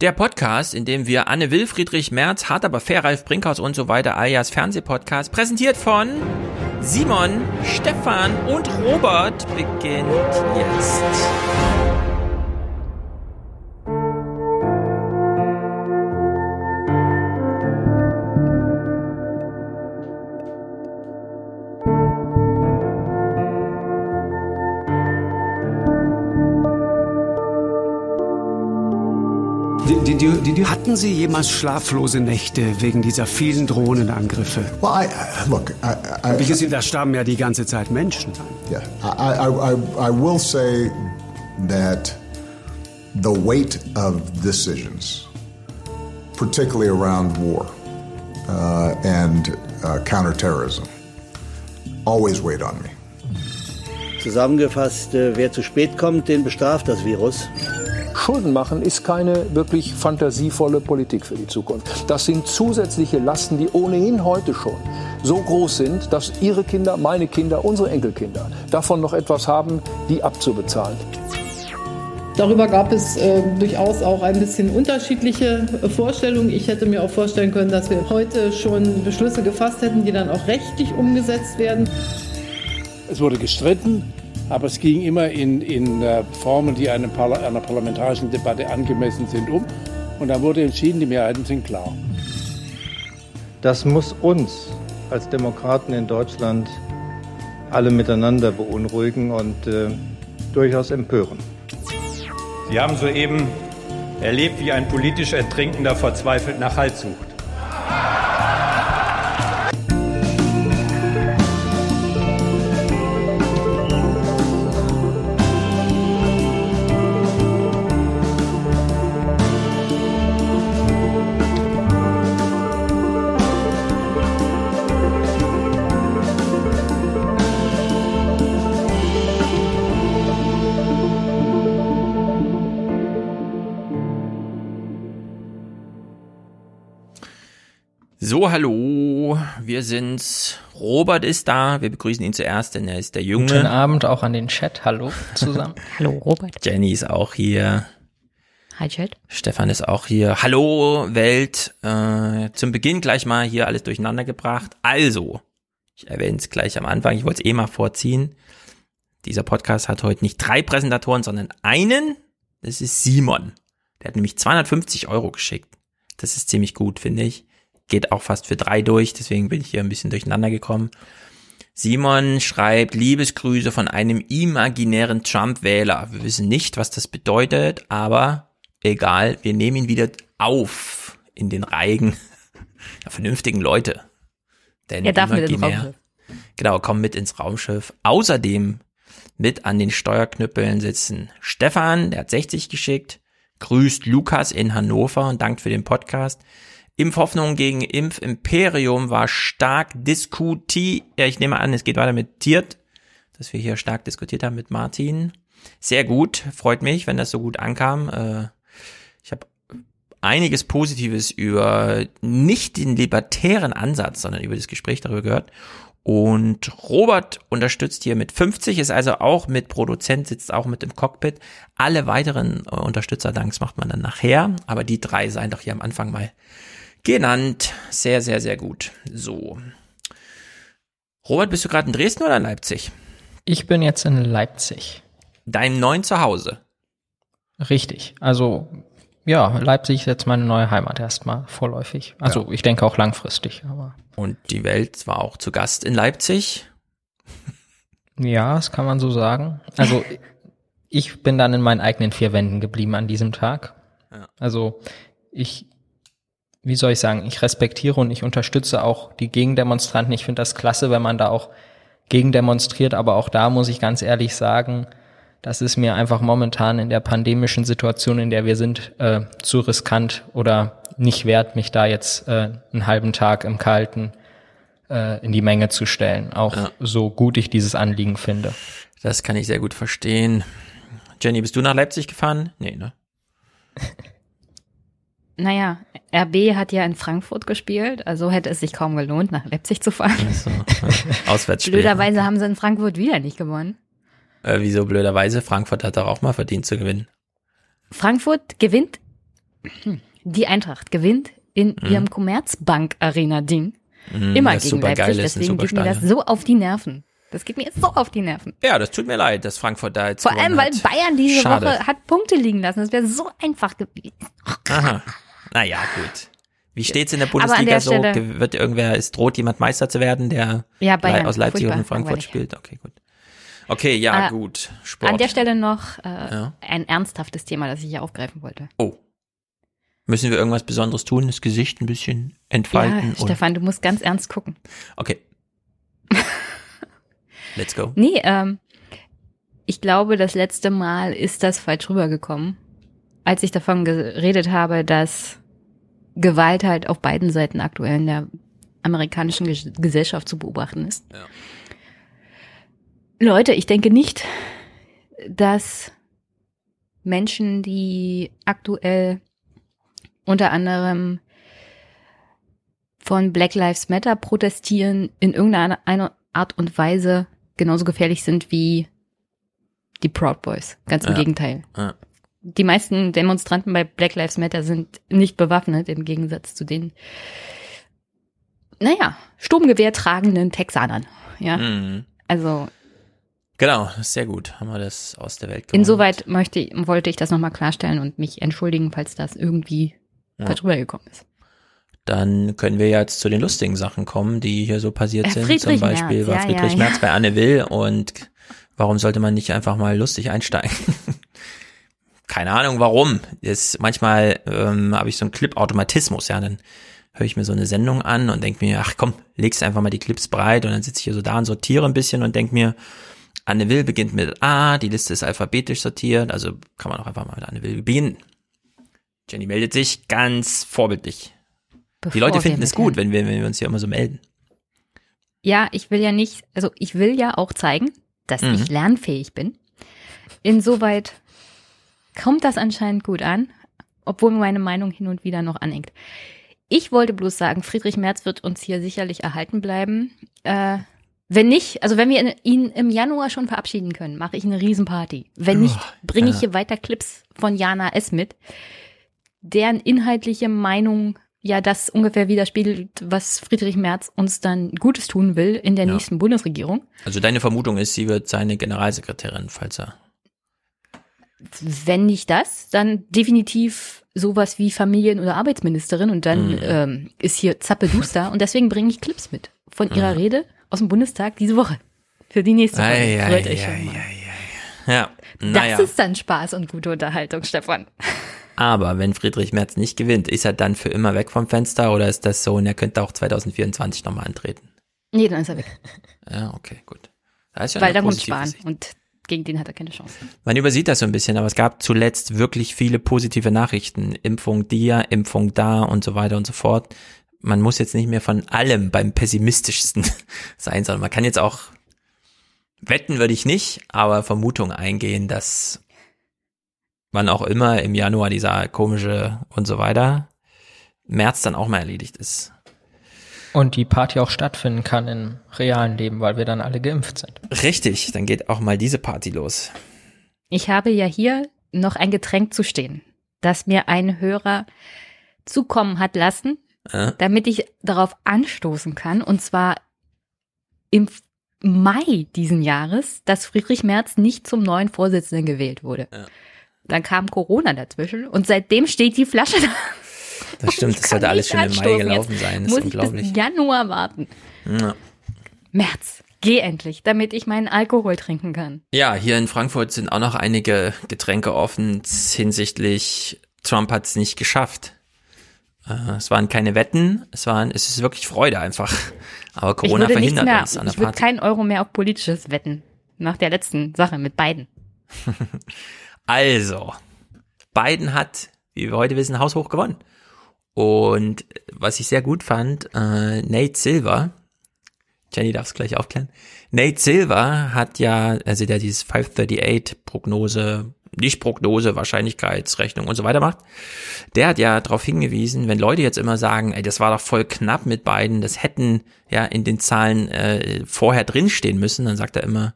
Der Podcast, in dem wir Anne Will, Friedrich Merz, Hart aber fair, Ralf Brinkhaus und so weiter alias Fernsehpodcast, präsentiert von Simon, Stefan und Robert, beginnt jetzt. Hatten Sie jemals schlaflose Nächte wegen dieser vielen Drohnenangriffe? Well, I, look, I, I, Wie gesehen, da starben ja die ganze Zeit Menschen. yeah, I, I will say that the weight of decisions, particularly around war uh, and uh, counterterrorism, always weighed on me. Zusammengefasst, wer zu spät kommt, den bestraft das Virus. Schulden machen ist keine wirklich fantasievolle Politik für die Zukunft. Das sind zusätzliche Lasten, die ohnehin heute schon so groß sind, dass Ihre Kinder, meine Kinder, unsere Enkelkinder davon noch etwas haben, die abzubezahlen. Darüber gab es äh, durchaus auch ein bisschen unterschiedliche äh, Vorstellungen. Ich hätte mir auch vorstellen können, dass wir heute schon Beschlüsse gefasst hätten, die dann auch rechtlich umgesetzt werden. Es wurde gestritten, aber es ging immer in, in äh, Formen, die einem Parla einer parlamentarischen Debatte angemessen sind, um. Und dann wurde entschieden, die Mehrheiten sind klar. Das muss uns als Demokraten in Deutschland alle miteinander beunruhigen und äh, durchaus empören. Sie haben soeben erlebt, wie ein politisch Ertrinkender verzweifelt nach Halt sucht. Wir sind's. Robert ist da. Wir begrüßen ihn zuerst, denn er ist der Junge. Guten Abend auch an den Chat. Hallo zusammen. Hallo Robert. Jenny ist auch hier. Hi Chat. Stefan ist auch hier. Hallo Welt. Äh, zum Beginn gleich mal hier alles durcheinander gebracht. Also, ich erwähne es gleich am Anfang. Ich wollte es eh mal vorziehen. Dieser Podcast hat heute nicht drei Präsentatoren, sondern einen. Das ist Simon. Der hat nämlich 250 Euro geschickt. Das ist ziemlich gut, finde ich. Geht auch fast für drei durch, deswegen bin ich hier ein bisschen durcheinander gekommen. Simon schreibt Liebesgrüße von einem imaginären Trump-Wähler. Wir wissen nicht, was das bedeutet, aber egal, wir nehmen ihn wieder auf in den Reigen der vernünftigen Leute. Denn Er darf mit ins imaginär- Raumschiff. Genau, komm mit ins Raumschiff. Außerdem mit an den Steuerknüppeln sitzen Stefan, der hat 60 geschickt, grüßt Lukas in Hannover und dankt für den Podcast. Impfhoffnung gegen Impfimperium war stark diskutiert. Ja, ich nehme an, es geht weiter mit Tiert, dass wir hier stark diskutiert haben mit Martin. Sehr gut, freut mich, wenn das so gut ankam. Äh, ich habe einiges Positives über nicht den libertären Ansatz, sondern über das Gespräch darüber gehört. Und Robert unterstützt hier mit 50, ist also auch mit Produzent, sitzt auch mit im Cockpit. Alle weiteren äh, Unterstützerdanks macht man dann nachher, aber die drei seien doch hier am Anfang mal genannt. Sehr, sehr, sehr gut. So. Robert, bist du gerade in Dresden oder in Leipzig? Ich bin jetzt in Leipzig. Deinem neuen Zuhause. Richtig. Also, ja, Leipzig ist jetzt meine neue Heimat erstmal vorläufig. Also, ich denke auch langfristig, aber Und die Welt war auch zu Gast in Leipzig. ja, das kann man so sagen. Also, ich bin dann in meinen eigenen vier Wänden geblieben an diesem Tag. Ja. Also, ich, wie soll ich sagen, ich respektiere und ich unterstütze auch die Gegendemonstranten. Ich finde das klasse, wenn man da auch gegen demonstriert, aber auch da muss ich ganz ehrlich sagen, das ist mir einfach momentan in der pandemischen Situation, in der wir sind, äh, zu riskant oder nicht wert, mich da jetzt äh, einen halben Tag im Kalten äh, in die Menge zu stellen. Auch Ja. so gut ich dieses Anliegen finde. Das kann ich sehr gut verstehen. Jenny, bist du nach Leipzig gefahren? Nee, ne? Naja, RB hat ja in Frankfurt gespielt, also hätte es sich kaum gelohnt, nach Leipzig zu fahren. So, Auswärtsspiel. Blöderweise haben sie in Frankfurt wieder nicht gewonnen. Äh, wieso blöderweise? Frankfurt hat doch auch mal verdient zu gewinnen. Frankfurt gewinnt Die Eintracht gewinnt in Mhm. ihrem Commerzbank-Arena-Ding Mhm, immer gegen geil Leipzig. ein Deswegen geht mir das so auf die Nerven. Das geht mir so auf die Nerven. Ja, das tut mir leid, dass Frankfurt da jetzt Vor allem, weil hat. Bayern diese Schade. Woche hat Punkte liegen lassen. Das wäre so einfach gewesen. Aha. Naja, gut. Wie steht's in der Bundesliga der so? Stelle- Wird irgendwer, ist droht jemand Meister zu werden, der Ja, Bayern. aus Leipzig und Frankfurt spielt? Okay, gut. Okay, ja, Äh, gut. Sport. An der Stelle noch äh, Ja. ein ernsthaftes Thema, das ich hier aufgreifen wollte. Oh. Müssen wir irgendwas Besonderes tun? Das Gesicht ein bisschen entfalten? ja, Stefan, du musst ganz ernst gucken. Okay. Let's go. Nee, ähm, ich glaube, das letzte Mal ist das falsch rübergekommen, als ich davon geredet habe, dass Gewalt halt auf beiden Seiten aktuell in der amerikanischen Ges Gesellschaft zu beobachten ist. Ja. Leute, ich denke nicht, dass Menschen, die aktuell unter anderem von Black Lives Matter protestieren, in irgendeiner eine Art und Weise genauso gefährlich sind wie die Proud Boys. Ganz im Ja. Gegenteil. Ja. Die meisten Demonstranten bei Black Lives Matter sind nicht bewaffnet, im Gegensatz zu den, naja, Sturmgewehr tragenden Texanern. Ja, Mhm. also Genau, sehr gut. Haben wir das aus der Welt geräumt. insoweit möchte, wollte ich das nochmal klarstellen und mich entschuldigen, falls das irgendwie Ja. falsch rübergekommen ist. Dann können wir jetzt zu den lustigen Sachen kommen, die hier so passiert Äh, sind. Friedrich Zum Beispiel Merz, war ja, Friedrich ja, Merz bei Anne Will und warum sollte man nicht einfach mal lustig einsteigen? Keine Ahnung warum. Das, manchmal ähm, habe ich so einen Clip-Automatismus, ja, dann höre ich mir so eine Sendung an und denke mir, ach komm, legst einfach mal die Clips breit und dann sitze ich hier so da und sortiere ein bisschen und denke mir, Anne Will beginnt mit A, die Liste ist alphabetisch sortiert, also kann man auch einfach mal mit Anne Will beginnen. Jenny meldet sich ganz vorbildlich. Die Bevor Leute wir finden es gut, wenn wir, wenn wir uns hier immer so melden. Ja, ich will ja nicht, also ich will ja auch zeigen, dass Mhm. ich lernfähig bin. Insoweit kommt das anscheinend gut an, obwohl meine Meinung hin und wieder noch anhängt. Ich wollte bloß sagen, Friedrich Merz wird uns hier sicherlich erhalten bleiben. Äh, wenn nicht, also wenn wir ihn im Januar schon verabschieden können, mache ich eine Riesenparty. Wenn nicht, bringe ich hier weiter Clips von Jana S. mit, deren inhaltliche Meinung ja das ungefähr widerspiegelt, was Friedrich Merz uns dann Gutes tun will in der Ja. nächsten Bundesregierung. Also deine Vermutung ist, sie wird seine Generalsekretärin, falls er. Wenn nicht das, dann definitiv sowas wie Familien- oder Arbeitsministerin und dann Mhm. ähm, ist hier Zappeduster und deswegen bringe ich Clips mit von ihrer Mhm. Rede aus dem Bundestag diese Woche. Für die nächste Woche. Ei, ei, euch schon ei, mal. Ja, Das naja. ist dann Spaß und gute Unterhaltung, Stefan. Aber wenn Friedrich Merz nicht gewinnt, ist er dann für immer weg vom Fenster oder ist das so und er könnte auch 2024 nochmal antreten? Nee, dann ist er weg. Ja, okay, gut. Da Weil dann kommt Spahn und gegen den hat er keine Chance. Man übersieht das so ein bisschen, aber es gab zuletzt wirklich viele positive Nachrichten. Impfung dir, Impfung da und so weiter und so fort. Man muss jetzt nicht mehr von allem beim pessimistischsten sein, sondern man kann jetzt auch wetten würde ich nicht, aber Vermutung eingehen, dass wann auch immer im Januar dieser komische und so weiter März dann auch mal erledigt ist. Und die Party auch stattfinden kann im realen Leben, weil wir dann alle geimpft sind. Richtig, dann geht auch mal diese Party los. Ich habe ja hier noch ein Getränk zu stehen, das mir ein Hörer zukommen hat lassen, Äh? damit ich darauf anstoßen kann. Und zwar im Mai diesen Jahres, dass Friedrich Merz nicht zum neuen Vorsitzenden gewählt wurde. Ja. Dann kam Corona dazwischen und seitdem steht die Flasche da. Das stimmt, das sollte alles schon im Mai gelaufen Jetzt sein. Das Muss ist ich unglaublich. bis Januar warten. Ja. März, geh endlich, damit ich meinen Alkohol trinken kann. Ja, hier in Frankfurt sind auch noch einige Getränke offen hinsichtlich Trump hat es nicht geschafft. Äh, es waren keine Wetten, es waren, es ist wirklich Freude einfach. Aber Corona ich verhindert mehr, uns an der ich würde keinen Euro mehr auf politisches wetten. Nach der letzten Sache mit beiden. Also, Biden hat, wie wir heute wissen, haushoch gewonnen. Und was ich sehr gut fand, äh, Nate Silver, Jenny darf es gleich aufklären, Nate Silver hat ja, also der dieses 538 Prognose nicht Prognose, Wahrscheinlichkeitsrechnung und so weiter macht, der hat ja darauf hingewiesen, wenn Leute jetzt immer sagen, ey, das war doch voll knapp mit beiden, das hätten ja in den Zahlen äh, vorher drinstehen müssen, dann sagt er immer,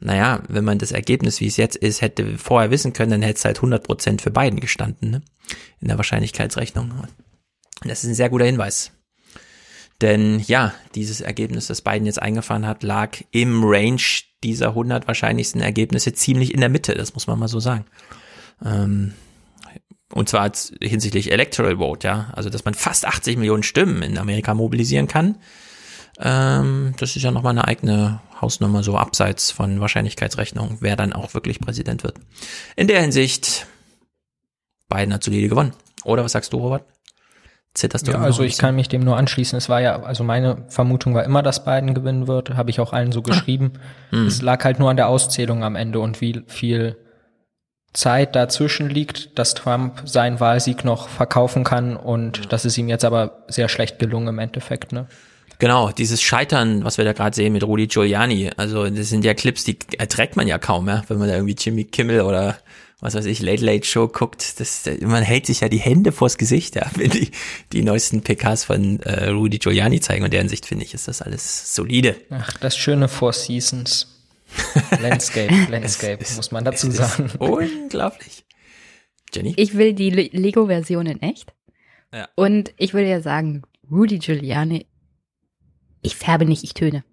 naja, wenn man das Ergebnis, wie es jetzt ist, hätte vorher wissen können, dann hätte es halt 100% für beiden gestanden, ne? in der Wahrscheinlichkeitsrechnung. Das ist ein sehr guter Hinweis. Denn ja, dieses Ergebnis, das Biden jetzt eingefahren hat, lag im Range dieser 100 wahrscheinlichsten Ergebnisse ziemlich in der Mitte, das muss man mal so sagen. Ähm, und zwar hinsichtlich Electoral Vote, ja, also dass man fast 80 Millionen Stimmen in Amerika mobilisieren kann. Ähm, das ist ja nochmal eine eigene Hausnummer, so abseits von Wahrscheinlichkeitsrechnung, wer dann auch wirklich Präsident wird. In der Hinsicht, Biden hat solide gewonnen. Oder was sagst du, Robert? Zitterst du ja, also ich kann mich dem nur anschließen. Es war ja, also meine Vermutung war immer, dass Biden gewinnen wird. Habe ich auch allen so geschrieben. Hm. Es lag halt nur an der Auszählung am Ende und wie viel Zeit dazwischen liegt, dass Trump seinen Wahlsieg noch verkaufen kann und das ist ihm jetzt aber sehr schlecht gelungen im Endeffekt, ne? Genau, dieses Scheitern, was wir da gerade sehen mit Rudi Giuliani, also das sind ja Clips, die erträgt man ja kaum, ja, wenn man da irgendwie Jimmy Kimmel oder was weiß ich, Late Late Show guckt, das, man hält sich ja die Hände vors Gesicht, ja, wenn die, die neuesten PKs von äh, Rudy Giuliani zeigen. Und deren Sicht finde ich, ist das alles solide. Ach, das schöne Four Seasons. Landscape, Landscape, ist, muss man dazu sagen. Unglaublich. Jenny? Ich will die Lego-Version in echt. Ja. Und ich würde ja sagen, Rudy Giuliani, ich färbe nicht, ich töne.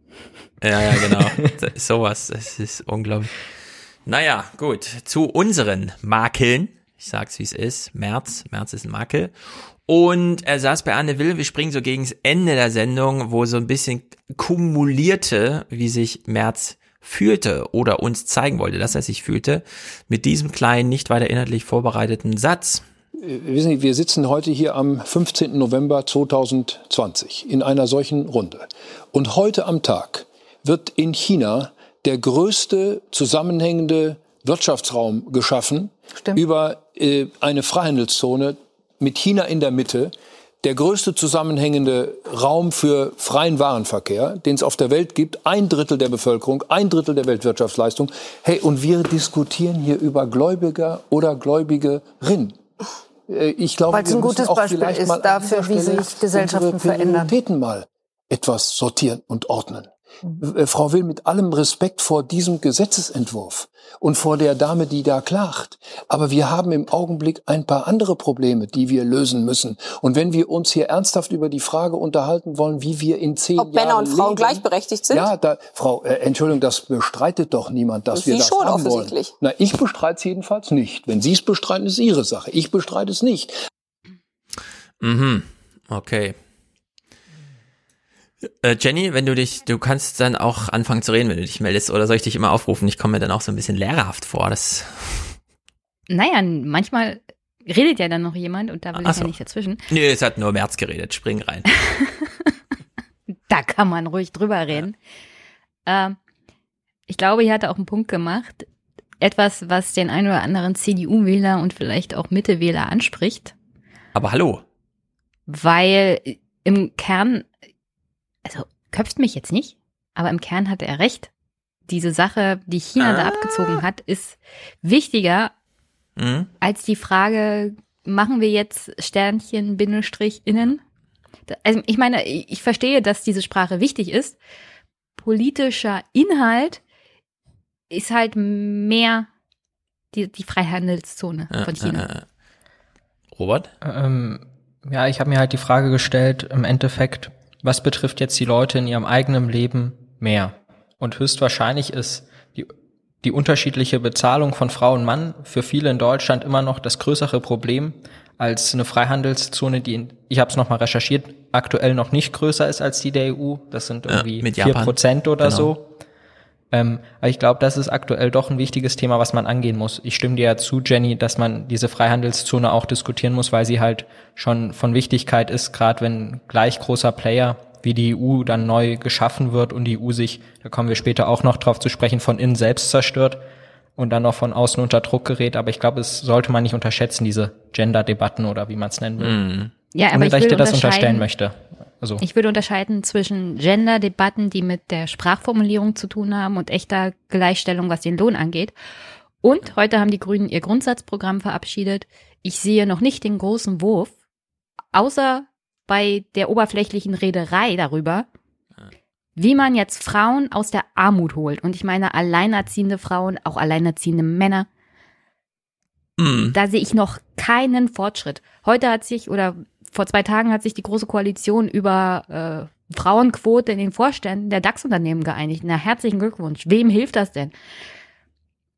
Ja, ja, genau. Sowas, das ist unglaublich. Naja, gut. Zu unseren Makeln. Ich sag's, wie es ist. März. März ist ein Makel. Und er saß bei Anne Will. Wir springen so gegen das Ende der Sendung, wo so ein bisschen kumulierte, wie sich März fühlte oder uns zeigen wollte, dass er sich fühlte, mit diesem kleinen, nicht weiter inhaltlich vorbereiteten Satz. Wissen Sie, wir sitzen heute hier am 15. November 2020 in einer solchen Runde. Und heute am Tag wird in China der größte zusammenhängende Wirtschaftsraum geschaffen Stimmt. über äh, eine Freihandelszone mit China in der Mitte. Der größte zusammenhängende Raum für freien Warenverkehr, den es auf der Welt gibt, ein Drittel der Bevölkerung, ein Drittel der Weltwirtschaftsleistung. Hey, und wir diskutieren hier über Gläubiger oder Gläubigerin. Äh, ich glaube, Weil es ein gutes Beispiel ist dafür, wie sich Gesellschaften verändern. mal etwas sortieren und ordnen. Mhm. Frau Will, mit allem Respekt vor diesem Gesetzesentwurf und vor der Dame, die da klagt. Aber wir haben im Augenblick ein paar andere Probleme, die wir lösen müssen. Und wenn wir uns hier ernsthaft über die Frage unterhalten wollen, wie wir in zehn Ob Jahren Männer und Frauen leben, gleichberechtigt sind? Ja, da, Frau, äh, Entschuldigung, das bestreitet doch niemand, dass Sie wir das schon haben offensichtlich. wollen. Na, ich bestreite es jedenfalls nicht. Wenn Sie es bestreiten, ist Ihre Sache. Ich bestreite es nicht. Mhm. Okay. Äh, Jenny, wenn du dich, du kannst dann auch anfangen zu reden, wenn du dich meldest, oder soll ich dich immer aufrufen? Ich komme mir dann auch so ein bisschen lehrerhaft vor. Das naja, manchmal redet ja dann noch jemand und da will Ach ich so. ja nicht dazwischen. Nee, es hat nur März geredet, spring rein. da kann man ruhig drüber reden. Ja. Ähm, ich glaube, hier hat er auch einen Punkt gemacht. Etwas, was den ein oder anderen CDU-Wähler und vielleicht auch Mitte-Wähler anspricht. Aber hallo. Weil im Kern also köpft mich jetzt nicht, aber im Kern hatte er recht. Diese Sache, die China ah. da abgezogen hat, ist wichtiger mhm. als die Frage, machen wir jetzt Sternchen, Bindestrich, innen? Also ich meine, ich verstehe, dass diese Sprache wichtig ist. Politischer Inhalt ist halt mehr die, die Freihandelszone von China. Äh, äh, Robert? Ähm, ja, ich habe mir halt die Frage gestellt, im Endeffekt, was betrifft jetzt die Leute in ihrem eigenen Leben mehr? Und höchstwahrscheinlich ist die, die unterschiedliche Bezahlung von Frau und Mann für viele in Deutschland immer noch das größere Problem als eine Freihandelszone, die, in, ich habe es nochmal recherchiert, aktuell noch nicht größer ist als die der EU. Das sind irgendwie vier ja, Prozent oder genau. so. Ähm, aber ich glaube, das ist aktuell doch ein wichtiges Thema, was man angehen muss. Ich stimme dir ja zu, Jenny, dass man diese Freihandelszone auch diskutieren muss, weil sie halt schon von Wichtigkeit ist, gerade wenn gleich großer Player wie die EU dann neu geschaffen wird und die EU sich, da kommen wir später auch noch drauf zu sprechen, von innen selbst zerstört und dann noch von außen unter Druck gerät. Aber ich glaube, es sollte man nicht unterschätzen, diese Gender-Debatten oder wie man es nennen will. Mm. Ja, aber ich, ich dir das unterstellen möchte. Also. Ich würde unterscheiden zwischen Gender-Debatten, die mit der Sprachformulierung zu tun haben und echter Gleichstellung, was den Lohn angeht. Und heute haben die Grünen ihr Grundsatzprogramm verabschiedet. Ich sehe noch nicht den großen Wurf, außer bei der oberflächlichen Rederei darüber, wie man jetzt Frauen aus der Armut holt. Und ich meine alleinerziehende Frauen, auch alleinerziehende Männer. Mm. Da sehe ich noch keinen Fortschritt. Heute hat sich, oder vor zwei Tagen hat sich die Große Koalition über äh, Frauenquote in den Vorständen der DAX-Unternehmen geeinigt. Na, herzlichen Glückwunsch. Wem hilft das denn?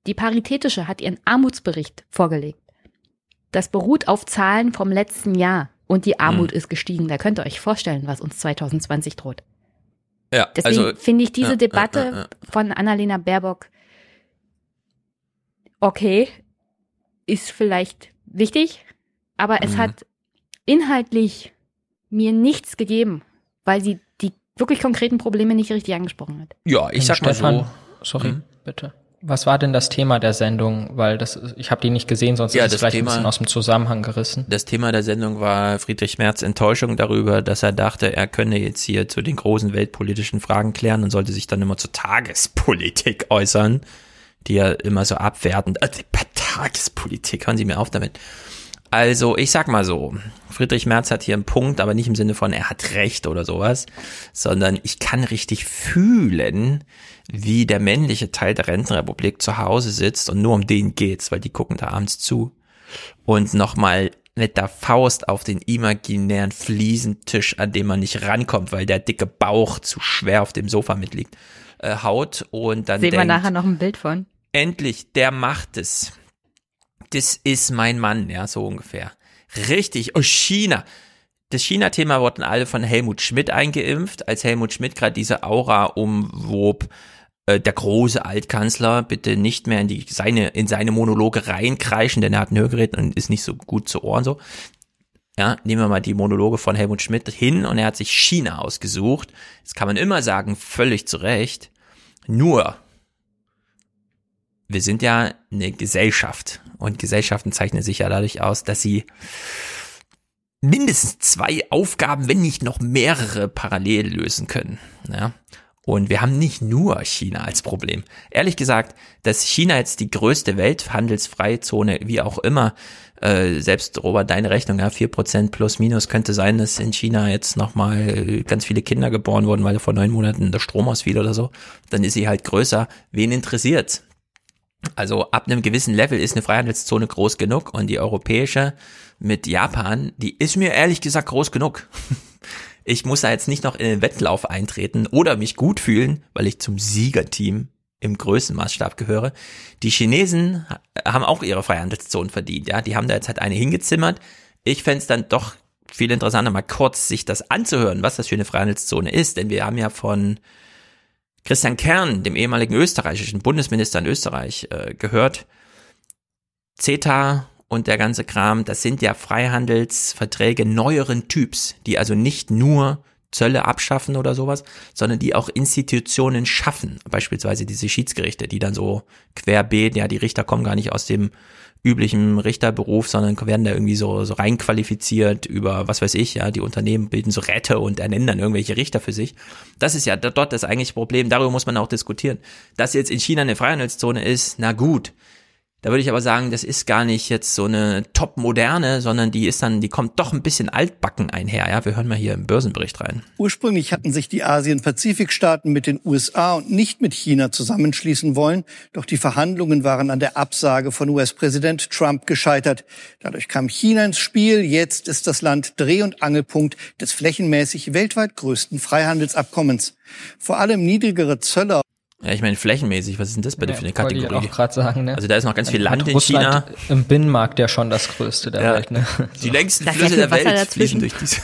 Die Paritätische hat ihren Armutsbericht vorgelegt. Das beruht auf Zahlen vom letzten Jahr und die Armut hm. ist gestiegen. Da könnt ihr euch vorstellen, was uns 2020 droht. Ja, Deswegen also, finde ich diese ja, Debatte ja, ja, von Annalena Baerbock okay, ist vielleicht wichtig, aber mhm. es hat inhaltlich mir nichts gegeben, weil sie die wirklich konkreten Probleme nicht richtig angesprochen hat. Ja, ich sag Stefan, mal so. Sorry, mhm. bitte. Was war denn das Thema der Sendung? Weil das, ich habe die nicht gesehen, sonst ja, ist es vielleicht Thema, ein bisschen aus dem Zusammenhang gerissen. Das Thema der Sendung war Friedrich Merz Enttäuschung darüber, dass er dachte, er könne jetzt hier zu den großen weltpolitischen Fragen klären und sollte sich dann immer zur Tagespolitik äußern, die ja immer so abwertend, also Tagespolitik, hören Sie mir auf damit. Also, ich sag mal so, Friedrich Merz hat hier einen Punkt, aber nicht im Sinne von, er hat recht oder sowas, sondern ich kann richtig fühlen, wie der männliche Teil der Rentenrepublik zu Hause sitzt und nur um den geht's, weil die gucken da abends zu und nochmal mit der Faust auf den imaginären Fliesentisch, an dem man nicht rankommt, weil der dicke Bauch zu schwer auf dem Sofa mitliegt, äh, haut und dann Sehen denkt, wir nachher noch ein Bild von. Endlich, der macht es das ist mein Mann, ja, so ungefähr. Richtig, oh, China. Das China-Thema wurden alle von Helmut Schmidt eingeimpft, als Helmut Schmidt gerade diese Aura umwob, äh, der große Altkanzler bitte nicht mehr in die seine in seine Monologe reinkreischen, denn er hat ein Hörgerät und ist nicht so gut zu Ohren so. Ja, nehmen wir mal die Monologe von Helmut Schmidt hin und er hat sich China ausgesucht. Das kann man immer sagen, völlig zu Recht. Nur wir sind ja eine Gesellschaft und Gesellschaften zeichnen sich ja dadurch aus, dass sie mindestens zwei Aufgaben, wenn nicht noch mehrere parallel lösen können. Ja? Und wir haben nicht nur China als Problem. Ehrlich gesagt, dass China jetzt die größte Welthandelsfreizone, wie auch immer, äh, selbst Robert, deine Rechnung, ja, vier Prozent plus minus könnte sein, dass in China jetzt nochmal ganz viele Kinder geboren wurden, weil vor neun Monaten der Strom ausfiel oder so. Dann ist sie halt größer. Wen interessiert? Also ab einem gewissen Level ist eine Freihandelszone groß genug und die europäische mit Japan, die ist mir ehrlich gesagt groß genug. Ich muss da jetzt nicht noch in den Wettlauf eintreten oder mich gut fühlen, weil ich zum Siegerteam im Größenmaßstab gehöre. Die Chinesen haben auch ihre Freihandelszonen verdient, ja. Die haben da jetzt halt eine hingezimmert. Ich fände es dann doch viel interessanter, mal kurz sich das anzuhören, was das für eine Freihandelszone ist, denn wir haben ja von Christian Kern, dem ehemaligen österreichischen Bundesminister in Österreich, äh, gehört. CETA und der ganze Kram, das sind ja Freihandelsverträge neueren Typs, die also nicht nur Zölle abschaffen oder sowas, sondern die auch Institutionen schaffen. Beispielsweise diese Schiedsgerichte, die dann so querbeet, ja, die Richter kommen gar nicht aus dem üblichen Richterberuf, sondern werden da irgendwie so, so reinqualifiziert über, was weiß ich, ja, die Unternehmen bilden so Räte und ernennen dann irgendwelche Richter für sich. Das ist ja dort das eigentliche Problem, darüber muss man auch diskutieren. Dass jetzt in China eine Freihandelszone ist, na gut, da würde ich aber sagen, das ist gar nicht jetzt so eine top-moderne, sondern die ist dann, die kommt doch ein bisschen altbacken einher. Ja, wir hören mal hier im Börsenbericht rein. Ursprünglich hatten sich die Asien-Pazifik-Staaten mit den USA und nicht mit China zusammenschließen wollen. Doch die Verhandlungen waren an der Absage von US-Präsident Trump gescheitert. Dadurch kam China ins Spiel. Jetzt ist das Land Dreh- und Angelpunkt des flächenmäßig weltweit größten Freihandelsabkommens. Vor allem niedrigere Zölle ja, ich meine, flächenmäßig, was ist denn das bitte ja, für eine Kategorie? Ich auch gerade sagen, ne? Also da ist noch ganz viel Land in China. Im Binnenmarkt ja schon das größte der ja, Welt, ne? Die längsten das Flüsse der Welt fließen durch diese.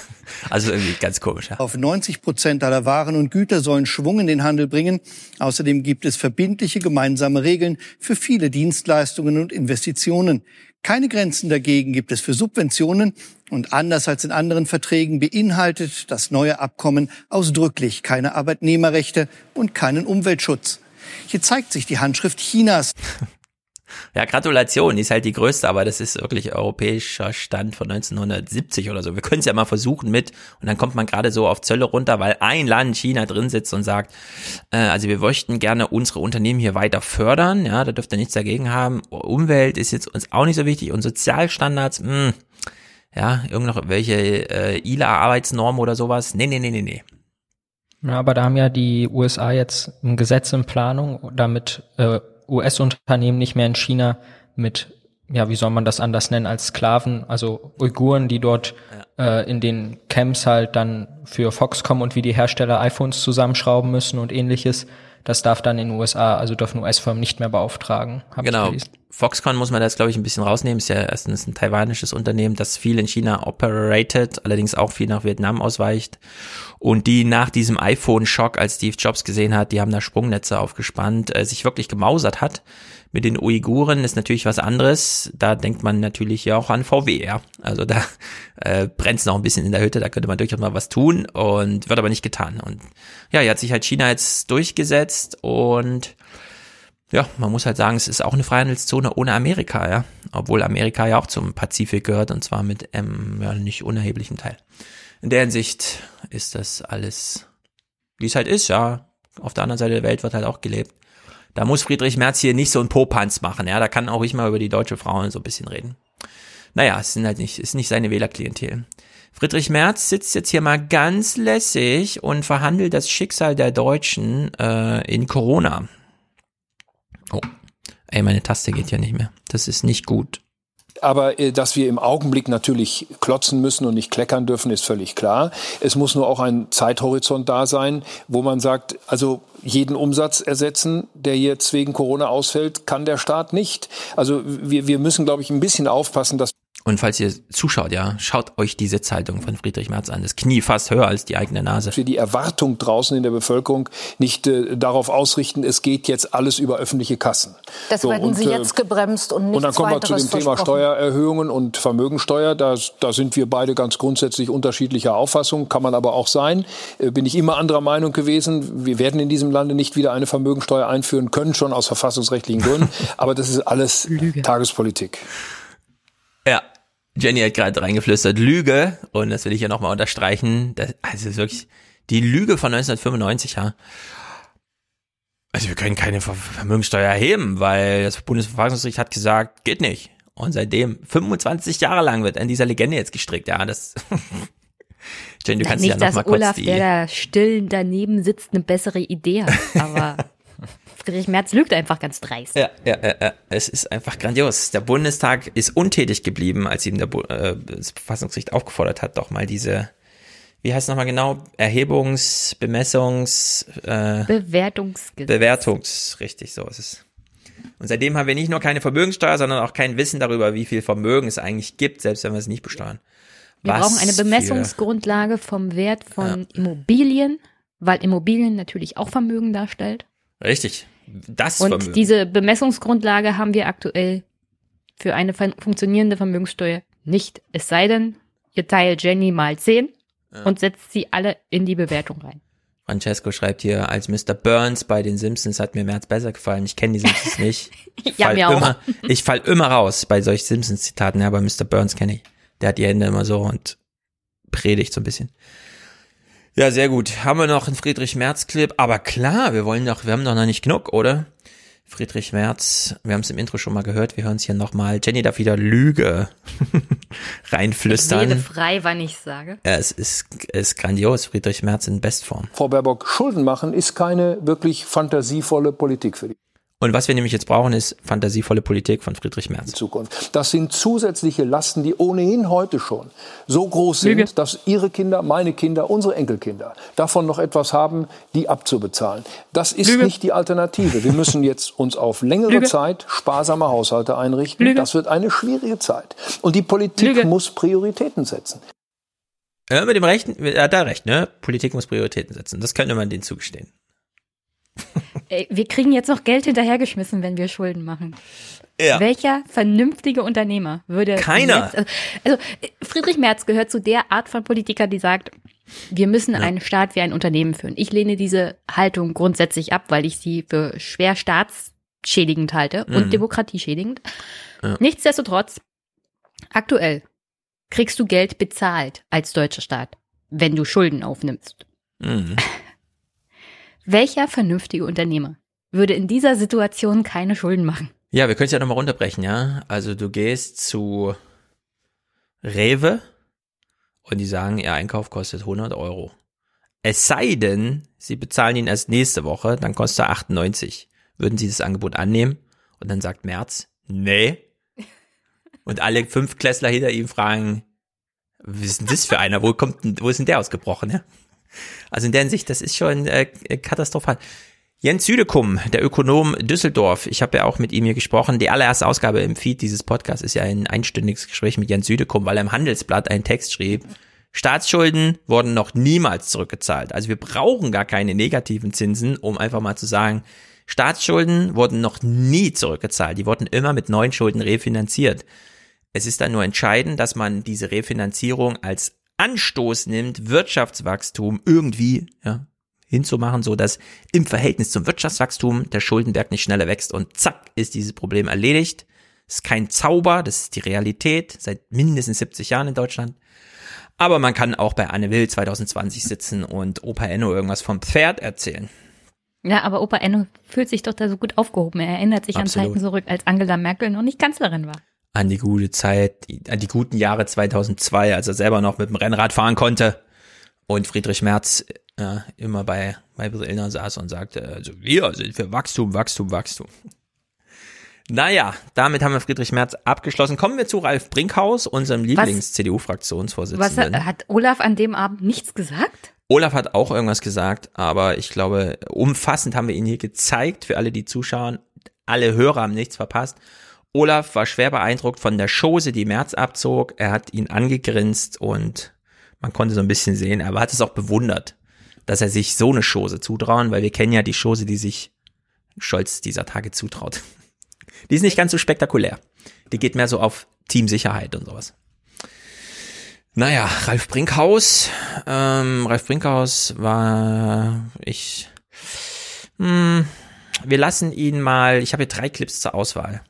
Also irgendwie ganz komisch, ja. Auf 90 Prozent aller Waren und Güter sollen Schwung in den Handel bringen. Außerdem gibt es verbindliche gemeinsame Regeln für viele Dienstleistungen und Investitionen. Keine Grenzen dagegen gibt es für Subventionen und anders als in anderen Verträgen beinhaltet das neue Abkommen ausdrücklich keine Arbeitnehmerrechte und keinen Umweltschutz. Hier zeigt sich die Handschrift Chinas. Ja, Gratulation, die ist halt die größte, aber das ist wirklich europäischer Stand von 1970 oder so. Wir können es ja mal versuchen mit und dann kommt man gerade so auf Zölle runter, weil ein Land, China, drin sitzt und sagt, äh, also wir möchten gerne unsere Unternehmen hier weiter fördern, ja, da dürft ihr nichts dagegen haben. Umwelt ist jetzt uns auch nicht so wichtig und Sozialstandards, mh, hm, ja, irgendwelche äh, ILA-Arbeitsnormen oder sowas. Nee, nee, nee, nee, nee. Ja, aber da haben ja die USA jetzt ein Gesetz in Planung, damit äh, US-Unternehmen nicht mehr in China mit, ja, wie soll man das anders nennen, als Sklaven, also Uiguren, die dort ja. äh, in den Camps halt dann für Foxconn und wie die Hersteller iPhones zusammenschrauben müssen und ähnliches. Das darf dann in den USA, also dürfen US-Firmen nicht mehr beauftragen. Genau. Foxconn muss man das, glaube ich, ein bisschen rausnehmen. Ist ja erstens ein taiwanisches Unternehmen, das viel in China operated, allerdings auch viel nach Vietnam ausweicht. Und die nach diesem iPhone-Schock, als Steve Jobs gesehen hat, die haben da Sprungnetze aufgespannt, äh, sich wirklich gemausert hat. Mit den Uiguren ist natürlich was anderes. Da denkt man natürlich ja auch an VW, ja. Also da äh, brennt es noch ein bisschen in der Hütte, da könnte man durchaus mal was tun und wird aber nicht getan. Und ja, hier hat sich halt China jetzt durchgesetzt und ja, man muss halt sagen, es ist auch eine Freihandelszone ohne Amerika, ja. Obwohl Amerika ja auch zum Pazifik gehört und zwar mit ähm, ja, nicht unerheblichem Teil. In der Hinsicht ist das alles, wie es halt ist, ja. Auf der anderen Seite der Welt wird halt auch gelebt. Da muss Friedrich Merz hier nicht so einen Popanz machen, ja. Da kann auch ich mal über die deutsche Frauen so ein bisschen reden. Naja, es sind halt nicht, ist nicht seine Wählerklientel. Friedrich Merz sitzt jetzt hier mal ganz lässig und verhandelt das Schicksal der Deutschen äh, in Corona. Oh, ey, meine Taste geht ja nicht mehr. Das ist nicht gut. Aber äh, dass wir im Augenblick natürlich klotzen müssen und nicht kleckern dürfen, ist völlig klar. Es muss nur auch ein Zeithorizont da sein, wo man sagt, also jeden Umsatz ersetzen, der jetzt wegen Corona ausfällt, kann der Staat nicht. Also wir, wir müssen, glaube ich, ein bisschen aufpassen, dass und falls ihr zuschaut, ja, schaut euch die Sitzhaltung von Friedrich Merz an. Das Knie fast höher als die eigene Nase. Für die Erwartung draußen in der Bevölkerung nicht äh, darauf ausrichten, es geht jetzt alles über öffentliche Kassen. Das so, werden Sie äh, jetzt gebremst und nicht Und dann kommen wir zu dem Thema Steuererhöhungen und Vermögensteuer. Da, da sind wir beide ganz grundsätzlich unterschiedlicher Auffassung. Kann man aber auch sein. Äh, bin ich immer anderer Meinung gewesen. Wir werden in diesem Lande nicht wieder eine Vermögensteuer einführen können, schon aus verfassungsrechtlichen Gründen. aber das ist alles Lüge. Tagespolitik. Ja, Jenny hat gerade reingeflüstert, Lüge, und das will ich hier nochmal unterstreichen, das, also wirklich die Lüge von 1995, ja. Also wir können keine Vermögenssteuer erheben, weil das Bundesverfassungsgericht hat gesagt, geht nicht. Und seitdem 25 Jahre lang wird an dieser Legende jetzt gestrickt, ja, das Jenny, du kannst nicht, ja noch mal kurz Olaf, die... der da still daneben sitzt, eine bessere Idee hat, aber Friedrich Merz lügt einfach ganz dreist. Ja, ja, ja, ja. es ist einfach grandios. Der Bundestag ist untätig geblieben, als ihm der äh, das Verfassungsgericht aufgefordert hat, doch mal diese, wie heißt es nochmal genau, Erhebungs-, Bemessungs-, äh, Bewertungsgesetz. Bewertungs, richtig, so ist es. Und seitdem haben wir nicht nur keine Vermögenssteuer, sondern auch kein Wissen darüber, wie viel Vermögen es eigentlich gibt, selbst wenn wir es nicht besteuern. Wir Was brauchen eine Bemessungsgrundlage vom Wert von ja. Immobilien, weil Immobilien natürlich auch Vermögen darstellt. Richtig. Das Und Vermögen. diese Bemessungsgrundlage haben wir aktuell für eine funktionierende Vermögenssteuer nicht. Es sei denn, ihr teilt Jenny mal 10 ja. und setzt sie alle in die Bewertung rein. Francesco schreibt hier, als Mr. Burns bei den Simpsons hat mir März besser gefallen. Ich kenne die Simpsons nicht. Ich ja, mir immer, auch. Ich fall immer raus bei solchen Simpsons-Zitaten, ja, aber Mr. Burns kenne ich. Der hat die Hände immer so und predigt so ein bisschen. Ja, sehr gut. Haben wir noch einen Friedrich Merz-Clip? Aber klar, wir wollen doch, wir haben doch noch nicht genug, oder? Friedrich Merz, wir haben es im Intro schon mal gehört, wir hören es hier nochmal. Jenny darf wieder Lüge reinflüstern. Ich rede frei, wann ich sage. Ja, es ist, es ist grandios, Friedrich Merz in Bestform. Frau Baerbock, Schulden machen ist keine wirklich fantasievolle Politik für die. Und was wir nämlich jetzt brauchen, ist fantasievolle Politik von Friedrich Merz. Zukunft. Das sind zusätzliche Lasten, die ohnehin heute schon so groß sind, Lüge. dass Ihre Kinder, meine Kinder, unsere Enkelkinder davon noch etwas haben, die abzubezahlen. Das ist Lüge. nicht die Alternative. Wir müssen jetzt uns auf längere Lüge. Zeit sparsame Haushalte einrichten. Lüge. Das wird eine schwierige Zeit. Und die Politik muss Prioritäten setzen. Ja, mit dem Rechten, er hat da recht, ne? Politik muss Prioritäten setzen. Das könnte man denen zugestehen. Ey, wir kriegen jetzt noch Geld hinterhergeschmissen, wenn wir Schulden machen. Ja. Welcher vernünftige Unternehmer würde. Keiner. Jetzt, also, Friedrich Merz gehört zu der Art von Politiker, die sagt, wir müssen ja. einen Staat wie ein Unternehmen führen. Ich lehne diese Haltung grundsätzlich ab, weil ich sie für schwer staats schädigend halte und Mhm. demokratieschädigend. Ja. Nichtsdestotrotz, aktuell kriegst du Geld bezahlt als deutscher Staat, wenn du Schulden aufnimmst. Mhm. Welcher vernünftige Unternehmer würde in dieser Situation keine Schulden machen? Ja, wir können es ja nochmal runterbrechen, ja. Also du gehst zu Rewe und die sagen, ihr Einkauf kostet 100 Euro. Es sei denn, sie bezahlen ihn erst nächste Woche, dann kostet er 98. Würden sie das Angebot annehmen? Und dann sagt Merz, nee. Und alle fünf Klässler hinter ihm fragen, was ist denn das für einer? Wo kommt wo ist denn der ausgebrochen? Ja? Also in der Hinsicht, das ist schon äh, katastrophal. Jens Südekum, der Ökonom Düsseldorf, ich habe ja auch mit ihm hier gesprochen. Die allererste Ausgabe im Feed dieses Podcasts ist ja ein einstündiges Gespräch mit Jens Südekum, weil er im Handelsblatt einen Text schrieb. Staatsschulden wurden noch niemals zurückgezahlt. Also wir brauchen gar keine negativen Zinsen, um einfach mal zu sagen, Staatsschulden wurden noch nie zurückgezahlt. Die wurden immer mit neuen Schulden refinanziert. Es ist dann nur entscheidend, dass man diese Refinanzierung als Anstoß nimmt, Wirtschaftswachstum irgendwie ja, hinzumachen, so dass im Verhältnis zum Wirtschaftswachstum der Schuldenberg nicht schneller wächst und zack ist dieses Problem erledigt. Das ist kein Zauber, das ist die Realität seit mindestens 70 Jahren in Deutschland. Aber man kann auch bei Anne Will 2020 sitzen und Opa Enno irgendwas vom Pferd erzählen. Ja, aber Opa Enno fühlt sich doch da so gut aufgehoben. Er erinnert sich Absolut. an Zeiten zurück, als Angela Merkel noch nicht Kanzlerin war. An die gute Zeit, an die guten Jahre 2002, als er selber noch mit dem Rennrad fahren konnte und Friedrich Merz äh, immer bei, bei Illner saß und sagte, also wir sind für Wachstum, Wachstum, Wachstum. Naja, damit haben wir Friedrich Merz abgeschlossen. Kommen wir zu Ralf Brinkhaus, unserem Was Lieblings-CDU-Fraktionsvorsitzenden. hat, hat Olaf an dem Abend nichts gesagt? Olaf hat auch irgendwas gesagt, aber ich glaube, umfassend haben wir ihn hier gezeigt für alle, die zuschauen. Alle Hörer haben nichts verpasst. Olaf war schwer beeindruckt von der Chose, die Merz abzog. Er hat ihn angegrinst und man konnte so ein bisschen sehen, aber hat es auch bewundert, dass er sich so eine Chose zutrauen, weil wir kennen ja die Chose, die sich Scholz dieser Tage zutraut. Die ist nicht ganz so spektakulär. Die geht mehr so auf Teamsicherheit und sowas. Naja, Ralf Brinkhaus. Ähm, Ralf Brinkhaus war ich. Hm, wir lassen ihn mal. Ich habe hier drei Clips zur Auswahl.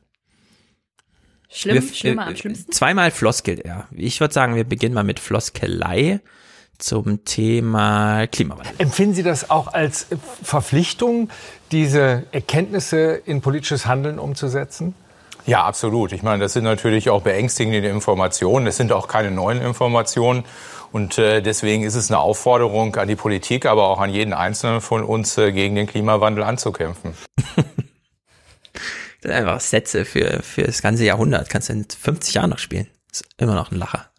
Schlimm, wir, schlimmer äh, am schlimmsten. Zweimal floskelt er. Ich würde sagen, wir beginnen mal mit Floskelei zum Thema Klimawandel. Empfinden Sie das auch als Verpflichtung, diese Erkenntnisse in politisches Handeln umzusetzen? Ja, absolut. Ich meine, das sind natürlich auch beängstigende Informationen. Das sind auch keine neuen Informationen. Und äh, deswegen ist es eine Aufforderung an die Politik, aber auch an jeden Einzelnen von uns, äh, gegen den Klimawandel anzukämpfen. Das sind einfach Sätze für, für das ganze Jahrhundert. Kannst du in 50 Jahren noch spielen. Ist immer noch ein Lacher.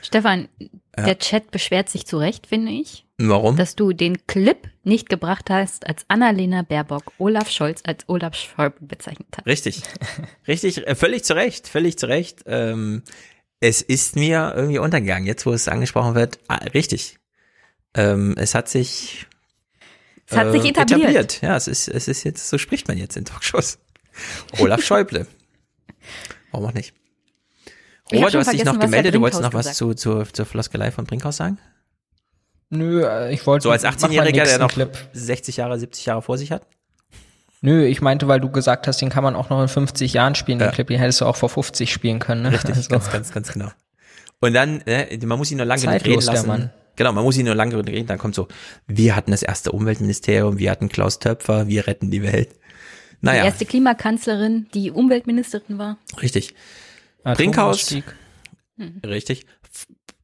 Stefan, Ja. der Chat beschwert sich zu Recht, finde ich. Warum? Dass du den Clip nicht gebracht hast, als Annalena Baerbock Olaf Scholz als Olaf Schäuble bezeichnet hat. Richtig. Richtig, äh, völlig zu Recht, völlig zu Recht. Ähm, es ist mir irgendwie untergegangen, jetzt wo es angesprochen wird. Ah, richtig. Ähm, es hat sich Es hat sich etabliert. Ja, es ist, es ist jetzt, so spricht man jetzt in Talkshows. Olaf Schäuble. Warum auch nicht? Robert, du hast dich noch gemeldet, du wolltest noch was zu, zu, zur Floskelei von Brinkhaus sagen? Nö, äh, ich wollte So als mach mal 18-Jähriger, der noch Clip. 60 Jahre, 70 Jahre vor sich hat? Nö, ich meinte, weil du gesagt hast, den kann man auch noch in 50 Jahren spielen, den Ja. Clip, den hättest du auch vor 50 spielen können. Ne? Richtig, Also, ganz, ganz, ganz genau. Und dann, äh, man muss ihn nur lange genug reden Zeitlos, der lassen. Mann. Genau, man muss ihn nur lange reden, dann kommt so, wir hatten das erste Umweltministerium, wir hatten Klaus Töpfer, wir retten die Welt. Die Naja, erste Klimakanzlerin, die Umweltministerin war. richtig. Brinkhaus, Atomausstieg. richtig.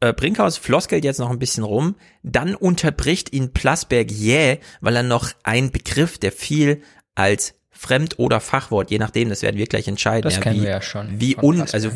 Äh, Brinkhaus floskelt jetzt noch ein bisschen rum, dann unterbricht ihn Plasberg jäh, weil er noch einen Begriff, der viel als Fremd- oder Fachwort, je nachdem, das werden wir gleich entscheiden. Das kennen wie, wir ja schon Wie un, Plasberg. also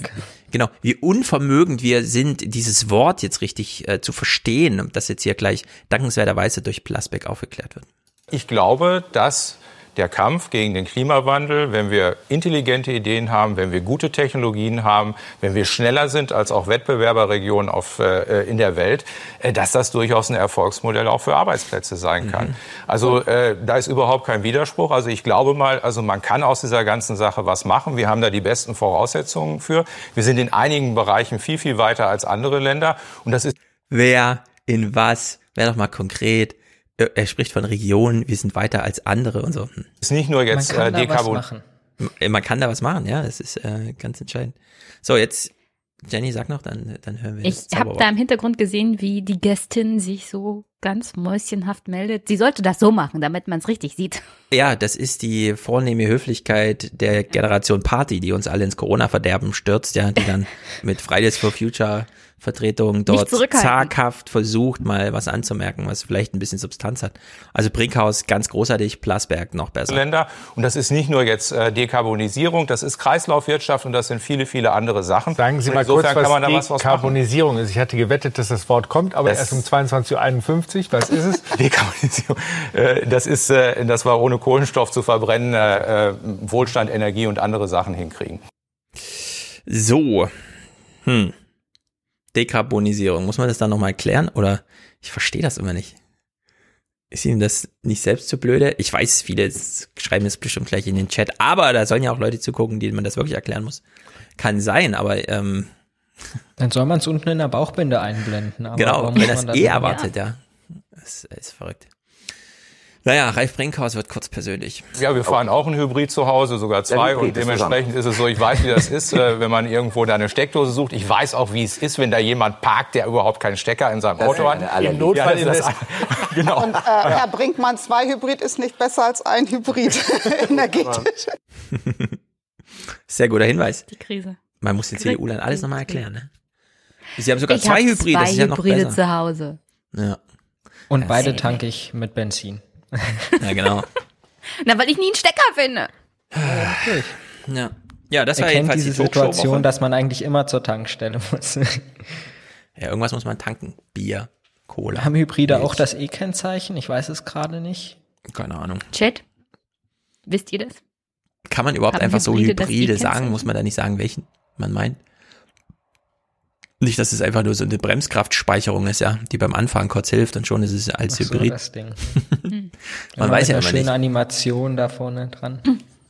genau, wie unvermögend wir sind, dieses Wort jetzt richtig äh, zu verstehen und das jetzt hier gleich dankenswerterweise durch Plasberg aufgeklärt wird. Ich glaube, dass der Kampf gegen den Klimawandel, wenn wir intelligente Ideen haben, wenn wir gute Technologien haben, wenn wir schneller sind als auch Wettbewerberregionen auf, äh, in der Welt, äh, dass das durchaus ein Erfolgsmodell auch für Arbeitsplätze sein kann. Also äh, da ist überhaupt kein Widerspruch. Also ich glaube mal, also man kann aus dieser ganzen Sache was machen. Wir haben da die besten Voraussetzungen für. Wir sind in einigen Bereichen viel, viel weiter als andere Länder. Und das ist Wer in was, wer doch mal konkret, er spricht von Regionen, wir sind weiter als andere und so. Hm. Ist nicht nur jetzt man kann äh, da was Dekarbon. machen. Man kann da was machen, ja, das ist äh, ganz entscheidend. So, jetzt, Jenny, sag noch, dann, dann hören wir Ich habe da im Hintergrund gesehen, wie die Gästin sich so ganz mäuschenhaft meldet. Sie sollte das so machen, damit man es richtig sieht. Ja, das ist die vornehme Höflichkeit der Generation Party, die uns alle ins Corona-Verderben stürzt, ja, die dann mit Fridays for Future Vertretungen dort zaghaft versucht, mal was anzumerken, was vielleicht ein bisschen Substanz hat. Also Brinkhaus ganz großartig, Plasberg noch besser. Länder. Und das ist nicht nur jetzt äh, Dekarbonisierung, das ist Kreislaufwirtschaft und das sind viele, viele andere Sachen. Sagen Sie mal kurz, insofern kann man da was was, was machen. Dekarbonisierung ist. Ich hatte gewettet, dass das Wort kommt, aber Das- erst um 22.51 Uhr. Was ist es? Dekarbonisierung. Äh, Das ist, äh, dass wir ohne Kohlenstoff zu verbrennen äh, äh, Wohlstand, Energie und andere Sachen hinkriegen. So, hm. Dekarbonisierung, muss man das dann nochmal erklären? Oder ich verstehe das immer nicht. Ist Ihnen das nicht selbst zu blöde? Ich weiß, viele schreiben es bestimmt gleich in den Chat, aber da sollen ja auch Leute zugucken, denen man das wirklich erklären muss. Kann sein, aber ähm, Dann soll man es unten in der Bauchbinde einblenden. Aber genau, wenn muss das man eh erwartet, ja. Das ist verrückt. Naja, Ralf Brinkhaus wird kurz persönlich. Ja, wir fahren auch ein Hybrid zu Hause, sogar zwei. Und dementsprechend ist es so, ich weiß, wie das ist, äh, wenn man irgendwo da eine Steckdose sucht. Ich weiß auch, wie es ist, wenn da jemand parkt, der überhaupt keinen Stecker in seinem Das Auto hat. Im Notfall Ja, ist das das. genau. Und äh, Herr Brinkmann, zwei Hybrid ist nicht besser als ein Hybrid energetisch. Sehr guter Hinweis. Die Krise. Man muss den CDU dann alles nochmal erklären, ne? Sie haben sogar ich zwei hab Hybride, zwei das ist ja noch Hybride besser. zu Hause. Ja. Und Ja, beide tanke ich mit Benzin. Ja, genau. Na, weil ich nie einen Stecker finde. Ja. Ja, das war Erkennt jedenfalls diese die. Situation, dass man eigentlich immer zur Tankstelle muss. Ja, irgendwas muss man tanken. Bier, Cola. Haben Hybride Milch. auch das E-Kennzeichen? Ich weiß es gerade nicht. Keine Ahnung. Chat, wisst ihr das? Kann man überhaupt Haben einfach so Hybride das Hybride sagen? Muss man da nicht sagen, welchen man meint? Nicht, dass es einfach nur so eine Bremskraftspeicherung ist, ja, die beim Anfahren kurz hilft und schon ist es als Ach so, Hybrid. das Ding. man Immer weiß mit ja einer immer schönen nicht. Animation da vorne dran.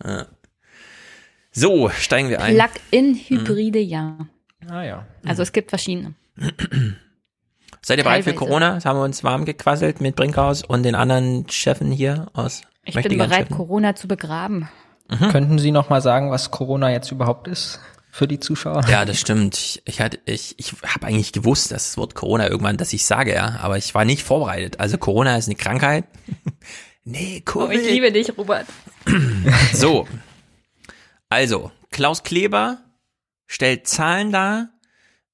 Ja. So, steigen wir ein. Plug-in-Hybride, ja. Ah ja. Also es gibt verschiedene. Seid ihr bereit für Teilweise. Corona? Das haben wir uns warm gequasselt mit Brinkhaus und den anderen Chefen hier aus. Ich bin bereit, Chefen. Corona zu begraben. Könnten Sie noch mal sagen, was Corona jetzt überhaupt ist für die Zuschauer? Ja, das stimmt. Ich, ich hatte, ich, ich habe eigentlich gewusst, dass das Wort Corona irgendwann, dass ich sage, ja, aber ich war nicht vorbereitet. Also Corona ist eine Krankheit. nee, Oh, Covid. ich liebe dich, Robert. So. Also, Klaus Kleber stellt Zahlen dar.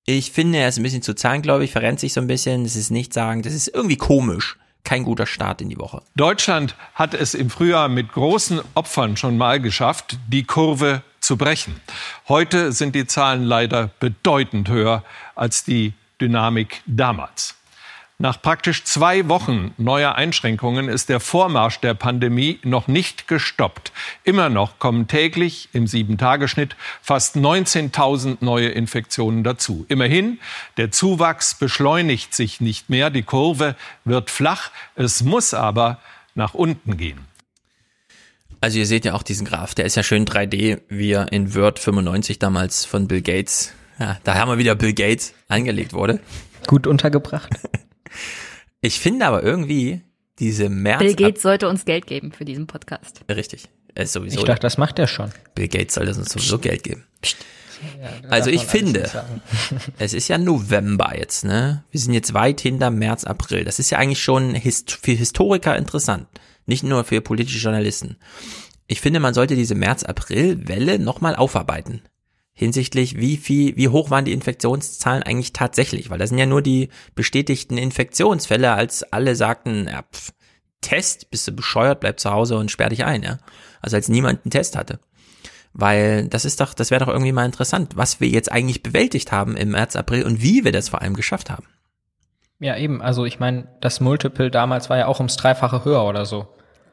Ich finde, er ist ein bisschen zu zahlengläubig, verrennt sich so ein bisschen. Das ist nicht sagen, das ist irgendwie komisch. Kein guter Start in die Woche. Deutschland hat es im Frühjahr mit großen Opfern schon mal geschafft, die Kurve zu brechen. Heute sind die Zahlen leider bedeutend höher als die Dynamik damals. Nach praktisch zwei Wochen neuer Einschränkungen ist der Vormarsch der Pandemie noch nicht gestoppt. Immer noch kommen täglich im Sieben-Tage-Schnitt fast 19.000 neue Infektionen dazu. Immerhin, der Zuwachs beschleunigt sich nicht mehr. Die Kurve wird flach. Es muss aber nach unten gehen. Also ihr seht ja auch diesen Graph, der ist ja schön 3D, wie er in Word 95 damals von Bill Gates, ja, da haben wir wieder Bill Gates angelegt wurde. Gut untergebracht. Ich finde aber irgendwie diese März... Bill Gates sollte uns Geld geben für diesen Podcast. Richtig. Er ist sowieso. Ich dachte, das macht er schon. Bill Gates soll das uns sowieso Geld geben. Ja, Also ich finde, es ist ja November jetzt, ne? Wir sind jetzt weit hinter März, April. Das ist ja eigentlich schon hist für Historiker interessant, nicht nur für politische Journalisten. Ich finde, man sollte diese März-April-Welle nochmal aufarbeiten. Hinsichtlich, wie viel, wie hoch waren die Infektionszahlen eigentlich tatsächlich? Weil das sind ja nur die bestätigten Infektionsfälle, als alle sagten, ja, pff, Test, bist du bescheuert, bleib zu Hause und sperr dich ein, ja? Also als niemand einen Test hatte. Weil das ist doch, das wäre doch irgendwie mal interessant, was wir jetzt eigentlich bewältigt haben im März, April und wie wir das vor allem geschafft haben. Ja, eben. Also ich meine, das Multiple damals war ja auch ums Dreifache höher oder so.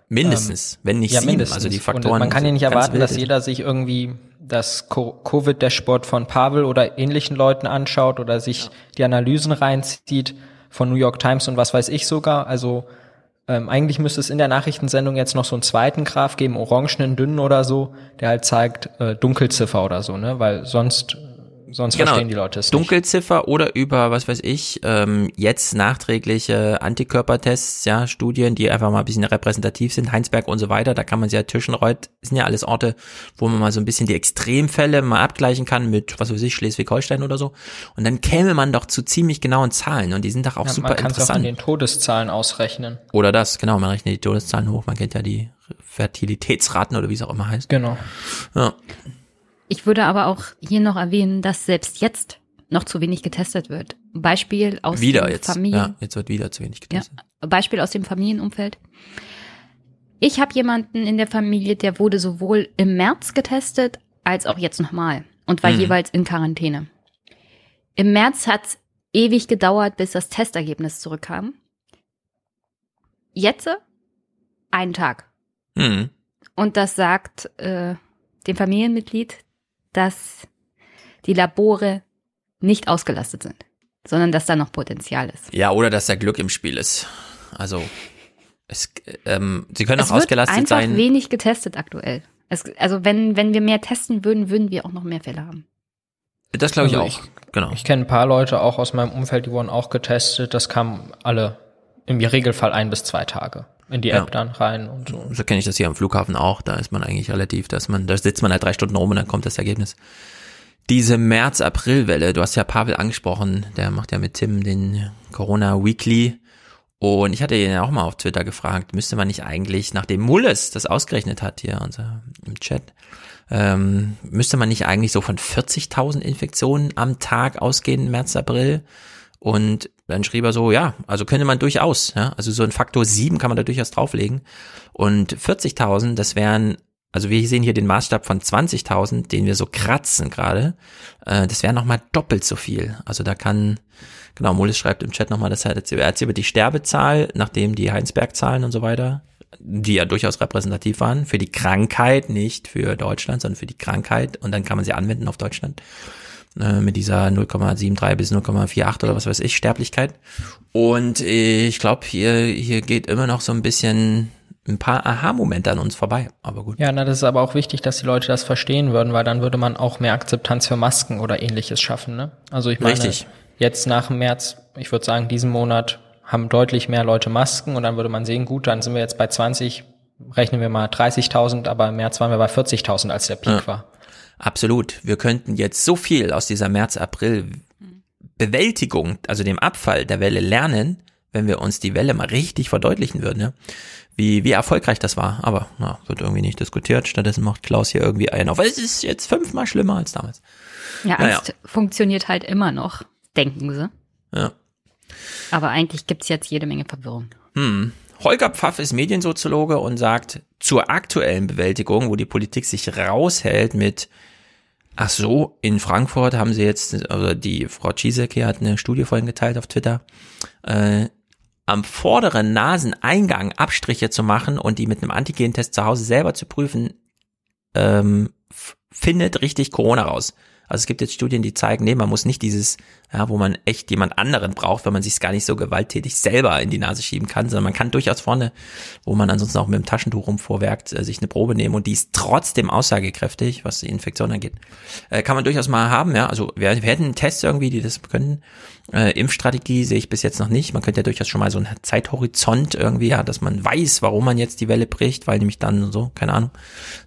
Mindestens, wenn nicht ja, sieben, mindestens. also die Und Faktoren man kann ja nicht erwarten, dass jeder sich irgendwie das Co- Covid-Dashboard von Pavel oder ähnlichen Leuten anschaut oder sich die Analysen reinzieht von New York Times und was weiß ich sogar. Also ähm, eigentlich müsste es in der Nachrichtensendung jetzt noch so einen zweiten Graph geben, orangenen, dünnen oder so, der halt zeigt äh, Dunkelziffer oder so, ne? Weil sonst sonst genau, verstehen die Leute es nicht. Dunkelziffer oder über, was weiß ich, ähm, jetzt nachträgliche Antikörpertests, ja, Studien, die einfach mal ein bisschen repräsentativ sind, Heinsberg und so weiter, da kann man sich ja Tischenreuth, sind ja alles Orte, wo man mal so ein bisschen die Extremfälle mal abgleichen kann mit, was weiß ich, Schleswig-Holstein oder so. Und dann käme man doch zu ziemlich genauen Zahlen und die sind doch auch ja, super man interessant. Man kann den Todeszahlen ausrechnen. Oder das, genau, man rechnet die Todeszahlen hoch, man kennt ja die Fertilitätsraten oder wie es auch immer heißt. Genau. Ja. Ich würde aber auch hier noch erwähnen, dass selbst jetzt noch zu wenig getestet wird. Beispiel aus wieder dem jetzt. Familien. Ja, jetzt wird wieder zu wenig getestet. Ja, Beispiel aus dem Familienumfeld. Ich habe jemanden in der Familie, der wurde sowohl im März getestet als auch jetzt nochmal und war mhm. jeweils in Quarantäne. Im März hat es ewig gedauert, bis das Testergebnis zurückkam. Jetzt einen Tag. Mhm. Und das sagt äh, dem Familienmitglied, dass die Labore nicht ausgelastet sind, sondern dass da noch Potenzial ist. Ja, oder dass da Glück im Spiel ist. Also es, ähm, sie können es auch ausgelastet sein. Es wird einfach wenig getestet aktuell. Es, also wenn, wenn wir mehr testen würden, würden wir auch noch mehr Fälle haben. Das glaube ich also auch, ich, genau. Ich kenne ein paar Leute auch aus meinem Umfeld, die wurden auch getestet. Das kam alle im Regelfall ein bis zwei Tage in die App ja. dann rein und so. So kenne ich das hier am Flughafen auch. Da ist man eigentlich relativ, dass man, da sitzt man halt drei Stunden rum und dann kommt das Ergebnis. Diese März-April-Welle, du hast ja Pavel angesprochen, der macht ja mit Tim den Corona Weekly. Und ich hatte ihn ja auch mal auf Twitter gefragt, müsste man nicht eigentlich, nachdem Mulles das ausgerechnet hat hier unser, im Chat, ähm, müsste man nicht eigentlich so von 40.000 Infektionen am Tag ausgehen, März, April? Und dann schrieb er so, ja, also könnte man durchaus, ja, also so ein Faktor sieben kann man da durchaus drauflegen. Und 40.000, das wären, also wir sehen hier den Maßstab von 20.000, den wir so kratzen gerade, äh, das wäre nochmal doppelt so viel. Also da kann, genau, Mullis schreibt im Chat nochmal, das hat er hat über die Sterbezahl, nachdem die Heinsberg-Zahlen und so weiter, die ja durchaus repräsentativ waren, für die Krankheit, nicht für Deutschland, sondern für die Krankheit, und dann kann man sie anwenden auf Deutschland äh, mit dieser 0,73 bis 0,48 oder was weiß ich Sterblichkeit. Und ich glaube, hier, hier geht immer noch so ein bisschen ein paar Aha-Momente an uns vorbei, aber gut. Ja, na, das ist aber auch wichtig, dass die Leute das verstehen würden, weil dann würde man auch mehr Akzeptanz für Masken oder ähnliches schaffen, ne? Also ich meine, Richtig. jetzt nach dem März, ich würde sagen, diesen Monat haben deutlich mehr Leute Masken und dann würde man sehen, gut, dann sind wir jetzt bei 20, rechnen wir mal 30.000, aber im März waren wir bei 40.000, als der Peak ja. war. Absolut. Wir könnten jetzt so viel aus dieser März-April-Bewältigung, also dem Abfall der Welle lernen, wenn wir uns die Welle mal richtig verdeutlichen würden, ja? wie, wie erfolgreich das war. Aber na, wird irgendwie nicht diskutiert. Stattdessen macht Klaus hier irgendwie einen auf. Es ist jetzt fünfmal schlimmer als damals. Ja, naja. Angst funktioniert halt immer noch, denken sie. Ja. Aber eigentlich gibt's jetzt jede Menge Verwirrung. Hm. Holger Pfaff ist Mediensoziologe und sagt, zur aktuellen Bewältigung, wo die Politik sich raushält mit Ach so, in Frankfurt haben sie jetzt, also die Frau Czisek hat eine Studie vorhin geteilt auf Twitter, äh, am vorderen Naseneingang Abstriche zu machen und die mit einem Antigentest zu Hause selber zu prüfen, ähm, findet richtig Corona raus. Also es gibt jetzt Studien, die zeigen, nee, man muss nicht dieses, ja, wo man echt jemand anderen braucht, wenn man sich gar nicht so gewalttätig selber in die Nase schieben kann, sondern man kann durchaus vorne, wo man ansonsten auch mit dem Taschentuch rumvorwerkt, äh, sich eine Probe nehmen und die ist trotzdem aussagekräftig, was die Infektion angeht. Äh, kann man durchaus mal haben, ja. Also wir, wir hätten Tests irgendwie, die das können. Äh, Impfstrategie sehe ich bis jetzt noch nicht. Man könnte ja durchaus schon mal so einen Zeithorizont irgendwie, ja, dass man weiß, warum man jetzt die Welle bricht, weil nämlich dann so, keine Ahnung,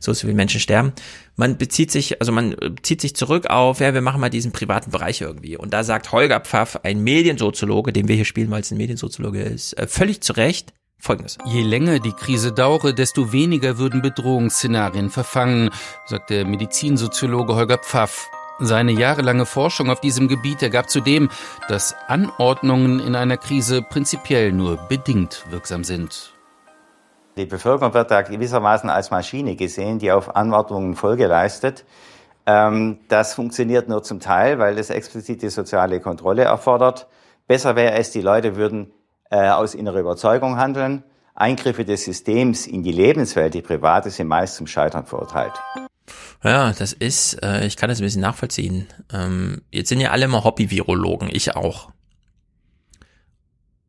so viele Menschen sterben man bezieht sich, also man zieht sich zurück auf, ja, wir machen mal diesen privaten Bereich irgendwie. Und da sagt Holger Pfaff, ein Mediensoziologe, den wir hier spielen, weil es ein Mediensoziologe ist, äh, völlig zu Recht, Folgendes. Je länger die Krise dauere, desto weniger würden Bedrohungsszenarien verfangen, sagt der Medizinsoziologe Holger Pfaff. Seine jahrelange Forschung auf diesem Gebiet ergab zudem, dass Anordnungen in einer Krise prinzipiell nur bedingt wirksam sind. Die Bevölkerung wird da gewissermaßen als Maschine gesehen, die auf Anordnungen Folge leistet. Ähm, das funktioniert nur zum Teil, weil es explizite soziale Kontrolle erfordert. Besser wäre es, die Leute würden äh, aus innerer Überzeugung handeln. Eingriffe des Systems in die Lebenswelt, die private, sind meist zum Scheitern verurteilt. Ja, das ist, äh, ich kann das ein bisschen nachvollziehen. Ähm, jetzt sind ja alle immer Hobby-Virologen, ich auch.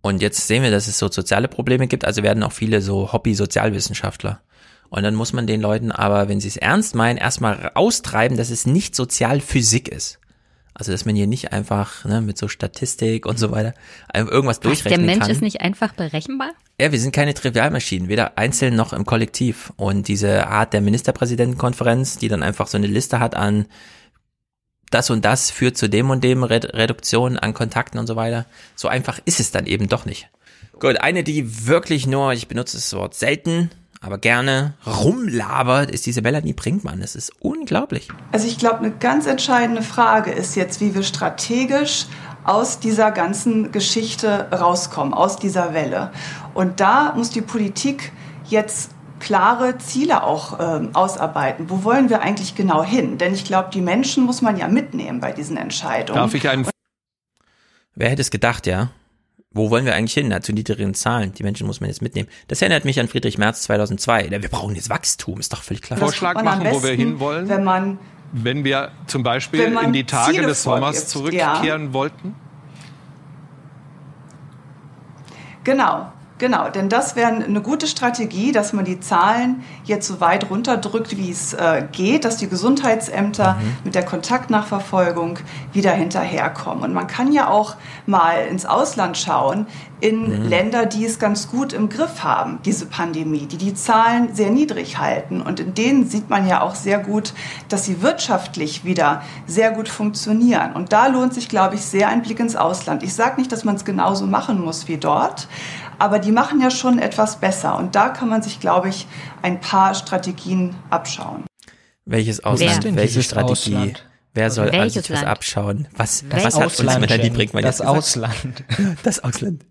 Und jetzt sehen wir, dass es so soziale Probleme gibt, also werden auch viele so Hobby-Sozialwissenschaftler. Und dann muss man den Leuten aber, wenn sie es ernst meinen, erstmal austreiben, dass es nicht Sozialphysik ist. Also, dass man hier nicht einfach ne, mit so Statistik und so weiter irgendwas durchrechnen kann. Der Mensch kann. ist nicht einfach berechenbar? Ja, wir sind keine Trivialmaschinen, weder einzeln noch im Kollektiv. Und diese Art der Ministerpräsidentenkonferenz, die dann einfach so eine Liste hat an das und das führt zu dem und dem Reduktion an Kontakten und so weiter. So einfach ist es dann eben doch nicht. Gut, eine, die wirklich nur, ich benutze das Wort selten, aber gerne rumlabert, ist diese Melanie Brinkmann. Das ist unglaublich. Also ich glaube, eine ganz entscheidende Frage ist jetzt, wie wir strategisch aus dieser ganzen Geschichte rauskommen, aus dieser Welle. Und da muss die Politik jetzt klare Ziele auch ähm, ausarbeiten. Wo wollen wir eigentlich genau hin? Denn ich glaube, die Menschen muss man ja mitnehmen bei diesen Entscheidungen. Darf ich einen? Wer hätte es gedacht, ja? Wo wollen wir eigentlich hin? Na, zu niedrigen Zahlen. Die Menschen muss man jetzt mitnehmen. Das erinnert mich an Friedrich Merz 2002. Wir brauchen jetzt Wachstum, ist doch völlig klar. Vorschlag machen, besten, wo wir hinwollen. Wenn man wenn wir zum Beispiel in die Tage Ziele des Sommers vorgibt, zurückkehren ja. wollten? Genau. Genau, denn das wäre eine gute Strategie, dass man die Zahlen jetzt so weit runterdrückt, wie es äh, geht, dass die Gesundheitsämter mhm. mit der Kontaktnachverfolgung wieder hinterherkommen. Und man kann ja auch mal ins Ausland schauen, in mhm. Länder, die es ganz gut im Griff haben, diese Pandemie, die die Zahlen sehr niedrig halten. Und in denen sieht man ja auch sehr gut, dass sie wirtschaftlich wieder sehr gut funktionieren. Und da lohnt sich, glaube ich, sehr ein Blick ins Ausland. Ich sage nicht, dass man es genauso machen muss wie dort, aber die machen ja schon etwas besser. Und da kann man sich, glaube ich, ein paar Strategien abschauen. Welches Ausland? Wer? Welche Strategie? Ausland? Wer soll also sich was abschauen? Was, was hat uns Melanie Brinkmann Das Ausland. Das Ausland.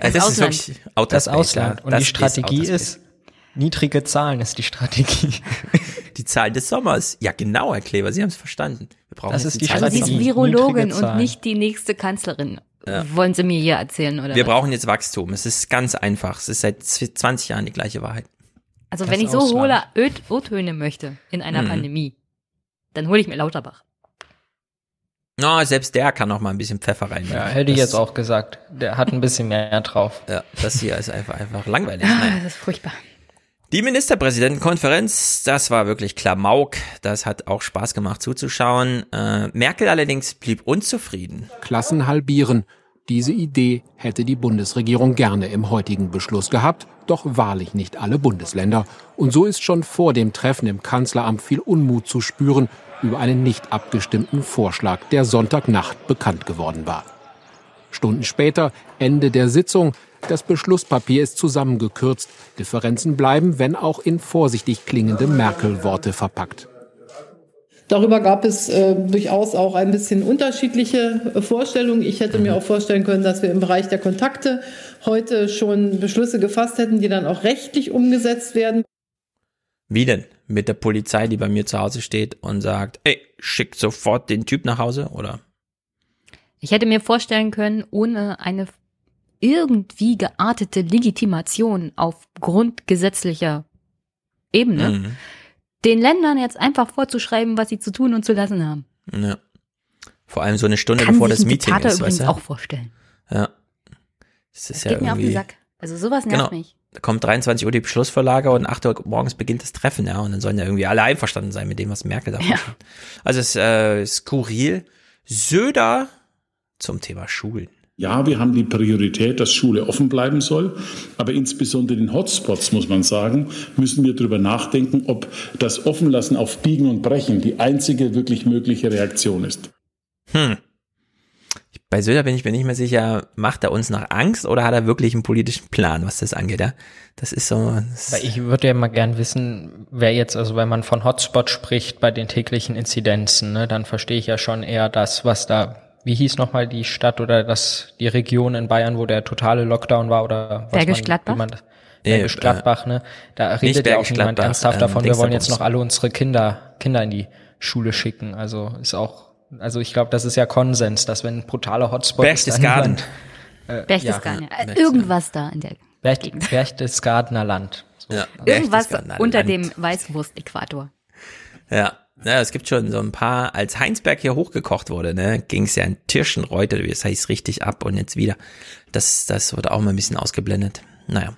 Das, das Ausland. ist wirklich Das Ausland. Und das die Strategie ist, ist, niedrige Zahlen ist die Strategie. Die Zahl des Sommers. Ja, genau, Herr Kleber, Sie haben es verstanden. Wir brauchen das ist die Strategie. Sie ist Virologin und nicht die nächste Kanzlerin. Ja. Wollen Sie mir hier erzählen, oder? Wir was? brauchen jetzt Wachstum. Es ist ganz einfach. Es ist seit 20 Jahren die gleiche Wahrheit. Also das wenn ich so hohle O-Töne möchte in einer mhm. Pandemie, dann hole ich mir Lauterbach. No, selbst der kann noch mal ein bisschen Pfeffer rein. Ja, hätte ich jetzt auch gesagt. Der hat ein bisschen mehr drauf. Ja, das hier ist einfach, einfach langweilig. Ah, das ist furchtbar. Die Ministerpräsidentenkonferenz, das war wirklich Klamauk. Das hat auch Spaß gemacht zuzuschauen. Äh, Merkel allerdings blieb unzufrieden. Klassen halbieren. Diese Idee hätte die Bundesregierung gerne im heutigen Beschluss gehabt, doch wahrlich nicht alle Bundesländer. Und so ist schon vor dem Treffen im Kanzleramt viel Unmut zu spüren über einen nicht abgestimmten Vorschlag, der Sonntagnacht bekannt geworden war. Stunden später, Ende der Sitzung, das Beschlusspapier ist zusammengekürzt. Differenzen bleiben, wenn auch in vorsichtig klingende Merkel-Worte verpackt. Darüber gab es äh, durchaus auch ein bisschen unterschiedliche äh, Vorstellungen. Ich hätte mir auch vorstellen können, dass wir im Bereich der Kontakte heute schon Beschlüsse gefasst hätten, die dann auch rechtlich umgesetzt werden. Wie denn? Mit der Polizei, die bei mir zu Hause steht und sagt, ey, schick sofort den Typ nach Hause, oder? Ich hätte mir vorstellen können, ohne eine irgendwie geartete Legitimation auf grundgesetzlicher Ebene, mhm. den Ländern jetzt einfach vorzuschreiben, was sie zu tun und zu lassen haben. Ja. Vor allem so eine Stunde Kann bevor das Meeting Diktator ist, übrigens weißt du? auch vorstellen. Ja. Das, ist das ja geht irgendwie, mir auf den Sack. Also sowas nervt genau. mich. Da kommt 23 Uhr die Beschlussvorlage und 8 Uhr morgens beginnt das Treffen, ja, und dann sollen ja irgendwie alle einverstanden sein mit dem, was Merkel da ja. Also es ist äh, skurril. Söder zum Thema Schulen. Ja, wir haben die Priorität, dass Schule offen bleiben soll. Aber insbesondere in Hotspots, muss man sagen, müssen wir darüber nachdenken, ob das Offenlassen auf Biegen und Brechen die einzige wirklich mögliche Reaktion ist. Hm. Bei Söder bin ich mir nicht mehr sicher, macht er uns nach Angst oder hat er wirklich einen politischen Plan, was das angeht? Ja? Das ist so. Das ich würde ja mal gern wissen, wer jetzt, also wenn man von Hotspot spricht bei den täglichen Inzidenzen, ne, dann verstehe ich ja schon eher das, was da wie hieß nochmal die Stadt oder das, die Region in Bayern, wo der totale Lockdown war oder was Bergisch Gladbach? Man, Bergisch äh, Gladbach, ne? Da redet ja auch niemand ernsthaft ähm, davon, wir wollen jetzt noch alle unsere Kinder, Kinder in die Schule schicken. Also ist auch, also ich glaube, das ist ja Konsens, dass wenn ein brutaler Hotspot Berchtesgaden. ist. Äh, Berchtesgaden, ja. ja. Irgendwas da in der Bercht, Berchtesgadener Land. So. Ja, Irgendwas unter dem Weißwurst-Äquator. Ja, ja, es gibt schon so ein paar, als Heinsberg hier hochgekocht wurde, ne, ging es ja in Tirschenreuter, das heißt richtig ab und jetzt wieder. Das, das wurde auch mal ein bisschen ausgeblendet. Naja.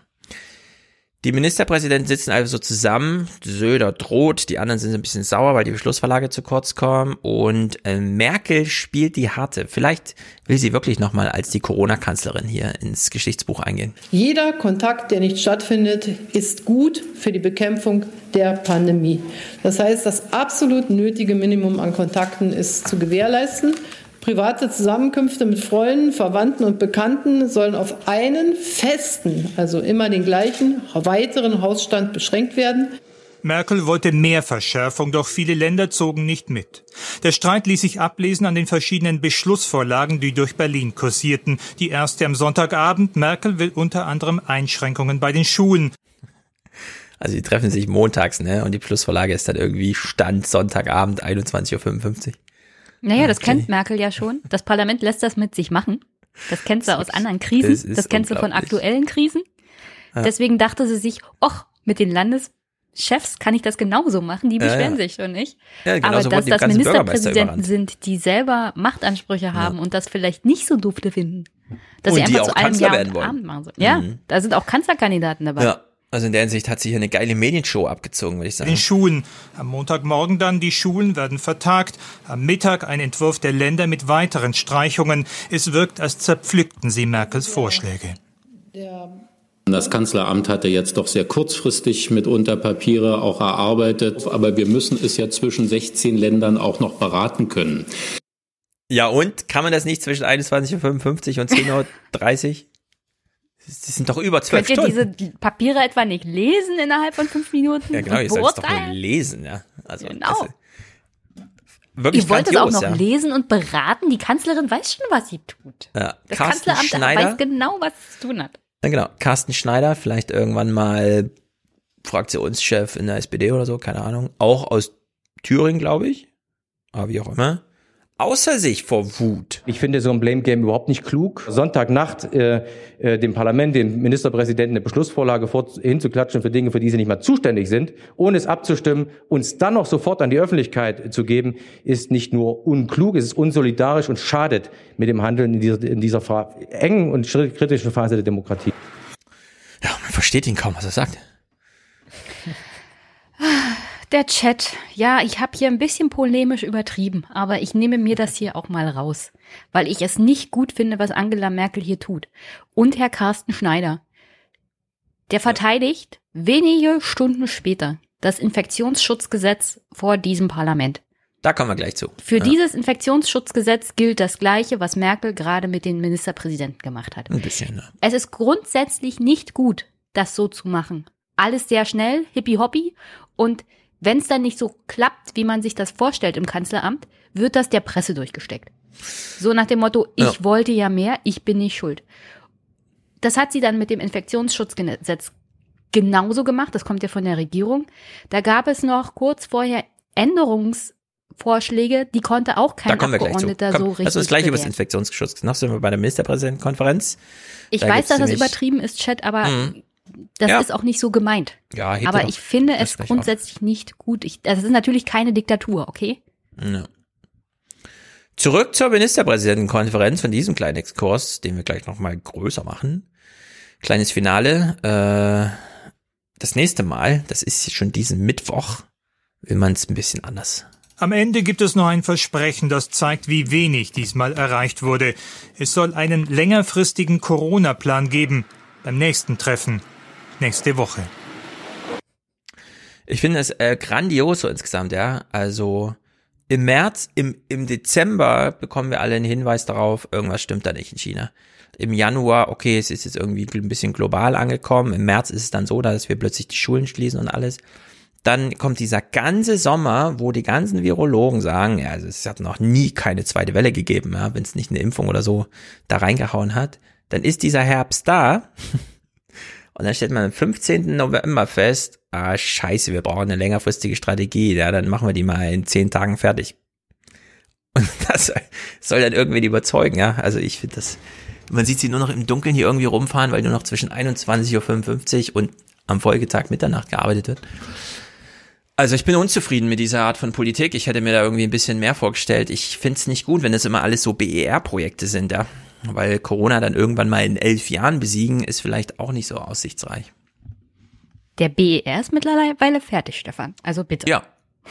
Die Ministerpräsidenten sitzen also zusammen, Söder droht, die anderen sind ein bisschen sauer, weil die Beschlussverlage zu kurz kommen und äh, Merkel spielt die harte. Vielleicht will sie wirklich nochmal als die Corona-Kanzlerin hier ins Geschichtsbuch eingehen. Jeder Kontakt, der nicht stattfindet, ist gut für die Bekämpfung der Pandemie. Das heißt, das absolut nötige Minimum an Kontakten ist zu gewährleisten. Private Zusammenkünfte mit Freunden, Verwandten und Bekannten sollen auf einen festen, also immer den gleichen, weiteren Hausstand beschränkt werden. Merkel wollte mehr Verschärfung, doch viele Länder zogen nicht mit. Der Streit ließ sich ablesen an den verschiedenen Beschlussvorlagen, die durch Berlin kursierten. Die erste am Sonntagabend. Merkel will unter anderem Einschränkungen bei den Schulen. Also die treffen sich montags, ne? Und die Beschlussvorlage ist dann irgendwie Stand Sonntagabend 21.55 Uhr. Naja, das okay. kennt Merkel ja schon. Das Parlament lässt das mit sich machen. Das kennst du aus anderen Krisen. Das, das kennst du von aktuellen Krisen. Ja. Deswegen dachte sie sich, ach, mit den Landeschefs kann ich das genauso machen. Die beschweren ja, ja. sich schon nicht. Aber dass das Ministerpräsidenten sind, die selber Machtansprüche haben und das vielleicht nicht so dufte finden. Dass und sie einfach zu einem Jahr und Abend machen sollen. Ja, mhm. da sind auch Kanzlerkandidaten dabei. Ja. Also in der Hinsicht hat sie hier eine geile Medienshow abgezogen, würde ich sagen. In Schulen. Am Montagmorgen dann, die Schulen werden vertagt. Am Mittag ein Entwurf der Länder mit weiteren Streichungen. Es wirkt, als zerpflückten sie Merkels Vorschläge. Das Kanzleramt hatte jetzt doch sehr kurzfristig mitunter Papiere auch erarbeitet. Aber wir müssen es ja zwischen 16 Ländern auch noch beraten können. Ja, und kann man das nicht zwischen 21.55 Uhr und 10.30 Uhr? Sie sind doch über zwölf Könnt Stunden. Könnt ihr diese Papiere etwa nicht lesen innerhalb von fünf Minuten? Ja, genau, ihr sollt es doch nur lesen, ja. Also, genau. wirklich ihr wollt es auch noch ja. lesen und beraten. Die Kanzlerin weiß schon, was sie tut. Ja. Das Carsten Kanzleramt Schneider, weiß genau, was es zu tun hat. Ja, genau. Carsten Schneider, vielleicht irgendwann mal Fraktionschef in der SPD oder so, keine Ahnung. Auch aus Thüringen, glaube ich. Aber wie auch immer außer sich vor Wut. Ich finde so ein Blame Game überhaupt nicht klug. Sonntagnacht äh, äh, dem Parlament, dem Ministerpräsidenten eine Beschlussvorlage vor, hinzuklatschen für Dinge, für die sie nicht mal zuständig sind, ohne es abzustimmen, uns dann noch sofort an die Öffentlichkeit zu geben, ist nicht nur unklug, es ist unsolidarisch und schadet mit dem Handeln in dieser, in dieser engen und kritischen Phase der Demokratie. Ja, man versteht ihn kaum, was er sagt. Der Chat. Ja, ich habe hier ein bisschen polemisch übertrieben, aber ich nehme mir das hier auch mal raus, weil ich es nicht gut finde, was Angela Merkel hier tut. Und Herr Carsten Schneider. Der verteidigt wenige Stunden später das Infektionsschutzgesetz vor diesem Parlament. Da kommen wir gleich zu. Für ja. dieses Infektionsschutzgesetz gilt das Gleiche, was Merkel gerade mit den Ministerpräsidenten gemacht hat. Ein bisschen, ne? Es ist grundsätzlich nicht gut, das so zu machen. Alles sehr schnell, hippie hoppy und wenn es dann nicht so klappt, wie man sich das vorstellt im Kanzleramt, wird das der Presse durchgesteckt. So nach dem Motto, ich ja. wollte ja mehr, ich bin nicht schuld. Das hat sie dann mit dem Infektionsschutzgesetz genauso gemacht. Das kommt ja von der Regierung. Da gab es noch kurz vorher Änderungsvorschläge, die konnte auch kein Abgeordneter so richtig. Also das gleiche über das Infektionsschutz. Noch sind wir bei der Ministerpräsidentenkonferenz. Ich da weiß, dass das übertrieben ist, Chat, aber mhm. Das ja. ist auch nicht so gemeint. Ja, Aber ich finde es grundsätzlich auch. nicht gut. Ich, das ist natürlich keine Diktatur, okay? Ja. Zurück zur Ministerpräsidentenkonferenz von diesem kleinen Exkurs, den wir gleich nochmal größer machen. Kleines Finale. Äh, das nächste Mal, das ist schon diesen Mittwoch, will man es ein bisschen anders. Am Ende gibt es noch ein Versprechen, das zeigt, wie wenig diesmal erreicht wurde. Es soll einen längerfristigen Corona-Plan geben beim nächsten Treffen nächste Woche. Ich finde es äh, grandios so insgesamt, ja. Also im März, im, im Dezember bekommen wir alle einen Hinweis darauf, irgendwas stimmt da nicht in China. Im Januar, okay, es ist jetzt irgendwie ein bisschen global angekommen. Im März ist es dann so, dass wir plötzlich die Schulen schließen und alles. Dann kommt dieser ganze Sommer, wo die ganzen Virologen sagen, ja, also es hat noch nie keine zweite Welle gegeben, ja, wenn es nicht eine Impfung oder so da reingehauen hat. Dann ist dieser Herbst da Und dann stellt man am 15. November fest, ah, scheiße, wir brauchen eine längerfristige Strategie. Ja, dann machen wir die mal in zehn Tagen fertig. Und das soll dann irgendwie überzeugen, ja. Also ich finde das, man sieht sie nur noch im Dunkeln hier irgendwie rumfahren, weil nur noch zwischen 21.55 Uhr und am Folgetag Mitternacht gearbeitet wird. Also ich bin unzufrieden mit dieser Art von Politik. Ich hätte mir da irgendwie ein bisschen mehr vorgestellt. Ich finde es nicht gut, wenn das immer alles so BER-Projekte sind, ja weil Corona dann irgendwann mal in elf Jahren besiegen, ist vielleicht auch nicht so aussichtsreich. Der BER ist mittlerweile fertig, Stefan. Also bitte. Ja.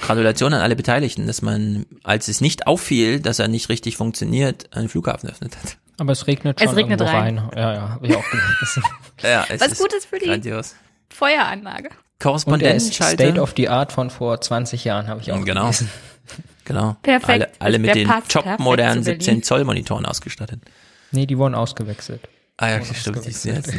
Gratulation an alle Beteiligten, dass man, als es nicht auffiel, dass er nicht richtig funktioniert, einen Flughafen öffnet hat. Aber es regnet schon Es regnet rein. rein. Ja, ja, habe ich auch gelesen. ja, es Was ist Gutes für die grandios. Feueranlage. Und er ist Korrespondentenschalte. State of the Art von vor 20 Jahren, habe ich auch Genau. gelesen. Genau. Perfekt. Alle, alle mit Der den passt top perfekt modernen zu Berlin. 17 Zoll Monitoren ausgestattet. Nee, die wurden ausgewechselt. Ah ja, stimmt. Ich sehe jetzt.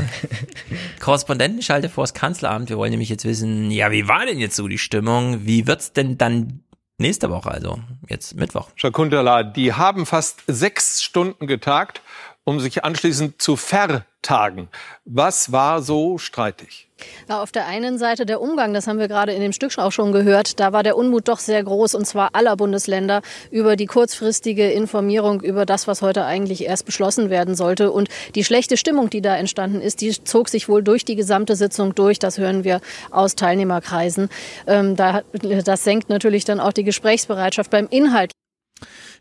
Korrespondentenschalte vor das Kanzleramt. Wir wollen nämlich jetzt wissen, ja, wie war denn jetzt so die Stimmung? Wie wird's denn dann nächste Woche, also jetzt Mittwoch? Shakuntala, die haben fast sechs Stunden getagt, um sich anschließend zu vertagen. Was war so streitig? Na, auf der einen Seite der Umgang, das haben wir gerade in dem Stück auch schon gehört, da war der Unmut doch sehr groß, und zwar aller Bundesländer, über die kurzfristige Informierung über das, was heute eigentlich erst beschlossen werden sollte. Und die schlechte Stimmung, die da entstanden ist, die zog sich wohl durch die gesamte Sitzung durch. Das hören wir aus Teilnehmerkreisen. Ähm, da, das senkt natürlich dann auch die Gesprächsbereitschaft beim Inhalt.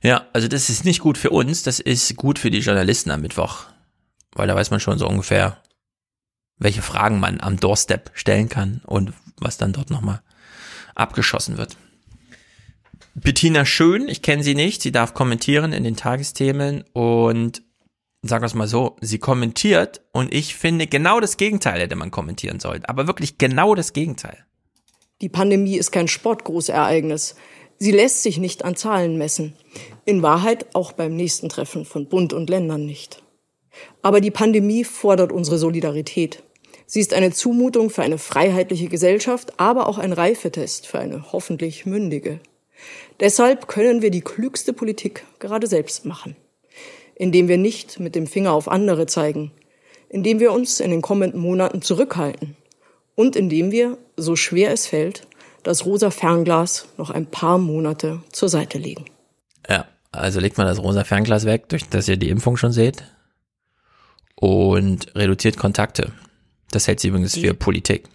Ja, also das ist nicht gut für uns, das ist gut für die Journalisten am Mittwoch. Weil da weiß man schon so ungefähr, welche Fragen man am Doorstep stellen kann und was dann dort nochmal abgeschossen wird. Bettina Schön, ich kenne sie nicht, sie darf kommentieren in den Tagesthemen und sagen wir es mal so, sie kommentiert und ich finde genau das Gegenteil hätte man kommentieren sollen, aber wirklich genau das Gegenteil. Die Pandemie ist kein Sportgroßereignis. Sie lässt sich nicht an Zahlen messen. In Wahrheit auch beim nächsten Treffen von Bund und Ländern nicht. Aber die Pandemie fordert unsere Solidarität. Sie ist eine Zumutung für eine freiheitliche Gesellschaft, aber auch ein Reifetest für eine hoffentlich mündige. Deshalb können wir die klügste Politik gerade selbst machen. Indem wir nicht mit dem Finger auf andere zeigen. Indem wir uns in den kommenden Monaten zurückhalten. Und indem wir, so schwer es fällt, das rosa Fernglas noch ein paar Monate zur Seite legen. Ja, also legt man das rosa Fernglas weg, durch das ihr die Impfung schon seht und reduziert Kontakte. Das hält sie übrigens für Politik.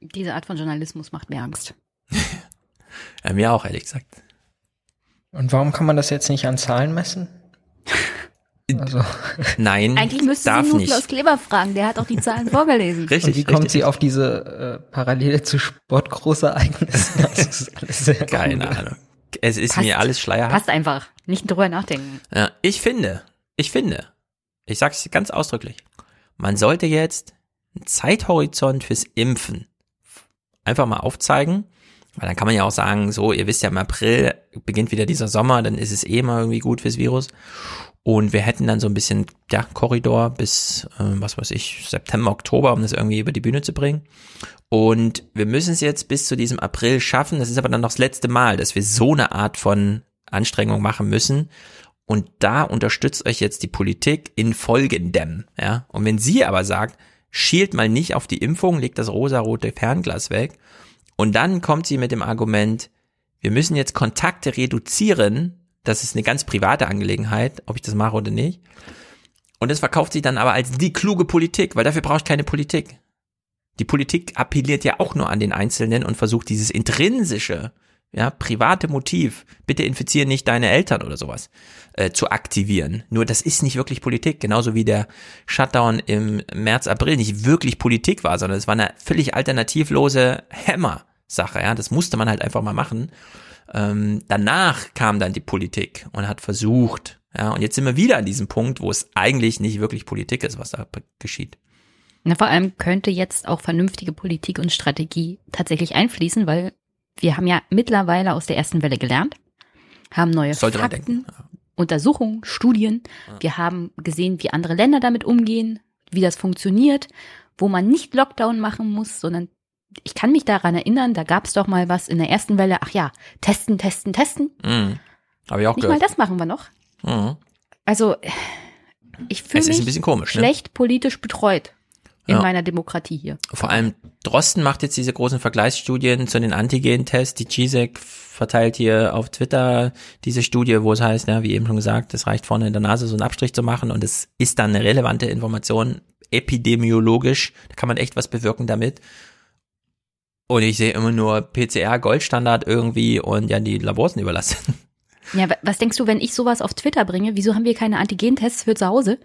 Diese Art von Journalismus macht mir Angst. Ja, mir auch, ehrlich gesagt. Und warum kann man das jetzt nicht an Zahlen messen? Also. Nein, Eigentlich müsste darf sie nur nicht. Klaus Kleber fragen, der hat auch die Zahlen vorgelesen. Richtig, Und wie kommt richtig. sie auf diese äh, Parallele zu Sportgroßereignissen? Das ist alles sehr Keine cool. Ahnung. Es ist Passt. mir alles schleierhaft. Passt einfach. Nicht drüber nachdenken. Ja, ich finde, ich finde, ich sag's ganz ausdrücklich, man sollte jetzt einen Zeithorizont fürs Impfen einfach mal aufzeigen, weil dann kann man ja auch sagen, so, ihr wisst ja, im April beginnt wieder dieser Sommer, dann ist es eh mal irgendwie gut fürs Virus. Und wir hätten dann so ein bisschen, ja, Korridor bis, äh, was weiß ich, September, Oktober, um das irgendwie über die Bühne zu bringen. Und wir müssen es jetzt bis zu diesem April schaffen. Das ist aber dann noch das letzte Mal, dass wir so eine Art von Anstrengung machen müssen. Und da unterstützt euch jetzt die Politik in folgendem, ja. Und wenn sie aber sagt, schielt mal nicht auf die Impfung, legt das rosarote Fernglas weg. Und dann kommt sie mit dem Argument, wir müssen jetzt Kontakte reduzieren. Das ist eine ganz private Angelegenheit, ob ich das mache oder nicht. Und das verkauft sie dann aber als die kluge Politik, weil dafür brauche ich keine Politik. Die Politik appelliert ja auch nur an den Einzelnen und versucht dieses intrinsische, ja, private Motiv, bitte infizieren nicht deine Eltern oder sowas, äh, zu aktivieren. Nur das ist nicht wirklich Politik, genauso wie der Shutdown im März, April nicht wirklich Politik war, sondern es war eine völlig alternativlose Hammer-Sache, ja, das musste man halt einfach mal machen. Ähm, danach kam dann die Politik und hat versucht, ja, und jetzt sind wir wieder an diesem Punkt, wo es eigentlich nicht wirklich Politik ist, was da geschieht. Na, vor allem könnte jetzt auch vernünftige Politik und Strategie tatsächlich einfließen, weil wir haben ja mittlerweile aus der ersten Welle gelernt, haben neue Sollte Fakten, Untersuchungen, Studien. Wir haben gesehen, wie andere Länder damit umgehen, wie das funktioniert, wo man nicht Lockdown machen muss, sondern ich kann mich daran erinnern, da gab es doch mal was in der ersten Welle. Ach ja, testen, testen, testen. Mhm. Habe ich auch Nicht gehört. mal das machen wir noch. Mhm. Also ich fühle Es mich ist ein bisschen komisch, ne? schlecht politisch betreut in Ja. meiner Demokratie hier. Vor allem Drosten macht jetzt diese großen Vergleichsstudien zu den Antigen-Tests. Die GISEC verteilt hier auf Twitter diese Studie, wo es heißt, ja, wie eben schon gesagt, es reicht vorne in der Nase so einen Abstrich zu machen und es ist dann eine relevante Information epidemiologisch. Da kann man echt was bewirken damit. Und ich sehe immer nur PCR Goldstandard irgendwie und ja, die Labors sind überlassen. Ja, wa- was denkst du, wenn ich sowas auf Twitter bringe? Wieso haben wir keine Antigentests für zu Hause?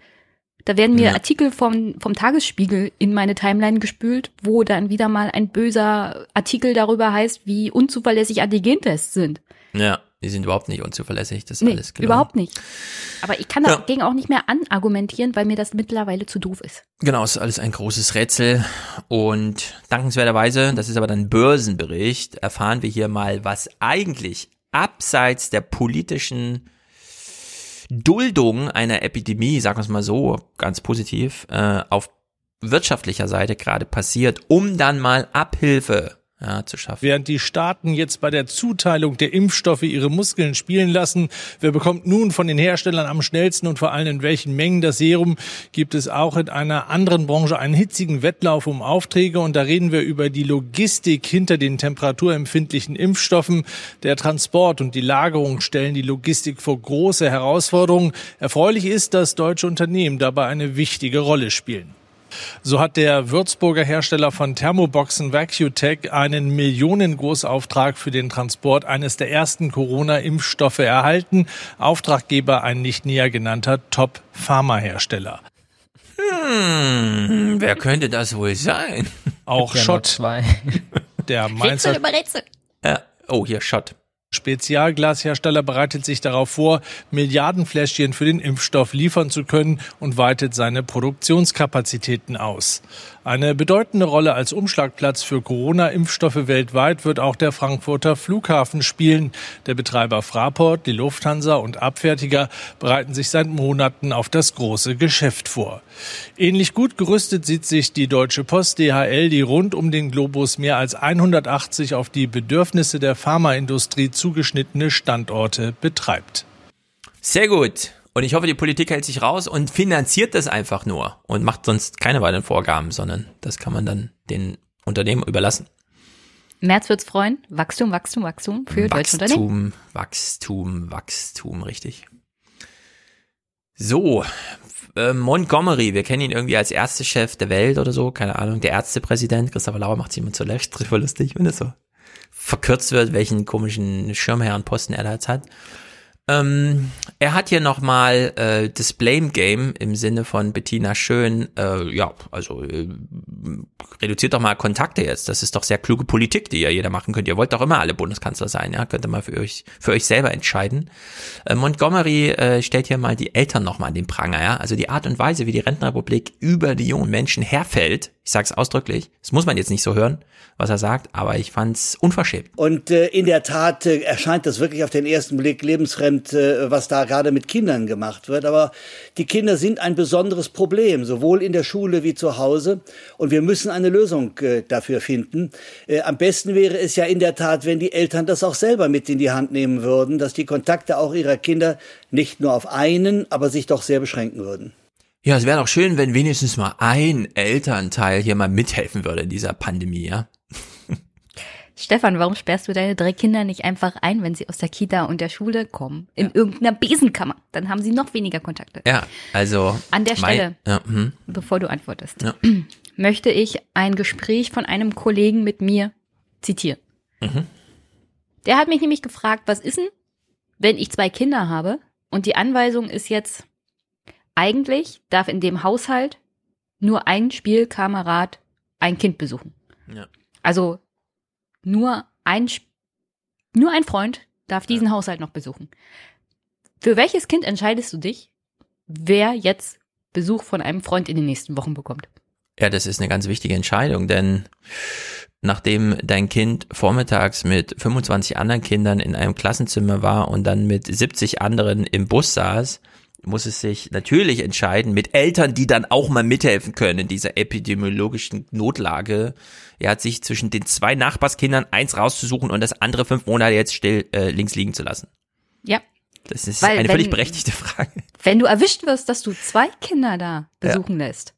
Da werden mir ja. Artikel vom, vom Tagesspiegel in meine Timeline gespült, wo dann wieder mal ein böser Artikel darüber heißt, wie unzuverlässig Antigentests sind. Ja, die sind überhaupt nicht unzuverlässig, das ist nee, alles genau. überhaupt nicht. Aber ich kann ja. dagegen auch nicht mehr anargumentieren, weil mir das mittlerweile zu doof ist. Genau, es ist alles ein großes Rätsel und dankenswerterweise, das ist aber dann Börsenbericht, erfahren wir hier mal, was eigentlich abseits der politischen Duldung einer Epidemie, sagen wir es mal so, ganz positiv, äh, auf wirtschaftlicher Seite gerade passiert, um dann mal Abhilfe ja, zu schaffen. Während die Staaten jetzt bei der Zuteilung der Impfstoffe ihre Muskeln spielen lassen, wer bekommt nun von den Herstellern am schnellsten und vor allem in welchen Mengen das Serum, gibt es auch in einer anderen Branche einen hitzigen Wettlauf um Aufträge und da reden wir über die Logistik hinter den temperaturempfindlichen Impfstoffen. Der Transport und die Lagerung stellen die Logistik vor große Herausforderungen. Erfreulich ist, dass deutsche Unternehmen dabei eine wichtige Rolle spielen. So hat der Würzburger Hersteller von Thermoboxen VacuTech einen Millionengroßauftrag für den Transport eines der ersten Corona-Impfstoffe erhalten. Auftraggeber ein nicht näher genannter Top-Pharma-Hersteller. Hm, wer könnte das wohl sein? Auch Schott. Der Mainzer. Äh, oh, hier Schott. Spezialglashersteller bereitet sich darauf vor, Milliardenfläschchen für den Impfstoff liefern zu können und weitet seine Produktionskapazitäten aus. Eine bedeutende Rolle als Umschlagplatz für Corona-Impfstoffe weltweit wird auch der Frankfurter Flughafen spielen. Der Betreiber Fraport, die Lufthansa und Abfertiger bereiten sich seit Monaten auf das große Geschäft vor. Ähnlich gut gerüstet sieht sich die Deutsche Post DHL, die rund um den Globus mehr als 180 auf die Bedürfnisse der Pharmaindustrie zugeschnittene Standorte betreibt. Sehr gut. Und ich hoffe, die Politik hält sich raus und finanziert das einfach nur und macht sonst keine weiteren Vorgaben, sondern das kann man dann den Unternehmen überlassen. März wird's freuen. Wachstum, Wachstum, Wachstum für deutsche Unternehmen. Wachstum, Wachstum, Wachstum, richtig. So, äh, Montgomery, wir kennen ihn irgendwie als Ärztechef der Welt oder so, keine Ahnung, der Ärztepräsident. Christopher Lauer macht sich immer zuletzt drüber lustig, wenn es so verkürzt wird, welchen komischen Schirmherrenposten er da jetzt hat. Ähm, er hat hier nochmal äh, das Blame Game im Sinne von Bettina Schön, äh, ja, also äh, reduziert doch mal Kontakte jetzt. Das ist doch sehr kluge Politik, die ihr jeder machen könnt. Ihr wollt doch immer alle Bundeskanzler sein, ja, könnt ihr mal für euch, für euch selber entscheiden. Äh, Montgomery äh, stellt hier mal die Eltern nochmal an den Pranger, ja. Also die Art und Weise, wie die Rentenrepublik über die jungen Menschen herfällt, ich sag's ausdrücklich, das muss man jetzt nicht so hören, was er sagt, aber ich fand's unverschämt. Und äh, in der Tat äh, erscheint das wirklich auf den ersten Blick lebensfremd, äh, was da gerade mit Kindern gemacht wird. Aber die Kinder sind ein besonderes Problem, sowohl in der Schule wie zu Hause. Und wir müssen eine Lösung äh, dafür finden. Äh, am besten wäre es ja in der Tat, wenn die Eltern das auch selber mit in die Hand nehmen würden, dass die Kontakte auch ihrer Kinder nicht nur auf einen, aber sich doch sehr beschränken würden. Ja, es wäre doch schön, wenn wenigstens mal ein Elternteil hier mal mithelfen würde in dieser Pandemie, ja? Stefan, warum sperrst du deine drei Kinder nicht einfach ein, wenn sie aus der Kita und der Schule kommen? In ja. irgendeiner Besenkammer. Dann haben sie noch weniger Kontakte. Ja, also. An der Stelle, ja, hm. bevor du antwortest, ja. möchte ich ein Gespräch von einem Kollegen mit mir zitieren. Mhm. Der hat mich nämlich gefragt, was ist denn, wenn ich zwei Kinder habe und die Anweisung ist jetzt, eigentlich darf in dem Haushalt nur ein Spielkamerad ein Kind besuchen. Ja. Also nur ein, nur ein Freund darf diesen ja. Haushalt noch besuchen. Für welches Kind entscheidest du dich, wer jetzt Besuch von einem Freund in den nächsten Wochen bekommt? Ja, das ist eine ganz wichtige Entscheidung, denn nachdem dein Kind vormittags mit 25 anderen Kindern in einem Klassenzimmer war und dann mit 70 anderen im Bus saß, muss es sich natürlich entscheiden mit Eltern, die dann auch mal mithelfen können in dieser epidemiologischen Notlage. Er hat sich zwischen den zwei Nachbarskindern eins rauszusuchen und das andere fünf Monate jetzt still äh, links liegen zu lassen. Ja. Das ist Weil, eine wenn, völlig berechtigte Frage. Wenn du erwischt wirst, dass du zwei Kinder da besuchen ja. lässt,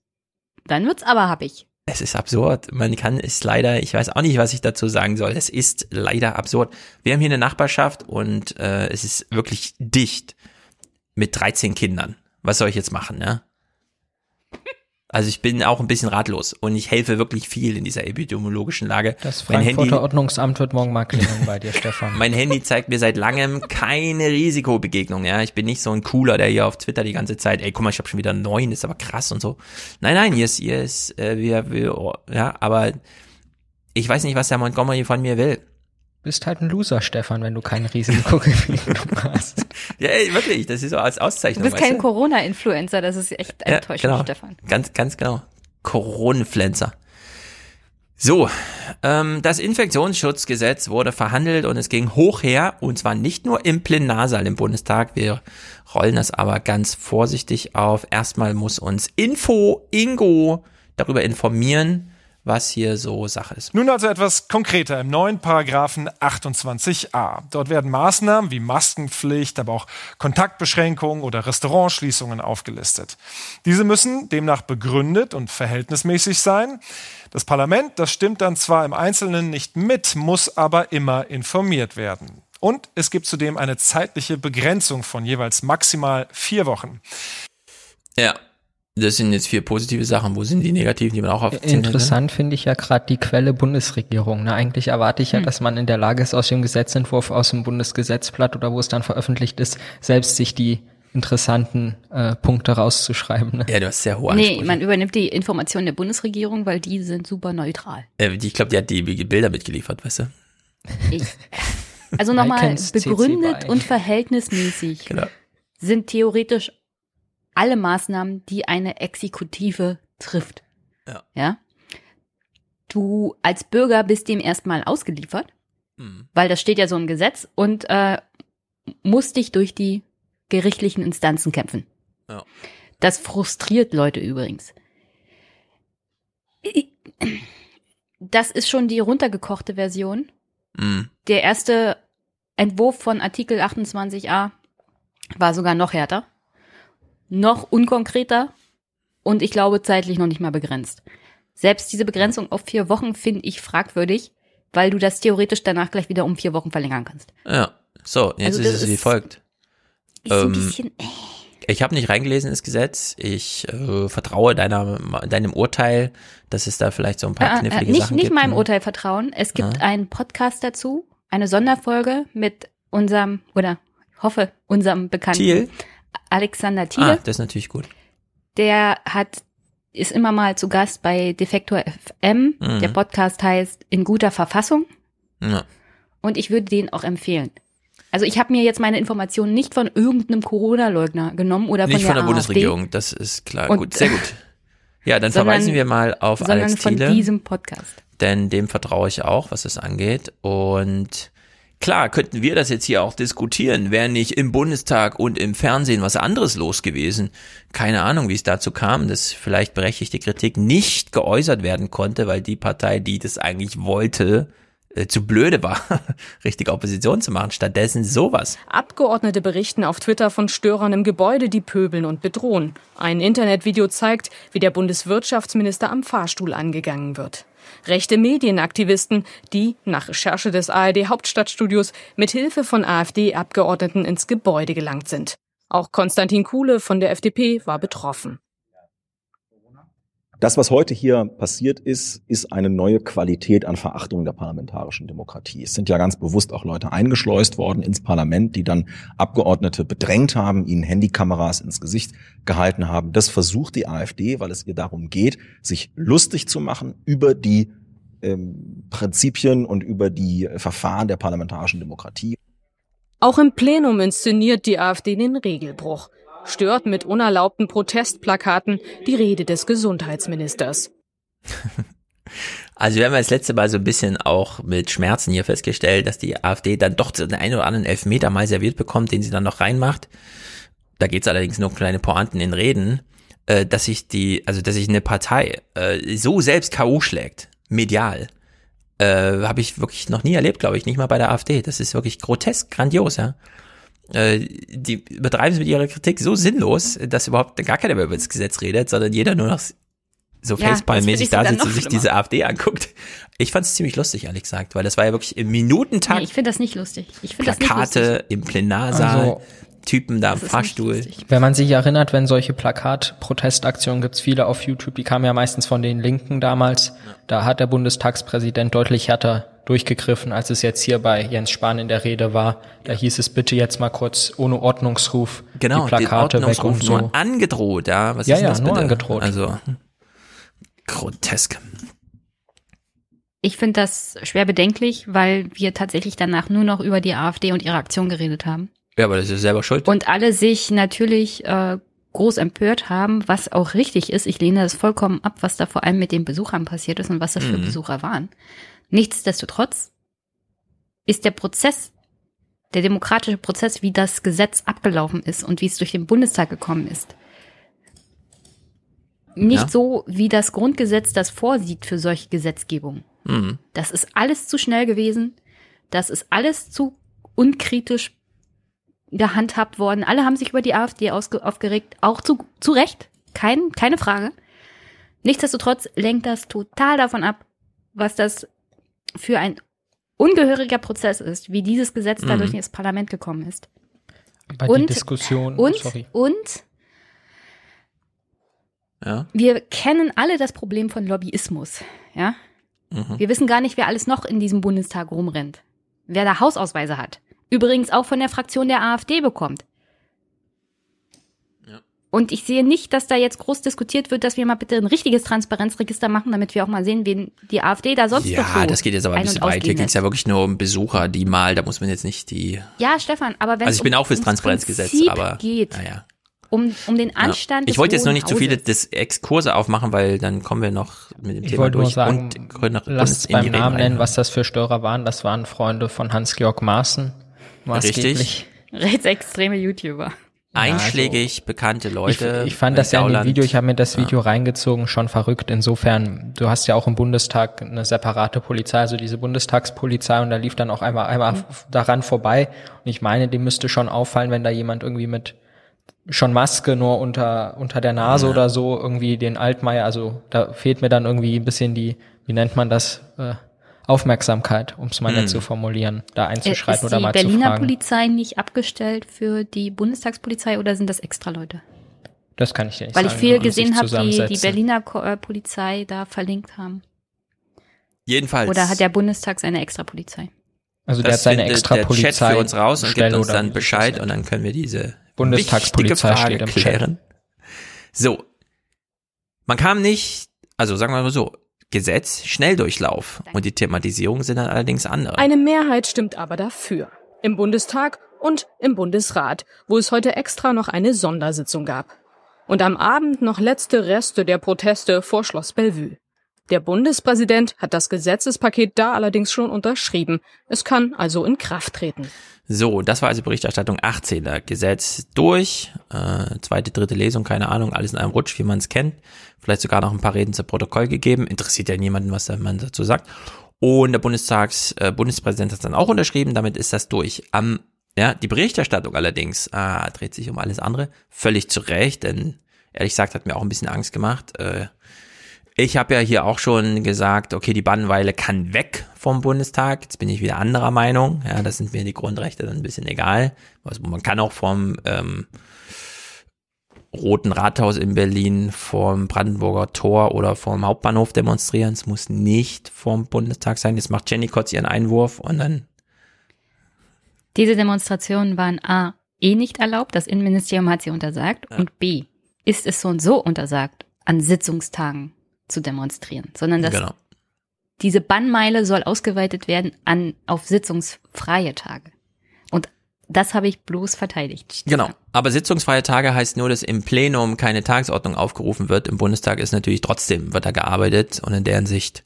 dann wird's aber happig. Es ist absurd. Man kann es leider, ich weiß auch nicht, was ich dazu sagen soll. Es ist leider absurd. Wir haben hier eine Nachbarschaft und äh, es ist wirklich dicht mit 13 Kindern. Was soll ich jetzt machen, ne? Also ich bin auch ein bisschen ratlos und ich helfe wirklich viel in dieser epidemiologischen Lage. Das Mein Frankfurter Handy, Ordnungsamt wird morgen mal klingeln bei dir, Stefan. mein Handy zeigt mir seit langem keine Risikobegegnung. Ja, ich bin nicht so ein cooler, der hier auf Twitter die ganze Zeit, ey, guck mal, ich habe schon wieder neun, ist aber krass und so. Nein, nein, hier ist, hier ist, äh, wir, wir, oh, ja, aber ich weiß nicht, was der Montgomery von mir will. Bist halt ein Loser, Stefan, wenn du kein Risikogefühl hast. Ja, ey, wirklich, das ist so als Du Auszeichnung. bist weißt kein du? Corona-Influencer, das ist echt Ja, enttäuschend, genau. Stefan. Ganz, ganz genau. Corona-Pflänzer. So, ähm, das Infektionsschutzgesetz wurde verhandelt und es ging hoch her und zwar nicht nur im Plenarsaal im Bundestag. Wir rollen das aber ganz vorsichtig auf. Erstmal muss uns Info Ingo darüber informieren, was hier so Sache ist. Nun also etwas konkreter im neuen Paragraphen 28a. Dort werden Maßnahmen wie Maskenpflicht, aber auch Kontaktbeschränkungen oder Restaurantschließungen aufgelistet. Diese müssen demnach begründet und verhältnismäßig sein. Das Parlament, das stimmt dann zwar im Einzelnen nicht mit, muss aber immer informiert werden. Und es gibt zudem eine zeitliche Begrenzung von jeweils maximal vier Wochen. Ja, das sind jetzt vier positive Sachen. Wo sind die negativen, die man auch aufzählen kann? Interessant finde ich ja gerade die Quelle Bundesregierung. Ne? Eigentlich erwarte ich ja, Hm. dass man in der Lage ist, aus dem Gesetzentwurf aus dem Bundesgesetzblatt oder wo es dann veröffentlicht ist, selbst sich die interessanten äh, Punkte rauszuschreiben. Ne? Ja, du hast sehr hohe Nee, Ansprüche. man übernimmt die Informationen der Bundesregierung, weil die sind super neutral. Äh, ich glaube, die hat die Bilder mitgeliefert, weißt du? Ich, also nochmal, begründet und verhältnismäßig Genau. sind theoretisch alle Maßnahmen, die eine Exekutive trifft. Ja. ja? Du als Bürger bist dem erstmal ausgeliefert, Mhm. weil das steht ja so im Gesetz und äh, musst dich durch die gerichtlichen Instanzen kämpfen. Ja. Das frustriert Leute übrigens. Das ist schon die runtergekochte Version. Mhm. Der erste Entwurf von Artikel 28a war sogar noch härter, noch unkonkreter und ich glaube zeitlich noch nicht mal begrenzt. Selbst diese Begrenzung auf vier Wochen finde ich fragwürdig, weil du das theoretisch danach gleich wieder um vier Wochen verlängern kannst. Ja, so, jetzt Also ist es wie folgt. Ist ein Ähm, bisschen, äh, Ich habe nicht reingelesen ins Gesetz. Ich äh, vertraue deiner, deinem Urteil, dass es da vielleicht so ein paar äh, äh, knifflige nicht, Sachen nicht gibt. meinem ne? Urteil vertrauen. Es gibt Ja. einen Podcast dazu, eine Sonderfolge mit unserem, oder hoffe, unserem bekannten Thiel? Alexander Thiele. Ah, das ist natürlich gut. Der hat, ist immer mal zu Gast bei Defektor FM. Mhm. Der Podcast heißt In guter Verfassung. Ja. Und ich würde den auch empfehlen. Also ich habe mir jetzt meine Informationen nicht von irgendeinem Corona-Leugner genommen oder von Nicht der, von der AfD, Bundesregierung, das ist klar. Und- gut, sehr gut. Ja, dann sondern- verweisen wir mal auf Alex von Thiele. diesem Podcast. denn dem vertraue ich auch, was es angeht. Und klar, könnten wir das jetzt hier auch diskutieren, wäre nicht im Bundestag und im Fernsehen was anderes los gewesen. Keine Ahnung, wie es dazu kam, dass vielleicht berechtigte Kritik nicht geäußert werden konnte, weil die Partei, die das eigentlich wollte, äh, zu blöde war, richtige Opposition zu machen. Stattdessen sowas. Abgeordnete berichten auf Twitter von Störern im Gebäude, die pöbeln und bedrohen. Ein Internetvideo zeigt, wie der Bundeswirtschaftsminister am Fahrstuhl angegangen wird. Rechte Medienaktivisten, die nach Recherche des ARD Hauptstadtstudios mit Hilfe von AfD-Abgeordneten ins Gebäude gelangt sind. Auch Konstantin Kuhle von der FDP war betroffen. Das, was heute hier passiert ist, ist eine neue Qualität an Verachtung der parlamentarischen Demokratie. Es sind ja ganz bewusst auch Leute eingeschleust worden ins Parlament, die dann Abgeordnete bedrängt haben, ihnen Handykameras ins Gesicht gehalten haben. Das versucht die AfD, weil es ihr darum geht, sich lustig zu machen über die ähm, Prinzipien und über die Verfahren der parlamentarischen Demokratie. Auch im Plenum inszeniert die AfD den Regelbruch, stört mit unerlaubten Protestplakaten die Rede des Gesundheitsministers. Also wir haben ja das letzte Mal so ein bisschen auch mit Schmerzen hier festgestellt, dass die AfD dann doch den einen oder anderen Elfmeter mal serviert bekommt, den sie dann noch reinmacht. Da geht's allerdings nur um kleine Pointen in Reden, äh, dass sich die, also dass sich eine Partei äh, so selbst K.O. schlägt, medial, äh, habe ich wirklich noch nie erlebt, glaube ich, nicht mal bei der AfD. Das ist wirklich grotesk, grandios, ja. Äh, die übertreiben es mit ihrer Kritik so sinnlos, dass überhaupt gar keiner mehr über das Gesetz redet, sondern jeder nur noch so Ja, Facepalm-mäßig das da sitzt und sich diese AfD anguckt. Ich fand es ziemlich lustig, ehrlich gesagt, weil das war ja wirklich im Minutentakt Nee, ich finde das nicht lustig. Ich finde das nicht lustig. Plakate im Plenarsaal. Also, Typen da im Fahrstuhl. Wenn man sich erinnert, wenn solche Plakat-Protestaktionen gibt's viele auf YouTube, die kamen ja meistens von den Linken damals. Da hat der Bundestagspräsident deutlich härter durchgegriffen, als es jetzt hier bei Jens Spahn in der Rede war. Da hieß es bitte jetzt mal kurz ohne Ordnungsruf Genau, die Plakate den weg und Ordnungsruf so. nur angedroht, ja. Was Ja, ist ja, das nur bitte? angedroht. Also, grotesk. Ich finde das schwer bedenklich, weil wir tatsächlich danach nur noch über die AfD und ihre Aktion geredet haben. Ja, aber das ist selber schuld. Und alle sich natürlich äh, groß empört haben, was auch richtig ist. Ich lehne das vollkommen ab, was da vor allem mit den Besuchern passiert ist und was das für Mhm. Besucher waren. Nichtsdestotrotz ist der Prozess, der demokratische Prozess, wie das Gesetz abgelaufen ist und wie es durch den Bundestag gekommen ist, nicht Ja. so, wie das Grundgesetz das vorsieht für solche Gesetzgebung. Mhm. Das ist alles zu schnell gewesen. Das ist alles zu unkritisch gehandhabt worden. Alle haben sich über die AfD aufgeregt, auch zu, zu Recht. Kein, keine Frage. Nichtsdestotrotz lenkt das total davon ab, was das für ein ungehöriger Prozess ist, wie dieses Gesetz Mhm. dadurch ins Parlament gekommen ist. Aber die Diskussion, und, sorry. und Ja. wir kennen alle das Problem von Lobbyismus, ja? Mhm. Wir wissen gar nicht, wer alles noch in diesem Bundestag rumrennt. Wer da Hausausweise hat. Übrigens auch von der Fraktion der AfD bekommt. Und ich sehe nicht, dass da jetzt groß diskutiert wird, dass wir mal bitte ein richtiges Transparenzregister machen, damit wir auch mal sehen, wen die AfD da sonst noch so Ja, das geht jetzt aber ein ein- bisschen weit. Hier ging es ja wirklich nur um Besucher, die mal, da muss man jetzt nicht die. Ja, Stefan, aber wenn Also ich es bin um, auch fürs Transparenzgesetz, Prinzip aber. geht, Naja. um, um den Ja. Anstand Ich des wollte jetzt noch Hohen nicht zu viele des Exkurse aufmachen, weil dann kommen wir noch mit dem Ich Thema wollte nur durch sagen, und lasst beim Namen nennen, was das für Störer waren. Das waren Freunde von Hans-Georg Maaßen. maßgeblich. Rechtsextreme YouTuber. Einschlägig bekannte Leute. Ich, ich fand das ja in dem Gauland. Video, ich habe mir das Video reingezogen, schon verrückt. Insofern, du hast ja auch im Bundestag eine separate Polizei, also diese Bundestagspolizei und da lief dann auch einmal, einmal Mhm. daran vorbei. Und ich meine, dem müsste schon auffallen, wenn da jemand irgendwie mit schon Maske nur unter, unter der Nase Ja. oder so irgendwie den Altmaier, also da fehlt mir dann irgendwie ein bisschen die, wie nennt man das, äh, Aufmerksamkeit, um es mal Hm. nett zu formulieren, da Äh, einzuschreiten ist oder die mal Berliner zu fragen. Polizei nicht abgestellt für die Bundestagspolizei oder sind das extra Leute? Das kann ich dir nicht Weil ich sagen. viel die sich gesehen habe, die die. Berliner Ko äh, Polizei da verlinkt haben. Jedenfalls. Oder hat der Bundestag seine extra Polizei? Also der das hat seine extra der Chat Polizei für uns raus und gibt uns dann Bescheid und dann können wir diese Bundestagspolizei Frage Chat. klären. So. Man kam nicht, also sagen wir mal so, Gesetz, Schnelldurchlauf. Und die Thematisierungen sind dann allerdings andere. Eine Mehrheit stimmt aber dafür. Im Bundestag und im Bundesrat, wo es heute extra noch eine Sondersitzung gab. Und am Abend noch letzte Reste der Proteste vor Schloss Bellevue. Der Bundespräsident hat das Gesetzespaket da allerdings schon unterschrieben. Es kann also in Kraft treten. So, das war also Berichterstattung 18. Gesetz durch, äh, zweite, dritte Lesung, keine Ahnung, alles in einem Rutsch, wie man es kennt. Vielleicht sogar noch ein paar Reden zu Protokoll gegeben. Interessiert ja niemanden, was man dazu sagt. Und der Bundestags, äh, Bundespräsident hat dann auch unterschrieben, damit ist das durch. Am, ja, die Berichterstattung allerdings ah, dreht sich um alles andere. Völlig zu Recht, denn ehrlich gesagt hat mir auch ein bisschen Angst gemacht. Äh, ich habe ja hier auch schon gesagt, okay, die Bannweile kann weg vom Bundestag. Jetzt bin ich wieder anderer Meinung. Ja, das sind mir die Grundrechte dann ein bisschen egal. Also man kann auch vom ähm, Roten Rathaus in Berlin, vom Brandenburger Tor oder vom Hauptbahnhof demonstrieren. Es muss nicht vom Bundestag sein. Jetzt macht Jenny kurz ihren Einwurf und dann Diese Demonstrationen waren A, eh nicht erlaubt, das Innenministerium hat sie untersagt, und B, ist es so und so untersagt, an Sitzungstagen zu demonstrieren, sondern dass Genau. diese Bannmeile soll ausgeweitet werden an auf sitzungsfreie Tage. Und das habe ich bloß verteidigt. Genau. Aber sitzungsfreie Tage heißt nur, dass im Plenum keine Tagesordnung aufgerufen wird. Im Bundestag ist natürlich trotzdem, wird da gearbeitet und in deren Sicht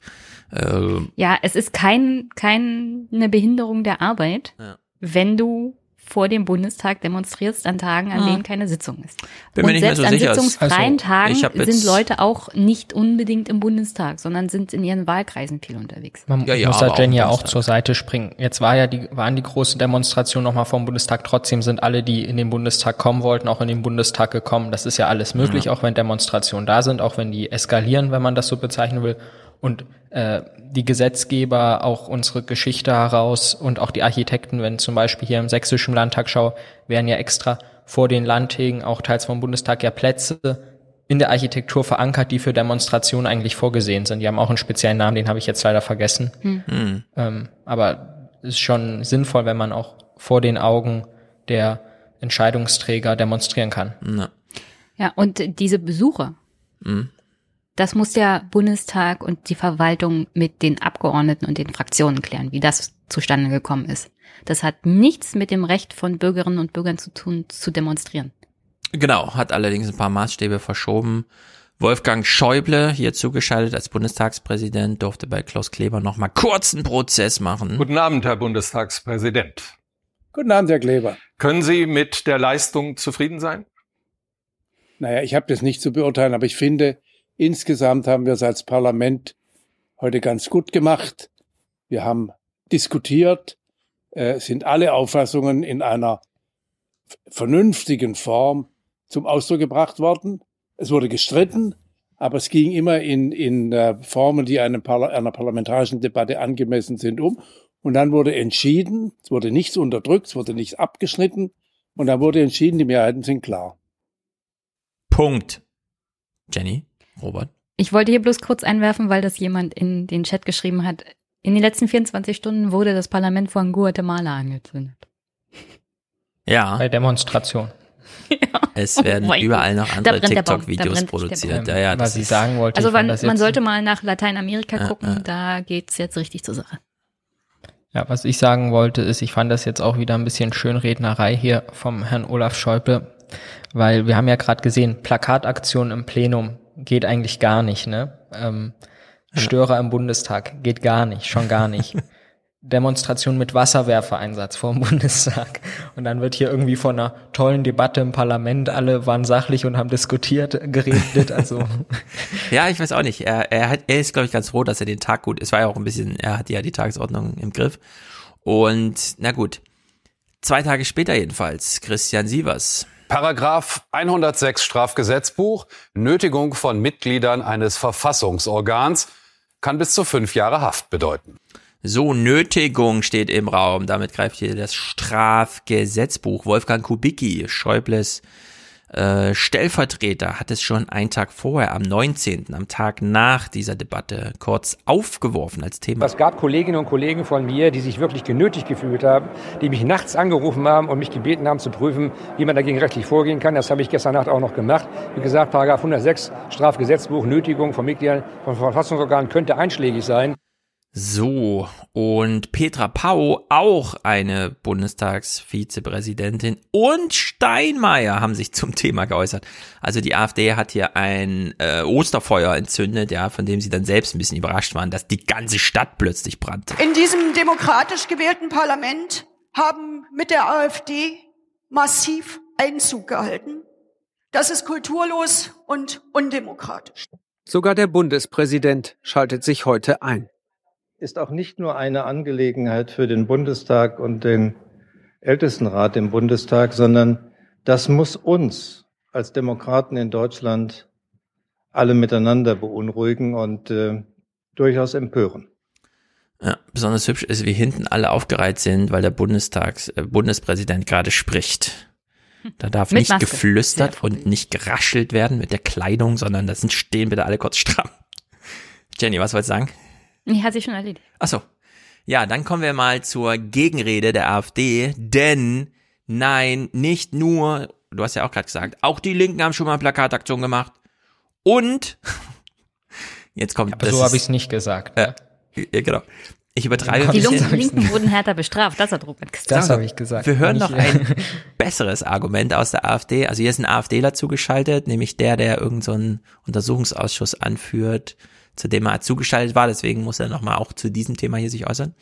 äh, Ja, es ist kein, keine Behinderung der Arbeit, Ja. wenn du vor dem Bundestag demonstrierst an Tagen, an Hm. denen keine Sitzung ist. Bin mir Und selbst so an sicher. sitzungsfreien Also, Tagen ich hab jetzt- sind Leute auch nicht unbedingt im Bundestag, sondern sind in ihren Wahlkreisen viel unterwegs. Man Ja, ja, muss da im ja auch zur Seite springen. Jetzt war ja die, waren die großen Demonstrationen nochmal vom Bundestag. Trotzdem sind alle, die in den Bundestag kommen wollten, auch in den Bundestag gekommen. Das ist ja alles möglich, Ja. auch wenn Demonstrationen da sind, auch wenn die eskalieren, wenn man das so bezeichnen will. Und äh, die Gesetzgeber, auch unsere Geschichte heraus und auch die Architekten, wenn zum Beispiel hier im Sächsischen Landtag schau, werden ja extra vor den Landtägen, auch teils vom Bundestag ja Plätze in der Architektur verankert, die für Demonstrationen eigentlich vorgesehen sind. Die haben auch einen speziellen Namen, den habe ich jetzt leider vergessen. Hm. Ähm, aber es ist schon sinnvoll, wenn man auch vor den Augen der Entscheidungsträger demonstrieren kann. Ja, ja und diese Besucher, hm. Das muss der Bundestag und die Verwaltung mit den Abgeordneten und den Fraktionen klären, wie das zustande gekommen ist. Das hat nichts mit dem Recht von Bürgerinnen und Bürgern zu tun, zu demonstrieren. Genau, hat allerdings ein paar Maßstäbe verschoben. Wolfgang Schäuble, hier zugeschaltet als Bundestagspräsident, durfte bei Klaus Kleber noch mal kurzen Prozess machen. Guten Abend, Herr Bundestagspräsident. Guten Abend, Herr Kleber. Können Sie mit der Leistung zufrieden sein? Naja, ich habe das nicht zu beurteilen, aber ich finde, insgesamt haben wir es als Parlament heute ganz gut gemacht. Wir haben diskutiert, äh, sind alle Auffassungen in einer vernünftigen Form zum Ausdruck gebracht worden. Es wurde gestritten, aber es ging immer in, in äh, Formen, die einem Parla einer parlamentarischen Debatte angemessen sind, um. Und dann wurde entschieden, es wurde nichts unterdrückt, es wurde nichts abgeschnitten und dann wurde entschieden, die Mehrheiten sind klar. Punkt. Jenny, Robert. Ich wollte hier bloß kurz einwerfen, weil das jemand in den Chat geschrieben hat. In den letzten 24 Stunden wurde das Parlament von Guatemala angezündet. Ja. Bei Demonstration. Es werden mein überall noch andere TikTok-Videos produziert. Ja, ja, Was ist, sagen wollte, Also ich man, man sollte mal nach Lateinamerika Ja, gucken, ja. da geht's jetzt richtig zur Sache. Ja, was ich sagen wollte, ist, ich fand das jetzt auch wieder ein bisschen Schönrednerei hier vom Herrn Olaf Schäuble, weil wir haben ja gerade gesehen, Plakataktion im Plenum geht eigentlich gar nicht, ne? Ähm, Störer im Bundestag geht gar nicht, schon gar nicht. Demonstration mit Wasserwerfereinsatz vor dem Bundestag. Und dann wird hier irgendwie von einer tollen Debatte im Parlament, alle waren sachlich und haben diskutiert, geredet, also. ja, ich weiß auch nicht. Er, er, hat, er ist, glaube ich, ganz froh, dass er den Tag gut, es war ja auch ein bisschen, er hatte ja die Tagesordnung im Griff. Und, na gut. Zwei Tage später jedenfalls, Christian Sievers. Paragraph 106 Strafgesetzbuch, Nötigung von Mitgliedern eines Verfassungsorgans kann bis zu fünf Jahre Haft bedeuten. So, Nötigung steht im Raum. Damit greift hier das Strafgesetzbuch. Wolfgang Kubicki, Schäubles äh, Stellvertreter, hat es schon einen Tag vorher, am 19., am Tag nach dieser Debatte, kurz aufgeworfen als Thema. Es gab Kolleginnen und Kollegen von mir, die sich wirklich genötigt gefühlt haben, die mich nachts angerufen haben und mich gebeten haben zu prüfen, wie man dagegen rechtlich vorgehen kann. Das habe ich gestern Nacht auch noch gemacht. Wie gesagt, Paragraph 106 Strafgesetzbuch, Nötigung von Mitgliedern von Verfassungsorganen könnte einschlägig sein. So, und Petra Pau, auch eine Bundestagsvizepräsidentin, und Steinmeier haben sich zum Thema geäußert. Also die AfD hat hier ein äh, Osterfeuer entzündet, ja, von dem sie dann selbst ein bisschen überrascht waren, dass die ganze Stadt plötzlich brannte. In diesem demokratisch gewählten Parlament haben mit der AfD massiv Einzug gehalten. Das ist kulturlos und undemokratisch. Sogar der Bundespräsident schaltet sich heute ein. Ist auch nicht nur eine Angelegenheit für den Bundestag und den Ältestenrat im Bundestag, sondern das muss uns als Demokraten in Deutschland alle miteinander beunruhigen und äh, durchaus empören. Ja, besonders hübsch ist, wie hinten alle aufgereiht sind, weil der Bundestags, äh, Bundespräsident gerade spricht. Da darf nicht Maske. geflüstert und nicht geraschelt werden mit der Kleidung, sondern das sind stehen bitte alle kurz stramm. Jenny, was wolltest du sagen? Nee, hat sich schon erledigt. Ach so. Ja, dann kommen wir mal zur Gegenrede der AfD, denn nein, nicht nur, du hast ja auch gerade gesagt, auch die Linken haben schon mal Plakataktion gemacht und jetzt kommt Aber so habe ich es nicht gesagt. Äh, ja, genau. Ich übertreibe Die ein bisschen. Linken, Linken wurden härter bestraft, das hat Robert gesagt. Das habe ich gesagt. Wir hören noch ein besseres Argument aus der AfD. Also hier ist ein AfDler zugeschaltet, nämlich der, der irgendeinen so einen Untersuchungsausschuss anführt, zu dem er zugeschaltet war. Deswegen muss er nochmal auch zu diesem Thema hier sich äußern.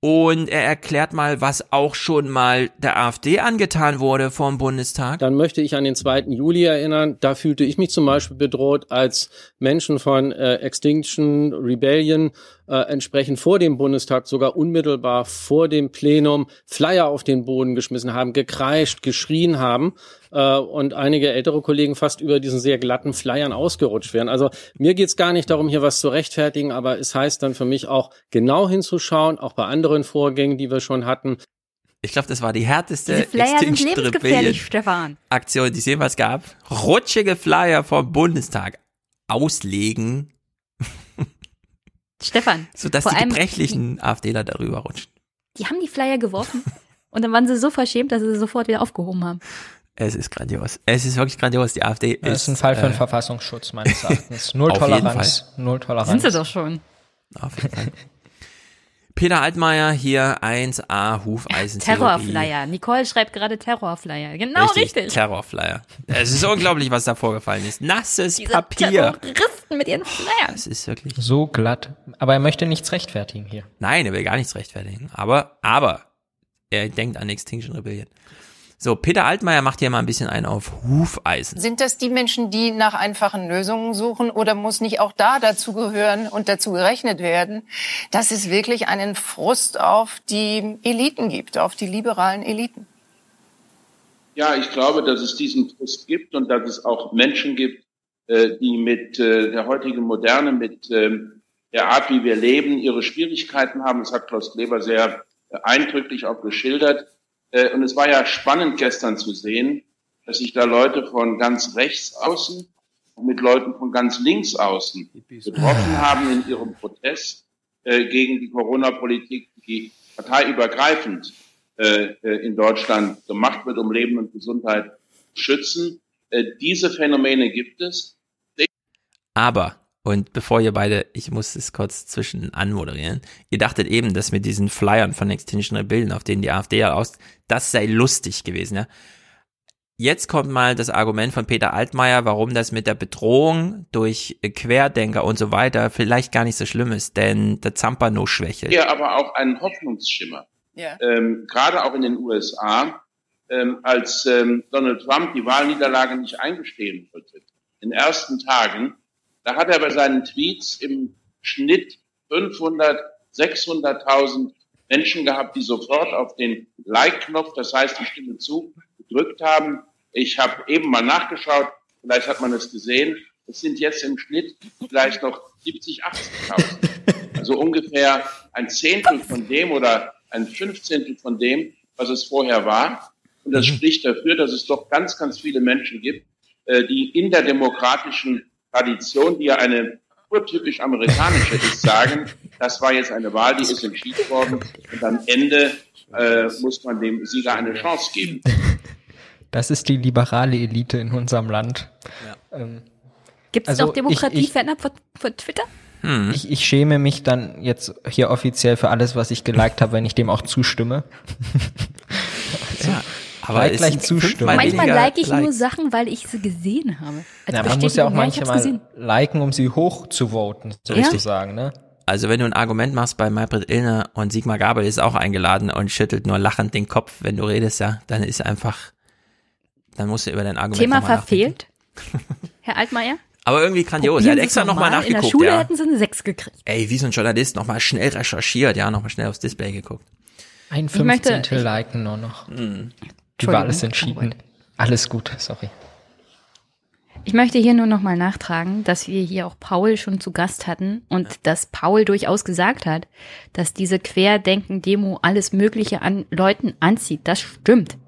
Und er erklärt mal, was auch schon mal der AfD angetan wurde vom Bundestag. Dann möchte ich an den 2. Juli erinnern. Da fühlte ich mich zum Beispiel bedroht, als Menschen von äh, Extinction Rebellion äh, entsprechend vor dem Bundestag, sogar unmittelbar vor dem Plenum, Flyer auf den Boden geschmissen haben, gekreischt, geschrien haben äh, und einige ältere Kollegen fast über diesen sehr glatten Flyern ausgerutscht wären. Also mir geht's gar nicht darum, hier was zu rechtfertigen, aber es heißt dann für mich auch genau hinzuschauen, auch bei anderen Vorgängen, die wir schon hatten. Ich glaube, das war die härteste Diese Flyer sind Extinction lebensgefährlich, Rebellion Stefan. Aktion, die es jemals gab. Rutschige Flyer vom Bundestag auslegen, Stefan. sodass vor die allem, gebrechlichen AfDler darüber rutschen. Die, haben die Flyer geworfen und dann waren sie so verschämt, dass sie sie sofort wieder aufgehoben haben. Es ist grandios. Es ist wirklich grandios. Die AfD Das ist, ist ein Fall für den äh, Verfassungsschutz meines Erachtens. Null Toleranz. Null Toleranz. Sind sie doch schon. Auf jeden Fall. Peter Altmaier hier 1A Hufeisen Terrorflyer. Nicole schreibt gerade Terrorflyer. Genau richtig. Terrorflyer. Es ist unglaublich, was da vorgefallen ist. Nasses Diese Papier. Terroristen mit ihren Flyern. Es ist wirklich So glatt. Aber er möchte nichts rechtfertigen hier. Nein, er will gar nichts rechtfertigen. Aber, aber, er denkt an Extinction Rebellion. So, Peter Altmaier macht hier mal ein bisschen einen auf Hufeisen. Sind das die Menschen, die nach einfachen Lösungen suchen oder muss nicht auch da dazu gehören und dazu gerechnet werden, dass es wirklich einen Frust auf die Eliten gibt, auf die liberalen Eliten? Ja, ich glaube, dass es diesen Frust gibt und dass es auch Menschen gibt, äh, die mit äh, der heutigen Moderne, mit ähm, der Art, wie wir leben, ihre Schwierigkeiten haben. Das hat Klaus Kleber sehr äh, eindrücklich auch geschildert. Äh, Und es war ja spannend gestern zu sehen, dass sich da Leute von ganz rechts außen mit Leuten von ganz links außen getroffen haben in ihrem Protest äh, gegen die Corona-Politik, die parteiübergreifend äh, in Deutschland gemacht wird, um Leben und Gesundheit zu schützen. Äh, Diese Phänomene gibt es. Aber, und bevor ihr beide, ich muss es kurz zwischen anmoderieren, ihr dachtet eben, dass mit diesen Flyern von Extinction Rebellion, auf denen die AfD ja aus, das sei lustig gewesen, ja. Jetzt kommt mal das Argument von Peter Altmaier, warum das mit der Bedrohung durch Querdenker und so weiter vielleicht gar nicht so schlimm ist, denn der Zampano schwächelt. Ja, aber auch einen Hoffnungsschimmer. Ja. ähm, gerade auch in den USA, ähm, als ähm, Donald Trump die Wahlniederlage nicht eingestehen wollte, in den ersten Tagen, da hat er bei seinen Tweets im Schnitt 500, 600.000 Menschen gehabt, die sofort auf den Like-Knopf, das heißt, ich stimme zu, gedrückt haben. Ich habe eben mal nachgeschaut, vielleicht hat man es gesehen. Es sind jetzt im Schnitt vielleicht noch 70, 80.000. Also ungefähr ein Zehntel von dem oder ein Fünfzehntel von dem, was es vorher war. Und das spricht dafür, dass es doch ganz, ganz viele Menschen gibt, äh, die in der demokratischen Tradition, die ja eine urtypisch amerikanische ist, sagen, das war jetzt eine Wahl, die ist entschieden worden und am Ende äh, muss man dem Sieger eine Chance geben. Das ist die liberale Elite in unserem Land. Ähm, Gibt es Also noch Demokratie ich- ich- fernab von, von Twitter? Ich, ich schäme mich dann jetzt hier offiziell für alles, was ich geliked habe, wenn ich dem auch zustimme. Ja, aber Gleich zustimmen. fünfmal Manchmal like ich nur. Sachen, weil ich sie gesehen habe. Als Ja, man muss ja auch manchmal liken, um sie hoch zu voten, sozusagen, ne? Also wenn du ein Argument machst bei Maybrit Illner und Sigmar Gabel ist auch eingeladen und schüttelt nur lachend den Kopf, wenn du redest, ja, dann ist einfach, dann musst du über dein Argument Thema verfehlt. Herr Altmaier? Aber irgendwie grandios. Probieren er hat extra nochmal noch mal. In der nachgeguckt, Schule ja. hätten sie eine 6 gekriegt. Ey, wie so ein Journalist nochmal schnell recherchiert, ja, nochmal schnell aufs Display geguckt. Ein Ich möchte- Fünfzehntel liken nur noch. Hm. Wahl ist Entschuldigung, entschieden. Alles gut, sorry. Ich möchte hier nur noch mal nachtragen, dass wir hier auch Paul schon zu Gast hatten und dass Paul durchaus gesagt hat, dass diese Querdenken-Demo alles Mögliche an Leuten anzieht. Das stimmt.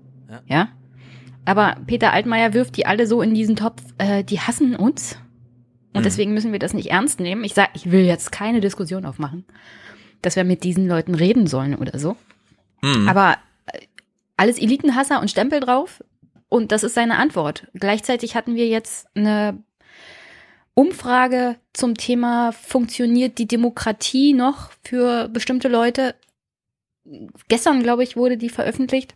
Ja. Aber Peter Altmaier wirft die alle so in diesen Topf, äh, die hassen uns. Und Mhm. deswegen müssen wir das nicht ernst nehmen. Ich sag, ich will jetzt keine Diskussion aufmachen, dass wir mit diesen Leuten reden sollen oder so. Mhm. Aber äh, alles Elitenhasser und Stempel drauf. Und das ist seine Antwort. Gleichzeitig hatten wir jetzt eine Umfrage zum Thema, funktioniert die Demokratie noch für bestimmte Leute? Gestern, glaube ich, wurde die veröffentlicht.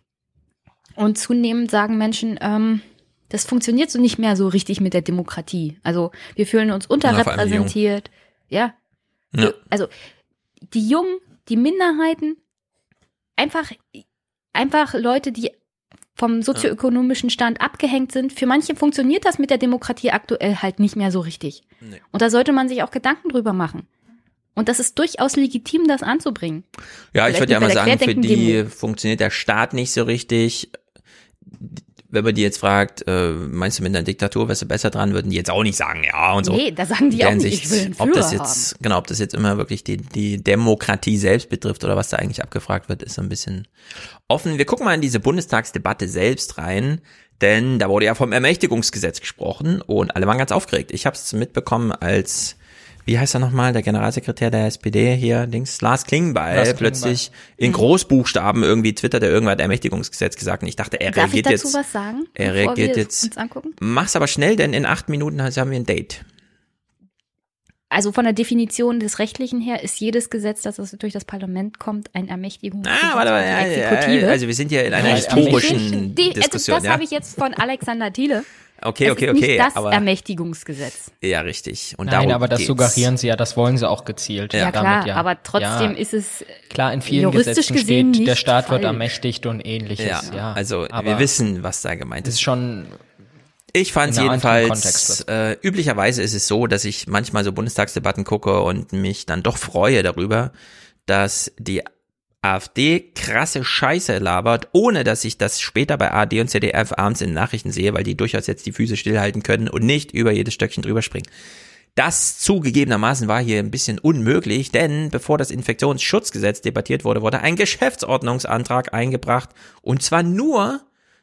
Und zunehmend sagen Menschen, ähm, das funktioniert so nicht mehr so richtig mit der Demokratie. Also wir fühlen uns unterrepräsentiert. Ja. Ja. Also die Jungen, die Minderheiten, einfach, einfach Leute, die vom sozioökonomischen Stand abgehängt sind. Für manche funktioniert das mit der Demokratie aktuell halt nicht mehr so richtig. Nee. Und da sollte man sich auch Gedanken drüber machen. Und das ist durchaus legitim, das anzubringen. Ja, ich Vielleicht würde ja mal sagen, für die Demo. funktioniert der Staat nicht so richtig. Wenn man die jetzt fragt, äh, meinst du mit einer Diktatur wärst du besser dran, würden die jetzt auch nicht sagen, ja und so. Nee, da sagen die In auch nicht, Hinsicht, einen ob das jetzt, genau, ob das jetzt immer wirklich die, die Demokratie selbst betrifft oder was da eigentlich abgefragt wird, ist so ein bisschen offen. Wir gucken mal in diese Bundestagsdebatte selbst rein, denn da wurde ja vom Ermächtigungsgesetz gesprochen und alle waren ganz aufgeregt. Ich habe es mitbekommen als wie heißt er nochmal, der Generalsekretär der SPD hier, links, Lars Klingbeil, Lars Klingbeil. plötzlich in Mhm. Großbuchstaben irgendwie twittert er irgendwas Ermächtigungsgesetz gesagt und ich dachte, er Darf ich reagiert dazu jetzt. was sagen? Er reagiert jetzt. Uns angucken? Mach's aber schnell, denn in acht Minuten haben wir ein Date. Also von der Definition des Rechtlichen her ist jedes Gesetz, das durch das Parlament kommt, ein Ermächtigungsgesetz Ah, warte, warte, Exekutive. also wir sind hier in einer Ja, historischen Die, also Diskussion, das ja. habe ich jetzt von Alexander Thiele. Okay, Es okay, ist okay, Nicht das aber- Ermächtigungsgesetz. Ja, richtig. Und Nein, aber das geht's. suggerieren sie ja, das wollen sie auch gezielt. Ja, klar, damit, aber trotzdem Ja. ist es Klar, in vielen juristisch Gesetzen gesehen steht, der Staat wird falsch. ermächtigt und ähnliches. Ja, Ja, also aber wir wissen, was da gemeint ist. ist schon. Ich fand jedenfalls, äh, üblicherweise ist es so, dass ich manchmal so Bundestagsdebatten gucke und mich dann doch freue darüber, dass die AfD krasse Scheiße labert, ohne dass ich das später bei ARD und ZDF abends in Nachrichten sehe, weil die durchaus jetzt die Füße stillhalten können und nicht über jedes Stöckchen drüber springen. Das zugegebenermaßen war hier ein bisschen unmöglich, denn bevor das Infektionsschutzgesetz debattiert wurde, wurde ein Geschäftsordnungsantrag eingebracht und zwar nur,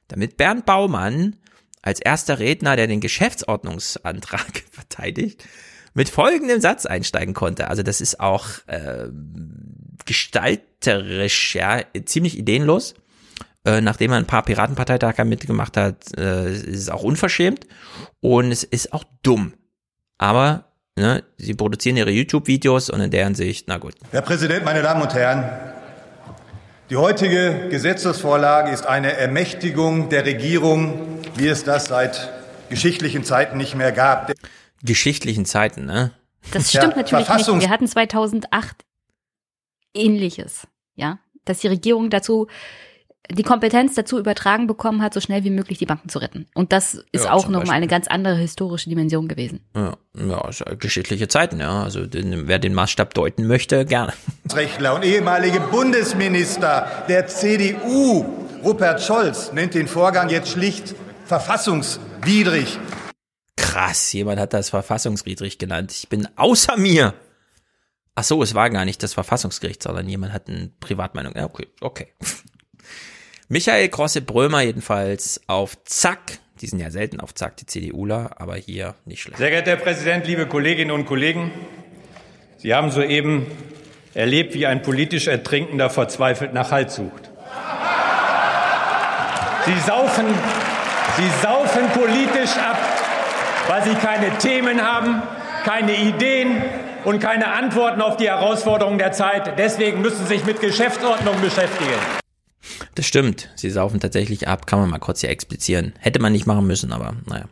damit Bernd Baumann als erster Redner, der den Geschäftsordnungsantrag verteidigt, mit folgendem Satz einsteigen konnte. Also das ist auch äh, gestalterisch, ja, ziemlich ideenlos. Äh, nachdem er ein paar Piratenparteitage mitgemacht hat, äh, ist es auch unverschämt und es ist auch dumm. Aber ne, sie produzieren ihre YouTube-Videos und in deren Sicht, na gut. Herr Präsident, meine Damen und Herren! Die heutige Gesetzesvorlage ist eine Ermächtigung der Regierung, wie es das seit geschichtlichen Zeiten nicht mehr gab. Geschichtlichen Zeiten, ne? Das stimmt natürlich nicht. Wir hatten 2008 ähnliches, ja, dass die Regierung dazu die Kompetenz dazu übertragen bekommen hat, so schnell wie möglich die Banken zu retten. Und das ist Ja, auch nochmal eine ganz andere historische Dimension gewesen. Ja, ja geschichtliche Zeiten, ja. Also den, wer den Maßstab deuten möchte, gerne. Rechtler und ehemalige Bundesminister der CDU, Rupert Scholz, nennt den Vorgang jetzt schlicht verfassungswidrig. Krass, jemand hat das verfassungswidrig genannt. Ich bin außer mir. Ach so, es war gar nicht das Verfassungsgericht, sondern jemand hat eine Privatmeinung. Ja, okay, okay. Michael Krosse-Brömer jedenfalls auf Zack. Die sind ja selten auf Zack, die CDUler, aber hier nicht schlecht. Sehr geehrter Herr Präsident, liebe Kolleginnen und Kollegen, Sie haben soeben erlebt, wie ein politisch Ertrinkender verzweifelt nach Halt sucht. Sie saufen, Sie saufen politisch ab, weil Sie keine Themen haben, keine Ideen und keine Antworten auf die Herausforderungen der Zeit. Deswegen müssen Sie sich mit Geschäftsordnung beschäftigen. Das stimmt. Sie saufen tatsächlich ab. Kann man mal kurz hier explizieren. Hätte man nicht machen müssen, aber naja.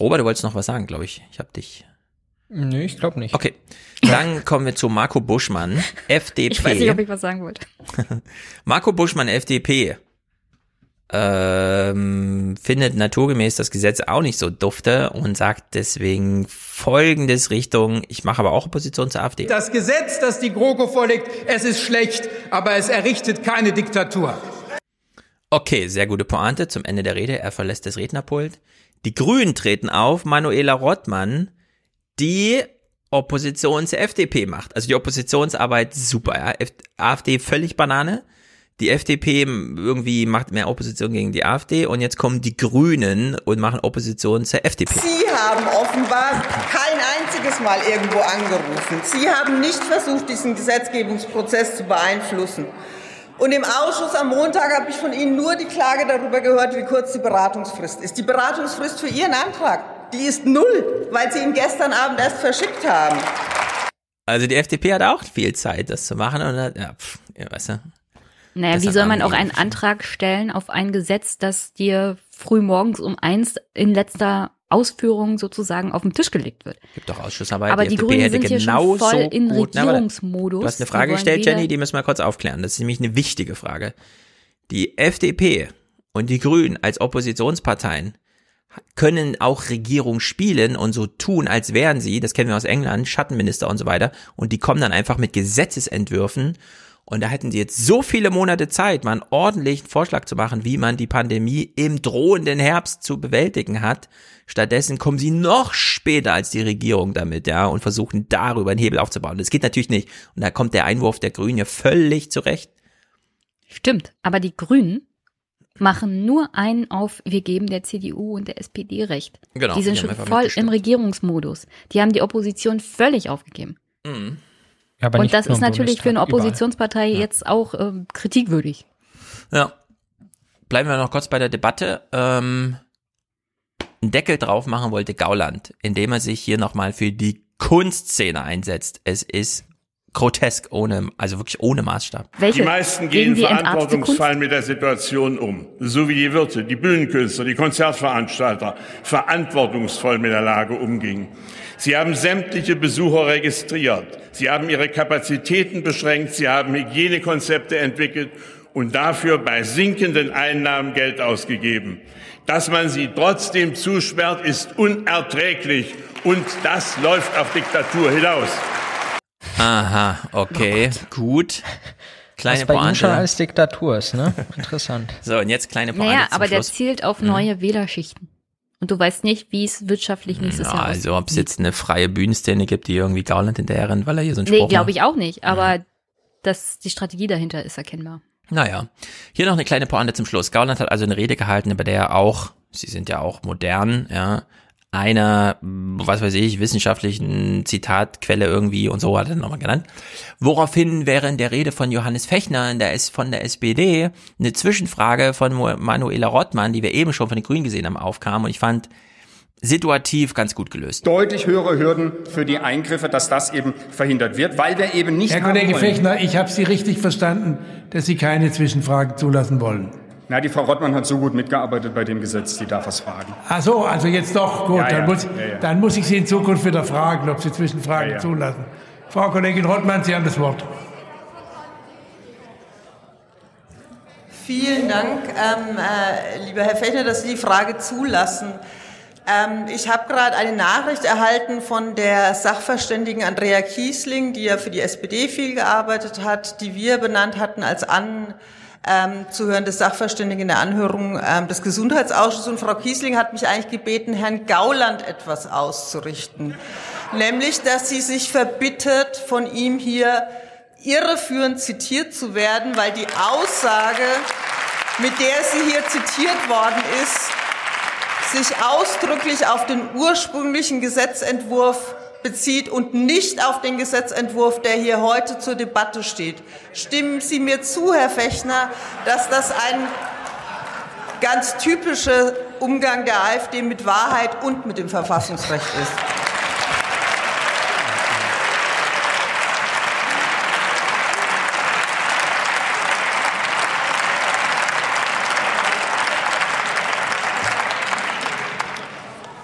Robert, du wolltest noch was sagen, glaube ich. Ich habe dich. Nö, ich glaube nicht. Okay. Dann kommen wir zu Marco Buschmann, FDP. Ich weiß nicht, ob ich was sagen wollte. Marco Buschmann, FDP, ähm, findet naturgemäß das Gesetz auch nicht so dufte und sagt deswegen folgendes Richtung, ich mache aber auch Opposition zur AfD. Das Gesetz, das die GroKo vorlegt, es ist schlecht, aber es errichtet keine Diktatur. Okay, sehr gute Pointe zum Ende der Rede. Er verlässt das Rednerpult. Die Grünen treten auf, Manuela Rottmann, die Opposition zur FDP macht. Also die Oppositionsarbeit super, ja. AfD völlig Banane. Die FDP irgendwie macht mehr Opposition gegen die AfD und jetzt kommen die Grünen und machen Opposition zur FDP. Sie haben offenbar kein einziges Mal irgendwo angerufen. Sie haben nicht versucht, diesen Gesetzgebungsprozess zu beeinflussen. Und im Ausschuss am Montag habe ich von Ihnen nur die Klage darüber gehört, wie kurz die Beratungsfrist ist. Die Beratungsfrist für Ihren Antrag, die ist null, weil Sie ihn gestern Abend erst verschickt haben. Also die FDP hat auch viel Zeit, das zu machen und hat, ja, pff, ja, weißt du. Naja, wie soll man auch einen Antrag stellen auf ein Gesetz, das dir früh morgens um eins in letzter Ausführung sozusagen auf den Tisch gelegt wird? Gibt doch Ausschussarbeit. Aber die, die Grünen hätte sind hier schon genauso voll in gut, Na. Regierungsmodus. Du hast eine Frage gestellt, Jenny, die müssen wir kurz aufklären. Das ist nämlich eine wichtige Frage. Die FDP und die Grünen als Oppositionsparteien können auch Regierung spielen und so tun, als wären sie, das kennen wir aus England, Schattenminister und so weiter, und die kommen dann einfach mit Gesetzesentwürfen und da hätten sie jetzt so viele Monate Zeit, mal einen ordentlichen Vorschlag zu machen, wie man die Pandemie im drohenden Herbst zu bewältigen hat. Stattdessen kommen sie noch später als die Regierung damit, ja, und versuchen darüber einen Hebel aufzubauen. Das geht natürlich nicht. Und da kommt der Einwurf der Grünen ja völlig zurecht. Stimmt, aber die Grünen machen nur einen auf, wir geben der CDU und der SPD recht. Genau, die sind die schon voll im Regierungsmodus. Die haben die Opposition völlig aufgegeben. Mhm. Ja, aber und das ist natürlich für eine. Oppositionspartei jetzt auch ähm, kritikwürdig. Ja. Bleiben wir noch kurz bei der Debatte. Ähm, einen Deckel drauf machen wollte Gauland, indem er sich hier nochmal für die Kunstszene einsetzt. Es ist grotesk ohne, also wirklich ohne Maßstab. Welche? Die meisten gehen die verantwortungsvoll mit der Situation um. So wie die Wirte, die Bühnenkünstler, die Konzertveranstalter verantwortungsvoll mit der Lage umgingen. Sie haben sämtliche Besucher registriert. Sie haben ihre Kapazitäten beschränkt. Sie haben Hygienekonzepte entwickelt und dafür bei sinkenden Einnahmen Geld ausgegeben. Dass man sie trotzdem zusperrt, ist unerträglich und das läuft auf Diktatur hinaus. Aha, okay, gut. Kleine Was bei Ihnen schon Pointe. als Diktatur ist, ne? Interessant. So, und jetzt kleine Pointe Naja, zum aber der Schluss. zielt auf neue Wählerschichten. Und du weißt nicht, wie es wirtschaftlich nächstes Ja, Jahr also ob es aussieht. jetzt eine freie Bühnenszene gibt, die irgendwie Gauland hinterher rennt, weil er hier so einen Spruch Nee, glaube ich auch nicht. Aber das, die Strategie dahinter ist erkennbar. Naja, hier noch eine kleine Pointe zum Schluss. Gauland hat also eine Rede gehalten, bei der er auch, sie sind ja auch modern, ja, einer, was weiß ich, wissenschaftlichen Zitatquelle irgendwie und so hat er nochmal genannt. Woraufhin während der Rede von Johannes Fechner, der ist von der SPD, eine Zwischenfrage von Manuela Rottmann, die wir eben schon von den Grünen gesehen haben, aufkam und ich fand situativ ganz gut gelöst. deutlich höhere Hürden für die Eingriffe, dass das eben verhindert wird, weil wir eben nicht Herr Kollege. Fechner, ich habe Sie richtig verstanden, dass Sie keine Zwischenfragen zulassen wollen. Na, die Frau Rottmann hat so gut mitgearbeitet bei dem Gesetz, die darf was fragen. Ach so, also jetzt doch, gut, Ja, ja, dann, muss, ja, ja. dann muss ich Sie in Zukunft wieder fragen, ob Sie Zwischenfragen Ja, ja. zulassen. Frau Kollegin Rottmann, Sie haben das Wort. Vielen Dank, ähm, äh, lieber Herr Fechner, dass Sie die Frage zulassen. Ähm, ich habe gerade eine Nachricht erhalten von der Sachverständigen Andrea Kiesling, die ja für die SPD viel gearbeitet hat, die wir benannt hatten als an ähm, zuhörende Sachverständige in der Anhörung ähm, des Gesundheitsausschusses. Und Frau Kiesling hat mich eigentlich gebeten, Herrn Gauland etwas auszurichten. Nämlich, dass sie sich verbittet, von ihm hier irreführend zitiert zu werden, weil die Aussage, mit der sie hier zitiert worden ist, sich ausdrücklich auf den ursprünglichen Gesetzentwurf bezieht und nicht auf den Gesetzentwurf, der hier heute zur Debatte steht. Stimmen Sie mir zu, Herr Fechner, dass das ein ganz typischer Umgang der AfD mit Wahrheit und mit dem Verfassungsrecht ist?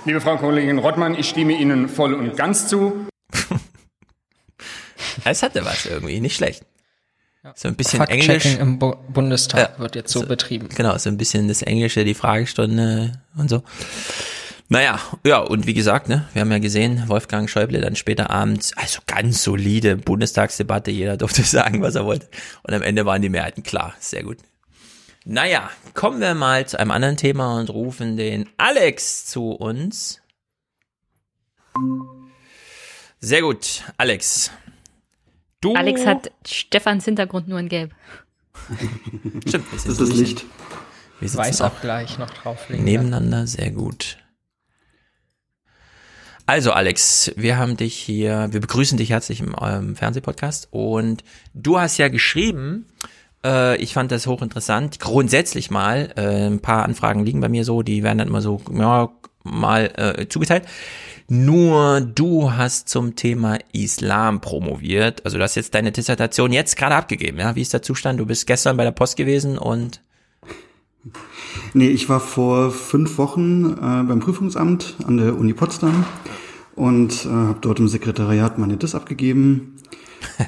Liebe Frau Kollegin Rottmann, ich stimme Ihnen voll und ganz zu. Es hatte was irgendwie, nicht schlecht. So ein bisschen Englisch. im Bu Bundestag Ja, wird jetzt so, betrieben. Genau, so ein bisschen das Englische, die Fragestunde und so. Naja, ja, und wie gesagt, ne, wir haben ja gesehen, Wolfgang Schäuble dann später abends, also ganz solide Bundestagsdebatte, jeder durfte sagen, was er wollte. Und am Ende waren die Mehrheiten klar, sehr gut. Naja, kommen wir mal zu einem anderen Thema und rufen den Alex zu uns. Sehr gut, Alex. Du Alex hat Stefans Hintergrund nur in Gelb. Stimmt, Das ist Licht. Wir sitzen Weiß auch auch gleich noch drauflegen. nebeneinander, sehr gut. Also Alex, wir haben dich hier, wir begrüßen dich herzlich im ähm, Fernsehpodcast und du hast ja geschrieben, äh, ich fand das hochinteressant, grundsätzlich mal, äh, ein paar Anfragen liegen bei mir so, die werden dann immer so ja, mal äh, zugeteilt. Nur du hast zum Thema Islam promoviert, also du hast jetzt deine Dissertation jetzt gerade abgegeben, ja? Wie ist der Zustand? Du bist gestern bei der Post gewesen und Nee, ich war vor fünf Wochen äh, beim Prüfungsamt an der Uni Potsdam und äh, habe dort im Sekretariat meine Diss abgegeben.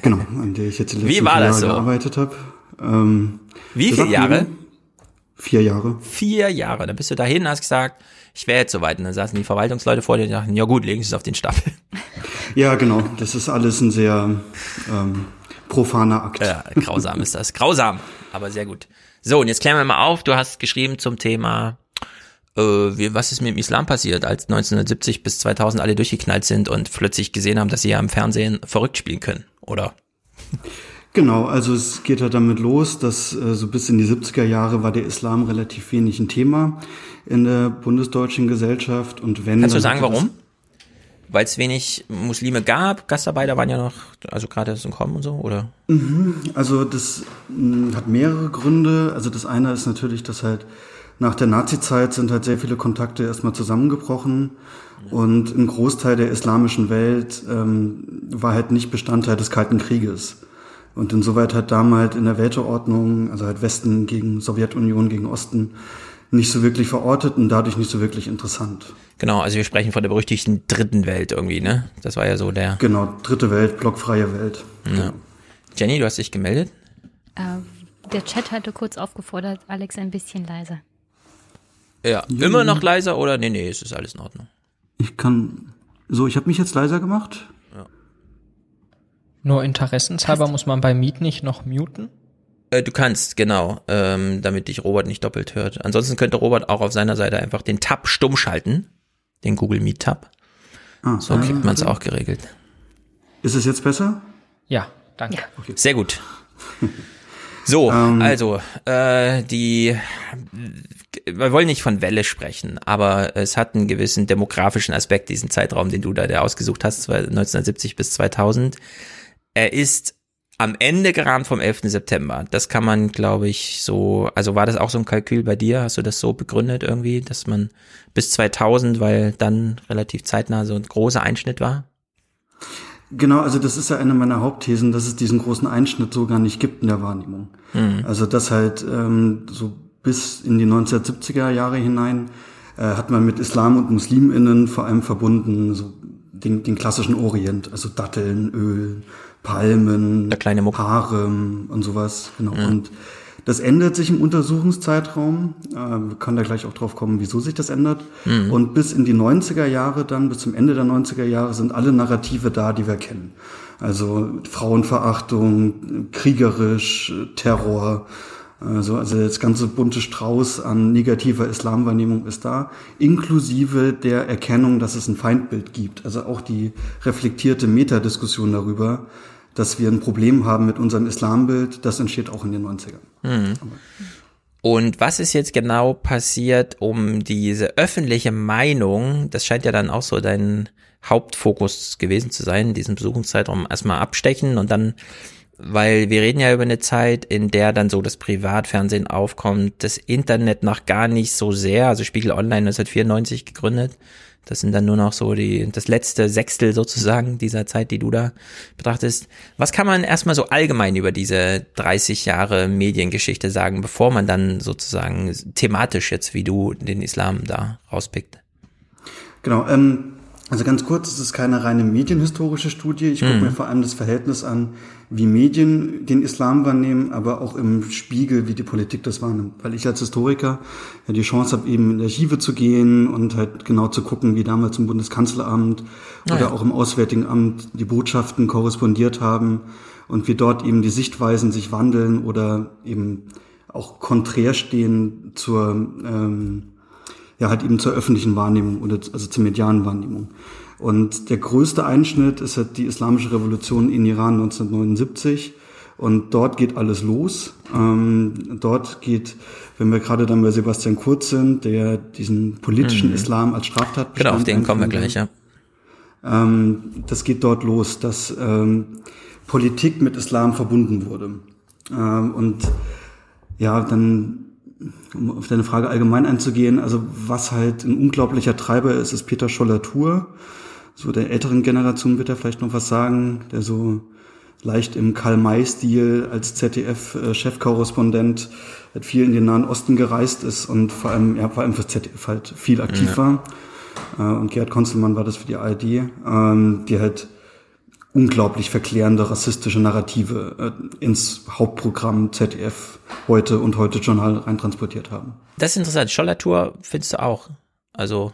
Genau, an der ich jetzt die Wie letzten war das Jahre so? gearbeitet habe. Ähm, Wie viele Jahre? Vier Jahre. Vier Jahre. Dann bist du dahin, hast gesagt, ich wäre jetzt soweit. Und dann saßen die Verwaltungsleute vor dir und dachten, ja gut, legen Sie es auf den Stapel. Ja, genau. Das ist alles ein sehr ähm, profaner Akt. Ja, grausam ist das. Grausam, aber sehr gut. So, und jetzt klären wir mal auf. Du hast geschrieben zum Thema, äh, wie, was ist mit dem Islam passiert, als 1970 bis 2000 alle durchgeknallt sind und plötzlich gesehen haben, dass sie ja im Fernsehen verrückt spielen können, oder? Genau, also es geht halt damit los, dass äh, so bis in die 70er Jahre war der Islam relativ wenig ein Thema in der bundesdeutschen Gesellschaft und wenn Kannst du sagen, das- warum? Weil es wenig Muslime gab, Gastarbeiter waren ja noch, also gerade so Kommen und so, oder? Mhm. Also das mh, hat mehrere Gründe. Also das eine ist natürlich, dass halt nach der Nazi-Zeit sind halt sehr viele Kontakte erstmal zusammengebrochen und ein Großteil der islamischen Welt ähm, war halt nicht Bestandteil des Kalten Krieges. Und insoweit hat damals in der Weltordnung, also halt Westen gegen Sowjetunion gegen Osten, nicht so wirklich verortet und dadurch nicht so wirklich interessant. Genau, also wir sprechen von der berüchtigten dritten Welt irgendwie, ne? Das war ja so der. Genau, dritte Welt, blockfreie Welt. Ja. Jenny, du hast dich gemeldet? Äh, der Chat hatte kurz aufgefordert, Alex ein bisschen leiser. Ja. Immer noch leiser oder? Nee, nee, es ist alles in Ordnung. Ich kann. So, ich habe mich jetzt leiser gemacht. Nur interessenshalber muss man bei Meet nicht noch muten. Äh, du kannst, genau, ähm, damit dich Robert nicht doppelt hört. Ansonsten könnte Robert auch auf seiner Seite einfach den Tab stumm schalten. Den Google Meet Tab. Ah, So kriegt man es auch geregelt. Ist es jetzt besser? Ja, danke. Sehr gut. So, Ähm. also, äh, die, wir wollen nicht von Welle sprechen, aber es hat einen gewissen demografischen Aspekt, diesen Zeitraum, den du da der ausgesucht hast, zwei- 1970 bis 2000. Er ist am Ende gerahmt vom 11. September. Das kann man, glaube ich, so, also war das auch so ein Kalkül bei dir? Hast du das so begründet irgendwie, dass man bis 2000, weil dann relativ zeitnah so ein großer Einschnitt war? Genau, also das ist ja eine meiner Hauptthesen, dass es diesen großen Einschnitt so gar nicht gibt in der Wahrnehmung. Mhm. Also das halt ähm, so bis in die 1970er Jahre hinein äh, hat man mit Islam und MuslimInnen vor allem verbunden so den, den klassischen Orient, also Datteln, Öl, Palmen, Harem und sowas. Genau. Mhm. Und das ändert sich im Untersuchungszeitraum. Äh, wir können da gleich auch drauf kommen, wieso sich das ändert. Mhm. Und bis in die 90er Jahre dann, bis zum Ende der 90er Jahre sind alle Narrative da, die wir kennen. Also Frauenverachtung, kriegerisch, Terror, also, also das ganze bunte Strauß an negativer Islamwahrnehmung ist da, inklusive der Erkennung, dass es ein Feindbild gibt. Also auch die reflektierte Metadiskussion darüber, dass wir ein Problem haben mit unserem Islambild, das entsteht auch in den 90ern. Mhm. Und was ist jetzt genau passiert, um diese öffentliche Meinung, das scheint ja dann auch so dein Hauptfokus gewesen zu sein, diesen Besuchungszeitraum erstmal abstechen und dann, weil wir reden ja über eine Zeit, in der dann so das Privatfernsehen aufkommt, das Internet noch gar nicht so sehr, also Spiegel Online 1994 gegründet, das sind dann nur noch so die, das letzte Sechstel sozusagen dieser Zeit, die du da betrachtest. Was kann man erstmal so allgemein über diese 30 Jahre Mediengeschichte sagen, bevor man dann sozusagen thematisch jetzt wie du den Islam da rauspickt? Genau, ähm, also ganz kurz, es ist keine reine medienhistorische Studie. Ich gucke Mhm. mir vor allem das Verhältnis an, wie Medien den Islam wahrnehmen, aber auch im Spiegel, wie die Politik das wahrnimmt. Weil ich als Historiker ja die Chance habe, eben in die Archive zu gehen und halt genau zu gucken, wie damals im Bundeskanzleramt Ah oder auch im Auswärtigen Amt die Botschaften korrespondiert haben und wie dort eben die Sichtweisen sich wandeln oder eben auch konträr stehen zur ähm, ja halt eben zur öffentlichen Wahrnehmung oder also zur medialen Wahrnehmung. Und der größte Einschnitt ist halt die islamische Revolution in Iran 1979. Und dort geht alles los. Ähm, dort geht, wenn wir gerade dann bei Sebastian Kurz sind, der diesen politischen Mhm. Islam als Straftat Genau, auf den kommen wir gleich, ja. ähm, das geht dort los, dass ähm, Politik mit Islam verbunden wurde. Ähm, und ja, dann, um auf deine Frage allgemein einzugehen, also was halt ein unglaublicher Treiber ist, ist Peter Scholler-Tour. So der älteren Generation wird er vielleicht noch was sagen, der so leicht im Karl-May-Stil als ZDF-Chefkorrespondent halt viel in den Nahen Osten gereist ist und vor allem, ja, vor allem für ZDF halt viel aktiv Ja. war. Äh, Und Gerd Konzelmann war das für die ARD, ähm, die halt unglaublich verklärende rassistische Narrative äh, ins Hauptprogramm ZDF heute und heute Journal reintransportiert haben. Das ist interessant. Schollatur findest du auch. Also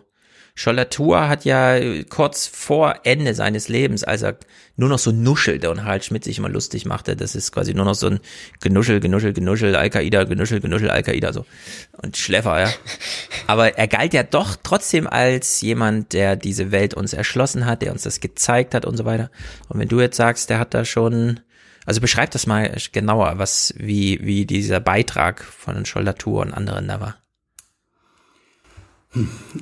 Schollatur hat ja kurz vor Ende seines Lebens, als er nur noch so nuschelte und Harald Schmidt sich immer lustig machte, das ist quasi nur noch so ein Genuschel, Genuschel, Genuschel, Al-Qaida, Genuschel, Genuschel, Al-Qaida, so. Und Schläfer, ja. Aber er galt ja doch trotzdem als jemand, der diese Welt uns erschlossen hat, der uns das gezeigt hat und so weiter. Und wenn du jetzt sagst, der hat da schon, also beschreib das mal genauer, was, wie, wie dieser Beitrag von Schollatur und anderen da war.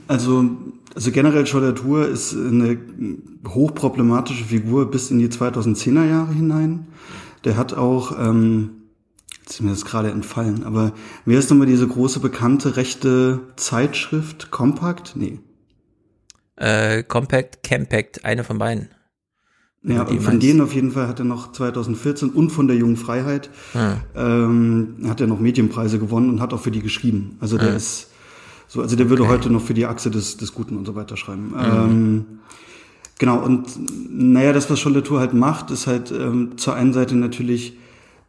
Also, also generell Schollatur ist eine hochproblematische Figur bis in die 2010er Jahre hinein. Der hat auch, ähm, jetzt ist mir das gerade entfallen, aber wer ist nochmal diese große bekannte rechte Zeitschrift? Compact? Nee. Äh, Compact, Campact, eine von beiden. Ja, von denen auf jeden Fall hat er noch 2014 und von der Jungen Freiheit ah. ähm, hat er noch Medienpreise gewonnen und hat auch für die geschrieben. Also der ah. ist so, also der würde okay. heute noch für die Achse des, des Guten und so weiter schreiben. Mhm. Ähm, genau, und naja, das, was Schollatur halt macht, ist halt ähm, zur einen Seite natürlich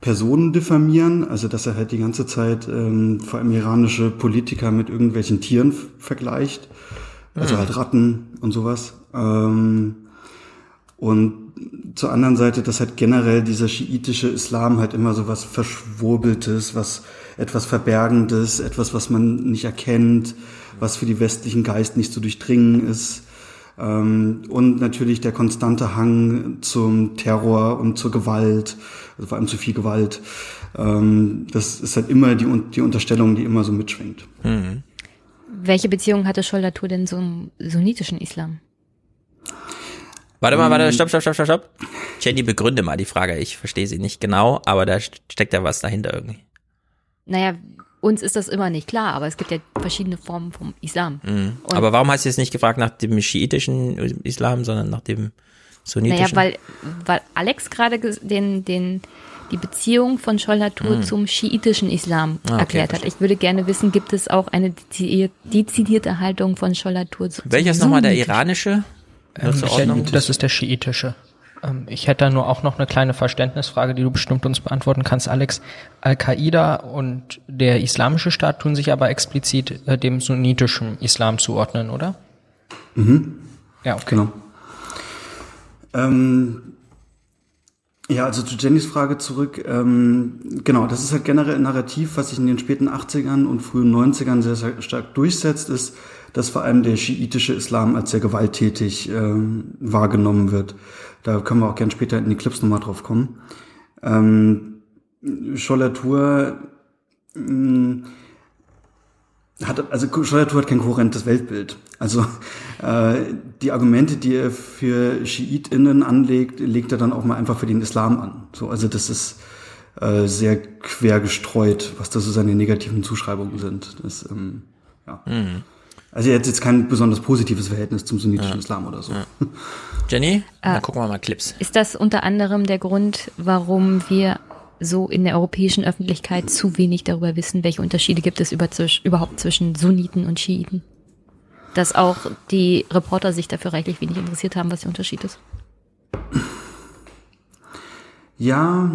Personen diffamieren, also dass er halt die ganze Zeit ähm, vor allem iranische Politiker mit irgendwelchen Tieren vergleicht, also mhm. halt Ratten und sowas. Ähm, und zur anderen Seite, dass halt generell dieser schiitische Islam halt immer so was Verschwurbeltes, was etwas Verbergendes, etwas, was man nicht erkennt, was für die westlichen Geist nicht zu durchdringen ist. Ähm, und natürlich der konstante Hang zum Terror und zur Gewalt, also vor allem zu viel Gewalt. Ähm, das ist halt immer die, die Unterstellung, die immer so mitschwingt. Mhm. Welche Beziehung hatte Schollatur denn zum sunnitischen Islam? Warte mal, warte, stopp, stopp, stopp, stopp, stopp. Jenny, begründe mal die Frage. Ich verstehe sie nicht genau, aber da steckt ja was dahinter irgendwie. Naja, uns ist das immer nicht klar, aber es gibt ja verschiedene Formen vom Islam. Mhm. Aber warum hast du jetzt nicht gefragt nach dem schiitischen Islam, sondern nach dem sunnitischen? Naja, weil, weil Alex gerade den, den, die Beziehung von Schollatur mhm. zum schiitischen Islam ah, okay, erklärt hat. Ich würde gerne wissen, gibt es auch eine dezidierte Haltung von Schollatur zu Welcher ist nochmal der iranische? Ähm, das ist der schiitische. Ähm, ich hätte da nur auch noch eine kleine Verständnisfrage, die du bestimmt uns beantworten kannst, Alex. Al-Qaida und der Islamische Staat tun sich aber explizit äh, dem sunnitischen Islam zuordnen, oder? Mhm. Ja, okay. Genau. Ähm, ja, also zu Jennys Frage zurück. Ähm, genau, das ist halt generell ein Narrativ, was sich in den späten 80ern und frühen 90ern sehr, sehr stark durchsetzt, ist, dass vor allem der schiitische Islam als sehr gewalttätig äh, wahrgenommen wird. Da können wir auch gern später in die Clips nochmal drauf kommen. Ähm, Schollatur mm, hat, also Schollatur hat kein kohärentes Weltbild. Also äh, die Argumente, die er für SchiitInnen anlegt, legt er dann auch mal einfach für den Islam an. So, also das ist äh, sehr quer gestreut, was da so seine negativen Zuschreibungen sind. Das, ähm, ja. Mhm. Also er hat jetzt kein besonders positives Verhältnis zum sunnitischen ja. Islam oder so. Ja. Jenny, äh, dann gucken wir mal Clips. Ist das unter anderem der Grund, warum wir so in der europäischen Öffentlichkeit zu wenig darüber wissen, welche Unterschiede gibt es über, überhaupt zwischen Sunniten und Schiiten? Dass auch die Reporter sich dafür reichlich wenig interessiert haben, was der Unterschied ist. Ja,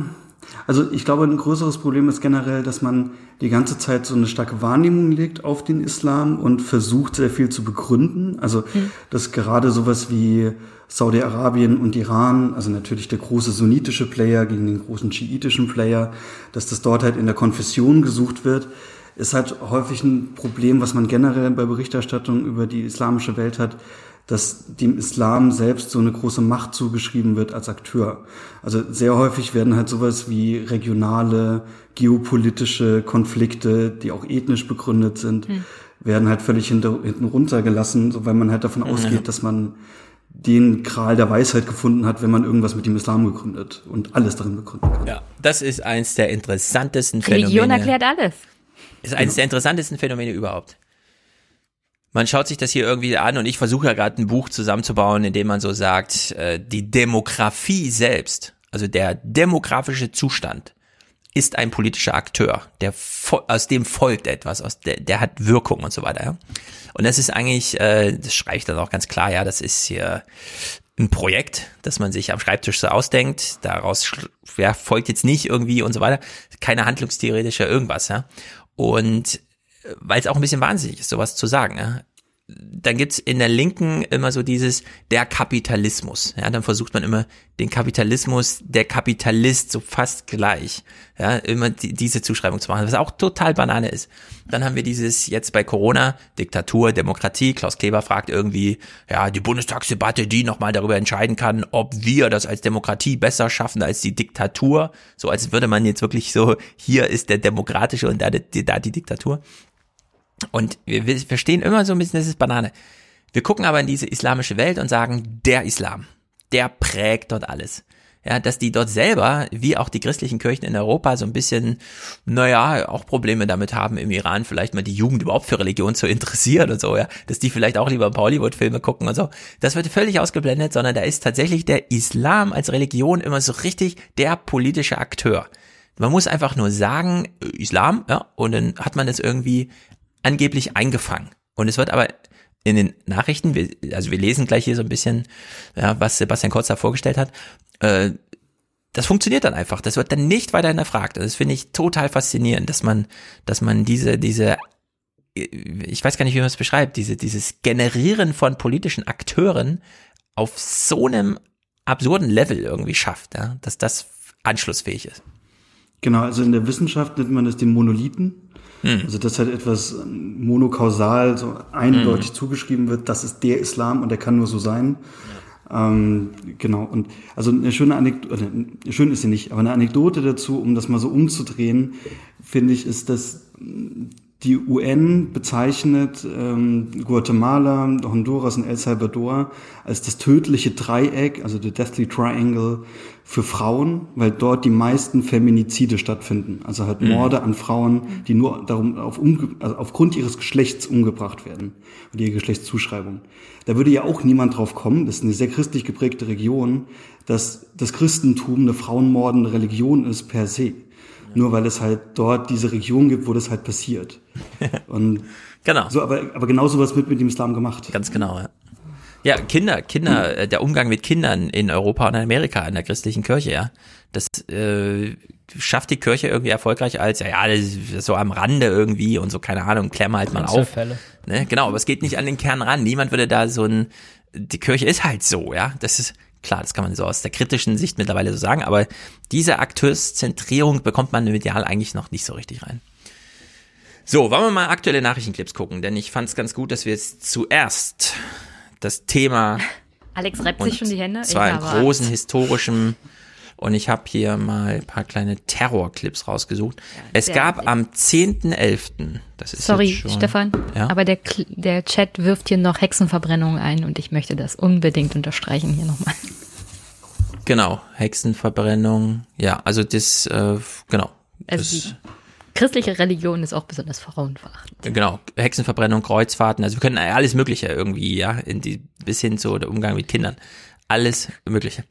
also ich glaube, ein größeres Problem ist generell, dass man die ganze Zeit so eine starke Wahrnehmung legt auf den Islam und versucht sehr viel zu begründen. Also mhm. dass gerade sowas wie Saudi-Arabien und Iran, also natürlich der große sunnitische Player gegen den großen schiitischen Player, dass das dort halt in der Konfession gesucht wird, ist halt häufig ein Problem, was man generell bei Berichterstattung über die islamische Welt hat, dass dem Islam selbst so eine große Macht zugeschrieben wird als Akteur. Also sehr häufig werden halt sowas wie regionale, geopolitische Konflikte, die auch ethnisch begründet sind, hm. werden halt völlig hinter, hinten runtergelassen, so weil man halt davon ausgeht, ja. dass man den Kral der Weisheit gefunden hat, wenn man irgendwas mit dem Islam gegründet und alles darin begründen kann. Ja, das ist eins der interessantesten Phänomene. Religion erklärt alles. Ist eines der interessantesten Phänomene überhaupt man schaut sich das hier irgendwie an und ich versuche ja gerade ein Buch zusammenzubauen, in dem man so sagt, äh, die Demografie selbst, also der demografische Zustand, ist ein politischer Akteur, der aus dem folgt etwas, aus der, der hat Wirkung und so weiter. Ja? Und das ist eigentlich, äh, das schreibe ich dann auch ganz klar, ja, das ist hier ein Projekt, das man sich am Schreibtisch so ausdenkt. Daraus ja, folgt jetzt nicht irgendwie und so weiter. Keine handlungstheoretische irgendwas, ja. Und weil es auch ein bisschen wahnsinnig ist, sowas zu sagen. Ja? dann gibt's in der Linken immer so dieses der Kapitalismus. Ja, dann versucht man immer den Kapitalismus, der Kapitalist so fast gleich. Ja, immer die, diese Zuschreibung zu machen, was auch total Banane ist. Dann haben wir dieses jetzt bei Corona Diktatur, Demokratie. Klaus Kleber fragt irgendwie, ja, die Bundestagsdebatte, die nochmal darüber entscheiden kann, ob wir das als Demokratie besser schaffen als die Diktatur. So als würde man jetzt wirklich so, hier ist der demokratische und da die, da die Diktatur. Und wir, wir verstehen immer so ein bisschen, das ist Banane. Wir gucken aber in diese islamische Welt und sagen, der Islam, der prägt dort alles. Ja, dass die dort selber, wie auch die christlichen Kirchen in Europa, so ein bisschen, naja, auch Probleme damit haben, im Iran vielleicht mal die Jugend überhaupt für Religion zu interessieren und so, ja, dass die vielleicht auch lieber Hollywood-Filme gucken und so. Das wird völlig ausgeblendet, sondern da ist tatsächlich der Islam als Religion immer so richtig der politische Akteur. Man muss einfach nur sagen, Islam, ja, und dann hat man das irgendwie angeblich eingefangen. Und es wird aber in den Nachrichten, wir, also wir lesen gleich hier so ein bisschen, ja, was Sebastian Kurz da vorgestellt hat, äh, das funktioniert dann einfach. Das wird dann nicht weiter hinterfragt. Das finde ich total faszinierend, dass man, dass man diese, diese, ich weiß gar nicht, wie man es beschreibt, diese, dieses Generieren von politischen Akteuren auf so einem absurden Level irgendwie schafft, ja, dass das anschlussfähig ist. Genau, also in der Wissenschaft nennt man das den Monolithen. Mhm. Also dass halt etwas monokausal, so eindeutig mhm. zugeschrieben wird, das ist der Islam und der kann nur so sein. Ja. Ähm, genau, und also eine schöne Anekdote, schön ist sie nicht, aber eine Anekdote dazu, um das mal so umzudrehen, finde ich, ist, dass die UN bezeichnet ähm, Guatemala, Honduras und El Salvador als das tödliche Dreieck, also the Deathly Triangle für Frauen, weil dort die meisten Feminizide stattfinden. Also halt mhm. Morde an Frauen, die nur darum auf also aufgrund ihres Geschlechts umgebracht werden und ihre Geschlechtszuschreibung. Da würde ja auch niemand drauf kommen, das ist eine sehr christlich geprägte Region, dass das Christentum eine frauenmordende Religion ist per se. Nur weil es halt dort diese Region gibt, wo das halt passiert. Und genau. So, aber, aber genau sowas wird mit dem Islam gemacht. Ganz genau, ja. Ja, Kinder, Kinder, mhm. der Umgang mit Kindern in Europa und in Amerika, in der christlichen Kirche, ja. Das äh, schafft die Kirche irgendwie erfolgreich als, ja, ja, das ist so am Rande irgendwie und so, keine Ahnung, klemmer halt mal auf. Ne? Genau, aber es geht nicht an den Kern ran. Niemand würde da so ein, die Kirche ist halt so, ja. Das ist, klar, das kann man so aus der kritischen Sicht mittlerweile so sagen, aber diese Akteurszentrierung bekommt man medial eigentlich noch nicht so richtig rein. So, wollen wir mal aktuelle Nachrichtenclips gucken, denn ich fand es ganz gut, dass wir jetzt zuerst das Thema. Alex reibt sich schon die Hände. Zwar in großen historischen und ich habe hier mal ein paar kleine Terrorclips rausgesucht. Ja, es gab nett. am 10.11., das ist Sorry, schon, Stefan, ja? aber der, der Chat wirft hier noch Hexenverbrennungen ein und ich möchte das unbedingt unterstreichen hier nochmal. Genau, Hexenverbrennung, ja, also das, äh, genau. Also christliche Religion ist auch besonders frauenverachtend. Genau, Hexenverbrennung, Kreuzfahrten, also wir können alles Mögliche irgendwie, ja, in die, bis hin zu der Umgang mit Kindern. Alles Mögliche.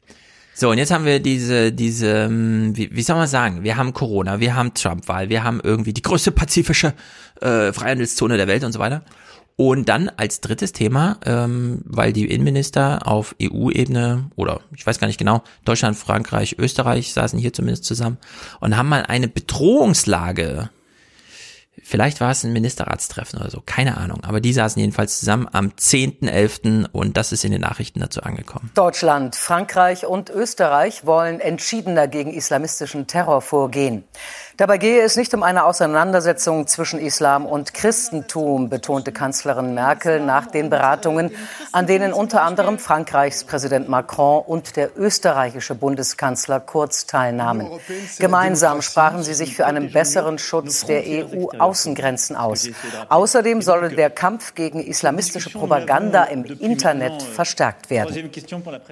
So, und jetzt haben wir diese, diese, ähm, wie, wie soll man sagen, wir haben Corona, wir haben Trump-Wahl, wir haben irgendwie die größte pazifische äh, Freihandelszone der Welt und so weiter. Und dann als drittes Thema, ähm, weil die Innenminister auf EU-Ebene oder ich weiß gar nicht genau, Deutschland, Frankreich, Österreich saßen hier zumindest zusammen und haben mal eine Bedrohungslage Vielleicht war es ein Ministerratstreffen oder so, keine Ahnung. Aber die saßen jedenfalls zusammen am 10.11. und das ist in den Nachrichten dazu angekommen. Deutschland, Frankreich und Österreich wollen entschiedener gegen islamistischen Terror vorgehen. Dabei gehe es nicht um eine Auseinandersetzung zwischen Islam und Christentum, betonte Kanzlerin Merkel nach den Beratungen, an denen unter anderem Frankreichs Präsident Macron und der österreichische Bundeskanzler Kurz teilnahmen. Gemeinsam sprachen sie sich für einen besseren Schutz der EU-Außengrenzen aus. Außerdem solle der Kampf gegen islamistische Propaganda im Internet verstärkt werden.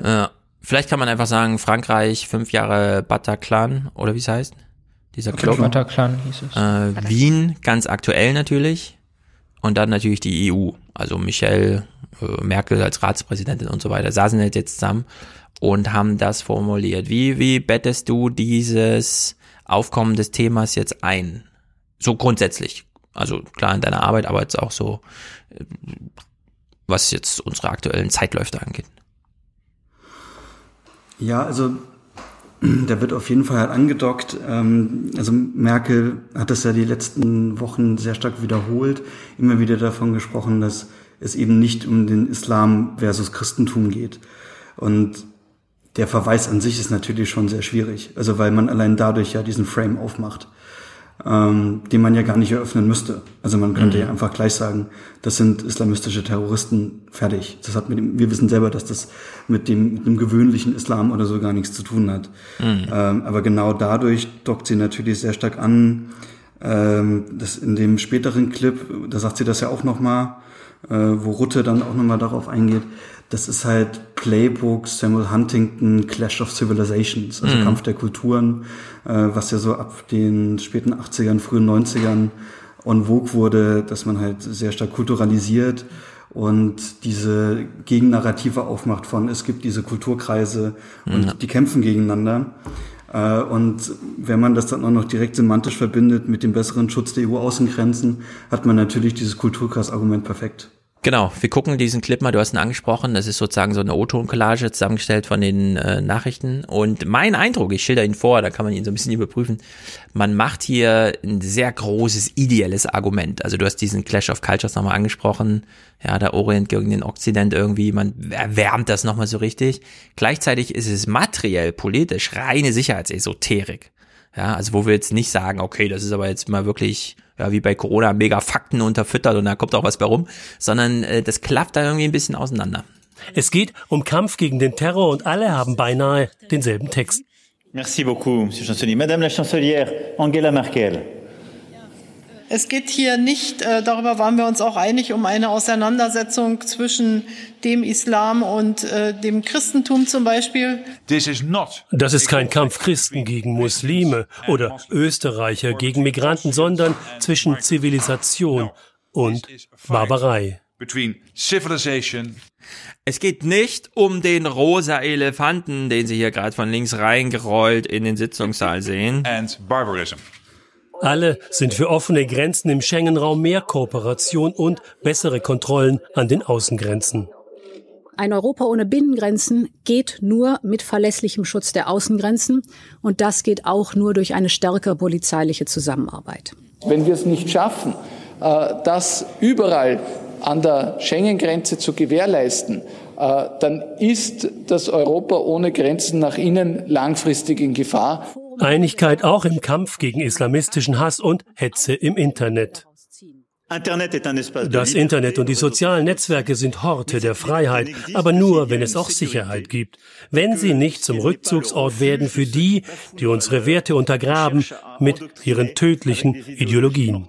Ja, vielleicht kann man einfach sagen, Frankreich, fünf Jahre Bataclan oder wie es heißt? Dieser Club. Bataclan hieß es. Äh, Wien, ganz aktuell natürlich. Und dann natürlich die EU. Also Michelle äh, Merkel als Ratspräsidentin und so weiter saßen halt jetzt zusammen und haben das formuliert. Wie, wie bettest du dieses Aufkommen des Themas jetzt ein? So grundsätzlich. Also klar in deiner Arbeit, aber jetzt auch so, äh, was jetzt unsere aktuellen Zeitläufe angeht. Ja, also da wird auf jeden Fall halt angedockt. Ähm, also Merkel hat das ja die letzten Wochen sehr stark wiederholt, immer wieder davon gesprochen, dass es eben nicht um den Islam versus Christentum geht. Und der Verweis an sich ist natürlich schon sehr schwierig. Also weil man allein dadurch ja diesen Frame aufmacht ähm, den man ja gar nicht eröffnen müsste. Also man könnte mhm. ja einfach gleich sagen, das sind islamistische Terroristen, fertig. Das hat mit dem, wir wissen selber, dass das mit dem, mit dem gewöhnlichen Islam oder so gar nichts zu tun hat. Mhm. Ähm, aber genau dadurch dockt sie natürlich sehr stark an. Ähm, das in dem späteren Clip, da sagt sie das ja auch nochmal, äh, wo Rutte dann auch nochmal darauf eingeht, das ist halt Playbook, Samuel Huntington, Clash of Civilizations, also mhm. Kampf der Kulturen, äh, was ja so ab den späten 80ern, frühen 90ern on vogue wurde, dass man halt sehr stark kulturalisiert und diese Gegennarrative aufmacht von, es gibt diese Kulturkreise und ja. die kämpfen gegeneinander. Äh, und wenn man das dann auch noch direkt semantisch verbindet mit dem besseren Schutz der EU-Außengrenzen, hat man natürlich dieses Kulturkreis-Argument perfekt. Genau, wir gucken diesen Clip mal, du hast ihn angesprochen, das ist sozusagen so eine O-Ton-Collage zusammengestellt von den äh, Nachrichten. Und mein Eindruck, ich schilder ihn vor, da kann man ihn so ein bisschen überprüfen, man macht hier ein sehr großes ideelles Argument, also du hast diesen Clash of Cultures nochmal angesprochen, ja, der Orient gegen den Okzident irgendwie, man erwärmt das nochmal so richtig, gleichzeitig ist es materiell, politisch, reine Sicherheitsesoterik, ja, also wo wir jetzt nicht sagen, okay, das ist aber jetzt mal wirklich ja, wie bei Corona mega Fakten unterfüttert und da kommt auch was bei rum, sondern äh, das klappt da irgendwie ein bisschen auseinander. Es geht um Kampf gegen den Terror und alle haben beinahe denselben Text. Merci beaucoup, Monsieur Chancelier. Madame la Chancelière Angela Merkel. Es geht hier nicht, äh, darüber waren wir uns auch einig, um eine Auseinandersetzung zwischen dem Islam und äh, dem Christentum zum Beispiel. Das ist kein Kampf Christen gegen Muslime oder Österreicher gegen Migranten, sondern zwischen Zivilisation und Barbarei. Es geht nicht um den rosa Elefanten, den Sie hier gerade von links reingerollt in den Sitzungssaal sehen. And barbarism. Alle sind für offene Grenzen im Schengen-Raum, mehr Kooperation und bessere Kontrollen an den Außengrenzen. Ein Europa ohne Binnengrenzen geht nur mit verlässlichem Schutz der Außengrenzen und das geht auch nur durch eine stärkere polizeiliche Zusammenarbeit. Wenn wir es nicht schaffen, äh, das überall an der Schengen-Grenze zu gewährleisten, äh, dann ist das Europa ohne Grenzen nach innen langfristig in Gefahr. Einigkeit auch im Kampf gegen islamistischen Hass und Hetze im Internet. Das Internet und die sozialen Netzwerke sind Horte der Freiheit, aber nur, wenn es auch Sicherheit gibt. Wenn sie nicht zum Rückzugsort werden für die, die unsere Werte untergraben mit ihren tödlichen Ideologien.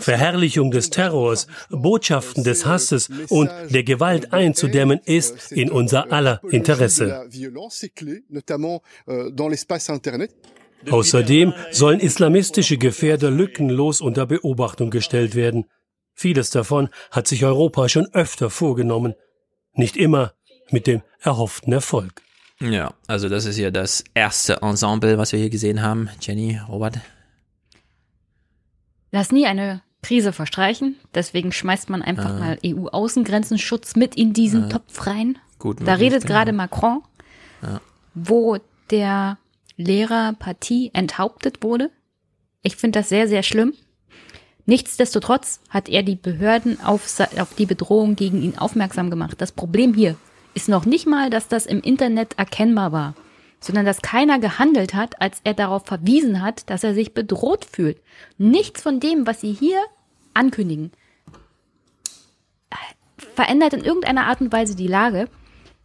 Verherrlichung des Terrors, Botschaften des Hasses und der Gewalt einzudämmen, ist in unser aller Interesse. Außerdem sollen islamistische Gefährder lückenlos unter Beobachtung gestellt werden. Vieles davon hat sich Europa schon öfter vorgenommen, nicht immer mit dem erhofften Erfolg. Ja, also das ist ja das erste Ensemble, was wir hier gesehen haben. Jenny, Robert? Lass nie eine Krise verstreichen. Deswegen schmeißt man einfach ah. mal EU-Außengrenzenschutz mit in diesen ah. Topf rein. Gut, da redet genau. gerade Macron, ja. wo der Lehrerpartie enthauptet wurde. Ich finde das sehr, sehr schlimm. Nichtsdestotrotz hat er die Behörden auf, auf die Bedrohung gegen ihn aufmerksam gemacht. Das Problem hier ist noch nicht mal, dass das im Internet erkennbar war sondern dass keiner gehandelt hat, als er darauf verwiesen hat, dass er sich bedroht fühlt. Nichts von dem, was sie hier ankündigen, verändert in irgendeiner Art und Weise die Lage,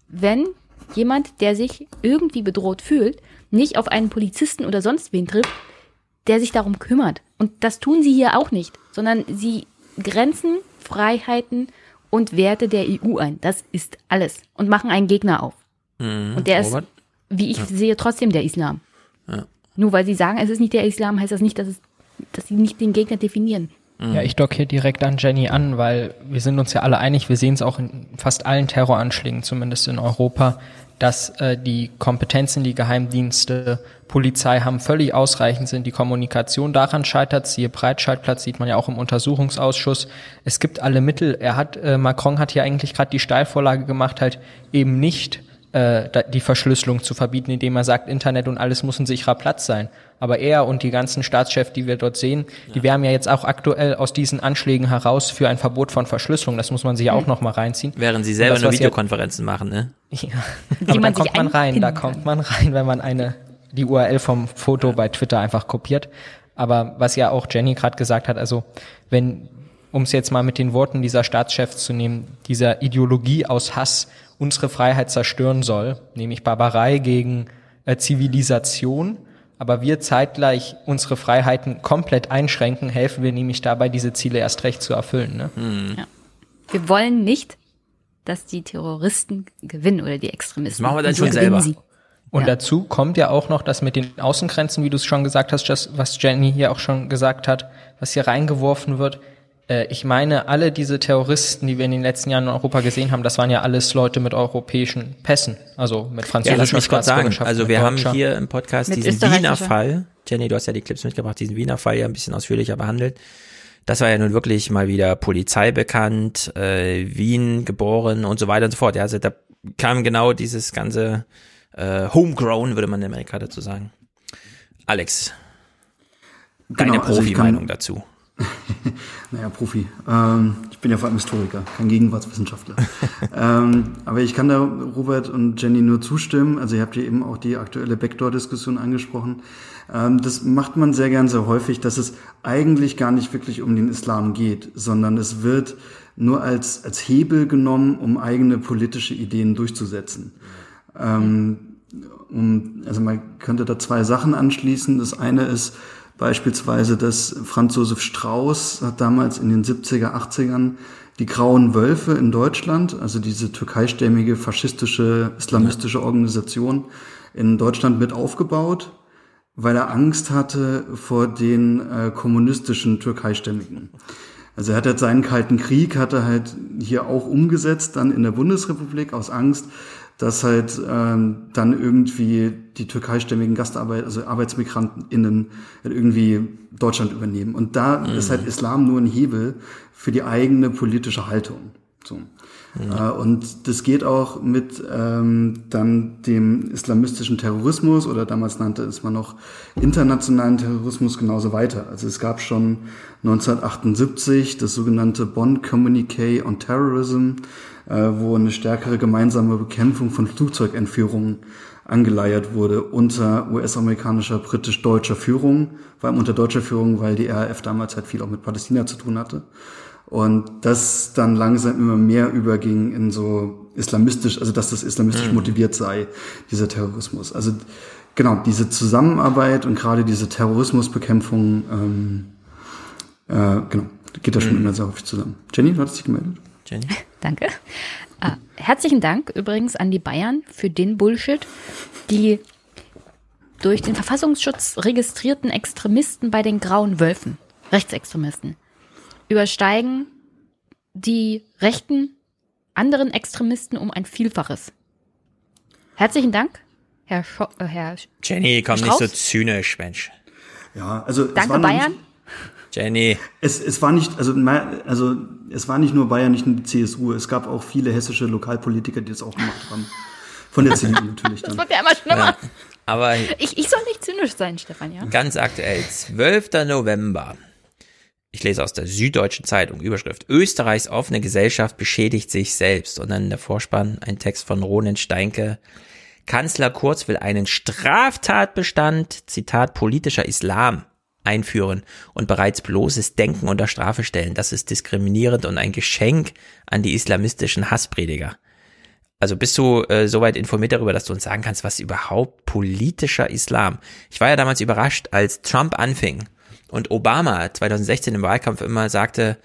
wenn jemand, der sich irgendwie bedroht fühlt, nicht auf einen Polizisten oder sonst wen trifft, der sich darum kümmert. Und das tun sie hier auch nicht, sondern sie grenzen Freiheiten und Werte der EU ein. Das ist alles. Und machen einen Gegner auf. Mhm. Und der ist wie ich ja. sehe, trotzdem der Islam. Ja. Nur weil sie sagen, es ist nicht der Islam, heißt das nicht, dass, es, dass sie nicht den Gegner definieren. Ja, ich dock hier direkt an Jenny an, weil wir sind uns ja alle einig, wir sehen es auch in fast allen Terroranschlägen, zumindest in Europa, dass äh, die Kompetenzen, die Geheimdienste, Polizei haben, völlig ausreichend sind. Die Kommunikation daran scheitert. Siehe Breitscheidplatz sieht man ja auch im Untersuchungsausschuss. Es gibt alle Mittel. Er hat, äh, Macron hat hier eigentlich gerade die Steilvorlage gemacht, halt eben nicht äh, die Verschlüsselung zu verbieten, indem er sagt, Internet und alles muss ein sicherer Platz sein. Aber er und die ganzen Staatschefs, die wir dort sehen, ja. die werben ja jetzt auch aktuell aus diesen Anschlägen heraus für ein Verbot von Verschlüsselung. Das muss man sich ja auch hm. noch mal reinziehen. Während sie selber nur Videokonferenzen machen, ne? Ja. Aber da kommt man rein, da kommt man rein, wenn man eine die URL vom Foto bei Twitter einfach kopiert. Aber was ja auch Jenny gerade gesagt hat, also wenn, um es jetzt mal mit den Worten dieser Staatschefs zu nehmen, dieser Ideologie aus Hass unsere Freiheit zerstören soll, nämlich Barbarei gegen äh, Zivilisation, aber wir zeitgleich unsere Freiheiten komplett einschränken, helfen wir nämlich dabei, diese Ziele erst recht zu erfüllen. Ne? Hm. Ja. Wir wollen nicht, dass die Terroristen gewinnen oder die Extremisten. Das machen wir dann schon selber. Sie. Und ja. dazu kommt ja auch noch, dass mit den Außengrenzen, wie du es schon gesagt hast, was Jenny hier auch schon gesagt hat, was hier reingeworfen wird, äh, ich meine, alle diese Terroristen, die wir in den letzten Jahren in Europa gesehen haben, das waren ja alles Leute mit europäischen Pässen, also mit französischer ja, Staatsbürgerschaft. Also wir haben hier im Podcast mit diesen Wiener Fall, Jenny, du hast ja die Clips mitgebracht, diesen Wiener Fall ja ein bisschen ausführlicher behandelt. Das war ja nun wirklich mal wieder Polizei bekannt, äh, Wien geboren und so weiter und so fort. Ja, also da kam genau dieses ganze äh, Homegrown, würde man in Amerika dazu sagen. Alex, deine genau, also Profi-Meinung dazu. naja, Profi. Ähm, ich bin ja vor allem Historiker, kein Gegenwartswissenschaftler. ähm, aber ich kann da Robert und Jenny nur zustimmen. Also ihr habt ja eben auch die aktuelle Backdoor-Diskussion angesprochen. Ähm, das macht man sehr gern sehr häufig, dass es eigentlich gar nicht wirklich um den Islam geht, sondern es wird nur als, als Hebel genommen, um eigene politische Ideen durchzusetzen. Um, also man könnte da zwei Sachen anschließen. Das eine ist, Beispielsweise, dass Franz Josef Strauß hat damals in den 70er, 80ern die Grauen Wölfe in Deutschland, also diese türkeistämmige faschistische, islamistische Organisation in Deutschland mit aufgebaut, weil er Angst hatte vor den äh, kommunistischen Türkeistämmigen. Also er hat jetzt seinen Kalten Krieg, hat er halt hier auch umgesetzt, dann in der Bundesrepublik aus Angst, dass halt ähm, dann irgendwie die türkeistämmigen Gastarbeit, also ArbeitsmigrantInnen halt irgendwie Deutschland übernehmen. Und da mhm. ist halt Islam nur ein Hebel für die eigene politische Haltung. So. Mhm. Äh, und das geht auch mit ähm, dann dem islamistischen Terrorismus oder damals nannte es man noch internationalen Terrorismus genauso weiter. Also es gab schon 1978 das sogenannte Bonn Communique on Terrorism, wo eine stärkere gemeinsame Bekämpfung von Flugzeugentführungen angeleiert wurde unter US-amerikanischer, britisch-deutscher Führung, vor allem unter deutscher Führung, weil die RAF damals halt viel auch mit Palästina zu tun hatte. Und das dann langsam immer mehr überging in so islamistisch, also dass das islamistisch mhm. motiviert sei, dieser Terrorismus. Also genau, diese Zusammenarbeit und gerade diese Terrorismusbekämpfung, ähm, äh, genau, geht da schon mhm. immer sehr häufig zusammen. Jenny, du hattest dich gemeldet? Jenny? Danke. Äh, herzlichen Dank übrigens an die Bayern für den Bullshit, die durch den Verfassungsschutz registrierten Extremisten bei den Grauen Wölfen, Rechtsextremisten, übersteigen die rechten anderen Extremisten um ein Vielfaches. Herzlichen Dank, Herr, Scho äh, Herr Jenny, komm Strauß. nicht so zynisch, Mensch. Ja, also Danke Bayern. Jenny. Es, es war nicht, also, also es war nicht nur Bayern, nicht nur die CSU, es gab auch viele hessische Lokalpolitiker, die das auch gemacht haben. Von der CDU natürlich dann. Das wird ja immer schlimmer. Ja, aber ich, ich soll nicht zynisch sein, Stefan, ja? Ganz aktuell, 12. November. Ich lese aus der Süddeutschen Zeitung, Überschrift. Österreichs offene Gesellschaft beschädigt sich selbst. Und dann der Vorspann, ein Text von Ronen Steinke. Kanzler Kurz will einen Straftatbestand, Zitat, politischer Islam einführen und bereits bloßes Denken unter Strafe stellen. Das ist diskriminierend und ein Geschenk an die islamistischen Hassprediger. Also bist du äh, soweit informiert darüber, dass du uns sagen kannst, was überhaupt politischer Islam? Ich war ja damals überrascht, als Trump anfing und Obama 2016 im Wahlkampf immer sagte,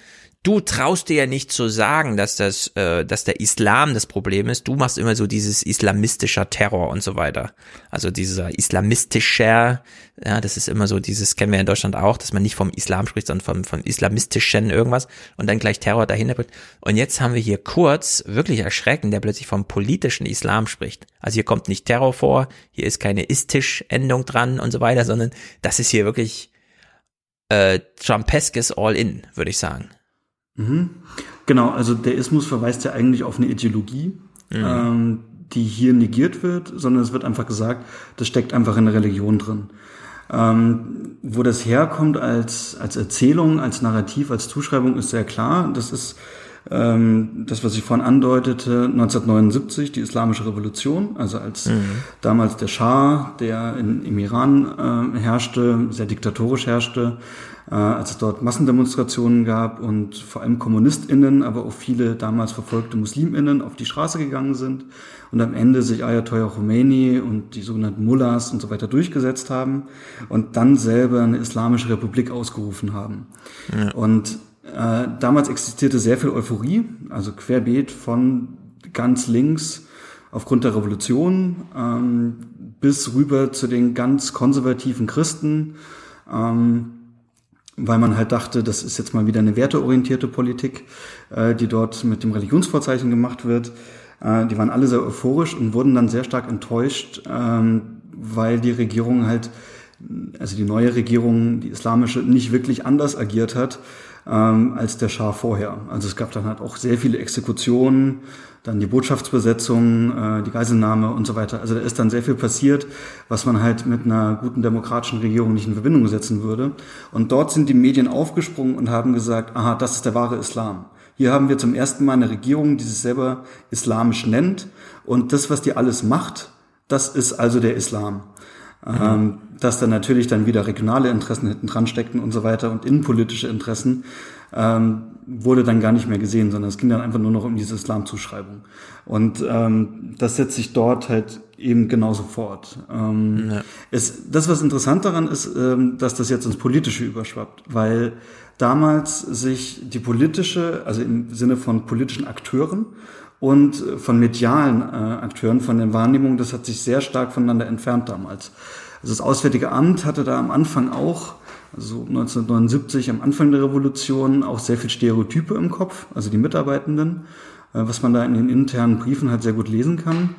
du traust dir ja nicht zu sagen, dass das, äh, dass der Islam das Problem ist. Du machst immer so dieses islamistischer Terror und so weiter. Also dieser islamistischer, ja, das ist immer so dieses, kennen wir in Deutschland auch, dass man nicht vom Islam spricht, sondern vom, vom islamistischen irgendwas und dann gleich Terror dahinter bringt. Und jetzt haben wir hier kurz, wirklich erschreckend, der plötzlich vom politischen Islam spricht. Also hier kommt nicht Terror vor, hier ist keine istisch-Endung dran und so weiter, sondern das ist hier wirklich äh, Trumpeskes All-In, würde ich sagen. Mhm. Genau, also der Ismus verweist ja eigentlich auf eine Ideologie, mhm. ähm, die hier negiert wird, sondern es wird einfach gesagt, das steckt einfach in der Religion drin. Ähm, wo das herkommt als, als Erzählung, als Narrativ, als Zuschreibung, ist sehr klar. Das ist ähm, das, was ich vorhin andeutete, 1979, die Islamische Revolution, also als mhm. damals der Schah, der in, im Iran äh, herrschte, sehr diktatorisch herrschte, als es dort Massendemonstrationen gab und vor allem KommunistInnen, aber auch viele damals verfolgte MuslimInnen auf die Straße gegangen sind und am Ende sich Ayatollah Khomeini und die sogenannten Mullahs und so weiter durchgesetzt haben und dann selber eine islamische Republik ausgerufen haben. Ja. Und äh, damals existierte sehr viel Euphorie, also querbeet von ganz links aufgrund der Revolution ähm, bis rüber zu den ganz konservativen Christen. Ähm, weil man halt dachte, das ist jetzt mal wieder eine werteorientierte Politik, äh, die dort mit dem Religionsvorzeichen gemacht wird. Äh, die waren alle sehr euphorisch und wurden dann sehr stark enttäuscht, ähm, weil die Regierung halt, also die neue Regierung, die islamische, nicht wirklich anders agiert hat ähm, als der Schah vorher. Also es gab dann halt auch sehr viele Exekutionen, dann die Botschaftsbesetzung, äh, die Geiselnahme und so weiter. Also da ist dann sehr viel passiert, was man halt mit einer guten demokratischen Regierung nicht in Verbindung setzen würde. Und dort sind die Medien aufgesprungen und haben gesagt, aha, das ist der wahre Islam. Hier haben wir zum ersten Mal eine Regierung, die sich selber islamisch nennt. Und das, was die alles macht, das ist also der Islam. Mhm. Dass da natürlich dann wieder regionale Interessen hinten dran steckten und so weiter und innenpolitische Interessen ähm, wurde dann gar nicht mehr gesehen, sondern es ging dann einfach nur noch um diese Islamzuschreibung. Und ähm, das setzt sich dort halt eben genauso fort. Ähm, ja. es, das, was interessant daran ist, ähm, dass das jetzt ins Politische überschwappt, weil damals sich die politische, also im Sinne von politischen Akteuren und von medialen äh, Akteuren, von den Wahrnehmungen, das hat sich sehr stark voneinander entfernt damals. Also das Auswärtige Amt hatte da am Anfang auch also 1979 am Anfang der Revolution auch sehr viel Stereotype im Kopf, also die Mitarbeitenden, äh, was man da in den internen Briefen halt sehr gut lesen kann.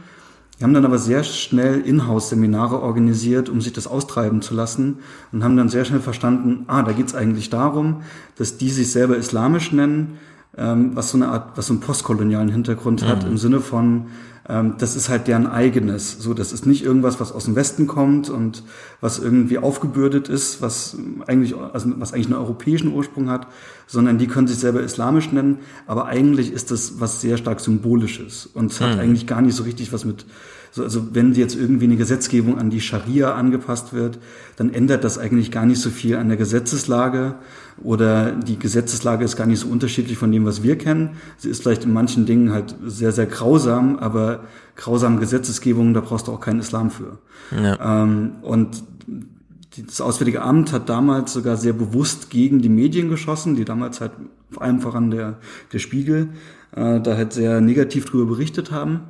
Die haben dann aber sehr schnell Inhouse-Seminare organisiert, um sich das austreiben zu lassen und haben dann sehr schnell verstanden, ah, da geht's eigentlich darum, dass die sich selber islamisch nennen, ähm, was so eine Art, was so einen postkolonialen Hintergrund mhm. hat, im Sinne von, ähm, das ist halt deren eigenes. So, das ist nicht irgendwas, was aus dem Westen kommt und was irgendwie aufgebürdet ist, was eigentlich, also was eigentlich einen europäischen Ursprung hat, sondern die können sich selber islamisch nennen, aber eigentlich ist das was sehr stark symbolisches und es hat mhm. eigentlich gar nicht so richtig was mit also wenn jetzt irgendwie eine Gesetzgebung an die Scharia angepasst wird, dann ändert das eigentlich gar nicht so viel an der Gesetzeslage oder die Gesetzeslage ist gar nicht so unterschiedlich von dem, was wir kennen. Sie ist vielleicht in manchen Dingen halt sehr, sehr grausam, aber grausame Gesetzesgebungen, da brauchst du auch keinen Islam für. Ja. Ähm, und das Auswärtige Amt hat damals sogar sehr bewusst gegen die Medien geschossen, die damals halt vor allem voran der, der Spiegel äh, da halt sehr negativ drüber berichtet haben.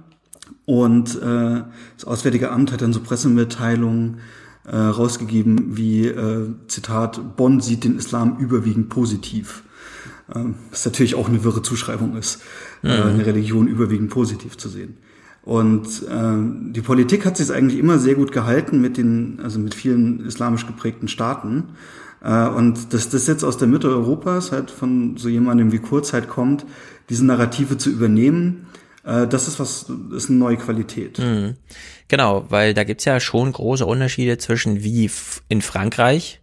Und äh, das Auswärtige Amt hat dann so Pressemitteilungen äh, rausgegeben wie, äh, Zitat, Bonn sieht den Islam überwiegend positiv. Äh, was natürlich auch eine wirre Zuschreibung ist, äh, mhm. äh, eine Religion überwiegend positiv zu sehen. Und äh, die Politik hat sich eigentlich immer sehr gut gehalten mit den, also mit vielen islamisch geprägten Staaten. Äh, und dass das jetzt aus der Mitte Europas halt von so jemandem wie Kurzheit kommt, diese Narrative zu übernehmen, äh, das ist was, ist eine neue Qualität. Mhm. Genau, weil da gibt's ja schon große Unterschiede zwischen wie in Frankreich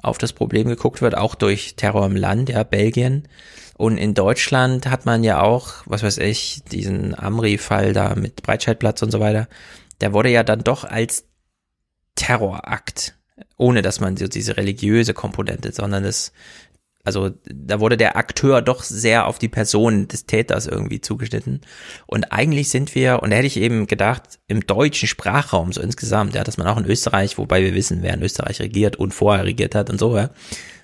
auf das Problem geguckt wird, auch durch Terror im Land, ja, Belgien. Und in Deutschland hat man ja auch, was weiß ich, diesen Amri-Fall da mit Breitscheidplatz und so weiter. Der wurde ja dann doch als Terrorakt, ohne dass man so diese religiöse Komponente, sondern das also da wurde der Akteur doch sehr auf die Person des Täters irgendwie zugeschnitten. Und eigentlich sind wir, und da hätte ich eben gedacht, im deutschen Sprachraum so insgesamt, ja, dass man auch in Österreich, wobei wir wissen, wer in Österreich regiert und vorher regiert hat und so, ja,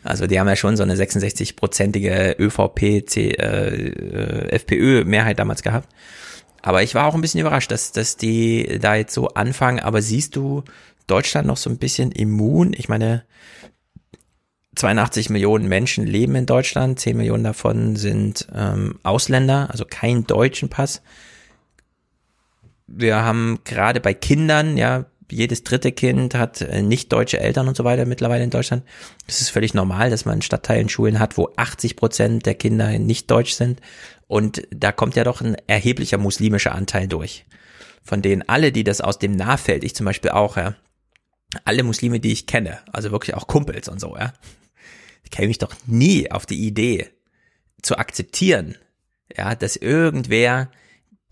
Also die haben ja schon so eine 66-prozentige ÖVP, C, äh, FPÖ-Mehrheit damals gehabt. Aber ich war auch ein bisschen überrascht, dass, dass die da jetzt so anfangen. Aber siehst du Deutschland noch so ein bisschen immun? Ich meine, 82 Millionen Menschen leben in Deutschland, 10 Millionen davon sind ähm, Ausländer, also kein deutschen Pass. Wir haben gerade bei Kindern, ja, jedes dritte Kind hat äh, nicht deutsche Eltern und so weiter mittlerweile in Deutschland. Das ist völlig normal, dass man Stadtteilen Schulen hat, wo 80 Prozent der Kinder nicht deutsch sind. Und da kommt ja doch ein erheblicher muslimischer Anteil durch. Von denen alle, die das aus dem Nahfeld, ich zum Beispiel auch, ja, alle Muslime, die ich kenne, also wirklich auch Kumpels und so, ja, käme ich doch nie auf die Idee zu akzeptieren, ja, dass irgendwer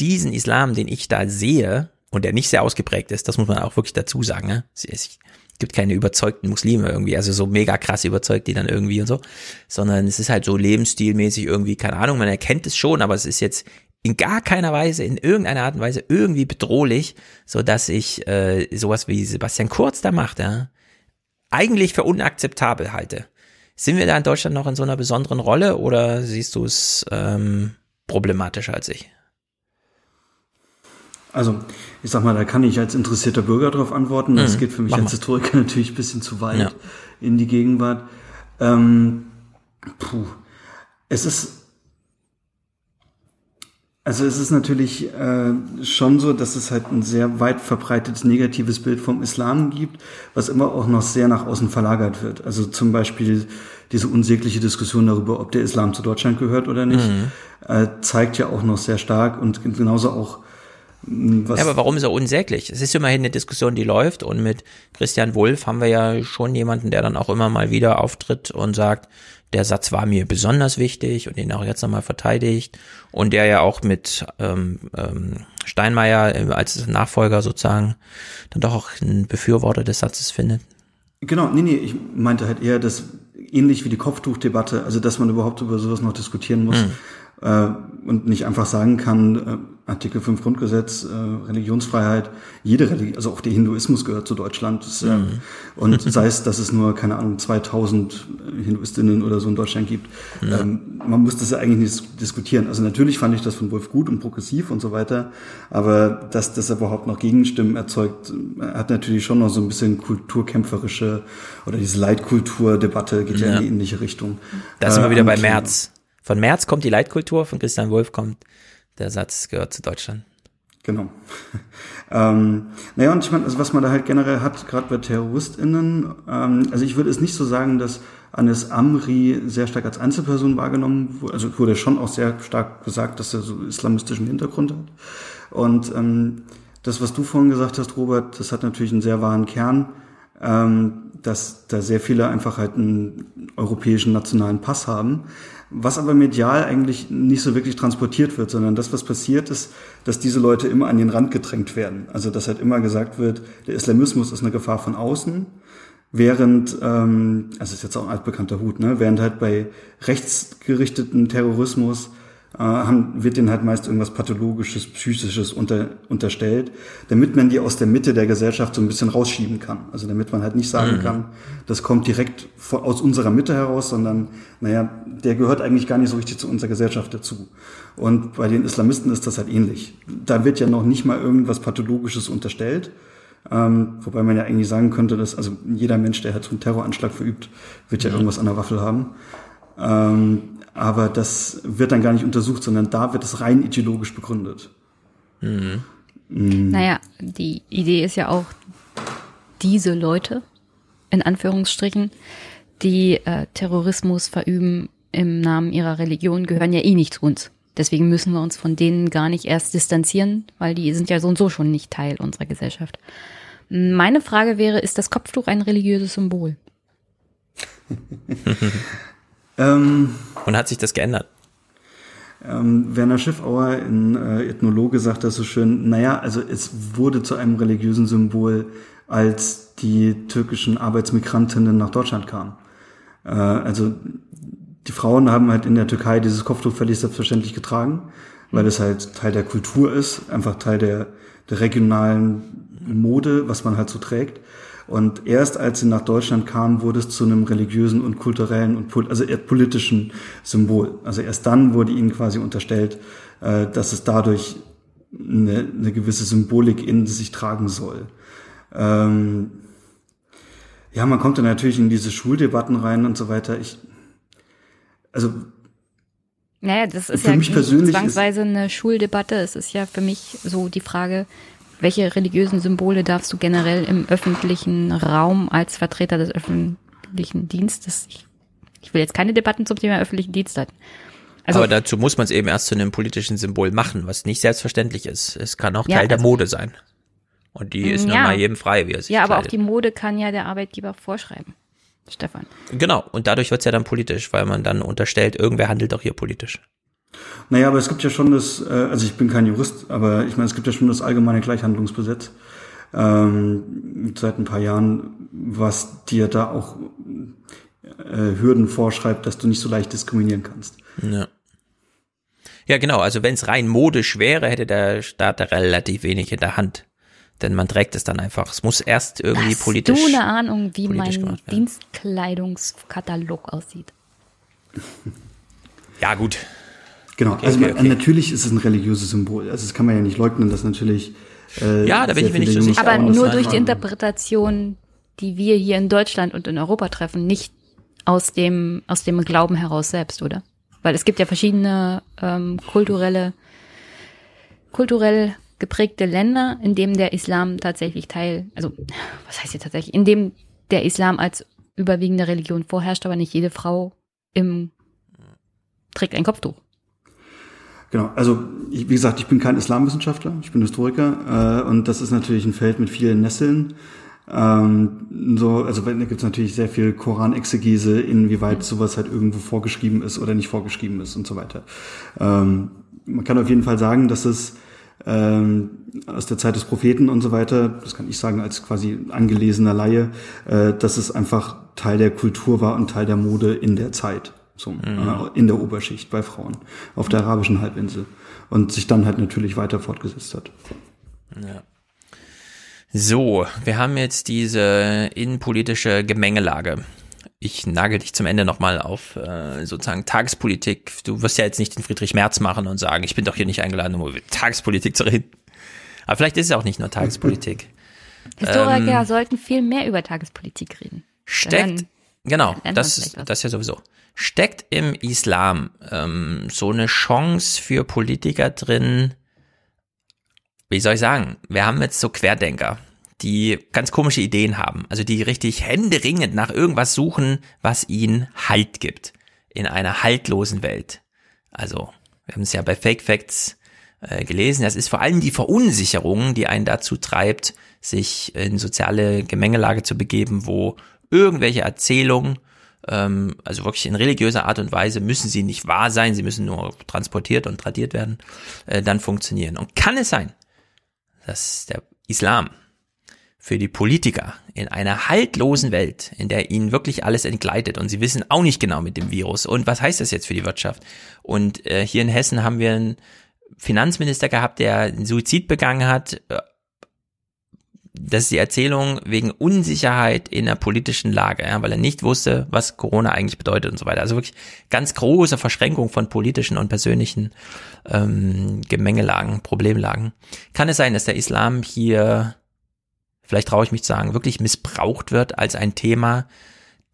diesen Islam, den ich da sehe und der nicht sehr ausgeprägt ist, das muss man auch wirklich dazu sagen, ne? es gibt keine überzeugten Muslime irgendwie, also so mega krass überzeugt die dann irgendwie und so, sondern es ist halt so lebensstilmäßig irgendwie, keine Ahnung, man erkennt es schon, aber es ist jetzt in gar keiner Weise, in irgendeiner Art und Weise irgendwie bedrohlich, so dass ich äh, sowas wie Sebastian Kurz da macht, ja, eigentlich für unakzeptabel halte. Sind wir da in Deutschland noch in so einer besonderen Rolle oder siehst du es ähm, problematischer als ich? Also, ich sag mal, da kann ich als interessierter Bürger darauf antworten. Das mhm. geht für mich als Historiker natürlich ein bisschen zu weit ja. in die Gegenwart. Ähm, puh. Es ist also es ist natürlich äh, schon so, dass es halt ein sehr weit verbreitetes negatives Bild vom Islam gibt, was immer auch noch sehr nach außen verlagert wird. Also zum Beispiel diese unsägliche Diskussion darüber, ob der Islam zu Deutschland gehört oder nicht, mhm. äh, zeigt ja auch noch sehr stark und genauso auch was ja, aber warum ist er unsäglich? Es ist immerhin eine Diskussion, die läuft und mit Christian Wulff haben wir ja schon jemanden, der dann auch immer mal wieder auftritt und sagt, der Satz war mir besonders wichtig und den auch jetzt nochmal verteidigt und der ja auch mit ähm, ähm, Steinmeier äh, als Nachfolger sozusagen dann doch auch einen Befürworter des Satzes findet. Genau, nee, nee, ich meinte halt eher, dass ähnlich wie die Kopftuchdebatte, also dass man überhaupt über sowas noch diskutieren muss. Mhm äh, und nicht einfach sagen kann, äh, Artikel 5 Grundgesetz, äh, Religionsfreiheit, jede Religion, also auch der Hinduismus gehört zu Deutschland. Das, äh, mhm. Und sei es, dass es nur, keine Ahnung, 2000 Hinduistinnen oder so in Deutschland gibt. Ja. Ähm, man muss das ja eigentlich nicht diskutieren. Also natürlich fand ich das von Wolf gut und progressiv und so weiter, aber dass das überhaupt noch Gegenstimmen erzeugt, hat natürlich schon noch so ein bisschen kulturkämpferische oder diese Leitkulturdebatte geht ja, ja in die ähnliche Richtung. Da sind wir wieder bei März. Von März kommt die Leitkultur, von Christian Wolf kommt der Satz, gehört zu Deutschland. Genau. ähm, naja, und ich meine, also was man da halt generell hat, gerade bei TerroristInnen, ähm, also ich würde es nicht so sagen, dass Anis Amri sehr stark als Einzelperson wahrgenommen wurde, also wurde schon auch sehr stark gesagt, dass er so islamistischen Hintergrund hat. Und ähm, das, was du vorhin gesagt hast, Robert, das hat natürlich einen sehr wahren Kern, ähm, dass da sehr viele einfach halt einen europäischen nationalen Pass haben was aber medial eigentlich nicht so wirklich transportiert wird, sondern das, was passiert ist, dass diese Leute immer an den Rand gedrängt werden. Also dass halt immer gesagt wird, der Islamismus ist eine Gefahr von außen, während, ähm, also ist jetzt auch ein altbekannter Hut, ne, während halt bei rechtsgerichteten Terrorismus haben, wird denen halt meist irgendwas Pathologisches, Psychisches unter, unterstellt, damit man die aus der Mitte der Gesellschaft so ein bisschen rausschieben kann. Also damit man halt nicht sagen mhm. kann, das kommt direkt aus unserer Mitte heraus, sondern, naja, der gehört eigentlich gar nicht so richtig zu unserer Gesellschaft dazu. Und bei den Islamisten ist das halt ähnlich. Da wird ja noch nicht mal irgendwas Pathologisches unterstellt. Ähm, wobei man ja eigentlich sagen könnte, dass also jeder Mensch, der halt so einen Terroranschlag verübt, wird ja, ja. irgendwas an der Waffel haben. Ähm, aber das wird dann gar nicht untersucht, sondern da wird es rein ideologisch begründet. Mhm. Mhm. Naja, die Idee ist ja auch, diese Leute, in Anführungsstrichen, die äh, Terrorismus verüben im Namen ihrer Religion, gehören ja eh nicht zu uns. Deswegen müssen wir uns von denen gar nicht erst distanzieren, weil die sind ja so und so schon nicht Teil unserer Gesellschaft. Meine Frage wäre, ist das Kopftuch ein religiöses Symbol? Ähm, Und hat sich das geändert? Ähm, Werner Schiffauer, in äh, Ethnologe, sagt das so schön, naja, also es wurde zu einem religiösen Symbol, als die türkischen Arbeitsmigrantinnen nach Deutschland kamen. Äh, also die Frauen haben halt in der Türkei dieses Kopftuch völlig selbstverständlich getragen, weil es halt Teil der Kultur ist, einfach Teil der, der regionalen Mode, was man halt so trägt. Und erst als sie nach Deutschland kamen, wurde es zu einem religiösen und kulturellen und also eher politischen Symbol. Also erst dann wurde ihnen quasi unterstellt, äh, dass es dadurch eine, eine gewisse Symbolik in sich tragen soll. Ähm, ja, man kommt dann natürlich in diese Schuldebatten rein und so weiter. Ich, also naja, das ist für ja mich persönlich zwangsweise eine Schuldebatte. Es ist ja für mich so die Frage, welche religiösen Symbole darfst du generell im öffentlichen Raum als Vertreter des öffentlichen Dienstes? Ich, ich will jetzt keine Debatten zum Thema öffentlichen Dienst halten. Also, Aber dazu muss man es eben erst zu einem politischen Symbol machen, was nicht selbstverständlich ist. Es kann auch Teil ja, der Mode sein. Und die ist ja. nun mal jedem frei, wie er sich Ja, aber kleidet. auch die Mode kann ja der Arbeitgeber vorschreiben. Stefan. Genau, und dadurch wird es ja dann politisch, weil man dann unterstellt, irgendwer handelt doch hier politisch. Naja, aber es gibt ja schon das, äh, also ich bin kein Jurist, aber ich meine, es gibt ja schon das allgemeine Gleichhandlungsgesetz ähm, seit ein paar Jahren, was dir da auch äh, Hürden vorschreibt, dass du nicht so leicht diskriminieren kannst. Ja. Ja, genau. Also wenn es rein modisch wäre, hätte der Staat da relativ wenig in der Hand. Denn man trägt es dann einfach. Es muss erst irgendwie Hast politisch. Hast du eine Ahnung, wie mein Dienstkleidungskatalog aussieht? Ja, gut. Genau, okay, also okay, okay. natürlich ist es ein religiöses Symbol. Also das kann man ja nicht leugnen, dass natürlich. Äh, ja, da bin ich mir nicht so sicher. Aber nur durch die Interpretation, die wir hier in Deutschland und in Europa treffen, nicht aus dem, aus dem Glauben heraus selbst, oder? Weil es gibt ja verschiedene ähm, kulturelle, kulturell geprägte Länder, in dem der Islam tatsächlich Teil, also was heißt hier tatsächlich, in dem der Islam als überwiegende Religion vorherrscht, aber nicht jede Frau im trägt ein Kopftuch. Genau, also ich, wie gesagt, ich bin kein Islamwissenschaftler, ich bin Historiker äh, und das ist natürlich ein Feld mit vielen Nesseln. Ähm, so, also da gibt es natürlich sehr viel Koranexegese, inwieweit sowas halt irgendwo vorgeschrieben ist oder nicht vorgeschrieben ist und so weiter. Ähm, man kann auf jeden Fall sagen, dass es ähm, aus der Zeit des Propheten und so weiter, das kann ich sagen als quasi angelesener Laie, äh, dass es einfach Teil der Kultur war und Teil der Mode in der Zeit so, mhm. äh, in der Oberschicht bei Frauen auf der arabischen Halbinsel und sich dann halt natürlich weiter fortgesetzt hat. Ja. So, wir haben jetzt diese innenpolitische Gemengelage. Ich nagel dich zum Ende nochmal auf äh, sozusagen Tagespolitik. Du wirst ja jetzt nicht den Friedrich Merz machen und sagen, ich bin doch hier nicht eingeladen, um über Tagespolitik zu reden. Aber vielleicht ist es auch nicht nur Tagespolitik. Historiker ähm, sollten viel mehr über Tagespolitik reden. Steckt, genau, das, das ist ja sowieso. Steckt im Islam ähm, so eine Chance für Politiker drin? Wie soll ich sagen? Wir haben jetzt so Querdenker, die ganz komische Ideen haben, also die richtig händeringend nach irgendwas suchen, was ihnen Halt gibt in einer haltlosen Welt. Also, wir haben es ja bei Fake Facts äh, gelesen, das ist vor allem die Verunsicherung, die einen dazu treibt, sich in soziale Gemengelage zu begeben, wo irgendwelche Erzählungen ähm, also wirklich in religiöser Art und Weise müssen sie nicht wahr sein, sie müssen nur transportiert und tradiert werden, äh, dann funktionieren. Und kann es sein, dass der Islam für die Politiker in einer haltlosen Welt, in der ihnen wirklich alles entgleitet und sie wissen auch nicht genau mit dem Virus und was heißt das jetzt für die Wirtschaft. Und äh, hier in Hessen haben wir einen Finanzminister gehabt, der einen Suizid begangen hat, äh, das ist die Erzählung wegen Unsicherheit in der politischen Lage, ja, weil er nicht wusste, was Corona eigentlich bedeutet und so weiter. Also wirklich ganz große Verschränkung von politischen und persönlichen ähm, Gemengelagen, Problemlagen. Kann es sein, dass der Islam hier, vielleicht traue ich mich zu sagen, wirklich missbraucht wird als ein Thema,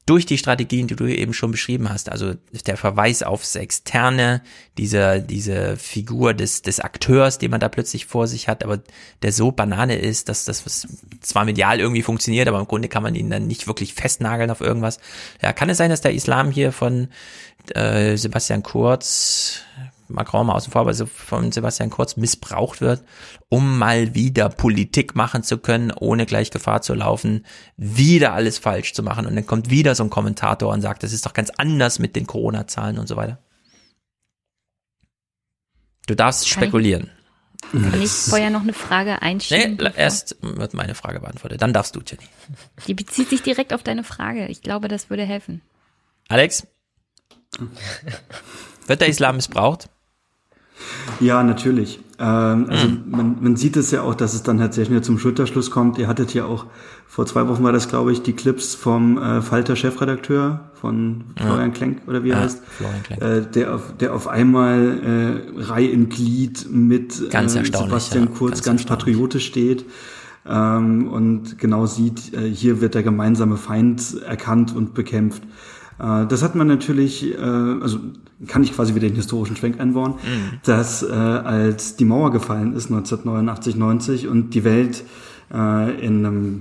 durch die Strategien, die du eben schon beschrieben hast, also der Verweis aufs Externe, diese, diese Figur des, des Akteurs, den man da plötzlich vor sich hat, aber der so Banane ist, dass das zwar medial irgendwie funktioniert, aber im Grunde kann man ihn dann nicht wirklich festnageln auf irgendwas. Ja, kann es sein, dass der Islam hier von äh, Sebastian Kurz, Macron mal außen vor, aber so von Sebastian Kurz missbraucht wird, um mal wieder Politik machen zu können, ohne gleich Gefahr zu laufen, wieder alles falsch zu machen. Und dann kommt wieder so ein Kommentator und sagt, das ist doch ganz anders mit den Corona-Zahlen und so weiter. Du darfst kann spekulieren. Ich, kann ich vorher noch eine Frage einschieben? Nee, erst wird meine Frage beantwortet. Dann darfst du, Jenny. Die bezieht sich direkt auf deine Frage. Ich glaube, das würde helfen. Alex? Wird der Islam missbraucht? Ja, natürlich. Ähm, also mhm. man, man sieht es ja auch, dass es dann halt sehr schnell zum Schulterschluss kommt. Ihr hattet ja auch, vor zwei Wochen war das, glaube ich, die Clips vom äh, Falter-Chefredakteur von Florian ja. Klenk, oder wie er ja, heißt, äh, der, auf, der auf einmal äh, Reihe in Glied mit ganz äh, Sebastian Kurz ganz, ganz patriotisch steht ähm, und genau sieht, äh, hier wird der gemeinsame Feind erkannt und bekämpft. Äh, das hat man natürlich, äh, also kann ich quasi wieder den historischen Schwenk einbauen, mhm. dass äh, als die Mauer gefallen ist 1989, 90 und die Welt äh, in einem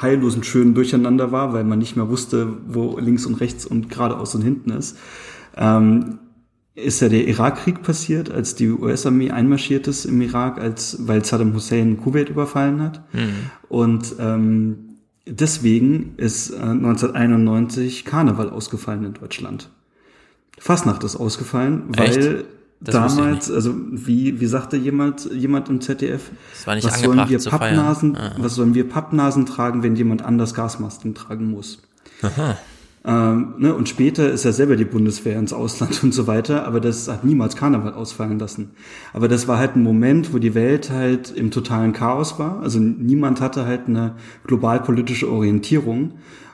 heillosen, schönen Durcheinander war, weil man nicht mehr wusste, wo links und rechts und geradeaus und hinten ist, ähm, ist ja der Irakkrieg passiert, als die US-Armee einmarschiert ist im Irak, als weil Saddam Hussein Kuwait überfallen hat. Mhm. Und ähm, deswegen ist äh, 1991 Karneval ausgefallen in Deutschland. Fastnacht ist ausgefallen, weil damals, also wie, wie sagte jemand, jemand im ZDF, was sollen wir Pappnasen, ah. was sollen wir Pappnasen tragen, wenn jemand anders Gasmasken tragen muss? Aha. Ähm, ne, und später ist ja selber die Bundeswehr ins Ausland und so weiter, aber das hat niemals Karneval ausfallen lassen. Aber das war halt ein Moment, wo die Welt halt im totalen Chaos war. Also niemand hatte halt eine globalpolitische Orientierung.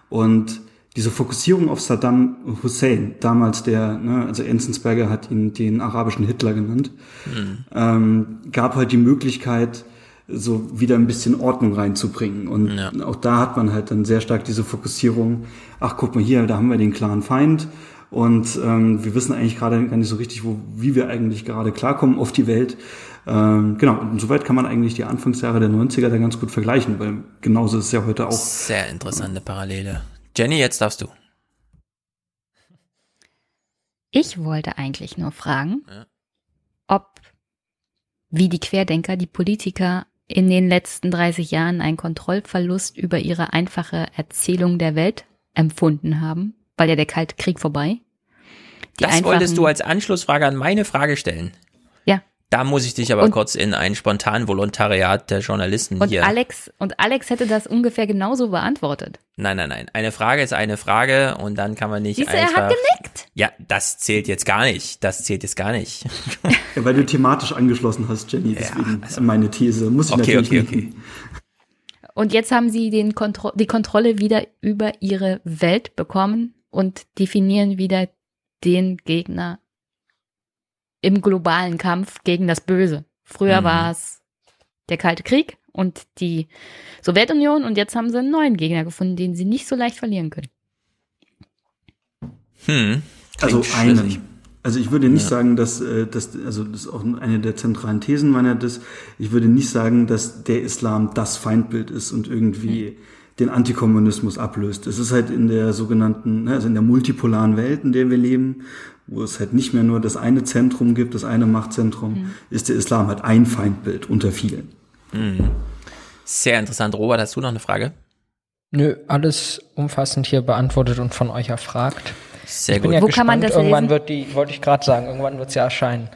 Und diese Fokussierung auf Saddam Hussein, damals der, ne, also Enzensberger hat ihn den arabischen Hitler genannt, mhm. ähm, gab halt die Möglichkeit, so wieder ein bisschen Ordnung reinzubringen. Und ja. auch da hat man halt dann sehr stark diese Fokussierung, ach guck mal hier, da haben wir den klaren Feind und ähm, wir wissen eigentlich gerade gar nicht so richtig, wo, wie wir eigentlich gerade klarkommen auf die Welt. Ähm, genau, und soweit kann man eigentlich die Anfangsjahre der 90er da ganz gut vergleichen, weil genauso ist es ja heute auch. Sehr interessante Parallele. Jenny, jetzt darfst du. Ich wollte eigentlich nur fragen, ja. ob wie die Querdenker, die Politiker in den letzten 30 Jahren einen Kontrollverlust über ihre einfache Erzählung der Welt empfunden haben, weil ja der Kalte Krieg vorbei. Die das wolltest du als Anschlussfrage an meine Frage stellen. Da muss ich dich aber und, kurz in ein spontan Volontariat der Journalisten und hier. Alex, und Alex hätte das ungefähr genauso beantwortet. Nein, nein, nein. Eine Frage ist eine Frage und dann kann man nicht Siehst einfach. er hat genickt. Ja, das zählt jetzt gar nicht. Das zählt jetzt gar nicht. ja, weil du thematisch angeschlossen hast, Jenny. Deswegen ja, also, meine These. Muss ich okay, natürlich okay, okay. Und jetzt haben sie den Kontro die Kontrolle wieder über ihre Welt bekommen und definieren wieder den Gegner im globalen Kampf gegen das Böse. Früher mhm. war es der Kalte Krieg und die Sowjetunion und jetzt haben sie einen neuen Gegner gefunden, den sie nicht so leicht verlieren können. Hm. Also einen. Also ich würde nicht ja. sagen, dass, äh, dass also das ist auch eine der zentralen Thesen meiner das. Ich würde nicht sagen, dass der Islam das Feindbild ist und irgendwie mhm. den Antikommunismus ablöst. Es ist halt in der sogenannten, ne, also in der multipolaren Welt, in der wir leben, wo es halt nicht mehr nur das eine Zentrum gibt, das eine Machtzentrum, mhm. ist der Islam halt ein Feindbild unter vielen. Mhm. Sehr interessant. Robert, hast du noch eine Frage? Nö, alles umfassend hier beantwortet und von euch erfragt. Sehr ich gut. bin ja Wo gespannt. kann man das irgendwann lesen? wird die, wollte ich gerade sagen, irgendwann wird es ja erscheinen.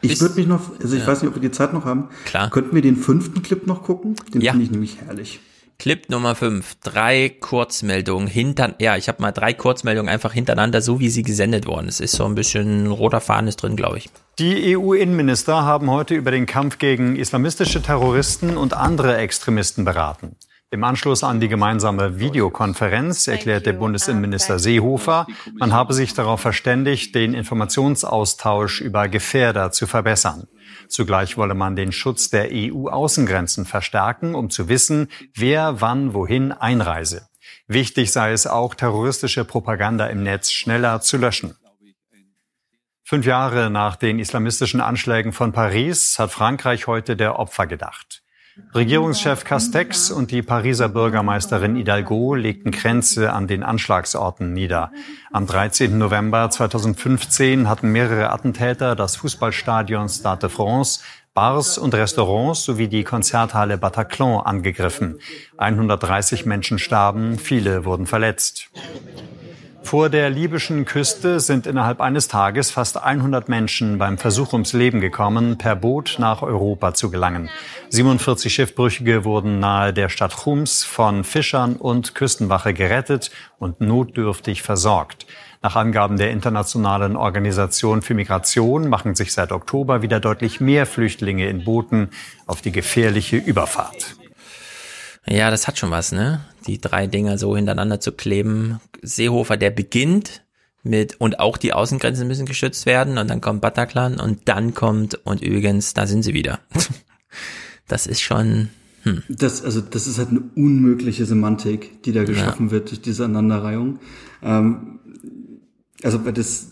Ich würde mich noch, also ich ja. weiß nicht, ob wir die Zeit noch haben. Klar. Könnten wir den fünften Clip noch gucken? Den ja. finde ich nämlich herrlich. Clip Nummer 5. Drei Kurzmeldungen hinter, ja, ich habe mal drei Kurzmeldungen einfach hintereinander, so wie sie gesendet worden. Es ist so ein bisschen roter Faden ist drin, glaube ich. Die EU-Innenminister haben heute über den Kampf gegen islamistische Terroristen und andere Extremisten beraten. Im Anschluss an die gemeinsame Videokonferenz erklärte Bundesinnenminister Seehofer, man habe sich darauf verständigt, den Informationsaustausch über Gefährder zu verbessern. Zugleich wolle man den Schutz der EU-Außengrenzen verstärken, um zu wissen, wer wann wohin einreise. Wichtig sei es auch, terroristische Propaganda im Netz schneller zu löschen. Fünf Jahre nach den islamistischen Anschlägen von Paris hat Frankreich heute der Opfer gedacht. Regierungschef Castex und die Pariser Bürgermeisterin Hidalgo legten Grenze an den Anschlagsorten nieder. Am 13. November 2015 hatten mehrere Attentäter das Fußballstadion Stade de France, Bars und Restaurants sowie die Konzerthalle Bataclan angegriffen. 130 Menschen starben, viele wurden verletzt. Vor der libyschen Küste sind innerhalb eines Tages fast 100 Menschen beim Versuch ums Leben gekommen, per Boot nach Europa zu gelangen. 47 Schiffbrüchige wurden nahe der Stadt Chums von Fischern und Küstenwache gerettet und notdürftig versorgt. Nach Angaben der Internationalen Organisation für Migration machen sich seit Oktober wieder deutlich mehr Flüchtlinge in Booten auf die gefährliche Überfahrt. Ja, das hat schon was, ne? Die drei Dinger so hintereinander zu kleben. Seehofer, der beginnt mit, und auch die Außengrenzen müssen geschützt werden, und dann kommt Bataclan, und dann kommt, und übrigens, da sind sie wieder. Das ist schon, hm. Das, also, das ist halt eine unmögliche Semantik, die da geschaffen ja. wird durch diese Aneinanderreihung. Ähm, also, das,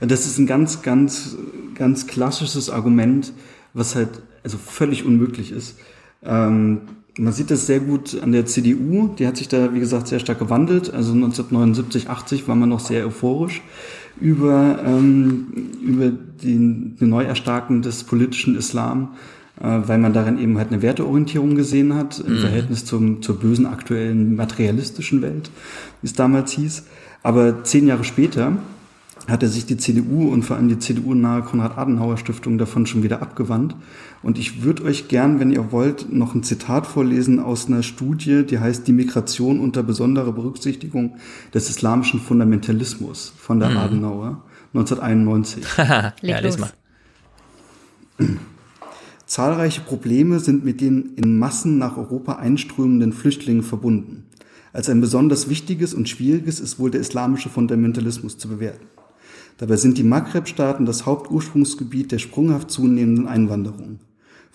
das ist ein ganz, ganz, ganz klassisches Argument, was halt, also völlig unmöglich ist. Ähm, man sieht das sehr gut an der CDU. Die hat sich da, wie gesagt, sehr stark gewandelt. Also 1979, 80 war man noch sehr euphorisch über, ähm, über den, den Neuerstarken des politischen Islam, äh, weil man darin eben halt eine Werteorientierung gesehen hat im mhm. Verhältnis zum, zur bösen aktuellen materialistischen Welt, wie es damals hieß. Aber zehn Jahre später hatte sich die CDU und vor allem die CDU-nahe Konrad-Adenauer-Stiftung davon schon wieder abgewandt. Und ich würde euch gern, wenn ihr wollt, noch ein Zitat vorlesen aus einer Studie, die heißt Die Migration unter besonderer Berücksichtigung des islamischen Fundamentalismus von der mhm. Adenauer 1991. ja, les mal. Zahlreiche Probleme sind mit den in Massen nach Europa einströmenden Flüchtlingen verbunden. Als ein besonders wichtiges und schwieriges ist wohl der islamische Fundamentalismus zu bewerten. Dabei sind die Maghreb-Staaten das Hauptursprungsgebiet der sprunghaft zunehmenden Einwanderung.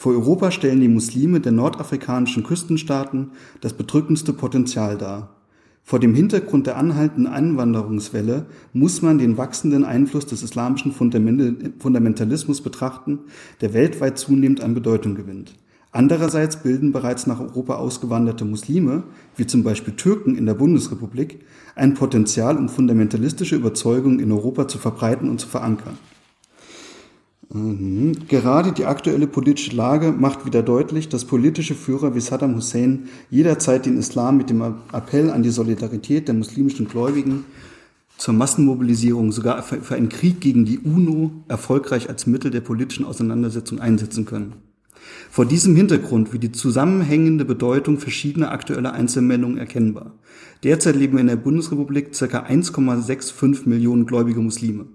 Für Europa stellen die Muslime der nordafrikanischen Küstenstaaten das bedrückendste Potenzial dar. Vor dem Hintergrund der anhaltenden Einwanderungswelle muss man den wachsenden Einfluss des islamischen Fundamentalismus betrachten, der weltweit zunehmend an Bedeutung gewinnt. Andererseits bilden bereits nach Europa ausgewanderte Muslime, wie zum Beispiel Türken in der Bundesrepublik, ein Potenzial, um fundamentalistische Überzeugungen in Europa zu verbreiten und zu verankern. Mhm. Gerade die aktuelle politische Lage macht wieder deutlich, dass politische Führer wie Saddam Hussein jederzeit den Islam mit dem Appell an die Solidarität der muslimischen Gläubigen zur Massenmobilisierung, sogar für einen Krieg gegen die UNO erfolgreich als Mittel der politischen Auseinandersetzung einsetzen können. Vor diesem Hintergrund wird die zusammenhängende Bedeutung verschiedener aktueller Einzelmeldungen erkennbar. Derzeit leben in der Bundesrepublik ca. 1,65 Millionen gläubige Muslime.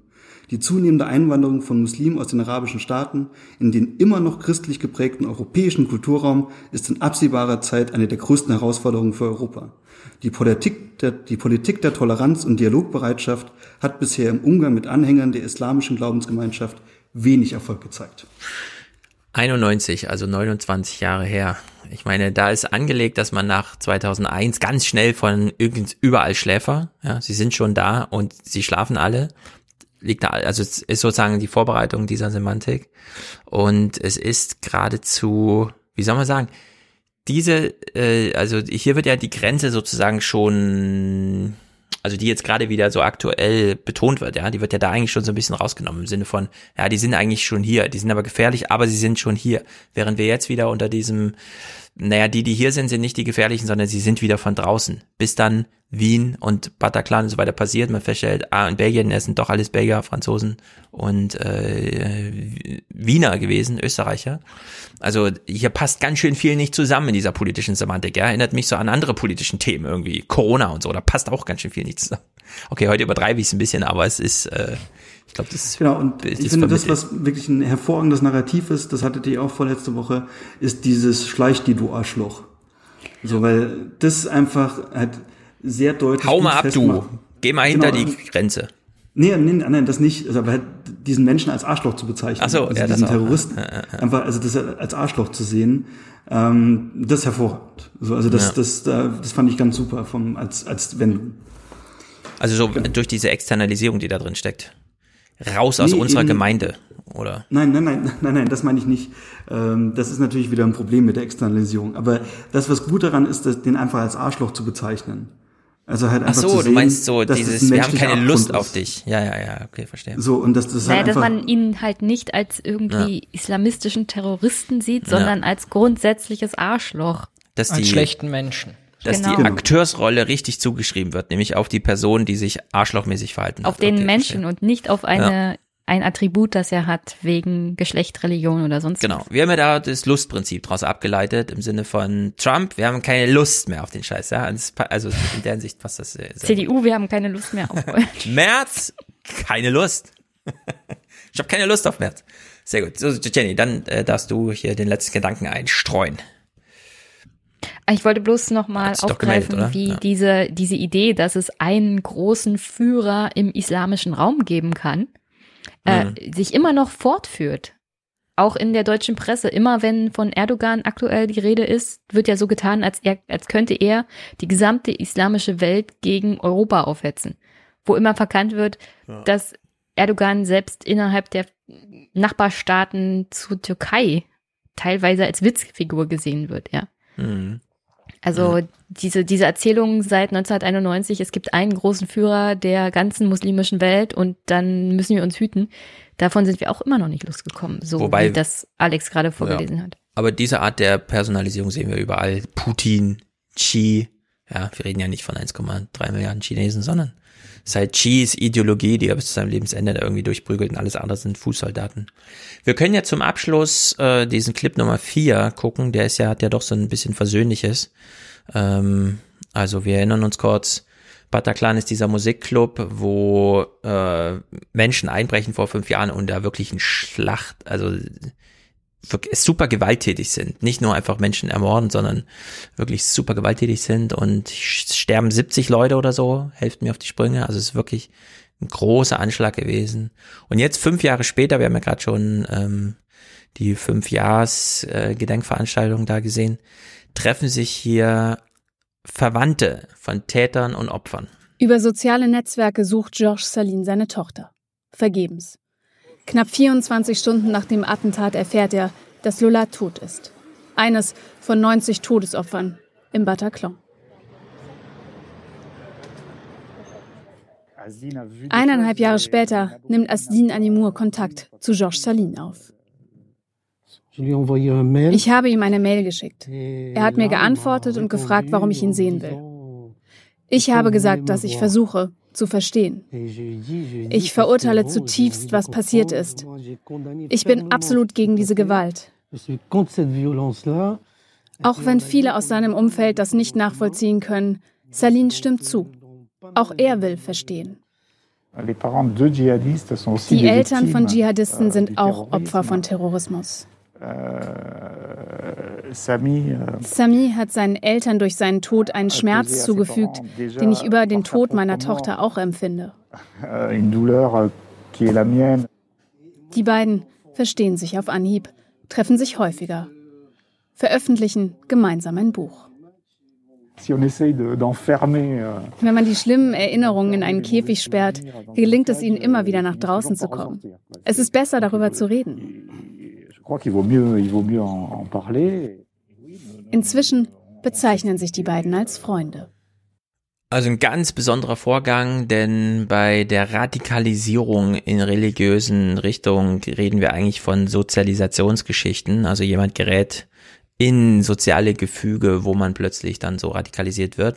Die zunehmende Einwanderung von Muslimen aus den arabischen Staaten in den immer noch christlich geprägten europäischen Kulturraum ist in absehbarer Zeit eine der größten Herausforderungen für Europa. Die Politik, der, die Politik der Toleranz und Dialogbereitschaft hat bisher im Umgang mit Anhängern der islamischen Glaubensgemeinschaft wenig Erfolg gezeigt. 91, also 29 Jahre her. Ich meine, da ist angelegt, dass man nach 2001 ganz schnell von überall Schläfer, ja, sie sind schon da und sie schlafen alle. Liegt da, also es ist sozusagen die Vorbereitung dieser Semantik. Und es ist geradezu, wie soll man sagen, diese, äh, also hier wird ja die Grenze sozusagen schon also die jetzt gerade wieder so aktuell betont wird, ja, die wird ja da eigentlich schon so ein bisschen rausgenommen im Sinne von, ja, die sind eigentlich schon hier, die sind aber gefährlich, aber sie sind schon hier. Während wir jetzt wieder unter diesem, naja, die, die hier sind, sind nicht die gefährlichen, sondern sie sind wieder von draußen. Bis dann Wien und Bataclan und so weiter passiert. Man feststellt, ah, in Belgien, es sind doch alles Belgier, Franzosen und äh, Wiener gewesen, Österreicher. Also hier passt ganz schön viel nicht zusammen in dieser politischen Semantik. Ja? Erinnert mich so an andere politischen Themen irgendwie, Corona und so, da passt auch ganz schön viel nicht zusammen. Okay, heute übertreibe ich es ein bisschen, aber es ist, äh, ich glaube, das ist genau. Und ich finde, das, was wirklich ein hervorragendes Narrativ ist, das hattet ihr auch vorletzte Woche, ist dieses Schleich die du Arschloch. So, weil das einfach halt sehr deutlich. Hau mal ab, du. Geh mal hinter genau. die Grenze. Nee, nee, nein, das nicht. Also, aber halt diesen Menschen als Arschloch zu bezeichnen. Ach so, also ja, diesen Terroristen. Ja, ja, ja. Einfach, also das als Arschloch zu sehen, ähm, das ist hervorragend. So, also das, das, das, das fand ich ganz super vom, als, als Wendung. Also so durch diese Externalisierung, die da drin steckt. Raus aus nee, unserer eben, Gemeinde, oder? Nein, nein, nein, nein, nein, das meine ich nicht. Ähm, das ist natürlich wieder ein Problem mit der Externalisierung. Aber das, was gut daran ist, den einfach als Arschloch zu bezeichnen. Also halt einfach Ach so, zu sehen, du meinst so dieses, wir haben keine Abgrund Lust ist. auf dich. Ja, ja, ja, okay, verstehe. So, und das, das naja, halt dass man ihn halt nicht als irgendwie ja. islamistischen Terroristen sieht, sondern ja. als grundsätzliches Arschloch. Dass als die, schlechten Menschen. Dass Genau. die Akteursrolle richtig zugeschrieben wird, nämlich auf die Person, die sich arschlochmäßig verhalten Auf hat. den Okay, Menschen verstehe. und nicht auf eine ein Attribut, das er hat, wegen Geschlecht, Religion oder sonst Genau. was. Wir haben ja da das Lustprinzip daraus abgeleitet, im Sinne von Trump, wir haben keine Lust mehr auf den Scheiß, ja. Also in der Hinsicht passt das sehr. sehr CDU, wir haben keine Lust mehr auf gut. März, keine Lust. ich habe keine Lust auf März. Sehr gut. So, Jenny, dann äh, darfst du hier den letzten Gedanken einstreuen. Ich wollte bloß nochmal aufgreifen, gemeldet, wie Ja. diese, diese Idee, dass es einen großen Führer im islamischen Raum geben kann, äh, Mhm. sich immer noch fortführt. Auch in der deutschen Presse. Immer wenn von Erdogan aktuell die Rede ist, wird ja so getan, als, er, als könnte er die gesamte islamische Welt gegen Europa aufhetzen. Wo immer verkannt wird, Ja. dass Erdogan selbst innerhalb der Nachbarstaaten zur Türkei teilweise als Witzfigur gesehen wird, ja. Mhm. Also diese, diese Erzählung seit 1991, es gibt einen großen Führer der ganzen muslimischen Welt und dann müssen wir uns hüten. Davon sind wir auch immer noch nicht losgekommen, so Wobei- wie das Alex gerade vorgelesen Ja. hat. Aber diese Art der Personalisierung sehen wir überall. Putin, Xi, ja, wir reden ja nicht von 1,3 Milliarden Chinesen, sondern halt Xis Ideologie, die er bis zu seinem Lebensende da irgendwie durchprügelt und alles andere sind Fußsoldaten. Wir können ja zum Abschluss äh, diesen Clip Nummer 4 gucken, der ist ja, hat ja doch so ein bisschen Versöhnliches. Ähm, also wir erinnern uns kurz, Bataclan ist dieser Musikclub, wo äh, Menschen einbrechen vor fünf Jahren und da wirklich ein Schlacht, also super gewalttätig sind. Nicht nur einfach Menschen ermorden, sondern wirklich super gewalttätig sind und sterben 70 Leute oder so, helft mir auf die Sprünge. Also es ist wirklich ein großer Anschlag gewesen. Und jetzt fünf Jahre später, wir haben ja gerade schon ähm, die fünf Jahres äh, Gedenkveranstaltung da gesehen, treffen sich hier Verwandte von Tätern und Opfern. Über soziale Netzwerke sucht Georges Salin seine Tochter. Vergebens. Knapp 24 Stunden nach dem Attentat erfährt er, dass Lola tot ist. Eines von 90 Todesopfern im Bataclan. Eineinhalb Jahre später nimmt Asdin Animour Kontakt zu Georges Salin auf. Ich habe ihm eine Mail geschickt. Er hat mir geantwortet und gefragt, warum ich ihn sehen will. Ich habe gesagt, dass ich versuche zu verstehen. Ich verurteile zutiefst, was passiert ist. Ich bin absolut gegen diese Gewalt. Auch wenn viele aus seinem Umfeld das nicht nachvollziehen können, Saline stimmt zu. Auch er will verstehen. Die Eltern von Dschihadisten sind auch Opfer von Terrorismus. Sami hat seinen Eltern durch seinen Tod einen Schmerz zugefügt, den ich über den Tod meiner Tochter auch empfinde. Die beiden verstehen sich auf Anhieb, treffen sich häufiger, veröffentlichen gemeinsam ein Buch. Wenn man die schlimmen Erinnerungen in einen Käfig sperrt, gelingt es ihnen immer wieder nach draußen zu kommen. Es ist besser, darüber zu reden. Inzwischen bezeichnen sich die beiden als Freunde. Also ein ganz besonderer Vorgang, denn bei der Radikalisierung in religiösen Richtungen reden wir eigentlich von Sozialisationsgeschichten. Also jemand gerät in soziale Gefüge, wo man plötzlich dann so radikalisiert wird.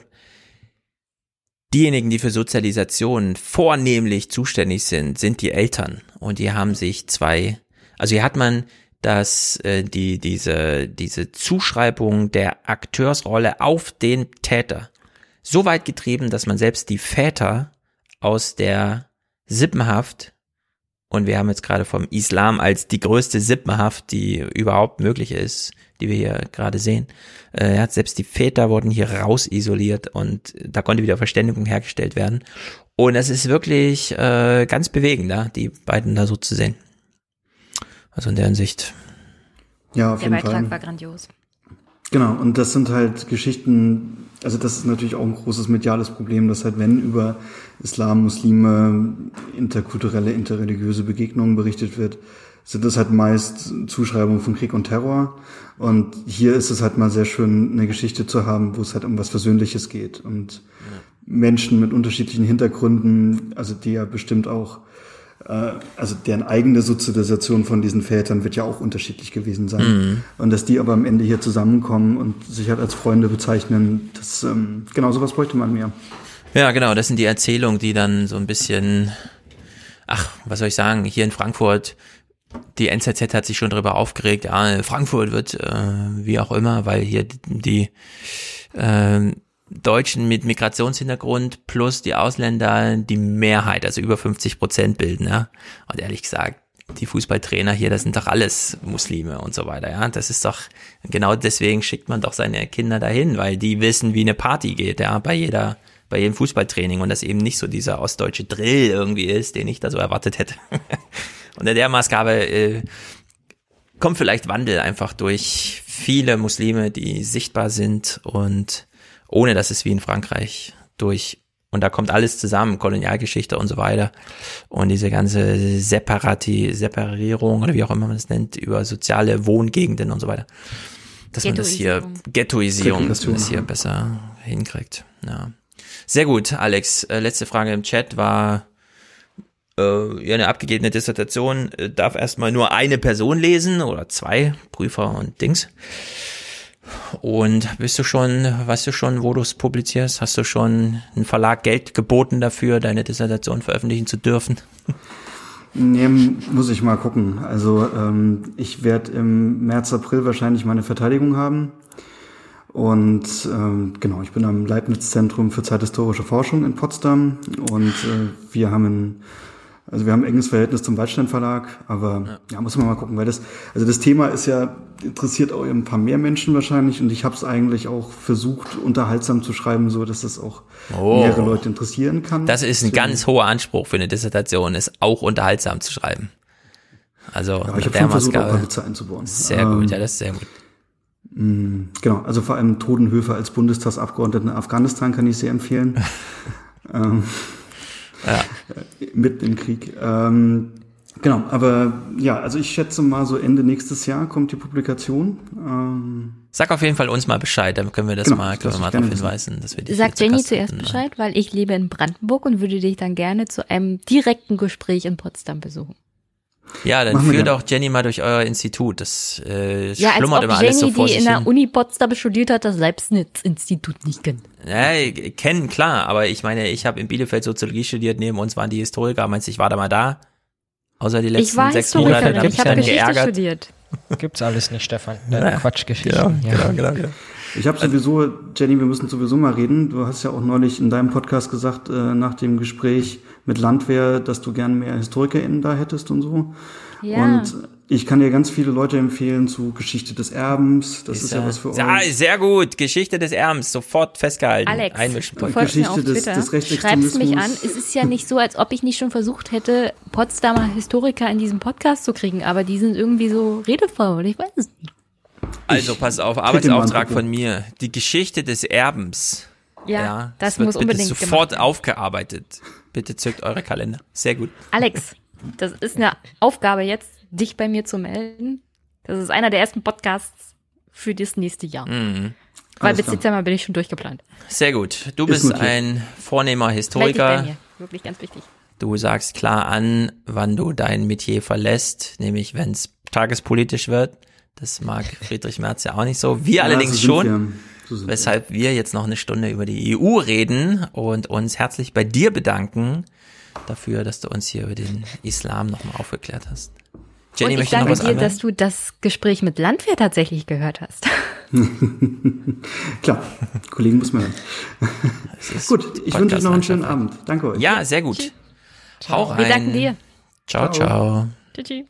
Diejenigen, die für Sozialisation vornehmlich zuständig sind, sind die Eltern. Und die haben sich zwei, also hier hat man dass äh, die diese diese Zuschreibung der Akteursrolle auf den Täter so weit getrieben, dass man selbst die Väter aus der Sippenhaft und wir haben jetzt gerade vom Islam als die größte Sippenhaft, die überhaupt möglich ist, die wir hier gerade sehen. Äh, selbst die Väter wurden hier raus isoliert und da konnte wieder Verständigung hergestellt werden. Und es ist wirklich äh, ganz bewegend, ja, die beiden da so zu sehen. Also in der Hinsicht. Ja, auf Der jeden Beitrag Fall. war grandios. Genau, und das sind halt Geschichten, also das ist natürlich auch ein großes mediales Problem, dass halt wenn über Islam, Muslime, interkulturelle, interreligiöse Begegnungen berichtet wird, sind das halt meist Zuschreibungen von Krieg und Terror. Und hier ist es halt mal sehr schön, eine Geschichte zu haben, wo es halt um was Versöhnliches geht. Und Menschen mit unterschiedlichen Hintergründen, also die ja bestimmt auch äh, also deren eigene Sozialisation von diesen Vätern wird ja auch unterschiedlich gewesen sein. Mhm. Und dass die aber am Ende hier zusammenkommen und sich halt als Freunde bezeichnen, das ähm, genau sowas bräuchte man mehr. Ja, genau, das sind die Erzählungen, die dann so ein bisschen ach, was soll ich sagen, hier in Frankfurt, die NZZ hat sich schon darüber aufgeregt, ja, Frankfurt wird äh, wie auch immer, weil hier die äh, Deutschen mit Migrationshintergrund plus die Ausländer die Mehrheit, also über 50 Prozent bilden. Ja? Und ehrlich gesagt, die Fußballtrainer hier, das sind doch alles Muslime und so weiter. Ja, das ist doch genau deswegen schickt man doch seine Kinder dahin, weil die wissen, wie eine Party geht. Ja, bei jeder bei jedem Fußballtraining und das eben nicht so dieser ostdeutsche Drill irgendwie ist, den ich da so erwartet hätte. Unter der Maßgabe äh, kommt vielleicht Wandel einfach durch viele Muslime, die sichtbar sind und ohne dass es wie in Frankreich durch und da kommt alles zusammen, Kolonialgeschichte und so weiter. Und diese ganze Separati, Separierung oder wie auch immer man es nennt, über soziale Wohngegenden und so weiter. Dass man das hier, Ghettoisierung, dass man das hier besser hinkriegt. Ja. Sehr gut, Alex. Äh, letzte Frage im Chat war, äh, ja, eine abgegebene Dissertation äh, darf erstmal nur eine Person lesen oder zwei, Prüfer und Dings. Und bist du schon, weißt du schon, wo du es publizierst? Hast du schon einen Verlag Geld geboten dafür, deine Dissertation veröffentlichen zu dürfen? Nee, muss ich mal gucken. Also ähm, ich werde im März, April wahrscheinlich meine Verteidigung haben. Und ähm, genau, ich bin am Leibniz-Zentrum für zeithistorische Forschung in Potsdam und äh, wir haben ein also wir haben ein enges Verhältnis zum Waldstein Verlag, aber ja. ja, muss man mal gucken, weil das, also das Thema ist ja, interessiert auch ein paar mehr Menschen wahrscheinlich und ich habe es eigentlich auch versucht, unterhaltsam zu schreiben, so dass das auch oh. mehrere Leute interessieren kann. Das ist ein ganz hoher Anspruch für eine Dissertation, ist auch unterhaltsam zu schreiben. Also ja, ich habe schon versucht, auch ein paar Witze einzubauen. Sehr ähm, gut, ja, das ist sehr gut. Mm, genau, also vor allem Todenhöfer als Bundestagsabgeordneten in Afghanistan kann ich sehr empfehlen. ähm, ja. mitten im Krieg. Ähm, genau, aber ja, also ich schätze mal so Ende nächstes Jahr kommt die Publikation. Ähm, Sag auf jeden Fall uns mal Bescheid, dann können wir das genau, mal, können wir mal darauf hinweisen, dass wir dich Sag Jenny zuerst Bescheid, weil ich lebe in Brandenburg und würde dich dann gerne zu einem direkten Gespräch in Potsdam besuchen. Ja, dann führt doch Jenny mal durch euer Institut. Das äh, ja, schlummert immer Jenny, alles so vor die sich in der Uni Potsdam studiert hat, das Selbstnetzinstitut nicht kennt. Ja, kennen, klar, aber ich meine, ich habe in Bielefeld Soziologie studiert, neben uns waren die Historiker, meinst du, ich war da mal da? Außer die letzten ich war sechs Monate, da ich habe Geschichte geärgert. studiert. Gibt's alles nicht, Stefan. Ja, Quatschgeschichte. Genau, ja. genau, genau, genau. Ich habe sowieso, Jenny, wir müssen sowieso mal reden. Du hast ja auch neulich in deinem Podcast gesagt, äh, nach dem Gespräch mit Landwehr, dass du gern mehr HistorikerInnen da hättest und so. Ja. Und ich kann dir ganz viele Leute empfehlen zu Geschichte des Erbens. Das ist, ist ja was für ja, euch. Sehr gut. Geschichte des Erbens. Sofort festgehalten. Alex, Einmischen. du Geschichte des, des Schreibst mich an. Es ist ja nicht so, als ob ich nicht schon versucht hätte, Potsdamer Historiker in diesem Podcast zu kriegen. Aber die sind irgendwie so redefaul. Ich weiß es nicht. Also pass auf, Arbeitsauftrag von mir. Die Geschichte des Erbens. Ja, ja das, das muss bitte unbedingt sofort aufgearbeitet. Bitte zückt eure Kalender. Sehr gut. Alex, das ist eine Aufgabe jetzt, dich bei mir zu melden. Das ist einer der ersten Podcasts für das nächste Jahr. Mhm. Weil bis Dezember bin ich schon durchgeplant. Sehr gut. Du bist ein vornehmer Historiker. Wirklich ganz wichtig. Du sagst klar an, wann du dein Metier verlässt, nämlich wenn es tagespolitisch wird. Das mag Friedrich Merz ja auch nicht so. Wir ja, allerdings so schon. Weshalb wir jetzt noch eine Stunde über die EU reden und uns herzlich bei dir bedanken dafür, dass du uns hier über den Islam nochmal aufgeklärt hast. Jenny, und ich danke dir, anmelden? dass du das Gespräch mit Landwehr tatsächlich gehört hast. Klar, Kollegen muss man hören. gut, ich wünsche euch noch einen schönen Abend. Danke euch. Ja, sehr gut. Hau rein. Wir danken dir. Ciao, ciao. Tschüssi.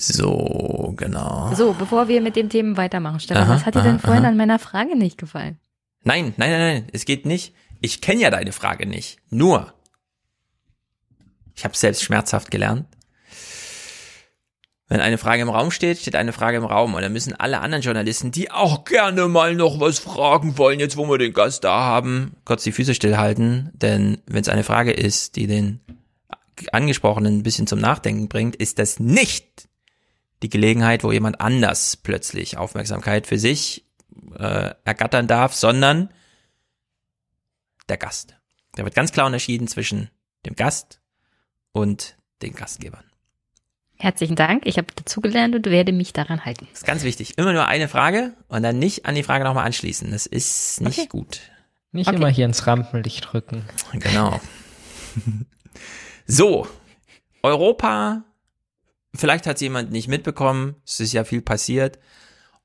So, genau. So, bevor wir mit dem Thema weitermachen, Stefan, aha, was hat dir denn vorhin aha. an meiner Frage nicht gefallen? Nein, nein, nein, nein, es geht nicht. Ich kenne ja deine Frage nicht. Nur, ich habe selbst schmerzhaft gelernt. Wenn eine Frage im Raum steht, steht eine Frage im Raum und dann müssen alle anderen Journalisten, die auch gerne mal noch was fragen wollen, jetzt wo wir den Gast da haben, kurz die Füße stillhalten, denn wenn es eine Frage ist, die den angesprochenen ein bisschen zum Nachdenken bringt, ist das nicht die Gelegenheit, wo jemand anders plötzlich Aufmerksamkeit für sich äh, ergattern darf, sondern der Gast. Da wird ganz klar unterschieden zwischen dem Gast und den Gastgebern. Herzlichen Dank. Ich habe dazugelernt und werde mich daran halten. Das ist ganz wichtig. Immer nur eine Frage und dann nicht an die Frage nochmal anschließen. Das ist nicht okay. gut. Nicht okay. immer hier ins Rampenlicht drücken. Genau. So, Europa, vielleicht hat es jemand nicht mitbekommen, es ist ja viel passiert.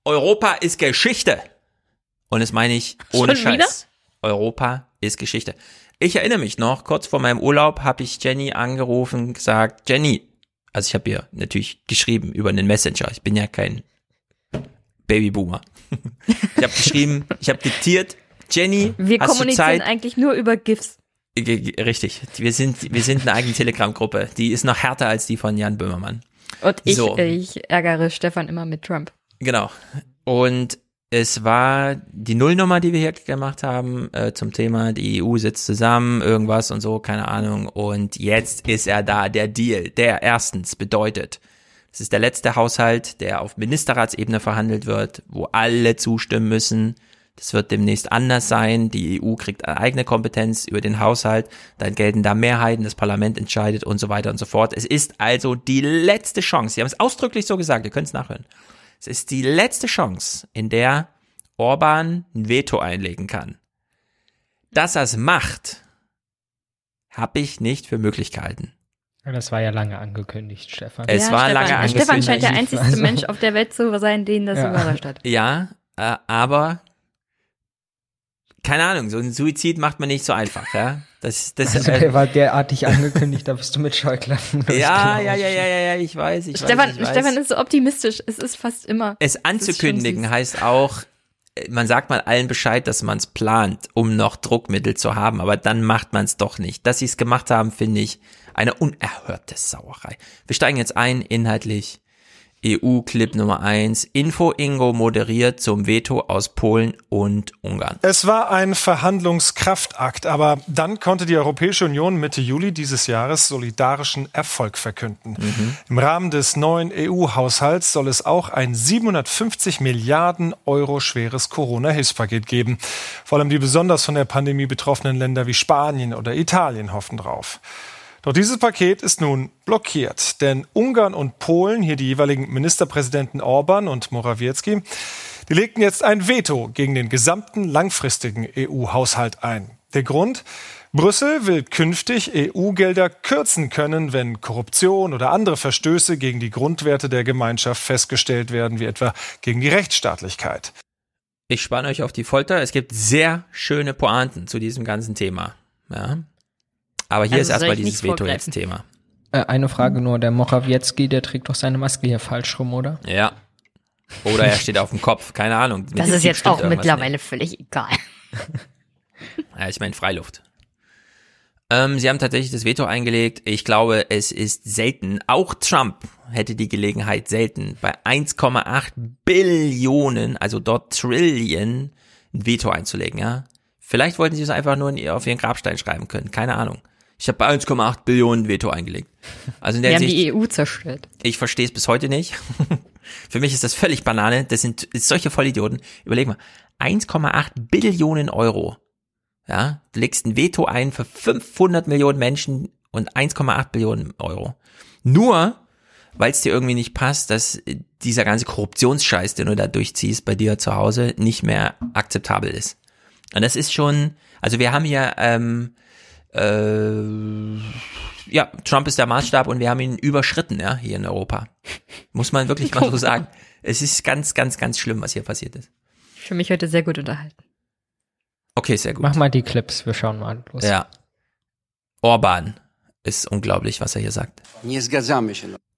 Europa ist Geschichte. Und das meine ich ohne Schon wieder? Scheiß. Europa ist Geschichte. Ich erinnere mich noch, kurz vor meinem Urlaub habe ich Jenny angerufen, gesagt, Jenny, also ich habe ihr natürlich geschrieben über einen Messenger. Ich bin ja kein Babyboomer. ich habe geschrieben, ich habe diktiert, Jenny, Wir hast du kommunizieren Zeit? eigentlich nur über GIFs. Richtig. Wir sind, wir sind eine eigene Telegram-Gruppe. Die ist noch härter als die von Jan Böhmermann. Und ich, So. ich ärgere Stefan immer mit Trump. Genau. Und es war die Nullnummer, die wir hier gemacht haben, äh, zum Thema, die EU sitzt zusammen, irgendwas und so, keine Ahnung. Und jetzt ist er da, der Deal, der erstens bedeutet, es ist der letzte Haushalt, der auf Ministerratsebene verhandelt wird, wo alle zustimmen müssen. Das wird demnächst anders sein. Die EU kriegt eine eigene Kompetenz über den Haushalt. Dann gelten da Mehrheiten, das Parlament entscheidet und so weiter und so fort. Es ist also die letzte Chance. Sie haben es ausdrücklich so gesagt, ihr könnt es nachhören. Es ist die letzte Chance, in der Orban ein Veto einlegen kann. Dass er es macht, habe ich nicht für möglich gehalten. Ja, Das war ja lange angekündigt, Stefan. Es war Stefan, lange angekündigt. Stefan scheint der einzigste Also- Mensch auf der Welt zu sein, den das Ja. überrascht hat. Ja, äh, aber keine Ahnung, so ein Suizid macht man nicht so einfach, ja. Das, das, Also, äh, der war derartig angekündigt, da bist du mit Scheuklappen. ja, ja, ja, ja, ja, ja, ich weiß, ich Stefan, weiß, ich weiß. Stefan ist so optimistisch. Es ist fast immer. Es anzukündigen heißt auch, äh, man sagt mal allen Bescheid, dass man es plant, um noch Druckmittel zu haben, aber dann macht man es doch nicht. Dass sie es gemacht haben, finde ich eine unerhörte Sauerei. Wir steigen jetzt ein, inhaltlich. EU-Clip Nummer eins. Info Ingo moderiert zum Veto aus Polen und Ungarn. Es war ein Verhandlungskraftakt, aber dann konnte die Europäische Union Mitte Juli dieses Jahres solidarischen Erfolg verkünden. Im Rahmen des neuen EU-Haushalts soll es auch ein 750 Milliarden Euro schweres Corona-Hilfspaket geben. Vor allem die besonders von der Pandemie betroffenen Länder wie Spanien oder Italien hoffen drauf. Doch dieses Paket ist nun blockiert, denn Ungarn und Polen, hier die jeweiligen Ministerpräsidenten Orban und Morawiecki, die legten jetzt ein Veto gegen den gesamten langfristigen EU-Haushalt ein. Der Grund? Brüssel will künftig EU-Gelder kürzen können, wenn Korruption oder andere Verstöße gegen die Grundwerte der Gemeinschaft festgestellt werden, wie etwa gegen die Rechtsstaatlichkeit. Ich spanne euch auf die Folter. Es gibt sehr schöne Pointen zu diesem ganzen Thema. Ja. Aber hier Also ist erstmal dieses nicht Veto vorgreifen? jetzt Thema. Äh, eine Frage nur, der Morawiecki, der trägt doch seine Maske hier falsch rum, oder? Ja. Oder er steht auf dem Kopf, keine Ahnung. Mit Das ist jetzt auch mittlerweile völlig egal. nicht. Ja, ich meine Freiluft. Ähm, sie haben tatsächlich das Veto eingelegt. Ich glaube, es ist selten. Auch Trump hätte die Gelegenheit selten bei 1,8 Billionen, also dort Trillion, ein Veto einzulegen, ja. Vielleicht wollten sie es einfach nur in ihr, auf ihren Grabstein schreiben können. Keine Ahnung. Ich habe bei 1,8 Billionen Veto eingelegt. Also in der Wir haben Hinsicht, die EU zerstört. ich verstehe es bis heute nicht. Für mich ist das völlig Banane. Das sind solche Vollidioten. Überleg mal, 1,8 Billionen Euro. Ja, du legst ein Veto ein für 500 Millionen Menschen und 1,8 Billionen Euro. Nur, weil es dir irgendwie nicht passt, dass dieser ganze Korruptionsscheiß, den du da durchziehst bei dir zu Hause, nicht mehr akzeptabel ist. Und das ist schon, also wir haben hier, ähm, äh, ja, Trump ist der Maßstab und wir haben ihn überschritten, ja, hier in Europa. Muss man wirklich mal so sagen. Es ist ganz, ganz, ganz schlimm, was hier passiert ist. Ich fühle mich heute sehr gut unterhalten. Okay, sehr gut. Mach mal die Clips, wir schauen mal los. Ja. Orban ist unglaublich, was er hier sagt.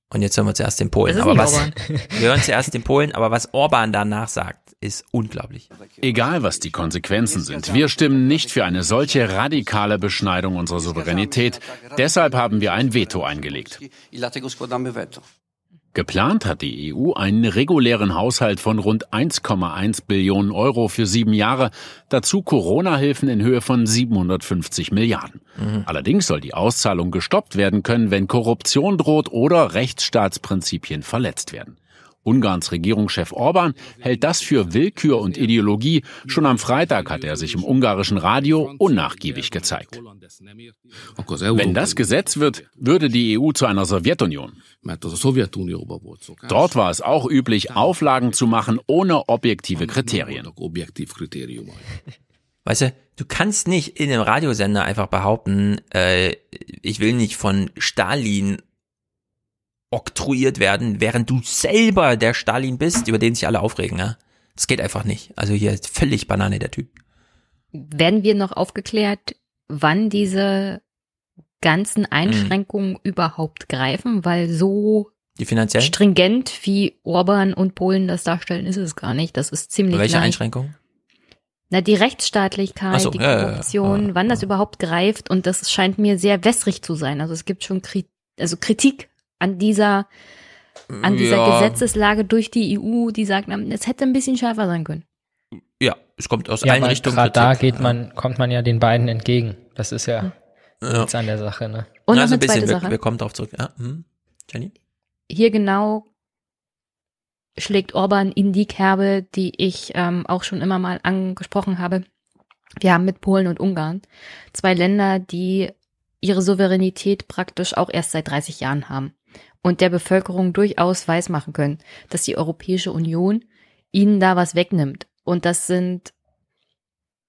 Und jetzt hören wir zuerst den Polen. Aber was, Orban. wir hören zuerst den Polen, aber was Orban danach sagt, ist unglaublich. Egal, was die Konsequenzen sind, wir stimmen nicht für eine solche radikale Beschneidung unserer Souveränität. Deshalb haben wir ein Veto eingelegt. Geplant hat die EU einen regulären Haushalt von rund 1,1 Billionen Euro für sieben Jahre, dazu Corona-Hilfen in Höhe von 750 Milliarden. Allerdings soll die Auszahlung gestoppt werden können, wenn Korruption droht oder Rechtsstaatsprinzipien verletzt werden. Ungarns Regierungschef Orban hält das für Willkür und Ideologie. Schon am Freitag hat er sich im ungarischen Radio unnachgiebig gezeigt. Wenn das Gesetz wird, würde die EU zu einer Sowjetunion. Dort war es auch üblich, Auflagen zu machen ohne objektive Kriterien. Weißt du, du kannst nicht in einem Radiosender einfach behaupten, äh, ich will nicht von Stalin oktroyiert werden, während du selber der Stalin bist, über den sich alle aufregen. Ja? Das geht einfach nicht. Also hier ist völlig Banane der Typ. Werden wir noch aufgeklärt, wann diese ganzen Einschränkungen mhm. überhaupt greifen? Weil so stringent wie Orban und Polen das darstellen, ist es gar nicht. Das ist ziemlich Welche. Einschränkungen? Na, die Rechtsstaatlichkeit, so, die ja, ja, ja. Korruption, wann das überhaupt greift und das scheint mir sehr wässrig zu sein. Also es gibt schon Kri also Kritik an dieser an dieser Ja. Gesetzeslage durch die EU, die sagt, es hätte ein bisschen schärfer sein können. Ja, es kommt aus Ja, allen aber Richtungen. gerade da geht man, kommt man ja den beiden entgegen. Das ist ja Ja. nichts an der Sache, ne? Und noch also eine ein bisschen, zweite wir, Sache. wir kommen darauf zurück. Ja, hm. Jenny? Hier genau schlägt Orban in die Kerbe, die ich ähm, auch schon immer mal angesprochen habe. Wir haben mit Polen und Ungarn zwei Länder, die ihre Souveränität praktisch auch erst seit 30 Jahren haben und der Bevölkerung durchaus weismachen können, dass die Europäische Union ihnen da was wegnimmt. Und das sind,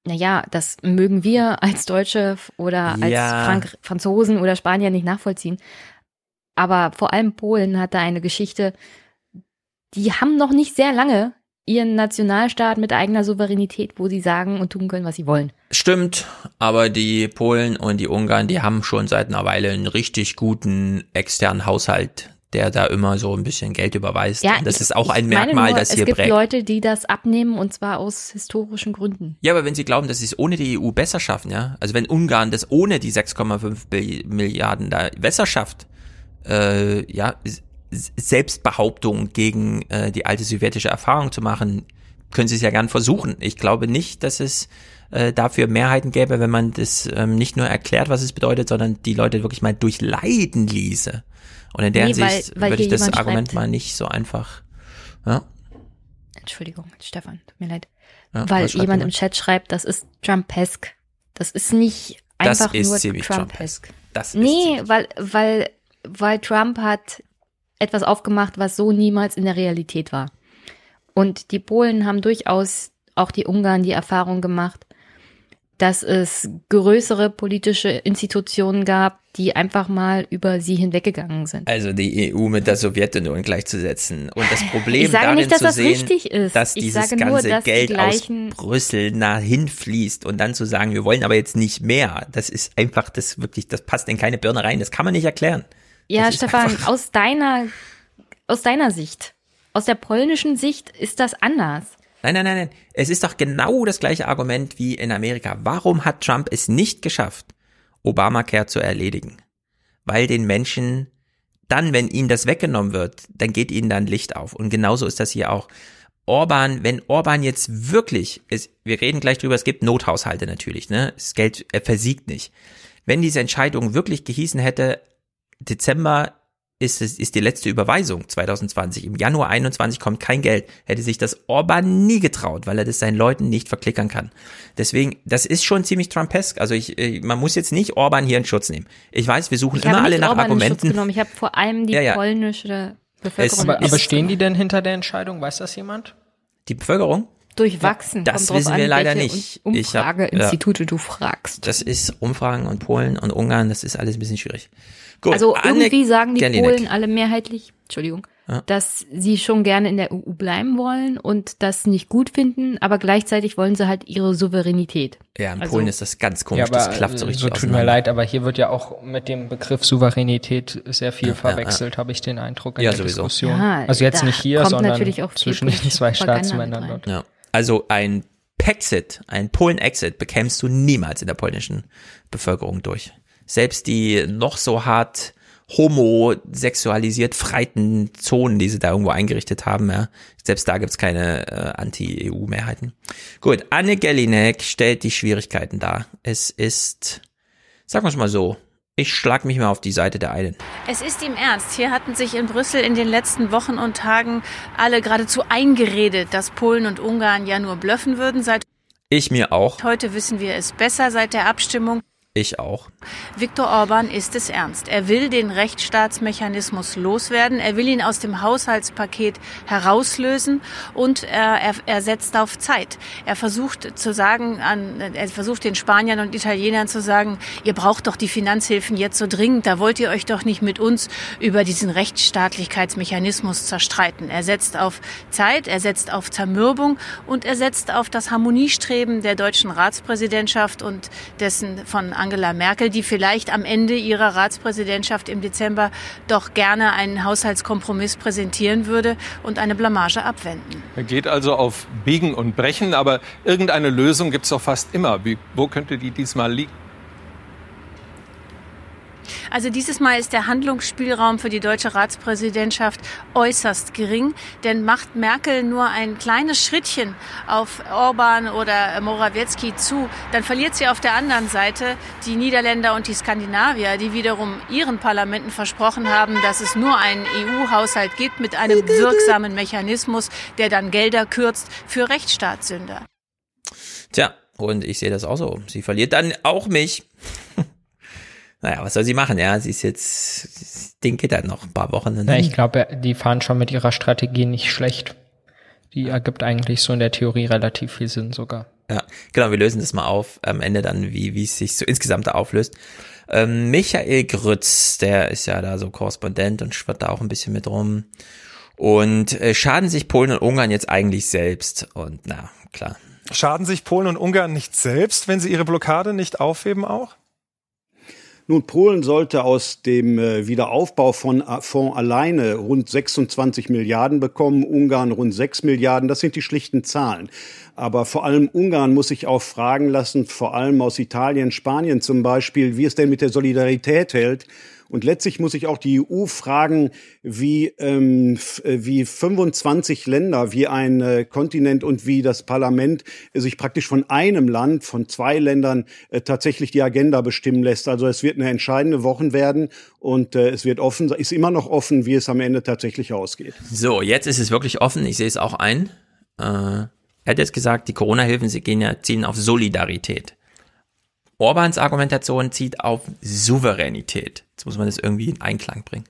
naja, das mögen wir als Deutsche oder als Ja. Frank Franzosen oder Spanier nicht nachvollziehen. Aber vor allem Polen hat da eine Geschichte, die haben noch nicht sehr lange ihren Nationalstaat mit eigener Souveränität, wo sie sagen und tun können, was sie wollen. Stimmt, aber die Polen und die Ungarn, die haben schon seit einer Weile einen richtig guten externen Haushalt, der da immer so ein bisschen Geld überweist. Und das ich- ist auch ein Merkmal, nur, das hier Es gibt prägt. Leute, die das abnehmen und zwar aus historischen Gründen. Ja, aber wenn Sie glauben, dass Sie es ohne die EU besser schaffen, ja, also wenn Ungarn das ohne die 6,5 Bill- Milliarden da besser schafft, äh, ja, S- Selbstbehauptung gegen äh, die alte sowjetische Erfahrung zu machen, können Sie es ja gern versuchen. Ich glaube nicht, dass es äh, dafür Mehrheiten gäbe, wenn man das ähm, nicht nur erklärt, was es bedeutet, sondern die Leute wirklich mal durchleiden ließe. Und in der Nee, weil- Hinsicht weil würde ich das Argument schreibt- mal nicht so einfach. Ja, Entschuldigung, Stefan, tut mir leid. Ja, weil jemand im? Chat schreibt, das ist Trumpesk. Das ist nicht Das einfach ist nur ziemlich Trumpesk. das ist Nee, weil, weil, weil Trump hat etwas aufgemacht, was so niemals in der Realität war. Und die Polen haben durchaus, auch die Ungarn, die Erfahrung gemacht, dass es größere politische Institutionen gab, die einfach mal über sie hinweggegangen sind. Also die EU mit der Sowjetunion gleichzusetzen und das Problem Ich sage darin nicht, dass zu das sehen, richtig ist. dass Ich dieses sage nur, ganze dass die Geld gleichen- aus Brüssel nach hinfließt und dann zu sagen, wir wollen aber jetzt nicht mehr, das ist einfach, das wirklich, das passt in keine Birne rein, das kann man nicht erklären. Ja, ist Stefan, aus deiner, aus deiner Sicht, aus der polnischen Sicht ist das anders. Nein, nein, nein, nein. Es ist doch genau das gleiche Argument wie in Amerika. Warum hat Trump es nicht geschafft, Obamacare zu erledigen? Weil den Menschen dann, wenn ihnen das weggenommen wird, dann geht ihnen dann Licht auf. Und genauso ist das hier auch. Orban, wenn Orban jetzt wirklich, es, wir reden gleich drüber, es gibt Nothaushalte natürlich, ne? Das Geld äh, versiegt nicht. Wenn diese Entscheidung wirklich gehießen hätte, Dezember ist es, ist die letzte Überweisung 2020. Im Januar 21 kommt kein Geld. Hätte sich das Orban nie getraut, weil er das seinen Leuten nicht verklickern kann. Deswegen, das ist schon ziemlich Trumpesk. Also ich, äh, man muss jetzt nicht Orban hier in Schutz nehmen. Ich weiß, wir suchen Ich immer alle nach Orban in Schutz Argumenten. genommen. Ich habe vor allem die Ja, ja. polnische Bevölkerung Aber, aber ist stehen die denn hinter der Entscheidung? Weiß das jemand? Die Bevölkerung? durchwachsen. Das Kommt drauf wissen wir an, leider nicht. Um- Umfrageinstitute du fragst. Das ist Umfragen und Polen und Ungarn, das ist alles ein bisschen schwierig. Gut, also Anne irgendwie sagen die Gerlinek. Polen alle mehrheitlich, Entschuldigung, Ja. dass sie schon gerne in der EU bleiben wollen und das nicht gut finden, aber gleichzeitig wollen sie halt ihre Souveränität. Ja, in Also- Polen ist das ganz komisch, ja, aber das klafft so äh, richtig so tut mir leid, aber hier wird ja auch mit dem Begriff Souveränität sehr viel Ja, verwechselt, habe ich den Eindruck in Ja, der sowieso. Diskussion. Ja, also jetzt nicht hier, kommt sondern natürlich auch viel zwischen den zwei Staatsmännern dort. Ja. Also ein Pexit, ein Polen-Exit bekämst du niemals in der polnischen Bevölkerung durch. Selbst die noch so hart homosexualisiert freiten Zonen, die sie da irgendwo eingerichtet haben, ja, selbst da gibt's keine äh, Anti-EU-Mehrheiten. Gut, Anne Gellinek stellt die Schwierigkeiten dar. Es ist, sagen wir es mal so, ich schlag mich mal auf die Seite der einen. Es ist ihm ernst. Hier hatten sich in Brüssel in den letzten Wochen und Tagen alle geradezu eingeredet, dass Polen und Ungarn ja nur blöffen würden. Seit Ich mir auch. heute wissen wir es besser seit der Abstimmung. Ich auch. Viktor Orban ist es ernst. Er will den Rechtsstaatsmechanismus loswerden. Er will ihn aus dem Haushaltspaket herauslösen und er, er, er setzt auf Zeit. Er versucht zu sagen, an, er versucht den Spaniern und Italienern zu sagen, ihr braucht doch die Finanzhilfen jetzt so dringend. Da wollt ihr euch doch nicht mit uns über diesen Rechtsstaatlichkeitsmechanismus zerstreiten. Er setzt auf Zeit, er setzt auf Zermürbung und er setzt auf das Harmoniestreben der deutschen Ratspräsidentschaft und dessen von Angela Merkel, die vielleicht am Ende ihrer Ratspräsidentschaft im Dezember doch gerne einen Haushaltskompromiss präsentieren würde und eine Blamage abwenden. Er geht also auf Biegen und Brechen, aber irgendeine Lösung gibt es doch fast immer. Wie, wo könnte die diesmal liegen? Also dieses Mal ist der Handlungsspielraum für die deutsche Ratspräsidentschaft äußerst gering, denn macht Merkel nur ein kleines Schrittchen auf Orban oder Morawiecki zu, dann verliert sie auf der anderen Seite die Niederländer und die Skandinavier, die wiederum ihren Parlamenten versprochen haben, dass es nur einen EU-Haushalt gibt mit einem wirksamen Mechanismus, der dann Gelder kürzt für Rechtsstaatssünder. Tja, und ich sehe das auch so. Sie verliert dann auch mich. naja, was soll sie machen? Ja, sie ist jetzt, das Ding geht halt noch ein paar Wochen. Ja, ich glaube, die fahren schon mit ihrer Strategie nicht schlecht. Die ergibt eigentlich so in der Theorie relativ viel Sinn sogar. Ja, genau, wir lösen das mal auf am Ende dann, wie, wie es sich so insgesamt da auflöst. Ähm, Michael Grütz, der ist ja da so Korrespondent und schwirrt da auch ein bisschen mit rum. Und äh, schaden sich Polen und Ungarn jetzt eigentlich selbst? Und na, klar. Schaden sich Polen und Ungarn nicht selbst, wenn sie ihre Blockade nicht aufheben auch? Nun, Polen sollte aus dem äh, Wiederaufbaufonds alleine rund 26 Milliarden bekommen, Ungarn rund 6 Milliarden. Das sind die schlichten Zahlen. Aber vor allem Ungarn muss sich auch fragen lassen, vor allem aus Italien, Spanien zum Beispiel, wie es denn mit der Solidarität hält. Und letztlich muss sich auch die EU fragen, wie, ähm, äh, wie 25 Länder, wie ein äh, Kontinent und wie das Parlament äh, sich praktisch von einem Land, von zwei Ländern äh, tatsächlich die Agenda bestimmen lässt. Also es wird eine entscheidende Woche werden und äh, es wird offen, ist immer noch offen, wie es am Ende tatsächlich ausgeht. So, jetzt ist es wirklich offen. Ich sehe es auch ein. Äh, er hat jetzt gesagt, die Corona-Hilfen, sie gehen ja, zielen auf Solidarität. Orbans Argumentation zieht auf Souveränität. Jetzt muss man das irgendwie in Einklang bringen.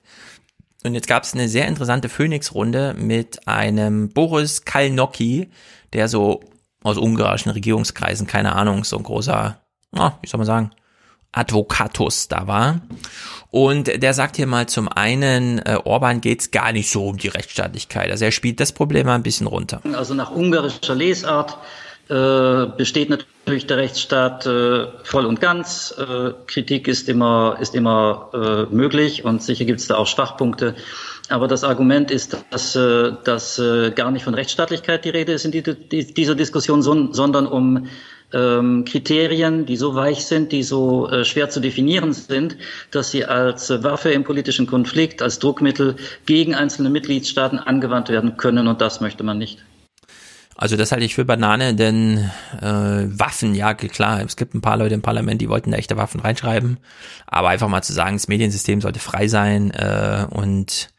Und jetzt gab es eine sehr interessante Phoenix-Runde mit einem Boris Kalnocki, der so aus ungarischen Regierungskreisen, keine Ahnung, so ein großer, oh, wie soll man sagen, Advocatus da war. Und der sagt hier mal zum einen, äh, Orban geht's gar nicht so um die Rechtsstaatlichkeit. Also er spielt das Problem mal ein bisschen runter. Also nach ungarischer Lesart äh, besteht natürlich der Rechtsstaat äh, voll und ganz. Äh, Kritik ist immer, ist immer äh, möglich und sicher gibt es da auch Schwachpunkte. Aber das Argument ist, dass, äh, dass äh, gar nicht von Rechtsstaatlichkeit die Rede ist in die, die, dieser Diskussion, so, sondern um ähm, Kriterien, die so weich sind, die so äh, schwer zu definieren sind, dass sie als äh, Waffe im politischen Konflikt, als Druckmittel gegen einzelne Mitgliedstaaten angewandt werden können. Und das möchte man nicht. Also das halte ich für Banane, denn äh, Waffen, ja klar, es gibt ein paar Leute im Parlament, die wollten da echte Waffen reinschreiben, aber einfach mal zu sagen, das Mediensystem sollte frei sein äh, und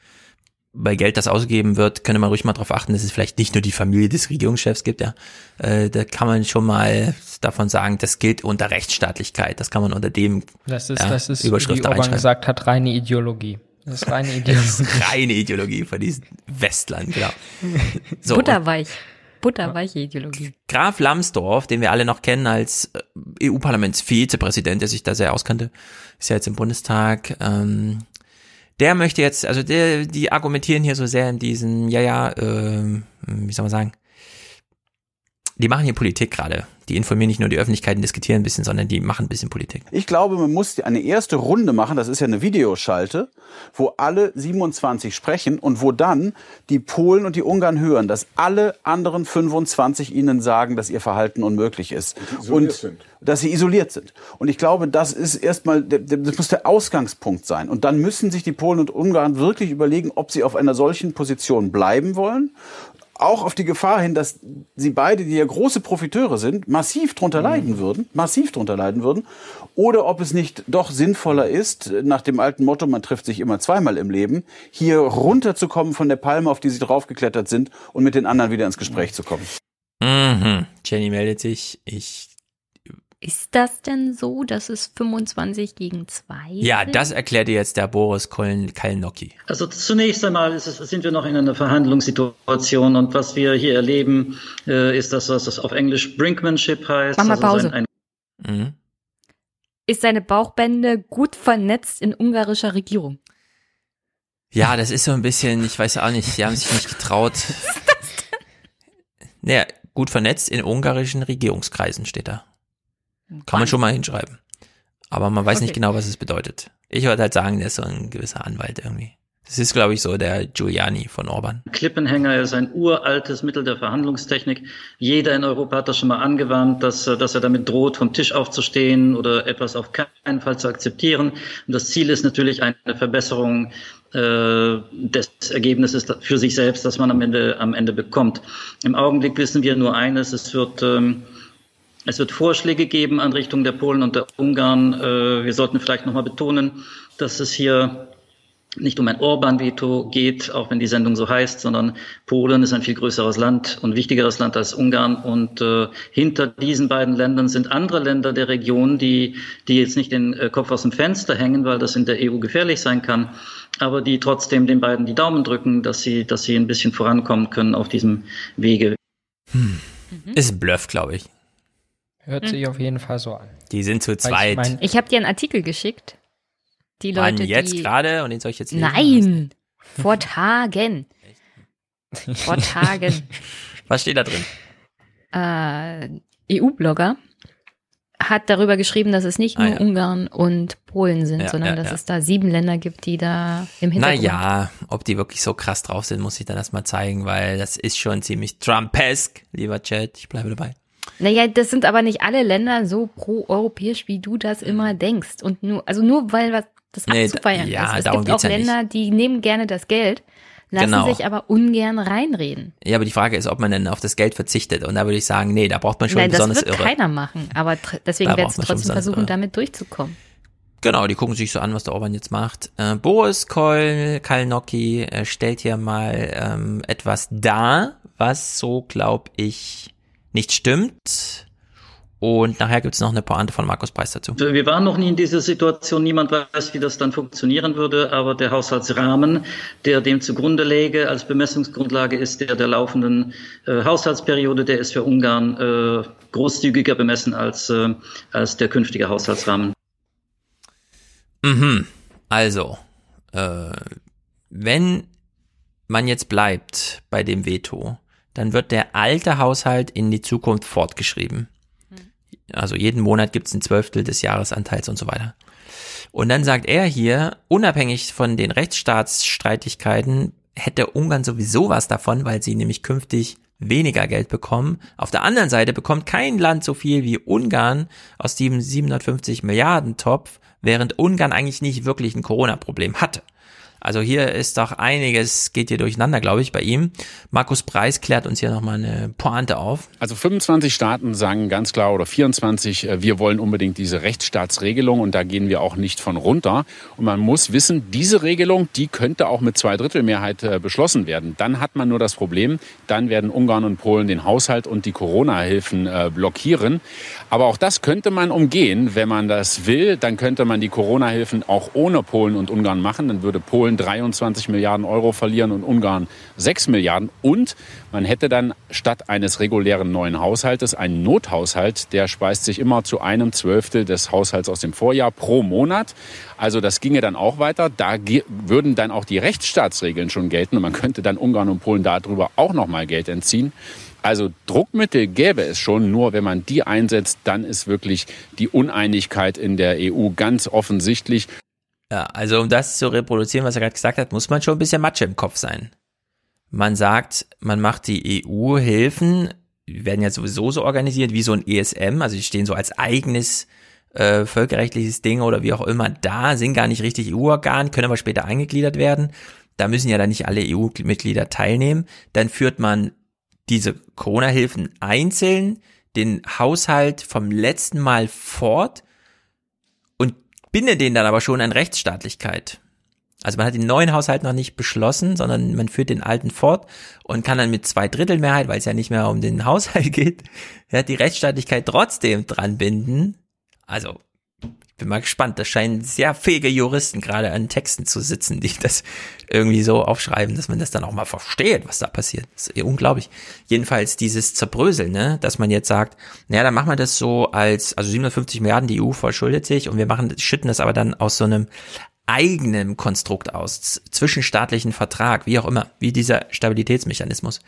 bei Geld, das ausgegeben wird, könnte man ruhig mal darauf achten, dass es vielleicht nicht nur die Familie des Regierungschefs gibt, ja. Äh, da kann man schon mal davon sagen, das gilt unter Rechtsstaatlichkeit. Das kann man unter dem das ist, ja, das ist, Überschrift wie Orban gesagt hat, reine Ideologie. Das ist reine Ideologie. Das ist reine Ideologie von diesem Westland, genau. So, Butterweich. Butterweiche Ideologie. Graf Lambsdorff, den wir alle noch kennen als äh, EU-Parlamentsvizepräsident, der sich da sehr auskannte, ist ja jetzt im Bundestag. Ähm, der möchte jetzt, also der, die argumentieren hier so sehr in diesen, ja, ja, äh, wie soll man sagen, die machen hier Politik gerade. Die informieren nicht nur die Öffentlichkeit und diskutieren ein bisschen, sondern die machen ein bisschen Politik. Ich glaube, man muss eine erste Runde machen, das ist ja eine Videoschalte, wo alle 27 sprechen und wo dann die Polen und die Ungarn hören, dass alle anderen 25 ihnen sagen, dass ihr Verhalten unmöglich ist. Und sind. dass sie isoliert sind. Und ich glaube, das ist erstmal, das muss der Ausgangspunkt sein. Und dann müssen sich die Polen und Ungarn wirklich überlegen, ob sie auf einer solchen Position bleiben wollen auch auf die Gefahr hin, dass sie beide, die ja große Profiteure sind, massiv drunter leiden würden, massiv drunter leiden würden, oder ob es nicht doch sinnvoller ist, nach dem alten Motto, man trifft sich immer zweimal im Leben, hier runterzukommen von der Palme, auf die sie draufgeklettert sind und mit den anderen wieder ins Gespräch zu kommen. Mhm. Jenny meldet sich. Ich Ist das denn so, dass es 25 gegen 2 Ja, sind? das erklärt dir jetzt der Boris Kalnocki. Also zunächst einmal ist es, sind wir noch in einer Verhandlungssituation und was wir hier erleben, äh, ist das, was das auf Englisch Brinkmanship heißt. Mach mal also Pause. ein, Mhm. Ist seine Bauchbände gut vernetzt in ungarischer Regierung? Ja, das ist so ein bisschen, ich weiß auch nicht, sie haben sich nicht getraut. Naja, gut vernetzt in ungarischen Regierungskreisen steht da. Kann man schon mal hinschreiben. Aber man weiß nicht Okay. genau, was es bedeutet. Ich würde halt sagen, der ist so ein gewisser Anwalt irgendwie. Das ist, glaube ich, so der Giuliani von Orban. Klippenhänger ist ein uraltes Mittel der Verhandlungstechnik. Jeder in Europa hat das schon mal angewandt, dass, dass er damit droht, vom Tisch aufzustehen oder etwas auf keinen Fall zu akzeptieren. Und das Ziel ist natürlich eine Verbesserung äh, des Ergebnisses für sich selbst, das man am Ende, am Ende bekommt. Im Augenblick wissen wir nur eines, es wird, ähm, es wird Vorschläge geben an Richtung der Polen und der Ungarn. Äh, wir sollten vielleicht nochmal betonen, dass es hier nicht um ein Orban-Veto geht, auch wenn die Sendung so heißt, sondern Polen ist ein viel größeres Land und wichtigeres Land als Ungarn. Und äh, hinter diesen beiden Ländern sind andere Länder der Region, die, die jetzt nicht den äh, Kopf aus dem Fenster hängen, weil das in der EU gefährlich sein kann, aber die trotzdem den beiden die Daumen drücken, dass sie, dass sie ein bisschen vorankommen können auf diesem Wege. Ist ein Bluff, glaube ich. Hört sich auf jeden Fall so an. Die sind zu Weil ich zweit. mein- Ich habe dir einen Artikel geschickt. Die Wann Leute, jetzt die gerade und den soll ich jetzt lesen? Nein, vor Tagen. Vor Tagen. Was steht da drin? Äh, EU-Blogger hat darüber geschrieben, dass es nicht Ah, nur ja. Ungarn und Polen sind, Ja, sondern ja, dass ja. es da sieben Länder gibt, die da im Hintergrund. Naja, ob die wirklich so krass drauf sind, muss ich dann erstmal zeigen, weil das ist schon ziemlich Trumpesk, lieber Chat. Ich bleibe dabei. Naja, das sind aber nicht alle Länder so pro-europäisch, wie du das immer denkst. Und nur, also nur weil was das Nee, abzufeiern da- ja, ist. Es gibt auch geht's ja Länder, die nehmen gerne das Geld, lassen Genau. sich aber ungern reinreden. Ja, aber die Frage ist, ob man denn auf das Geld verzichtet. Und da würde ich sagen, nee, da braucht man schon Nein, das besonders wird irre. keiner machen. Aber deswegen werden sie trotzdem versuchen, irre. damit durchzukommen. Genau, die gucken sich so an, was der Orban jetzt macht. Äh, Boris Koll, Kalnocki äh, stellt hier mal ähm, etwas dar, was so, glaube ich, nicht stimmt. Und nachher gibt's noch eine Pointe von Markus Preis dazu. Wir waren noch nie in dieser Situation. Niemand weiß, wie das dann funktionieren würde. Aber der Haushaltsrahmen, der dem zugrunde läge als Bemessungsgrundlage, ist der der laufenden äh, Haushaltsperiode. Der ist für Ungarn äh, großzügiger bemessen als, äh, als der künftige Haushaltsrahmen. Mhm. Also, äh, wenn man jetzt bleibt bei dem Veto, dann wird der alte Haushalt in die Zukunft fortgeschrieben. Also jeden Monat gibt's ein Zwölftel des Jahresanteils und so weiter. Und dann sagt er hier, unabhängig von den Rechtsstaatsstreitigkeiten, hätte Ungarn sowieso was davon, weil sie nämlich künftig weniger Geld bekommen. Auf der anderen Seite bekommt kein Land so viel wie Ungarn aus diesem 750 Milliarden Topf, während Ungarn eigentlich nicht wirklich ein Corona-Problem hatte. Also hier ist doch einiges, geht hier durcheinander, glaube ich, bei ihm. Markus Preis klärt uns hier nochmal eine Pointe auf. Also 25 Staaten sagen ganz klar oder 24, äh, wir wollen unbedingt diese Rechtsstaatsregelung und da gehen wir auch nicht von runter. Und man muss wissen, diese Regelung, die könnte auch mit Zweidrittelmehrheit äh, beschlossen werden. Dann hat man nur das Problem, dann werden Ungarn und Polen den Haushalt und die Corona-Hilfen äh, blockieren. Aber auch das könnte man umgehen, wenn man das will. Dann könnte man die Corona-Hilfen auch ohne Polen und Ungarn machen. Dann würde Polen 23 Milliarden Euro verlieren und Ungarn 6 Milliarden. Und man hätte dann statt eines regulären neuen Haushaltes einen Nothaushalt, der speist sich immer zu einem Zwölftel des Haushalts aus dem Vorjahr pro Monat. Also das ginge dann auch weiter. Da würden dann auch die Rechtsstaatsregeln schon gelten und man könnte dann Ungarn und Polen darüber auch noch mal Geld entziehen. Also Druckmittel gäbe es schon, nur wenn man die einsetzt, dann ist wirklich die Uneinigkeit in der EU ganz offensichtlich. Ja, also um das zu reproduzieren, was er gerade gesagt hat, muss man schon ein bisschen Matsche im Kopf sein. Man sagt, man macht die EU-Hilfen, werden ja sowieso so organisiert wie so ein ESM, also die stehen so als eigenes äh, völkerrechtliches Ding oder wie auch immer da, sind gar nicht richtig EU-Organ, können aber später eingegliedert werden. Da müssen ja dann nicht alle EU-Mitglieder teilnehmen. Dann führt man diese Corona-Hilfen einzeln, den Haushalt vom letzten Mal fort und bindet den dann aber schon an Rechtsstaatlichkeit. Also man hat den neuen Haushalt noch nicht beschlossen, sondern man führt den alten fort und kann dann mit zwei Drittel Mehrheit, weil es ja nicht mehr um den Haushalt geht, ja, die Rechtsstaatlichkeit trotzdem dran binden. Also bin mal gespannt. Das scheinen sehr fähige Juristen gerade an Texten zu sitzen, die das irgendwie so aufschreiben, dass man das dann auch mal versteht, was da passiert. Das ist unglaublich. Jedenfalls dieses Zerbröseln, ne, dass man jetzt sagt, naja, dann machen wir das so als, also 750 Milliarden, die EU verschuldet sich und wir machen, schütten das aber dann aus so einem eigenen Konstrukt aus, zwischenstaatlichen Vertrag, wie auch immer, wie dieser Stabilitätsmechanismus.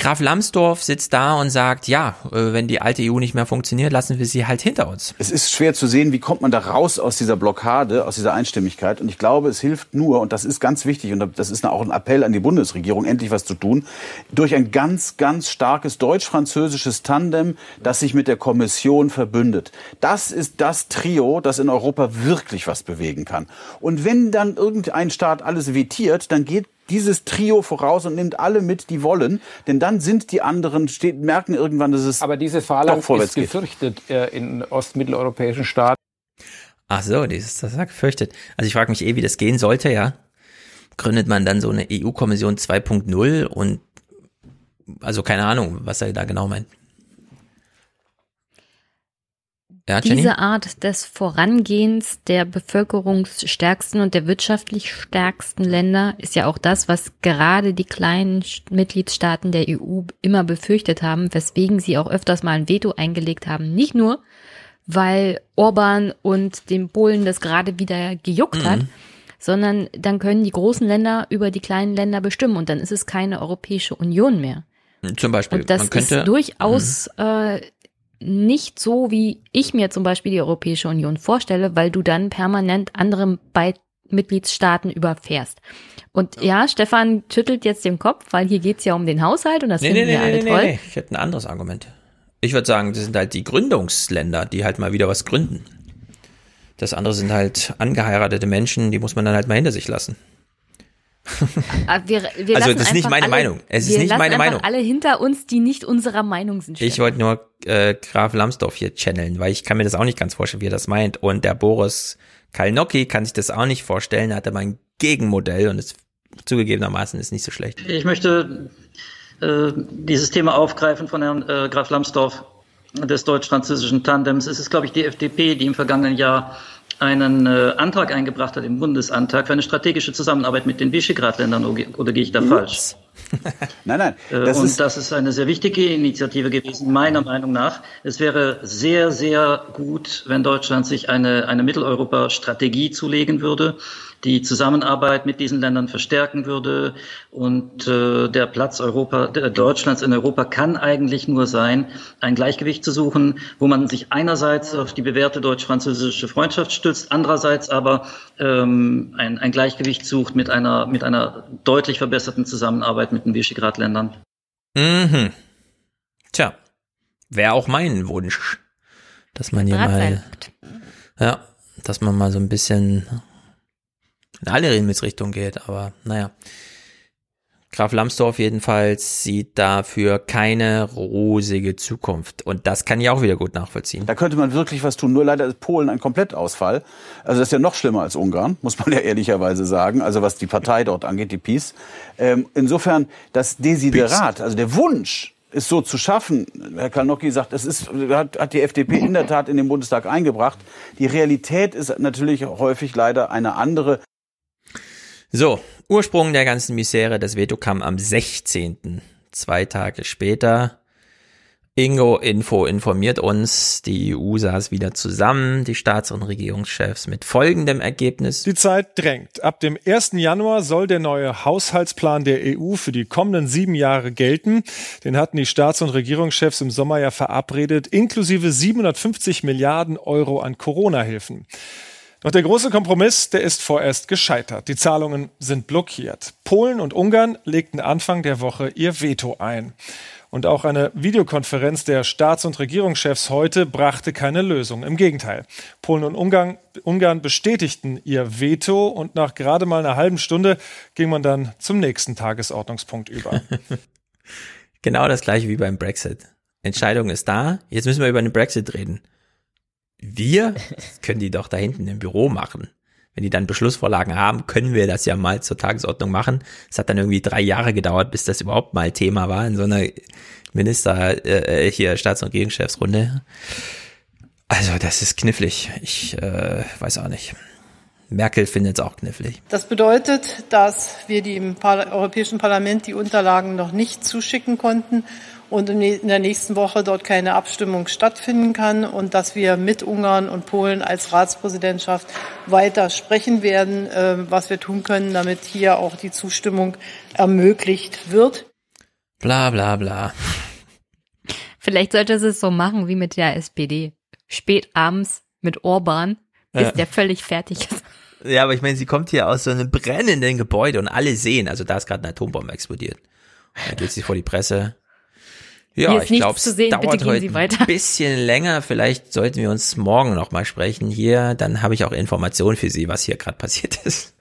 Graf Lambsdorff sitzt da und sagt, ja, äh, wenn die alte EU nicht mehr funktioniert, lassen wir sie halt hinter uns. Es ist schwer zu sehen, wie kommt man da raus aus dieser Blockade, aus dieser Einstimmigkeit. Und ich glaube, es hilft nur, und das ist ganz wichtig, und das ist auch ein Appell an die Bundesregierung, endlich was zu tun, durch ein ganz, ganz starkes deutsch-französisches Tandem, das sich mit der Kommission verbündet. Das ist das Trio, das in Europa wirklich was bewegen kann. Und wenn dann irgendein Staat alles vetiert, dann geht dieses Trio voraus und nimmt alle mit, die wollen, denn dann sind die anderen, steht, merken irgendwann, dass es Aber diese Phalanx ist gefürchtet äh, in ostmitteleuropäischen Staaten. Ach so, dieses, das ist gefürchtet. Also ich frage mich eh, wie das gehen sollte, ja. Gründet man dann so eine EU-Kommission 2.0 und also keine Ahnung, was er da genau meint. Ja, Diese Art des Vorangehens der bevölkerungsstärksten und der wirtschaftlich stärksten Länder ist ja auch das, was gerade die kleinen Mitgliedstaaten der EU immer befürchtet haben, weswegen sie auch öfters mal ein Veto eingelegt haben. Nicht nur, weil Orban und den Polen das gerade wieder gejuckt mhm. hat, sondern dann können die großen Länder über die kleinen Länder bestimmen und dann ist es keine Europäische Union mehr. Zum Beispiel. Und das könnte, ist durchaus mhm. äh, nicht so, wie ich mir zum Beispiel die Europäische Union vorstelle, weil du dann permanent andere Be Mitgliedstaaten überfährst. Und ja, Stefan schüttelt jetzt den Kopf, weil hier geht's ja um den Haushalt und das nee, finden nee, wir nee, alle nee, toll. Nee. Ich hätte ein anderes Argument. Ich würde sagen, das sind halt die Gründungsländer, die halt mal wieder was gründen. Das andere sind halt angeheiratete Menschen, die muss man dann halt mal hinter sich lassen. Ah, wir, wir also das ist nicht meine alle, Meinung. Es ist nicht meine Meinung. alle hinter uns, die nicht unserer Meinung sind. Ich wollte nur äh, Graf Lambsdorff hier channeln, weil ich kann mir das auch nicht ganz vorstellen, wie er das meint. Und der Boris Kalnocki kann sich das auch nicht vorstellen. Er hatte mal ein Gegenmodell und es zugegebenermaßen ist nicht so schlecht. Ich möchte äh, dieses Thema aufgreifen von Herrn äh, Graf Lambsdorff des deutsch-französischen Tandems. Es ist, glaube ich, die FDP, die im vergangenen Jahr einen äh, Antrag eingebracht hat im Bundesantrag für eine strategische Zusammenarbeit mit den Visegrad-Ländern, oder gehe ich da Ups. falsch? nein, nein. Äh, das und ist das ist eine sehr wichtige Initiative gewesen, meiner Meinung nach. Es wäre sehr, sehr gut, wenn Deutschland sich eine, eine Mitteleuropa-Strategie zulegen würde die Zusammenarbeit mit diesen Ländern verstärken würde. Und äh, der Platz Europa, der Deutschlands in Europa kann eigentlich nur sein, ein Gleichgewicht zu suchen, wo man sich einerseits auf die bewährte deutsch-französische Freundschaft stützt, andererseits aber ähm, ein, ein Gleichgewicht sucht mit einer, mit einer deutlich verbesserten Zusammenarbeit mit den Visegrad-Ländern. Mhm. Tja, wäre auch mein Wunsch, dass man hier mal, ja, dass man mal so ein bisschen in alle Himmelsrichtungen geht, aber naja. Graf Lambsdorff jedenfalls sieht dafür keine rosige Zukunft. Und das kann ich auch wieder gut nachvollziehen. Da könnte man wirklich was tun. Nur leider ist Polen ein Komplettausfall. Also das ist ja noch schlimmer als Ungarn, muss man ja ehrlicherweise sagen. Also was die Partei dort angeht, die PiS. Ähm, insofern das Desiderat, also der Wunsch, es so zu schaffen. Herr Kalnocki sagt, das ist, hat, hat die FDP in der Tat in den Bundestag eingebracht. Die Realität ist natürlich häufig leider eine andere. So, Ursprung der ganzen Misere, das Veto kam am 16. Zwei Tage später. Ingo Info informiert uns, die EU saß wieder zusammen, die Staats- und Regierungschefs mit folgendem Ergebnis. Die Zeit drängt. Ab dem 1. Januar soll der neue Haushaltsplan der EU für die kommenden sieben Jahre gelten. Den hatten die Staats- und Regierungschefs im Sommer ja verabredet, inklusive 750 Milliarden Euro an Corona-Hilfen. Doch der große Kompromiss, der ist vorerst gescheitert. Die Zahlungen sind blockiert. Polen und Ungarn legten Anfang der Woche ihr Veto ein. Und auch eine Videokonferenz der Staats- und Regierungschefs heute brachte keine Lösung. Im Gegenteil. Polen und Ungarn, Ungarn bestätigten ihr Veto und nach gerade mal einer halben Stunde ging man dann zum nächsten Tagesordnungspunkt über. genau das gleiche wie beim Brexit. Entscheidung ist da. Jetzt müssen wir über den Brexit reden. Wir können die doch da hinten im Büro machen. wenn die dann Beschlussvorlagen haben, können wir das ja mal zur Tagesordnung machen. Es hat dann irgendwie drei Jahre gedauert, bis das überhaupt mal Thema war in so einer Minister, äh, hier Staats- und Regierungschefsrunde. Also das ist knifflig. Ich äh, weiß auch nicht. Merkel findet es auch knifflig. Das bedeutet, dass wir dem Europäischen Parlament die Unterlagen noch nicht zuschicken konnten und in der nächsten Woche dort keine Abstimmung stattfinden kann und dass wir mit Ungarn und Polen als Ratspräsidentschaft weiter sprechen werden, äh, was wir tun können, damit hier auch die Zustimmung ermöglicht wird. Bla bla bla. Vielleicht sollte es so machen wie mit der SPD. Spät abends mit Orban, bis Ja. der völlig fertig ist. Ja, aber ich meine, sie kommt hier aus so einem brennenden Gebäude und alle sehen, also da ist gerade eine Atombombe explodiert. Dann geht sie vor die Presse. Ja, Hier ist ich nichts glaube, zu es dauert gehen heute Sie weiter. ein bisschen länger. Vielleicht sollten wir uns morgen noch mal sprechen hier. Dann habe ich auch Informationen für Sie, was hier gerade passiert ist.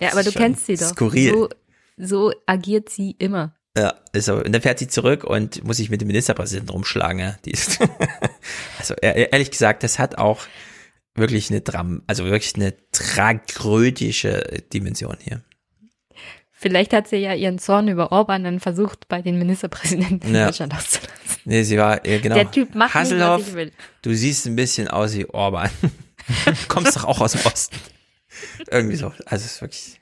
Ja, aber du Schon kennst sie doch. skurril. So, so agiert sie immer. Ja, ist so. Und dann fährt sie zurück und muss sich mit dem Ministerpräsidenten rumschlagen. Ja. Die ist also e- ehrlich gesagt, das hat auch wirklich eine Dram, also wirklich eine tragödische Dimension hier. Vielleicht hat sie ja ihren Zorn über Orban dann versucht, bei den Ministerpräsidenten in Ja. Deutschland auszulassen. Nee, sie war, äh, genau. Der Typ macht nicht, was Hasselhoff, ich will. du siehst ein bisschen aus wie Orban. Kommst doch auch aus dem Osten. Irgendwie so. Also es ist wirklich,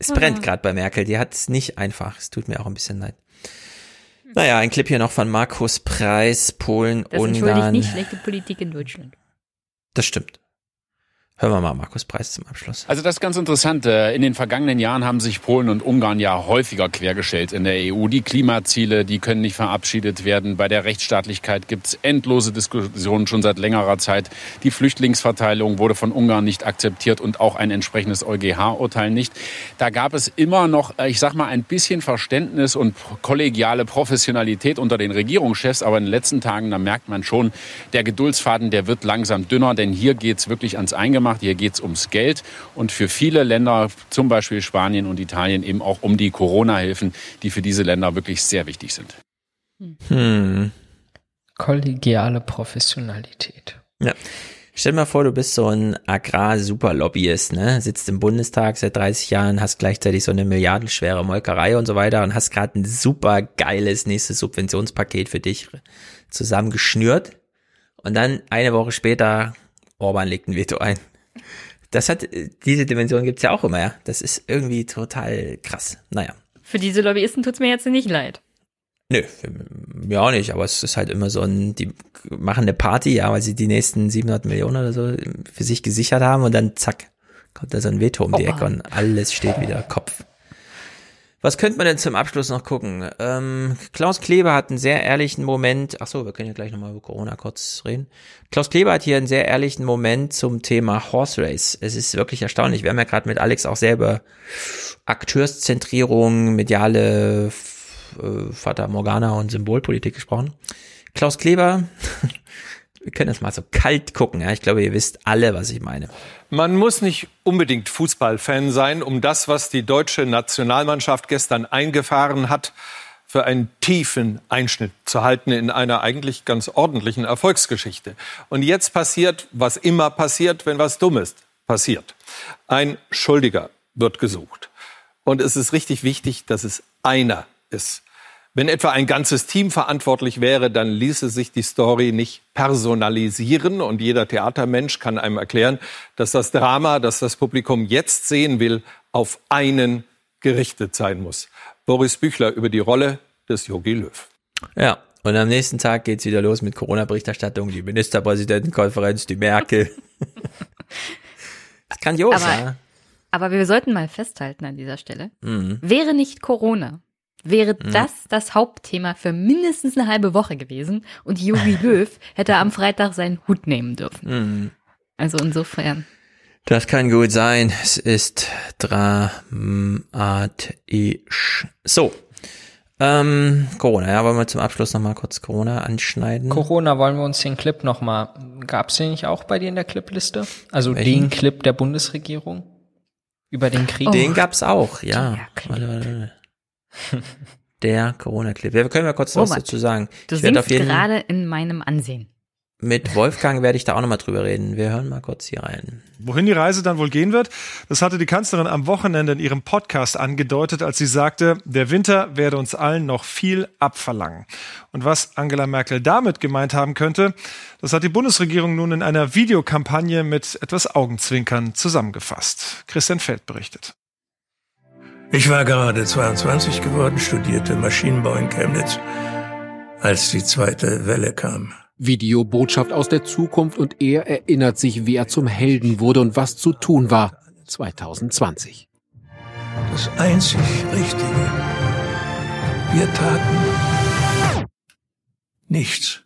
es brennt Ah. gerade bei Merkel. Die hat es nicht einfach. Es tut mir auch ein bisschen leid. Naja, ein Clip hier noch von Markus Preis, Polen, Das Ungarn. nicht schlechte Politik in Deutschland. Das stimmt. Hören wir mal Markus Preis zum Abschluss. Also das ist ganz interessant. Äh, In den vergangenen Jahren haben sich Polen und Ungarn ja häufiger quergestellt in der EU. Die Klimaziele, die können nicht verabschiedet werden. Bei der Rechtsstaatlichkeit gibt es endlose Diskussionen schon seit längerer Zeit. Die Flüchtlingsverteilung wurde von Ungarn nicht akzeptiert und auch ein entsprechendes EuGH-Urteil nicht. Da gab es immer noch, äh, ich sag mal, ein bisschen Verständnis und kollegiale Professionalität unter den Regierungschefs. Aber in den letzten Tagen, da merkt man schon, der Geduldsfaden, der wird langsam dünner, denn hier geht's wirklich ans Eingemachte. Hier geht's ums Geld und für viele Länder, zum Beispiel Spanien und Italien, eben auch um die Corona-Hilfen, die für diese Länder wirklich sehr wichtig sind. Hm. Kollegiale Professionalität. Ja. Stell dir mal vor, du bist so ein Agrar-Superlobbyist, ne? Sitzt im Bundestag seit 30 Jahren, hast gleichzeitig so eine milliardenschwere Molkerei und so weiter und hast gerade ein super geiles nächstes Subventionspaket für dich zusammengeschnürt. Und dann eine Woche später, Orban legt ein Veto ein. Das hat, diese Dimension gibt's ja auch immer, ja. Das ist irgendwie total krass. Naja. Für diese Lobbyisten tut's mir jetzt nicht leid. Nö, mir auch nicht, aber es ist halt immer so ein, die machen eine Party, ja, weil sie die nächsten 700 Millionen oder so für sich gesichert haben und dann zack, kommt da so ein Veto um die Opa. Ecke und alles steht wieder Kopf. Was könnte man denn zum Abschluss noch gucken? Ähm, Klaus Kleber hat einen sehr ehrlichen Moment, ach so, wir können ja gleich nochmal über Corona kurz reden. Klaus Kleber hat hier einen sehr ehrlichen Moment zum Thema Horse Race. Es ist wirklich erstaunlich. Wir haben ja gerade mit Alex auch selber Akteurszentrierung, mediale äh, Fata Morgana und Symbolpolitik gesprochen. Klaus Kleber, wir können das mal so kalt gucken. Ja? Ich glaube, ihr wisst alle, was ich meine. Man muss nicht unbedingt Fußballfan sein, um das, was die deutsche Nationalmannschaft gestern eingefahren hat, für einen tiefen Einschnitt zu halten in einer eigentlich ganz ordentlichen Erfolgsgeschichte. Und jetzt passiert, was immer passiert, wenn was Dummes passiert. Ein Schuldiger wird gesucht. Und es ist richtig wichtig, dass es einer ist. Wenn etwa ein ganzes Team verantwortlich wäre, dann ließe sich die Story nicht personalisieren und jeder Theatermensch kann einem erklären, dass das Drama, das das Publikum jetzt sehen will, auf einen gerichtet sein muss. Boris Büchler über die Rolle des Yogi Löw. Ja, und am nächsten Tag geht's wieder los mit Corona-Berichterstattung, die Ministerpräsidentenkonferenz, die Merkel. Grandios, Aber- ja. Aber wir sollten mal festhalten an dieser Stelle. Mhm. Wäre nicht Corona, wäre Mhm. das das Hauptthema für mindestens eine halbe Woche gewesen und Jogi Löw hätte am Freitag seinen Hut nehmen dürfen. Mhm. Also insofern. Das kann gut sein. Es ist dramatisch. So. Ähm, Corona, ja, wollen wir zum Abschluss nochmal kurz Corona anschneiden? Corona, wollen wir uns den Clip nochmal, gab's den nicht auch bei dir in der Clipliste? Also Welchen? den Clip der Bundesregierung? Über den Krieg? Den gab's auch, ja. Warte, warte, warte. Der Corona-Clip. Ja, wir können ja kurz was Robert, dazu sagen. Du ich auf jeden gerade in meinem Ansehen. mit Wolfgang werde ich da auch nochmal drüber reden. Wir hören mal kurz hier rein. Wohin die Reise dann wohl gehen wird, das hatte die Kanzlerin am Wochenende in ihrem Podcast angedeutet, als sie sagte, der Winter werde uns allen noch viel abverlangen. Und was Angela Merkel damit gemeint haben könnte, das hat die Bundesregierung nun in einer Videokampagne mit etwas Augenzwinkern zusammengefasst. Christian Feld berichtet. Ich war gerade 22 geworden, studierte Maschinenbau in Chemnitz, als die zweite Welle kam. Videobotschaft aus der Zukunft und er erinnert sich, wie er zum Helden wurde und was zu tun war 2020. Das einzig Richtige. Wir taten nichts.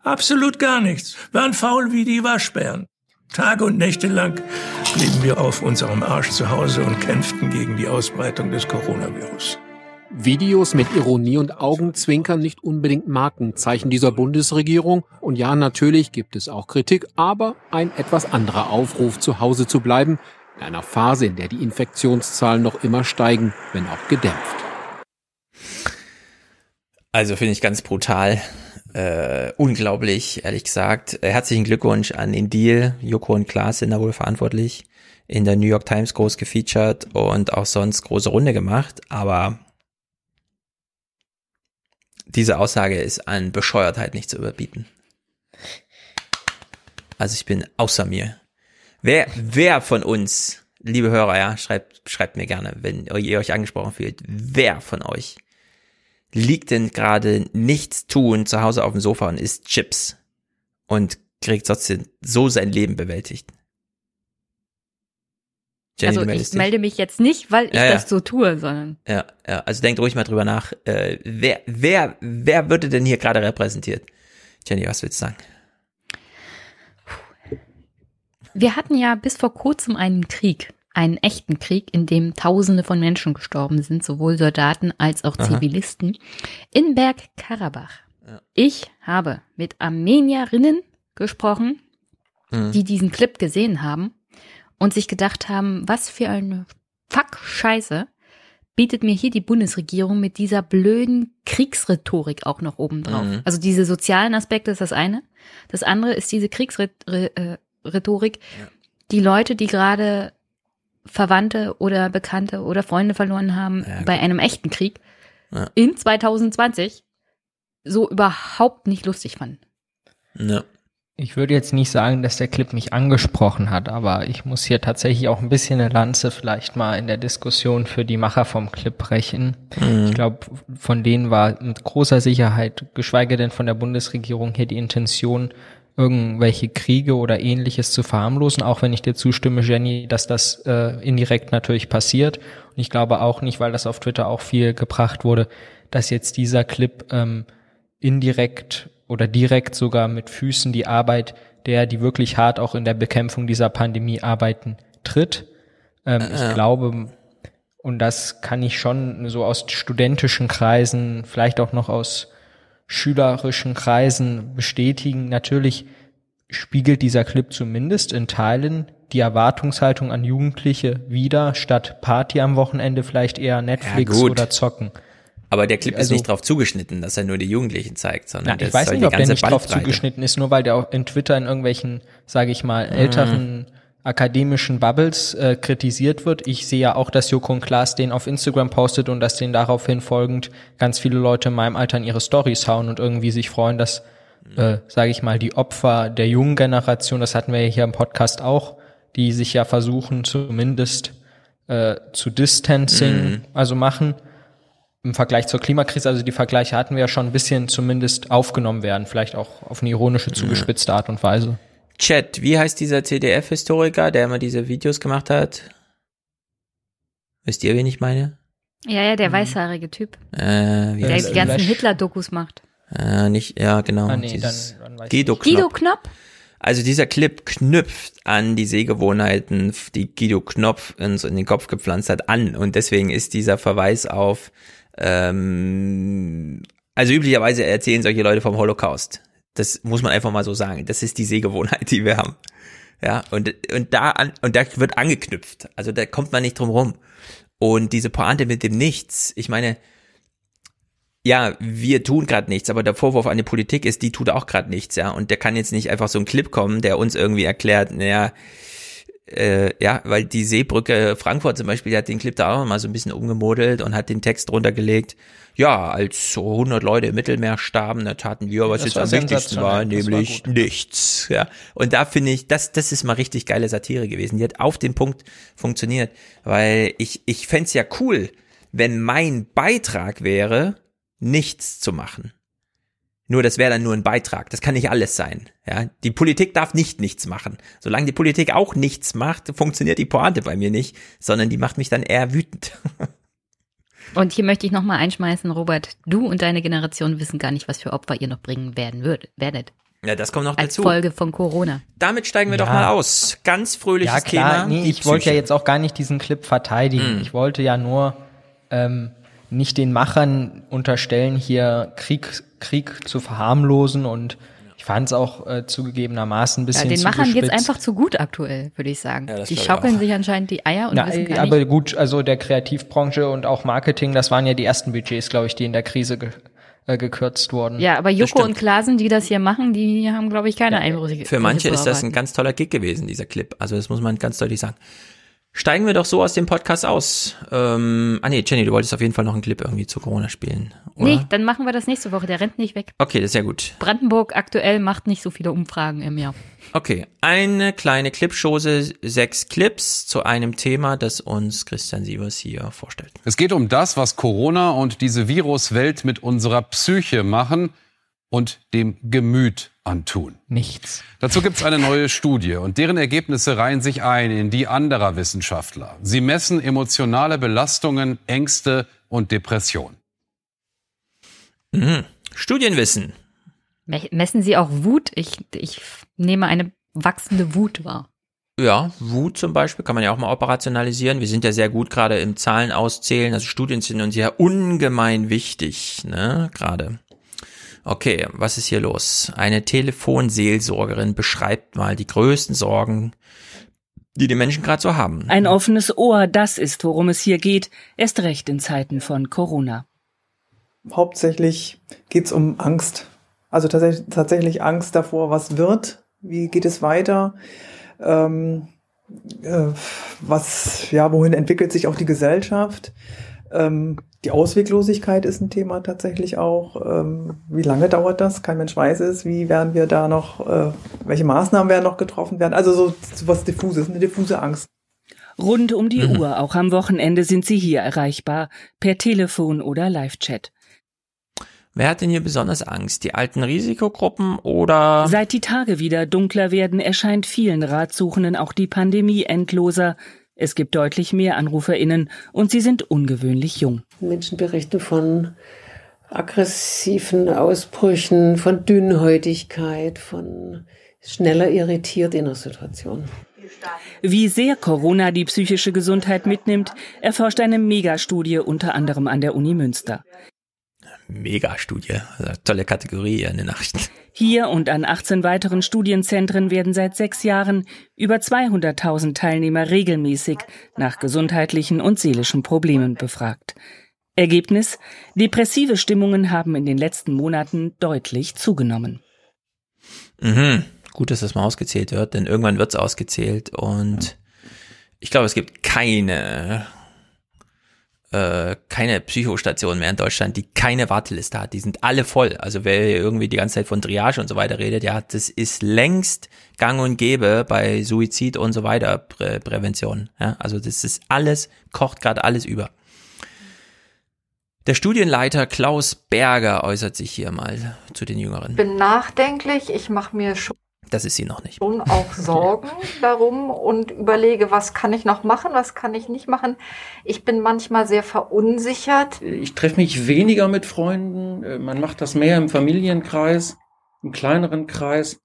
Absolut gar nichts. Waren faul wie die Waschbären. Tage und Nächte lang blieben wir auf unserem Arsch zu Hause und kämpften gegen die Ausbreitung des Coronavirus. Videos mit Ironie und Augenzwinkern nicht unbedingt Markenzeichen dieser Bundesregierung. Und ja, natürlich gibt es auch Kritik, aber ein etwas anderer Aufruf, zu Hause zu bleiben, in einer Phase, in der die Infektionszahlen noch immer steigen, wenn auch gedämpft. Also finde ich ganz brutal. Äh, unglaublich, ehrlich gesagt. Äh, herzlichen Glückwunsch an den Deal. Joko und Klaas sind da wohl verantwortlich. In der New York Times groß gefeatured und auch sonst große Runde gemacht. Aber diese Aussage ist an Bescheuertheit nicht zu überbieten. Also ich bin außer mir. Wer, wer von uns, liebe Hörer, ja, schreibt, schreibt mir gerne, wenn ihr euch angesprochen fühlt, wer von euch liegt denn gerade nichts tun zu Hause auf dem Sofa und isst Chips und kriegt trotzdem so sein Leben bewältigt? Jenny, also ich melde mich jetzt nicht, weil ich ja, ja. das so tue, sondern. Ja, ja, also denkt ruhig mal drüber nach. Äh, wer, wer, wer würde denn hier gerade repräsentiert? Jenny, was willst du sagen? Wir hatten ja bis vor kurzem einen Krieg, einen echten Krieg, in dem Tausende von Menschen gestorben sind, sowohl Soldaten als auch Zivilisten, Aha. in Bergkarabach. Ja. Ich habe mit Armenierinnen gesprochen, mhm. die diesen Clip gesehen haben und sich gedacht haben, was für eine Fuck-Scheiße bietet mir hier die Bundesregierung mit dieser blöden Kriegsrhetorik auch noch obendrauf. Mhm. Also diese sozialen Aspekte ist das eine. Das andere ist diese Kriegsrhetorik. Ja. Die Leute, die gerade Verwandte oder Bekannte oder Freunde verloren haben ja, bei einem echten Krieg ja. in 2020 so überhaupt nicht lustig fanden. Ja. Ich würde jetzt nicht sagen, dass der Clip mich angesprochen hat, aber ich muss hier tatsächlich auch ein bisschen eine Lanze vielleicht mal in der Diskussion für die Macher vom Clip brechen. Mhm. Ich glaube, von denen war mit großer Sicherheit, geschweige denn von der Bundesregierung hier die Intention, irgendwelche Kriege oder ähnliches zu verharmlosen, auch wenn ich dir zustimme, Jenny, dass das äh, indirekt natürlich passiert. Und ich glaube auch nicht, weil das auf Twitter auch viel gebracht wurde, dass jetzt dieser Clip ähm, indirekt oder direkt sogar mit Füßen die Arbeit der, die wirklich hart auch in der Bekämpfung dieser Pandemie arbeiten, tritt. Ähm, äh, ich glaube, und das kann ich schon so aus studentischen Kreisen, vielleicht auch noch aus schülerischen Kreisen bestätigen. Natürlich spiegelt dieser Clip zumindest in Teilen die Erwartungshaltung an Jugendliche wieder, statt Party am Wochenende vielleicht eher Netflix ja, oder zocken. Aber der Clip also, ist nicht drauf zugeschnitten, dass er nur die Jugendlichen zeigt, sondern na, ich weiß nicht, ob der nicht drauf zugeschnitten ist, nur weil der auch in Twitter in irgendwelchen, sage ich mal, älteren mm. Akademischen Bubbles äh, kritisiert wird. Ich sehe ja auch, dass Joko und Klaas den auf Instagram postet und dass den daraufhin folgend ganz viele Leute in meinem Alter in ihre Stories hauen und irgendwie sich freuen, dass, äh, sage ich mal, die Opfer der jungen Generation, das hatten wir ja hier im Podcast auch, die sich ja versuchen zumindest äh, zu Distancing, mm. also machen im Vergleich zur Klimakrise, also die Vergleiche hatten wir ja schon ein bisschen zumindest aufgenommen werden, vielleicht auch auf eine ironische, zugespitzte Art und Weise. Chat, wie heißt dieser CDF-Historiker, der immer diese Videos gemacht hat? Wisst ihr, wen ich meine? Ja, ja, der mhm. weißhaarige Typ. Äh, wie der die ganzen Hitler-Dokus macht. Äh, nicht, ja, genau. Ah, nee, dann, dann Guido Knopp. Guido Knopp? Also dieser Clip knüpft an die Sehgewohnheiten, die Guido Knopf uns in den Kopf gepflanzt hat, an. Und deswegen ist dieser Verweis auf ähm, also üblicherweise erzählen solche Leute vom Holocaust. Das muss man einfach mal so sagen. Das ist die Sehgewohnheit, die wir haben. Ja, und, und da an, und da wird angeknüpft. Also da kommt man nicht drum rum. Und diese Pointe mit dem Nichts, ich meine, ja, wir tun gerade nichts, aber der Vorwurf an die Politik ist, die tut auch gerade nichts, ja. Und der kann jetzt nicht einfach so ein Clip kommen, der uns irgendwie erklärt, naja, äh, ja, weil die Seebrücke Frankfurt zum Beispiel, die hat den Clip da auch mal so ein bisschen umgemodelt und hat den Text runtergelegt. Ja, als so 100 Leute im Mittelmeer starben, da taten wir, was Das jetzt am wichtigsten war, das war nämlich nichts. Ja, und da finde ich, das, das ist mal richtig geile Satire gewesen. Die hat auf den Punkt funktioniert, weil ich, ich fänd's ja cool, wenn mein Beitrag wäre, nichts zu machen. Nur das wäre dann nur ein Beitrag. Das kann nicht alles sein. Ja, die Politik darf nicht nichts machen. Solange die Politik auch nichts macht, funktioniert die Pointe bei mir nicht, sondern die macht mich dann eher wütend. Und hier möchte ich nochmal einschmeißen, Robert, du und deine Generation wissen gar nicht, was für Opfer ihr noch bringen werden würdet, werdet. Ja, das kommt noch Als dazu. Folge von Corona. Damit steigen wir Ja. doch mal aus. Ganz fröhliches Ja, klar, Thema. nee, ich wollte ja jetzt auch gar nicht diesen Clip verteidigen. Mhm. Ich wollte ja nur ähm, nicht den Machern unterstellen, hier Krieg, Krieg zu verharmlosen und fand es auch äh, zugegebenermaßen ein Ja, bisschen den Machern geht's zugespitzt. einfach zu gut aktuell, würde ich sagen. das die schaukeln sich anscheinend die Eier und Na, wissen gar aber nicht. gut, also der Kreativbranche und auch Marketing, das waren ja die ersten Budgets, glaube ich, die in der Krise ge äh, gekürzt wurden. Ja, aber Joko und Klasen, die das hier machen, die haben, glaube ich, keine Einbrüche. Für manche ist das ein ganz toller Gig gewesen, dieser Clip. Also das muss man ganz deutlich sagen. Steigen wir doch so aus dem Podcast aus. Ähm, ah nee, Jenny, du wolltest auf jeden Fall noch einen Clip irgendwie zu Corona spielen. Oder? Nee, dann machen wir das nächste Woche. Der rennt nicht weg. Okay, das ist ja gut. Brandenburg aktuell macht nicht so viele Umfragen im Jahr. Okay, eine kleine Clipschose, sechs Clips zu einem Thema, das uns Christian Sievers hier vorstellt. Es geht um das, was Corona und diese Viruswelt mit unserer Psyche machen und dem Gemüt antun. Nichts. Dazu gibt es eine neue Studie und deren Ergebnisse reihen sich ein in die anderer Wissenschaftler. Sie messen emotionale Belastungen, Ängste und Depression. Mhm. Studienwissen. Me- Messen Sie auch Wut? Ich, ich nehme eine wachsende Wut wahr. Ja, Wut zum Beispiel kann man ja auch mal operationalisieren. Wir sind ja sehr gut gerade im Zahlen auszählen. Also Studien sind uns ja ungemein wichtig, ne, gerade. Okay, was ist hier los? Eine Telefonseelsorgerin beschreibt mal die größten Sorgen, die die Menschen gerade so haben. Ein offenes Ohr, das ist, worum es hier geht, erst recht in Zeiten von Corona. Hauptsächlich geht es um Angst. Also tatsächlich, tatsächlich Angst davor, was wird, wie geht es weiter, ähm, äh, was, ja, wohin entwickelt sich auch die Gesellschaft. Ähm, die Ausweglosigkeit ist ein Thema tatsächlich auch. Ähm, wie lange dauert das? Kein Mensch weiß es. Wie werden wir da noch, äh, welche Maßnahmen werden noch getroffen werden? Also so, so was diffuses, eine diffuse Angst. Rund um die Mhm. Uhr, auch am Wochenende sind sie hier erreichbar, per Telefon oder Live-Chat. Wer hat denn hier besonders Angst? Die alten Risikogruppen oder? Seit die Tage wieder dunkler werden, erscheint vielen Ratsuchenden auch die Pandemie endloser. Es gibt deutlich mehr AnruferInnen und sie sind ungewöhnlich jung. Menschen berichten von aggressiven Ausbrüchen, von Dünnhäutigkeit, von schneller irritiert in der Situation. Wie sehr Corona die psychische Gesundheit mitnimmt, erforscht eine Megastudie unter anderem an der Uni Münster. Megastudie. Also tolle Kategorie hier in den Nachrichten. Hier und an 18 weiteren Studienzentren werden seit sechs Jahren über 200.000 Teilnehmer regelmäßig nach gesundheitlichen und seelischen Problemen befragt. Ergebnis? Depressive Stimmungen haben in den letzten Monaten deutlich zugenommen. Mhm. Gut, dass das mal ausgezählt wird, denn irgendwann wird's ausgezählt und ich glaube, es gibt keine äh, keine Psychostation mehr in Deutschland, die keine Warteliste hat. Die sind alle voll. Also wer irgendwie die ganze Zeit von Triage und so weiter redet, ja, das ist längst gang und gäbe bei Suizid und so weiter Prä Prävention. Ja, also das ist alles, kocht gerade alles über. Der Studienleiter Klaus Berger äußert sich hier mal zu den Jüngeren. Ich bin nachdenklich, ich mache mir schon Das ist sie noch nicht. auch Sorgen darum und überlege, was kann ich noch machen, was kann ich nicht machen. Ich bin manchmal sehr verunsichert. Ich treffe mich weniger mit Freunden, äh, man macht das mehr im Familienkreis, im kleineren Kreis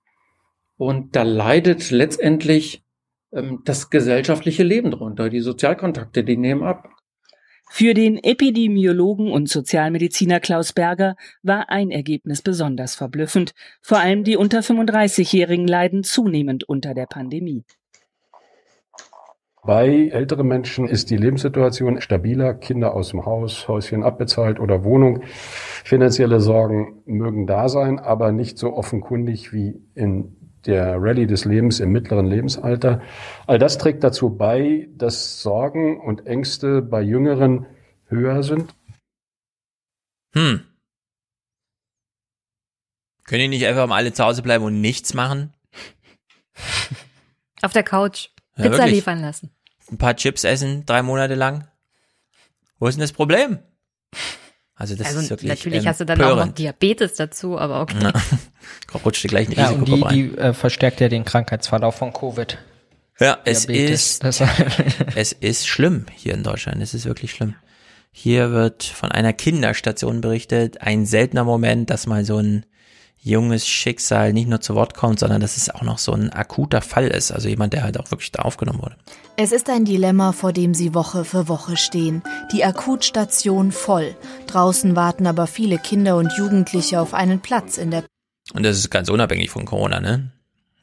und da leidet letztendlich ähm, das gesellschaftliche Leben drunter. Die Sozialkontakte, die nehmen ab. Für den Epidemiologen und Sozialmediziner Klaus Berger war ein Ergebnis besonders verblüffend. Vor allem die unter 35-Jährigen leiden zunehmend unter der Pandemie. Bei älteren Menschen ist die Lebenssituation stabiler, Kinder aus dem Haus, Häuschen abbezahlt oder Wohnung. Finanzielle Sorgen mögen da sein, aber nicht so offenkundig wie in der Rallye des Lebens im mittleren Lebensalter. All das trägt dazu bei, dass Sorgen und Ängste bei Jüngeren höher sind. Hm. Können die nicht einfach mal alle zu Hause bleiben und nichts machen? Auf der Couch. Ja, Pizza wirklich. liefern lassen. Ein paar Chips essen, drei Monate lang? Wo ist denn das Problem? Also das also ist wirklich natürlich hast du dann auch noch. Diabetes dazu, aber okay. Ja. Rutschte gleich ein Ja, und die, Risikogruppe rein. die äh, verstärkt ja den Krankheitsverlauf von Covid. Ja, es Diabetes, ist, es ist schlimm hier in Deutschland. Es ist wirklich schlimm. Hier wird von einer Kinderstation berichtet. Ein seltener Moment, dass mal so ein junges Schicksal nicht nur zu Wort kommt, sondern dass es auch noch so ein akuter Fall ist. Also jemand, der halt auch wirklich da aufgenommen wurde. Es ist ein Dilemma, vor dem sie Woche für Woche stehen. Die Akutstation voll. Draußen warten aber viele Kinder und Jugendliche auf einen Platz in der Und das ist ganz unabhängig von Corona, ne?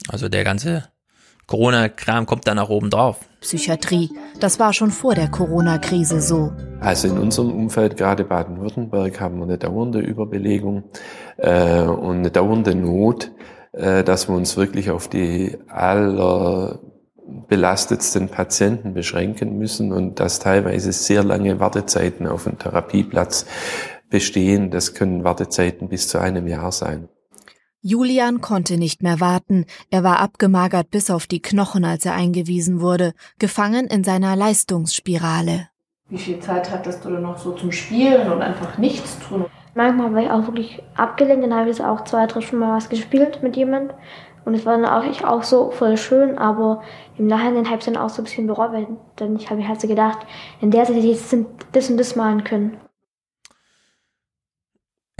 Also der ganze Corona-Kram kommt dann auch oben drauf. Psychiatrie. Das war schon vor der Corona-Krise so. Also in unserem Umfeld, gerade Baden-Württemberg, haben wir eine dauernde Überbelegung äh, und eine dauernde Not, äh, dass wir uns wirklich auf die allerbelastetsten Patienten beschränken müssen und dass teilweise sehr lange Wartezeiten auf einen Therapieplatz bestehen. Das können Wartezeiten bis zu einem Jahr sein. Julian konnte nicht mehr warten. Er war abgemagert bis auf die Knochen, als er eingewiesen wurde, gefangen in seiner Leistungsspirale. Wie viel Zeit hattest du denn noch so zum Spielen und einfach nichts tun? Manchmal war ich auch wirklich abgelenkt, dann habe ich auch zwei, drei Stunden mal was gespielt mit jemand. Und es war dann auch, ich auch so voll schön, aber im Nachhinein habe ich dann auch so ein bisschen bereut, weil dann ich habe ich halt so gedacht, in der Zeit hätte ich jetzt das und das malen können.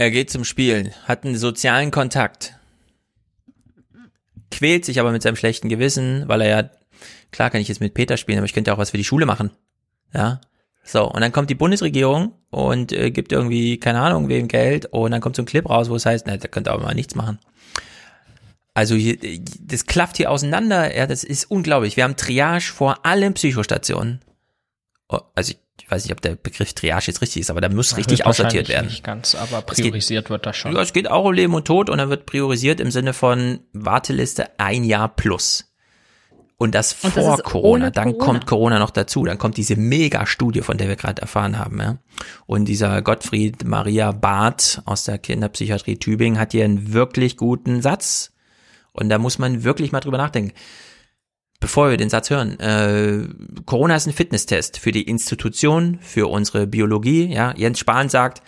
Er geht zum Spielen, hat einen sozialen Kontakt, quält sich aber mit seinem schlechten Gewissen, weil er ja, klar kann ich jetzt mit Peter spielen, aber ich könnte auch was für die Schule machen. Ja. So, und dann kommt die Bundesregierung und äh, gibt irgendwie, keine Ahnung, wem Geld und dann kommt so ein Clip raus, wo es heißt, na, der könnte aber mal nichts machen. Also hier, das klafft hier auseinander, ja, das ist unglaublich. Wir haben Triage vor allen Psychostationen. Oh, Also ich, ich weiß nicht, ob der Begriff Triage jetzt richtig ist, aber da muss richtig aussortiert werden. Nicht ganz, aber Es geht- priorisiert wird das schon. Ja, es geht auch um Leben und Tod und dann wird priorisiert im Sinne von Warteliste ein Jahr plus. Und das Und das vor ist Corona. Dann Corona. kommt Corona noch dazu. Dann kommt diese Mega-Studie, von der wir gerade erfahren haben. Ja. Und dieser Gottfried Maria Barth aus der Kinderpsychiatrie Tübingen hat hier einen wirklich guten Satz. Und da muss man wirklich mal drüber nachdenken. Bevor wir den Satz hören, äh, Corona ist ein Fitnesstest für die Institution, für unsere Biologie. Ja, Jens Spahn sagt,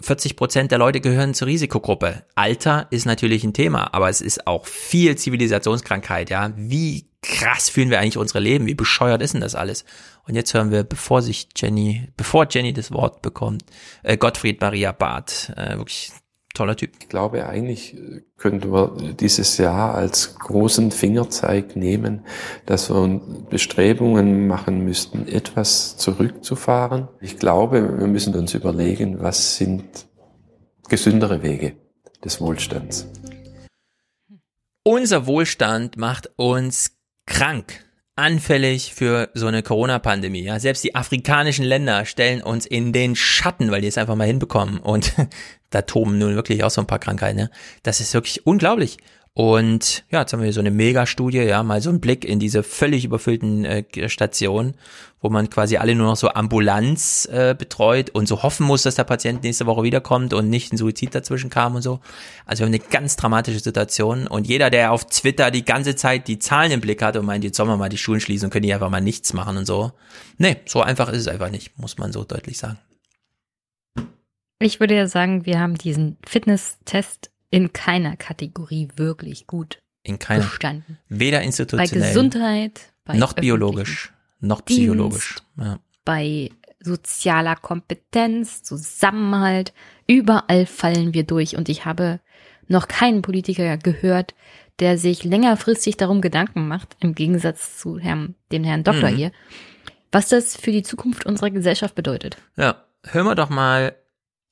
40 Prozent der Leute gehören zur Risikogruppe. Alter ist natürlich ein Thema, aber es ist auch viel Zivilisationskrankheit. Ja, wie krass fühlen wir eigentlich unsere Leben? Wie bescheuert ist denn das alles? Und jetzt hören wir, bevor sich Jenny, bevor Jenny das Wort bekommt, äh, Gottfried Maria Barth, äh, wirklich toller Typ. Ich glaube, eigentlich könnten wir dieses Jahr als großen Fingerzeig nehmen, dass wir Bestrebungen machen müssten, etwas zurückzufahren. Ich glaube, wir müssen uns überlegen, was sind gesündere Wege des Wohlstands. Unser Wohlstand macht uns krank, anfällig für so eine Corona-Pandemie. Ja, selbst die afrikanischen Länder stellen uns in den Schatten, weil die es einfach mal hinbekommen. Und da toben nun wirklich auch so ein paar Krankheiten. Ne? Das ist wirklich unglaublich. Und ja, jetzt haben wir so eine Mega-Studie, ja, mal so einen Blick in diese völlig überfüllten äh, Stationen, wo man quasi alle nur noch so Ambulanz äh, betreut und so hoffen muss, dass der Patient nächste Woche wiederkommt und nicht ein Suizid dazwischen kam und so. Also wir haben eine ganz dramatische Situation und jeder, der auf Twitter die ganze Zeit die Zahlen im Blick hat und meint, jetzt sollen wir mal die Schulen schließen und können die einfach mal nichts machen und so. Nee, so einfach ist es einfach nicht, muss man so deutlich sagen. Ich würde ja sagen, wir haben diesen Fitnesstest in keiner Kategorie wirklich gut In keiner, bestanden. weder Bei institutionell, Gesundheit, bei noch biologisch, noch Dienst, psychologisch. Ja. bei sozialer Kompetenz, Zusammenhalt. Überall fallen wir durch. Und ich habe noch keinen Politiker gehört, der sich längerfristig darum Gedanken macht, im Gegensatz zu Herrn, dem Herrn Doktor Mhm. hier, was das für die Zukunft unserer Gesellschaft bedeutet. Ja, hören wir doch mal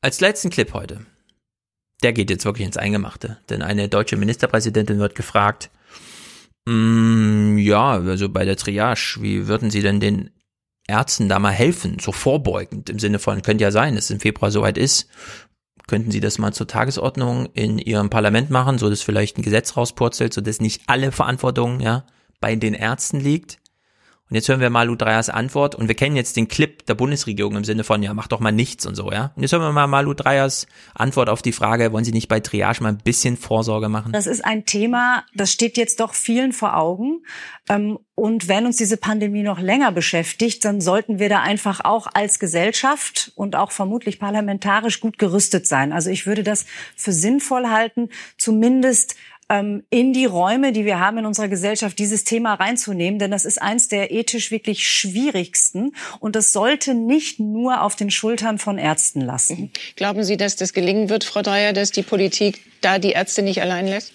als letzten Clip heute. Der geht jetzt wirklich ins Eingemachte, denn eine deutsche Ministerpräsidentin wird gefragt, Mm, ja, also bei der Triage, wie würden Sie denn den Ärzten da mal helfen, so vorbeugend im Sinne von, könnte ja sein, dass es im Februar soweit ist. Könnten Sie das mal zur Tagesordnung in Ihrem Parlament machen, so dass vielleicht ein Gesetz rauspurzelt, so dass nicht alle Verantwortung ja bei den Ärzten liegt? Und jetzt hören wir Malu Dreyers Antwort und wir kennen jetzt den Clip der Bundesregierung im Sinne von, ja, mach doch mal nichts und so, ja. Und jetzt hören wir mal Malu Dreyers Antwort auf die Frage, wollen Sie nicht bei Triage mal ein bisschen Vorsorge machen? Das ist ein Thema, das steht jetzt doch vielen vor Augen. Ähm, und wenn uns diese Pandemie noch länger beschäftigt, dann sollten wir da einfach auch als Gesellschaft und auch vermutlich parlamentarisch gut gerüstet sein. Also ich würde das für sinnvoll halten, zumindest in die Räume, die wir haben in unserer Gesellschaft, dieses Thema reinzunehmen, denn das ist eins der ethisch wirklich schwierigsten und das sollte nicht nur auf den Schultern von Ärzten lasten. Glauben Sie, dass das gelingen wird, Frau Dreier, dass die Politik da die Ärzte nicht allein lässt?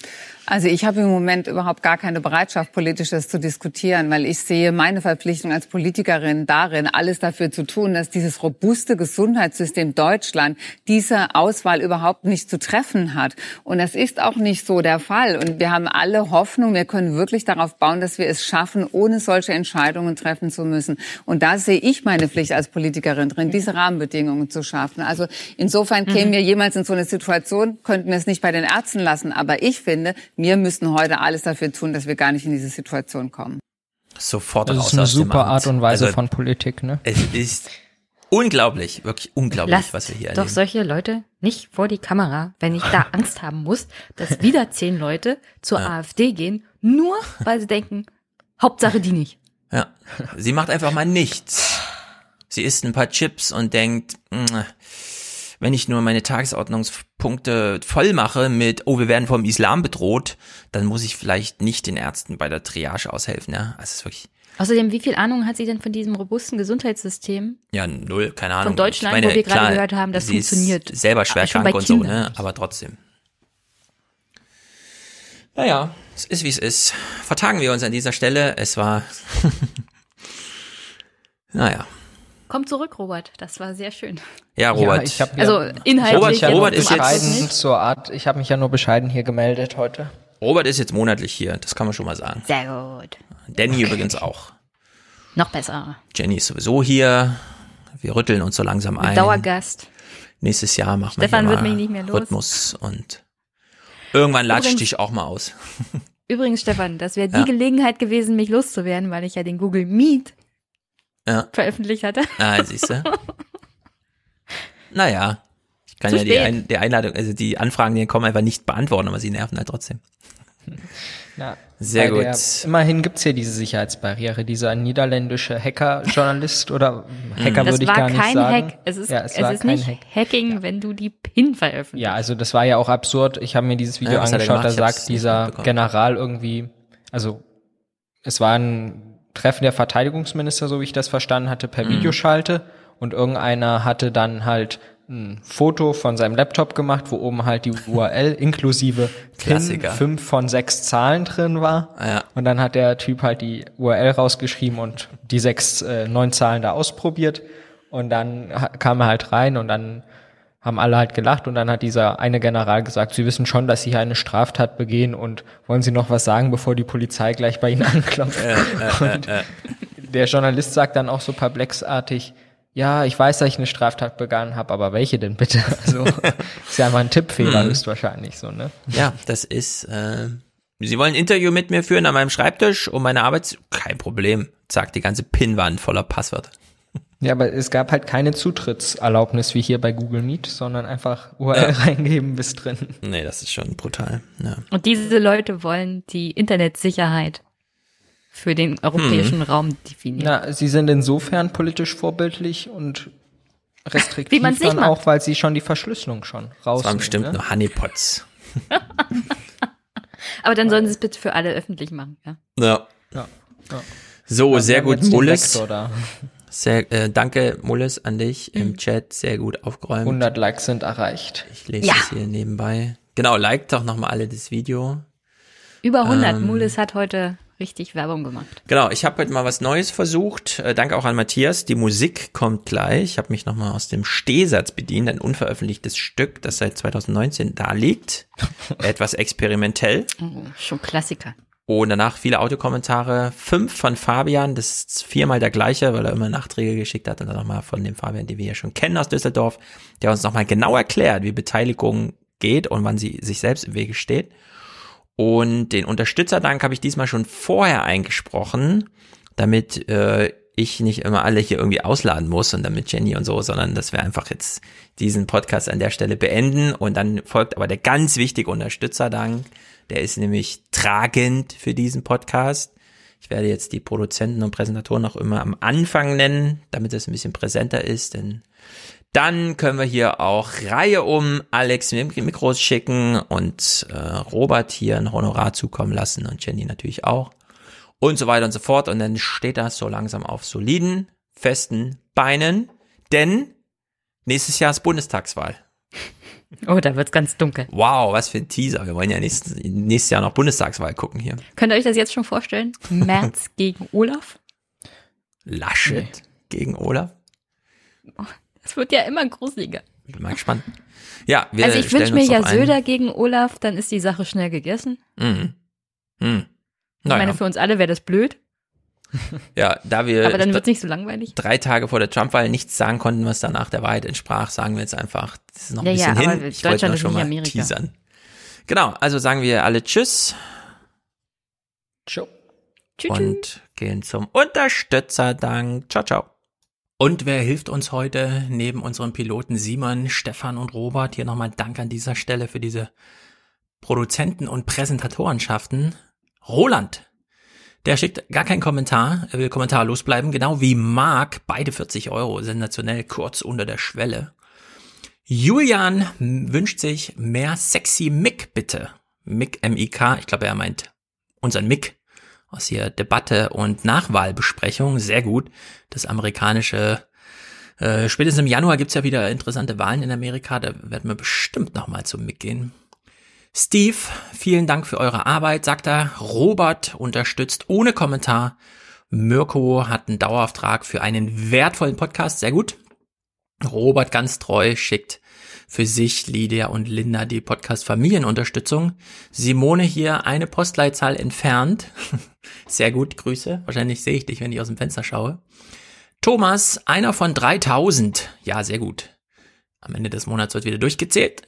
Also ich habe im Moment überhaupt gar keine Bereitschaft, politisches zu diskutieren, weil ich sehe meine Verpflichtung als Politikerin darin, alles dafür zu tun, dass dieses robuste Gesundheitssystem Deutschland diese Auswahl überhaupt nicht zu treffen hat. Und das ist auch nicht so der Fall. Und wir haben alle Hoffnung, wir können wirklich darauf bauen, dass wir es schaffen, ohne solche Entscheidungen treffen zu müssen. Und da sehe ich meine Pflicht als Politikerin drin, diese Rahmenbedingungen zu schaffen. Also insofern kämen wir jemals in so eine Situation, könnten wir es nicht bei den Ärzten lassen. Aber ich finde, wir müssen heute alles dafür tun, dass wir gar nicht in diese Situation kommen. Sofort Das raus ist eine super. Art und Weise Also, von Politik, ne? Es ist unglaublich, wirklich unglaublich, Lasst was wir hier doch erleben. solche Leute nicht vor die Kamera, wenn ich da Angst haben muss, dass wieder zehn Leute zur AfD gehen, nur weil sie denken, Hauptsache die nicht. Ja. Sie macht einfach mal nichts. Sie isst ein paar Chips und denkt, "Mm, wenn ich nur meine Tagesordnungspunkte voll mache mit, oh, wir werden vom Islam bedroht, dann muss ich vielleicht nicht den Ärzten bei der Triage aushelfen, ja. Also es ist wirklich, Außerdem, wie viel Ahnung hat sie denn von diesem robusten Gesundheitssystem? ja, null, keine Ahnung. Deutschland, ich meine, wo wir gerade gehört haben, das funktioniert. Selber schwer bei krank und so, ne, aber trotzdem. Naja, es ist wie es ist. Vertagen wir uns an dieser Stelle. Es war, naja. Komm zurück, Robert. Das war sehr schön. Ja, Robert. ich hab Also inhaltlich Robert, Robert ist jetzt, zur Art, ich habe mich ja nur bescheiden hier gemeldet heute. Robert ist jetzt monatlich hier, das kann man schon mal sagen. Sehr gut. Danny übrigens auch. Noch besser. Jenny ist sowieso hier. Wir rütteln uns so langsam ein. Dauergast. Nächstes Jahr machen Stefan wir wird hier mich mal nicht mehr los. Rhythmus und irgendwann latscht Übrigens- dich auch mal aus. Übrigens, Stefan, das wäre die Ja. Gelegenheit gewesen, mich loszuwerden, weil ich ja den Google Meet Ja. veröffentlicht hatte. Ah, siehst du. Naja, ich kann Zu ja die. Ein, die Einladung, also die Anfragen, die kommen, einfach nicht beantworten, aber sie nerven halt trotzdem. Ja, Sehr gut. Der, immerhin gibt's hier diese Sicherheitsbarriere. Dieser niederländische Hacker-Journalist oder Hacker das würde ich war gar nicht kein sagen. Hack. Es ist, ja, es, es war ist kein nicht Hack. Hacking, wenn du die PIN veröffentlichst. Ja, also das war ja auch absurd. Ich habe mir dieses Video Ja, angeschaut, da sagt dieser. General irgendwie, also es war ein Treffen der Verteidigungsminister, so wie ich das verstanden hatte, per Mhm. Videoschalte und irgendeiner hatte dann halt ein Foto von seinem Laptop gemacht, wo oben halt die URL inklusive PIN Klassiker. fünf von sechs Zahlen drin war. Ja. Und dann hat der Typ halt die URL rausgeschrieben und die sechs, äh, neun Zahlen da ausprobiert. Und dann kam er halt rein und dann haben alle halt gelacht und dann hat dieser eine General gesagt, Sie wissen schon, dass Sie hier eine Straftat begehen und wollen Sie noch was sagen, bevor die Polizei gleich bei Ihnen anklopft. und der Journalist sagt dann auch so perplexartig, ja, ich weiß, dass ich eine Straftat begangen habe, aber welche denn bitte? Also ist ja einfach ein Tippfehler Mhm. höchstwahrscheinlich so, ne? Ja, das ist, äh, Sie wollen ein Interview mit mir führen an meinem Schreibtisch um meine Arbeit? Kein Problem. Zack, die ganze Pinwand voller Passwörter. Ja, aber es gab halt keine Zutrittserlaubnis wie hier bei Google Meet, sondern einfach URL reingeben, bis drin. Nee, das ist schon brutal. Ja. Und diese Leute wollen die Internetsicherheit für den europäischen Hm. Raum definieren. Na, sie sind insofern politisch vorbildlich und restriktiv Wie nicht dann macht. auch, weil sie schon die Verschlüsselung schon Das waren bestimmt ne? nur Honeypots. Aber dann sollen sie es bitte für alle öffentlich machen, ja. Ja. Ja. ja. So, Ja, sehr gut, Mullis. Sehr, äh, danke, Mullis, an dich im Chat. Sehr gut aufgeräumt. 100 Likes sind erreicht. Ich lese Ja. es hier nebenbei. Genau, liked doch nochmal alle das Video. Über 100. Ähm, Mulis hat heute richtig Werbung gemacht. Genau, ich habe heute mal was Neues versucht. Äh, danke auch an Matthias. Die Musik kommt gleich. Ich habe mich nochmal aus dem Stehsatz bedient, ein unveröffentlichtes Stück, das seit 2019 da liegt. Etwas experimentell. Oh, schon Klassiker. Und danach viele Audiokommentare. Fünf von Fabian, das ist viermal der gleiche, weil er immer Nachträge geschickt hat. Und dann nochmal von dem Fabian, den wir ja schon kennen aus Düsseldorf, der uns nochmal genau erklärt, wie Beteiligung geht und wann sie sich selbst im Wege steht. Und den Unterstützerdank habe ich diesmal schon vorher eingesprochen, damit äh, ich nicht immer alle hier irgendwie ausladen muss und damit Jenny und so, sondern dass wir einfach jetzt diesen Podcast an der Stelle beenden und dann folgt aber der ganz wichtige Unterstützerdank der ist nämlich tragend für diesen Podcast. Ich werde jetzt die Produzenten und Präsentatoren auch immer am Anfang nennen, damit es ein bisschen präsenter ist, denn dann können wir hier auch Reihe um Alex Mikros schicken und äh, Robert hier ein Honorar zukommen lassen und Jenny natürlich auch und so weiter und so fort. Und dann steht das so langsam auf soliden, festen Beinen, denn nächstes Jahr ist Bundestagswahl. Oh, da wird's ganz dunkel. Wow, was für ein Teaser. Wir wollen ja nächstes, nächstes Jahr noch Bundestagswahl gucken hier. Könnt ihr euch das jetzt schon vorstellen? März gegen Olaf? Laschet nee. gegen Olaf? Es wird ja immer gruseliger. Bin mal gespannt. Ja, wir Also ich wünsche mir ja Söder gegen Olaf, dann ist die Sache schnell gegessen. Mhm. Mhm. Ich meine, für uns alle wäre das blöd. Ja, da wir Aber dann wird's nicht so langweilig. drei Tage vor der Trump-Wahl nichts sagen konnten, was danach der Wahrheit entsprach, sagen wir jetzt einfach, das ist noch ein Ja, bisschen ja, hin. Ich wollte Deutschland noch ist schon nicht mal Amerika. teasern. Genau, also sagen wir alle Tschüss. Ciao. Und gehen zum Unterstützerdank. Ciao, ciao. Und wer hilft uns heute neben unseren Piloten Simon, Stefan und Robert? Hier nochmal Dank an dieser Stelle für diese Produzenten und Präsentatorenschaften. Roland. Der schickt gar keinen Kommentar, er will kommentarlos bleiben, genau wie Marc, beide 40 Euro, sensationell kurz unter der Schwelle. Julian wünscht sich mehr sexy Mick, bitte. Mick, M-I-K, ich glaube, er meint unseren Mick aus hier Debatte und Nachwahlbesprechung, sehr gut. Das amerikanische, äh, spätestens im Januar gibt's ja wieder interessante Wahlen in Amerika, da werden wir bestimmt nochmal zum Mick gehen. Steve, vielen Dank für eure Arbeit, sagt er. Robert unterstützt ohne Kommentar. Mirko hat einen Dauerauftrag für einen wertvollen Podcast, sehr gut. Robert ganz treu schickt für sich, Lydia und Linda die Podcast Familienunterstützung. Simone hier eine Postleitzahl entfernt. Sehr gut, Grüße. Wahrscheinlich sehe ich dich, wenn ich aus dem Fenster schaue. Thomas, einer von 3000. Ja, sehr gut. Am Ende des Monats wird wieder durchgezählt.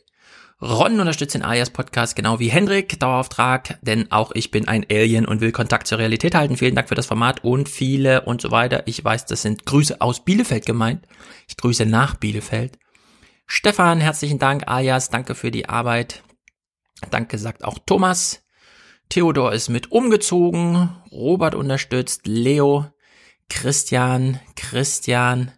Ron unterstützt den Alias Podcast genau wie Hendrik, Dauerauftrag, denn auch ich bin ein Alien und will Kontakt zur Realität halten. Vielen Dank für das Format und viele und so weiter. Ich weiß, das sind Grüße aus Bielefeld gemeint. Ich grüße nach Bielefeld. Stefan, herzlichen Dank. Alias, danke für die Arbeit. Danke sagt auch Thomas. Theodor ist mit umgezogen. Robert unterstützt. Leo. Christian. Christian.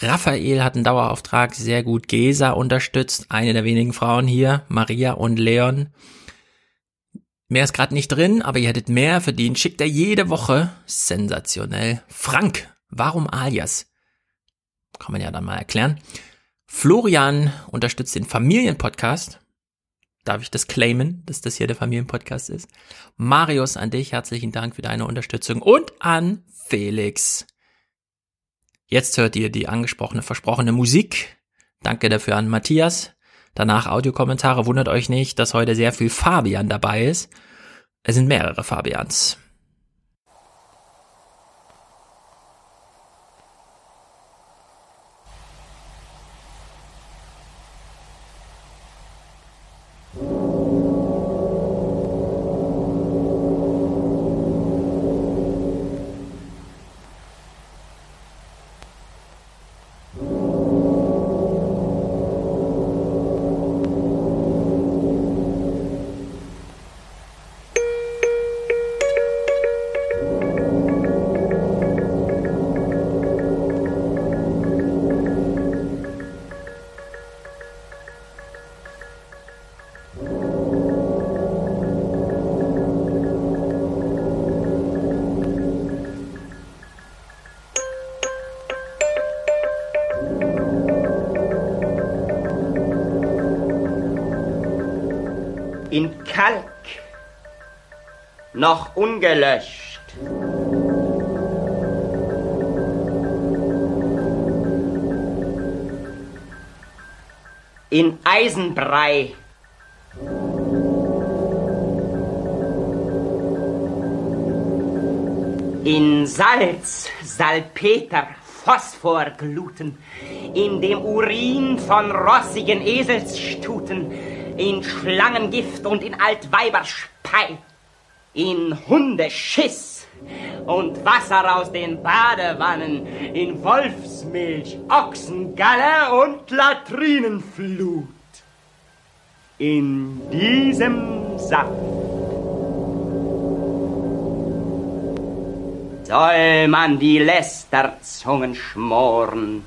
Raphael hat einen Dauerauftrag, sehr gut. Gesa unterstützt, eine der wenigen Frauen hier, Maria und Leon. Mehr ist gerade nicht drin, aber ihr hättet mehr verdient. Schickt er jede Woche. Sensationell. Frank, warum alias? Kann man ja dann mal erklären. Florian unterstützt den Familienpodcast. Darf ich das claimen, dass das hier der Familienpodcast ist? Marius, an dich herzlichen Dank für deine Unterstützung und an Felix. Jetzt hört ihr die angesprochene, versprochene Musik. Danke dafür an Matthias. Danach Audiokommentare. Wundert euch nicht, dass heute sehr viel Fabian dabei ist. Es sind mehrere Fabians. Noch ungelöscht. In Eisenbrei. In Salz, Salpeter, Phosphorgluten, in dem Urin von rossigen Eselsstuten, in Schlangengift und in Altweiberspei, in Hundeschiss und Wasser aus den Badewannen, in Wolfsmilch, Ochsengalle und Latrinenflut. In diesem Saft soll man die Lästerzungen schmoren.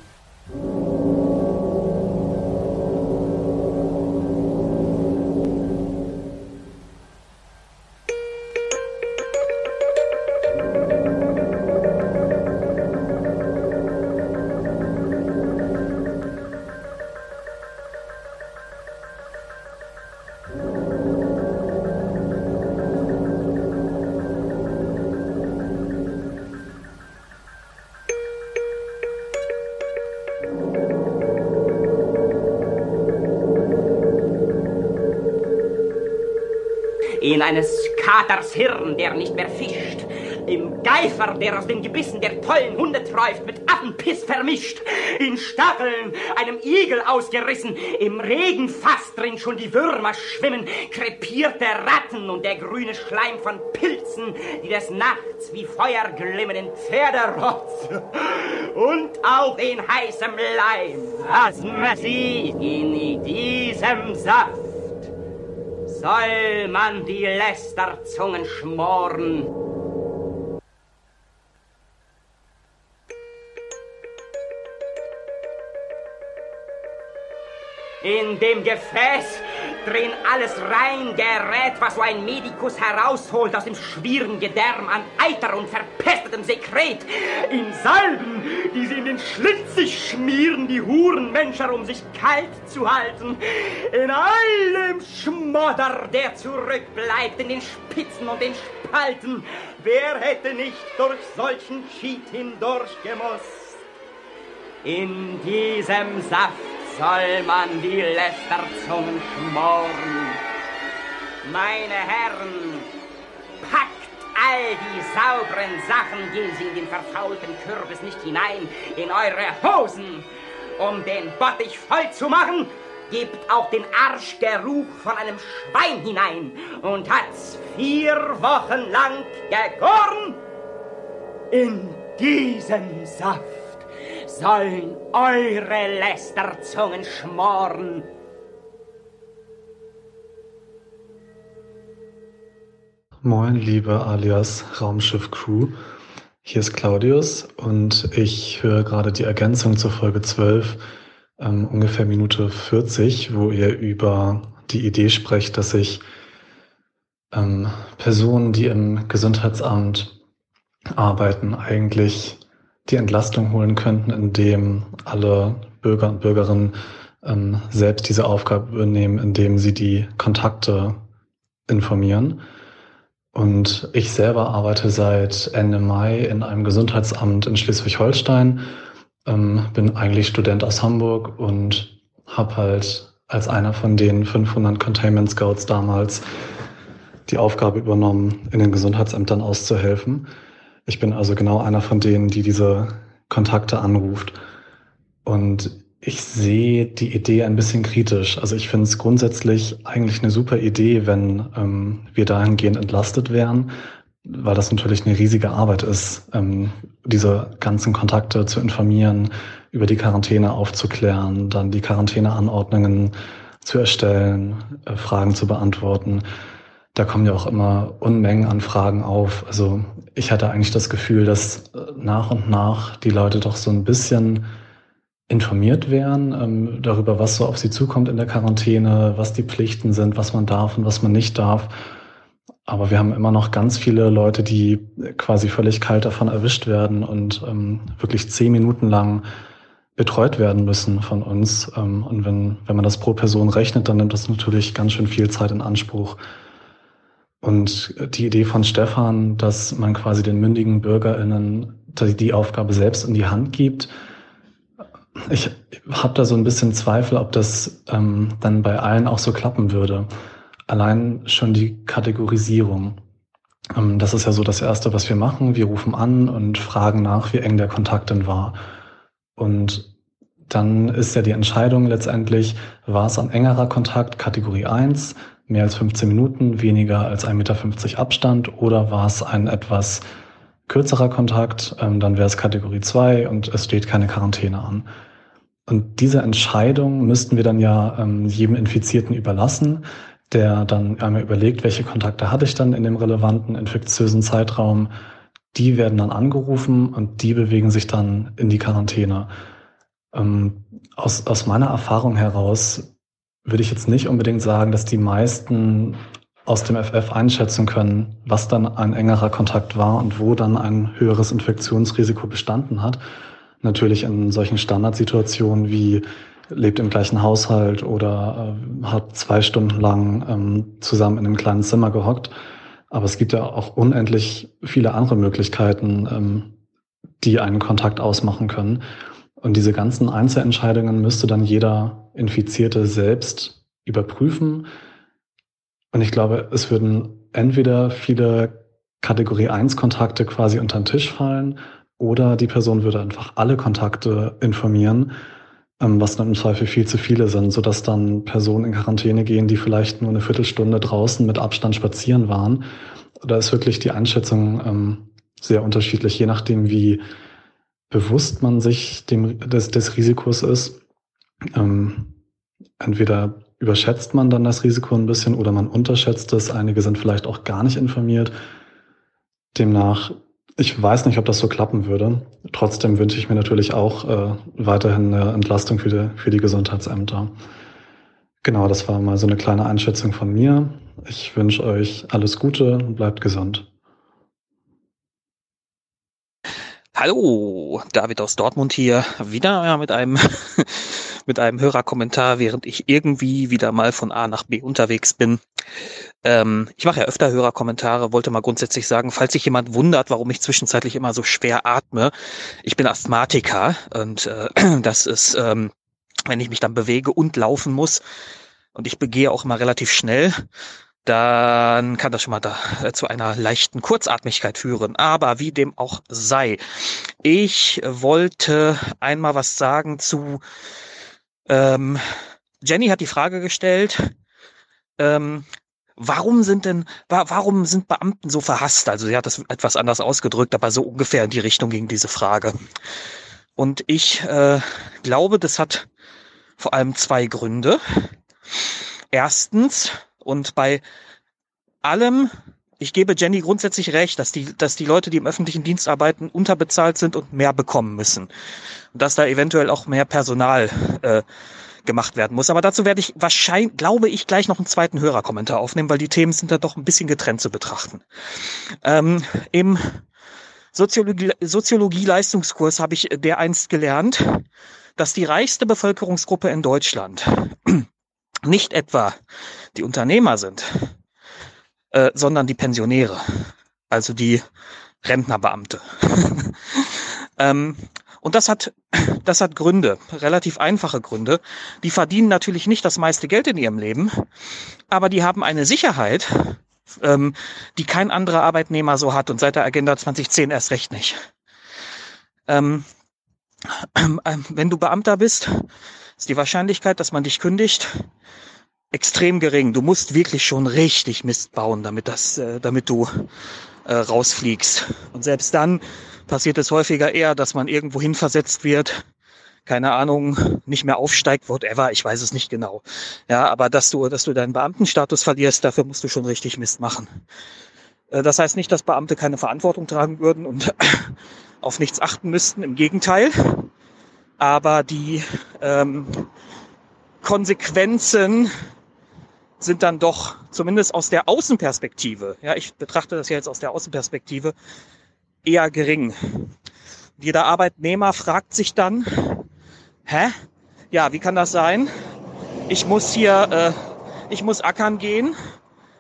Katers Hirn, der nicht mehr fischt, im Geifer, der aus den Gebissen der tollen Hunde träuft, mit Affenpiss vermischt, in Stacheln, einem Igel ausgerissen, im Regenfass drin schon die Würmer schwimmen, krepierte Ratten und der grüne Schleim von Pilzen, die des Nachts wie Feuer glimmen in Pferderotz. Und auch in heißem Leim, was man sieht in diesem Saft soll man die Lästerzungen schmoren. In dem Gefäß drin alles rein gerät, was so ein Medikus herausholt aus dem schwierigen Gedärm an Eiter und verpestetem Sekret. In Salben, die sie in den Schlitz sich schmieren, die Hurenmenscher, um sich kalt zu halten. In allem Schmodder, der zurückbleibt, in den Spitzen und den Spalten. Wer hätte nicht durch solchen Schied hindurchgemusst? In diesem Saft soll man die Lästerzungen schmoren. Meine Herren, packt all die sauberen Sachen, gehen Sie in den verfaulten Kürbis nicht hinein, in eure Hosen. Um den Bottich voll zu machen, gebt auch den Arschgeruch von einem Schwein hinein und hat's vier Wochen lang gegoren in diesem Saft sollen eure Lästerzungen schmoren. Moin, liebe alias Raumschiff-Crew. Hier ist Claudius und ich höre gerade die Ergänzung zur Folge 12, ähm, ungefähr Minute 40, wo ihr über die Idee sprecht, dass sich ähm, Personen, die im Gesundheitsamt arbeiten, eigentlich die Entlastung holen könnten, indem alle Bürger und Bürgerinnen ähm, selbst diese Aufgabe übernehmen, indem sie die Kontakte informieren. Und ich selber arbeite seit Ende Mai in einem Gesundheitsamt in Schleswig-Holstein, ähm, bin eigentlich Student aus Hamburg und habe halt als einer von den 500 Containment Scouts damals die Aufgabe übernommen, in den Gesundheitsämtern auszuhelfen. Ich bin also genau einer von denen, die diese Kontakte anruft. Und ich sehe die Idee ein bisschen kritisch. Also ich finde es grundsätzlich eigentlich eine super Idee, wenn ähm, wir dahingehend entlastet wären, weil das natürlich eine riesige Arbeit ist, ähm, diese ganzen Kontakte zu informieren, über die Quarantäne aufzuklären, dann die Quarantäneanordnungen zu erstellen, äh, Fragen zu beantworten da kommen ja auch immer Unmengen an Fragen auf. Also ich hatte eigentlich das Gefühl, dass äh, nach und nach die Leute doch so ein bisschen informiert wären ähm, darüber, was so auf sie zukommt in der Quarantäne, was die Pflichten sind, was man darf und was man nicht darf. Aber wir haben immer noch ganz viele Leute, die quasi völlig kalt davon erwischt werden und ähm, wirklich zehn Minuten lang betreut werden müssen von uns. Ähm, und wenn, wenn man das pro Person rechnet, dann nimmt das natürlich ganz schön viel Zeit in Anspruch. Und die Idee von Stefan, dass man quasi den mündigen BürgerInnen die Aufgabe selbst in die Hand gibt, ich habe da so ein bisschen Zweifel, ob das ähm, dann bei allen auch so klappen würde. Allein schon die Kategorisierung. Ähm, das ist ja so das Erste, was wir machen. Wir rufen an und fragen nach, wie eng der Kontakt denn war. Und dann ist ja die Entscheidung letztendlich, war es ein engerer Kontakt, Kategorie 1, mehr als 15 Minuten, weniger als 1,50 Meter Abstand, oder war es ein etwas kürzerer Kontakt, ähm, dann wäre es Kategorie 2 und es steht keine Quarantäne an. Und diese Entscheidung müssten wir dann ja ähm, jedem Infizierten überlassen, der dann einmal überlegt, welche Kontakte hatte ich dann in dem relevanten infektiösen Zeitraum. Die werden dann angerufen und die bewegen sich dann in die Quarantäne. Ähm, aus, aus meiner Erfahrung heraus würde ich jetzt nicht unbedingt sagen, dass die meisten aus dem FF einschätzen können, was dann ein engerer Kontakt war und wo dann ein höheres Infektionsrisiko bestanden hat. Natürlich in solchen Standardsituationen wie lebt im gleichen Haushalt oder äh, hat zwei Stunden lang ähm, zusammen in einem kleinen Zimmer gehockt. Aber es gibt ja auch unendlich viele andere Möglichkeiten, ähm, die einen Kontakt ausmachen können. Und diese ganzen Einzelentscheidungen müsste dann jeder Infizierte selbst überprüfen. Und ich glaube, es würden entweder viele Kategorie 1 Kontakte quasi unter den Tisch fallen oder die Person würde einfach alle Kontakte informieren, ähm, was dann im Zweifel viel zu viele sind, sodass dann Personen in Quarantäne gehen, die vielleicht nur eine Viertelstunde draußen mit Abstand spazieren waren. Da ist wirklich die Einschätzung ähm, sehr unterschiedlich, je nachdem, wie bewusst man sich dem, des, des Risikos ist. Ähm, entweder überschätzt man dann das Risiko ein bisschen oder man unterschätzt es. Einige sind vielleicht auch gar nicht informiert. Demnach, ich weiß nicht, ob das so klappen würde. Trotzdem wünsche ich mir natürlich auch äh, weiterhin eine Entlastung für die, für die Gesundheitsämter. Genau, das war mal so eine kleine Einschätzung von mir. Ich wünsche euch alles Gute und bleibt gesund. Hallo, David aus Dortmund hier, wieder mit einem mit einem Hörerkommentar, während ich irgendwie wieder mal von A nach B unterwegs bin. Ähm, ich mache ja öfter Hörerkommentare, wollte mal grundsätzlich sagen, falls sich jemand wundert, warum ich zwischenzeitlich immer so schwer atme, ich bin Asthmatiker und äh, das ist, ähm, wenn ich mich dann bewege und laufen muss. Und ich begehe auch immer relativ schnell, dann kann das schon mal da, äh, zu einer leichten Kurzatmigkeit führen. Aber wie dem auch sei, ich wollte einmal was sagen zu ähm, Jenny hat die Frage gestellt, ähm, warum sind denn, wa warum sind Beamten so verhasst? Also sie hat das etwas anders ausgedrückt, aber so ungefähr in die Richtung ging diese Frage. Und ich äh, glaube, das hat vor allem zwei Gründe. Erstens, und bei allem, ich gebe Jenny grundsätzlich recht, dass die, dass die Leute, die im öffentlichen Dienst arbeiten, unterbezahlt sind und mehr bekommen müssen. Und dass da eventuell auch mehr Personal äh, gemacht werden muss. Aber dazu werde ich wahrscheinlich, glaube ich, gleich noch einen zweiten Hörerkommentar aufnehmen, weil die Themen sind da doch ein bisschen getrennt zu betrachten. Ähm, Im Soziologie, Soziologie-Leistungskurs habe ich dereinst gelernt, dass die reichste Bevölkerungsgruppe in Deutschland nicht etwa die Unternehmer sind, äh, sondern die Pensionäre, also die Rentnerbeamte. ähm, und das hat, das hat Gründe, relativ einfache Gründe. Die verdienen natürlich nicht das meiste Geld in ihrem Leben, aber die haben eine Sicherheit, ähm, die kein anderer Arbeitnehmer so hat und seit der Agenda 2010 erst recht nicht. Ähm, äh, wenn du Beamter bist, ist die Wahrscheinlichkeit, dass man dich kündigt, extrem gering. Du musst wirklich schon richtig Mist bauen, damit das, äh, damit du äh, rausfliegst. Und selbst dann passiert es häufiger eher, dass man irgendwo hin versetzt wird, keine Ahnung, nicht mehr aufsteigt, whatever, ich weiß es nicht genau. Ja, aber dass du, dass du deinen Beamtenstatus verlierst, dafür musst du schon richtig Mist machen. Äh, das heißt nicht, dass Beamte keine Verantwortung tragen würden und auf nichts achten müssten, im Gegenteil. Aber die ähm, Konsequenzen sind dann doch zumindest aus der Außenperspektive, ja, ich betrachte das ja jetzt aus der Außenperspektive, eher gering. Jeder Arbeitnehmer fragt sich dann, hä? Ja, wie kann das sein? Ich muss hier, äh, ich muss ackern gehen,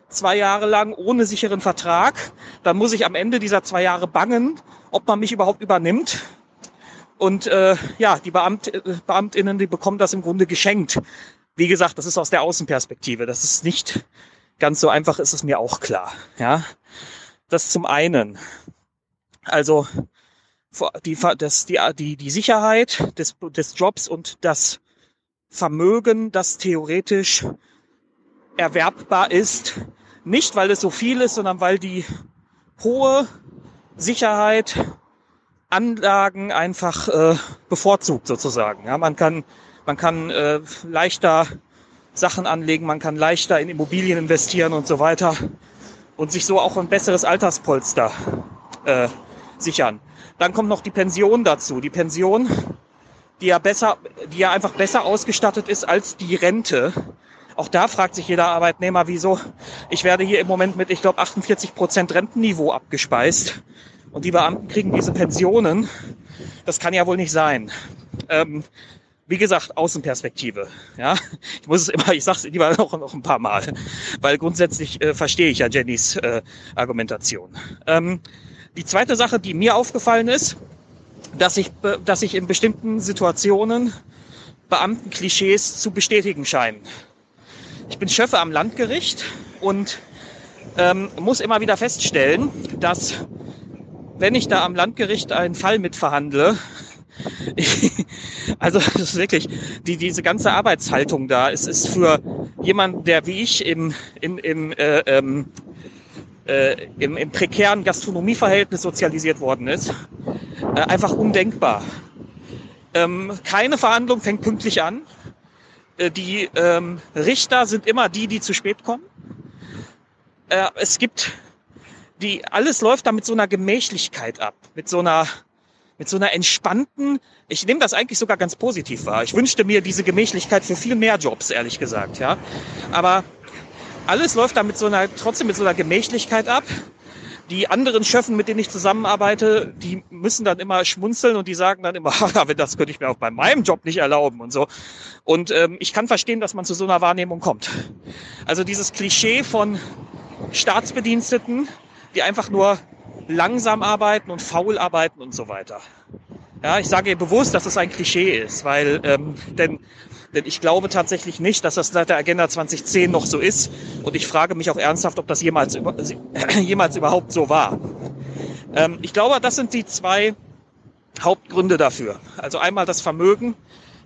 zwei Jahre lang ohne sicheren Vertrag. Dann muss ich am Ende dieser zwei Jahre bangen, ob man mich überhaupt übernimmt. Und äh, ja, die Beamt, äh, Beamtinnen, die bekommen das im Grunde geschenkt. Wie gesagt, das ist aus der Außenperspektive. Das ist nicht ganz so einfach, ist es mir auch klar. Ja. Das zum einen. Also die, das, die, die, die Sicherheit des, des Jobs und das Vermögen, das theoretisch erwerbbar ist. Nicht, weil es so viel ist, sondern weil die hohe Sicherheit Anlagen einfach äh, bevorzugt sozusagen. Ja, man kann, man kann äh, leichter Sachen anlegen, man kann leichter in Immobilien investieren und so weiter und sich so auch ein besseres Alterspolster äh, sichern. Dann kommt noch die Pension dazu. Die Pension, die ja besser, die ja einfach besser ausgestattet ist als die Rente. Auch da fragt sich jeder Arbeitnehmer, wieso. Ich werde hier im Moment mit, ich glaube, 48 Prozent Rentenniveau abgespeist. Und die Beamten kriegen diese Pensionen. Das kann ja wohl nicht sein. Ähm, wie gesagt, Außenperspektive. Ja, ich muss es immer, ich sage es lieber noch, noch ein paar Mal, weil grundsätzlich äh, verstehe ich ja Jennys äh, Argumentation. Ähm, die zweite Sache, die mir aufgefallen ist, dass ich, dass ich in bestimmten Situationen Beamtenklischees zu bestätigen scheinen. Ich bin Schöffe am Landgericht und ähm, muss immer wieder feststellen, dass wenn ich da am Landgericht einen Fall mitverhandle, also das ist wirklich die, diese ganze Arbeitshaltung da. Es ist für jemanden, der wie ich im, im, im, äh, ähm, äh, im, im prekären Gastronomieverhältnis sozialisiert worden ist, äh, einfach undenkbar. Ähm, keine Verhandlung fängt pünktlich an. Äh, die ähm, Richter sind immer die, die zu spät kommen. Äh, es gibt die, alles läuft da mit so einer Gemächlichkeit ab, mit so einer mit so einer entspannten, ich nehme das eigentlich sogar ganz positiv wahr. Ich wünschte mir diese Gemächlichkeit für viel mehr Jobs, ehrlich gesagt, ja. Aber alles läuft da mit so einer, trotzdem mit so einer Gemächlichkeit ab. Die anderen Schöffen, mit denen ich zusammenarbeite, die müssen dann immer schmunzeln und die sagen dann immer, wenn das könnte ich mir auch bei meinem Job nicht erlauben und so. Und ähm, ich kann verstehen, dass man zu so einer Wahrnehmung kommt. Also dieses Klischee von Staatsbediensteten, die einfach nur langsam arbeiten und faul arbeiten und so weiter. Ja, ich sage bewusst, dass es ein Klischee ist, weil ähm, denn, denn ich glaube tatsächlich nicht, dass das seit der Agenda 2010 noch so ist. Und ich frage mich auch ernsthaft, ob das jemals, über, jemals überhaupt so war. Ähm, ich glaube, das sind die zwei Hauptgründe dafür. Also einmal das Vermögen,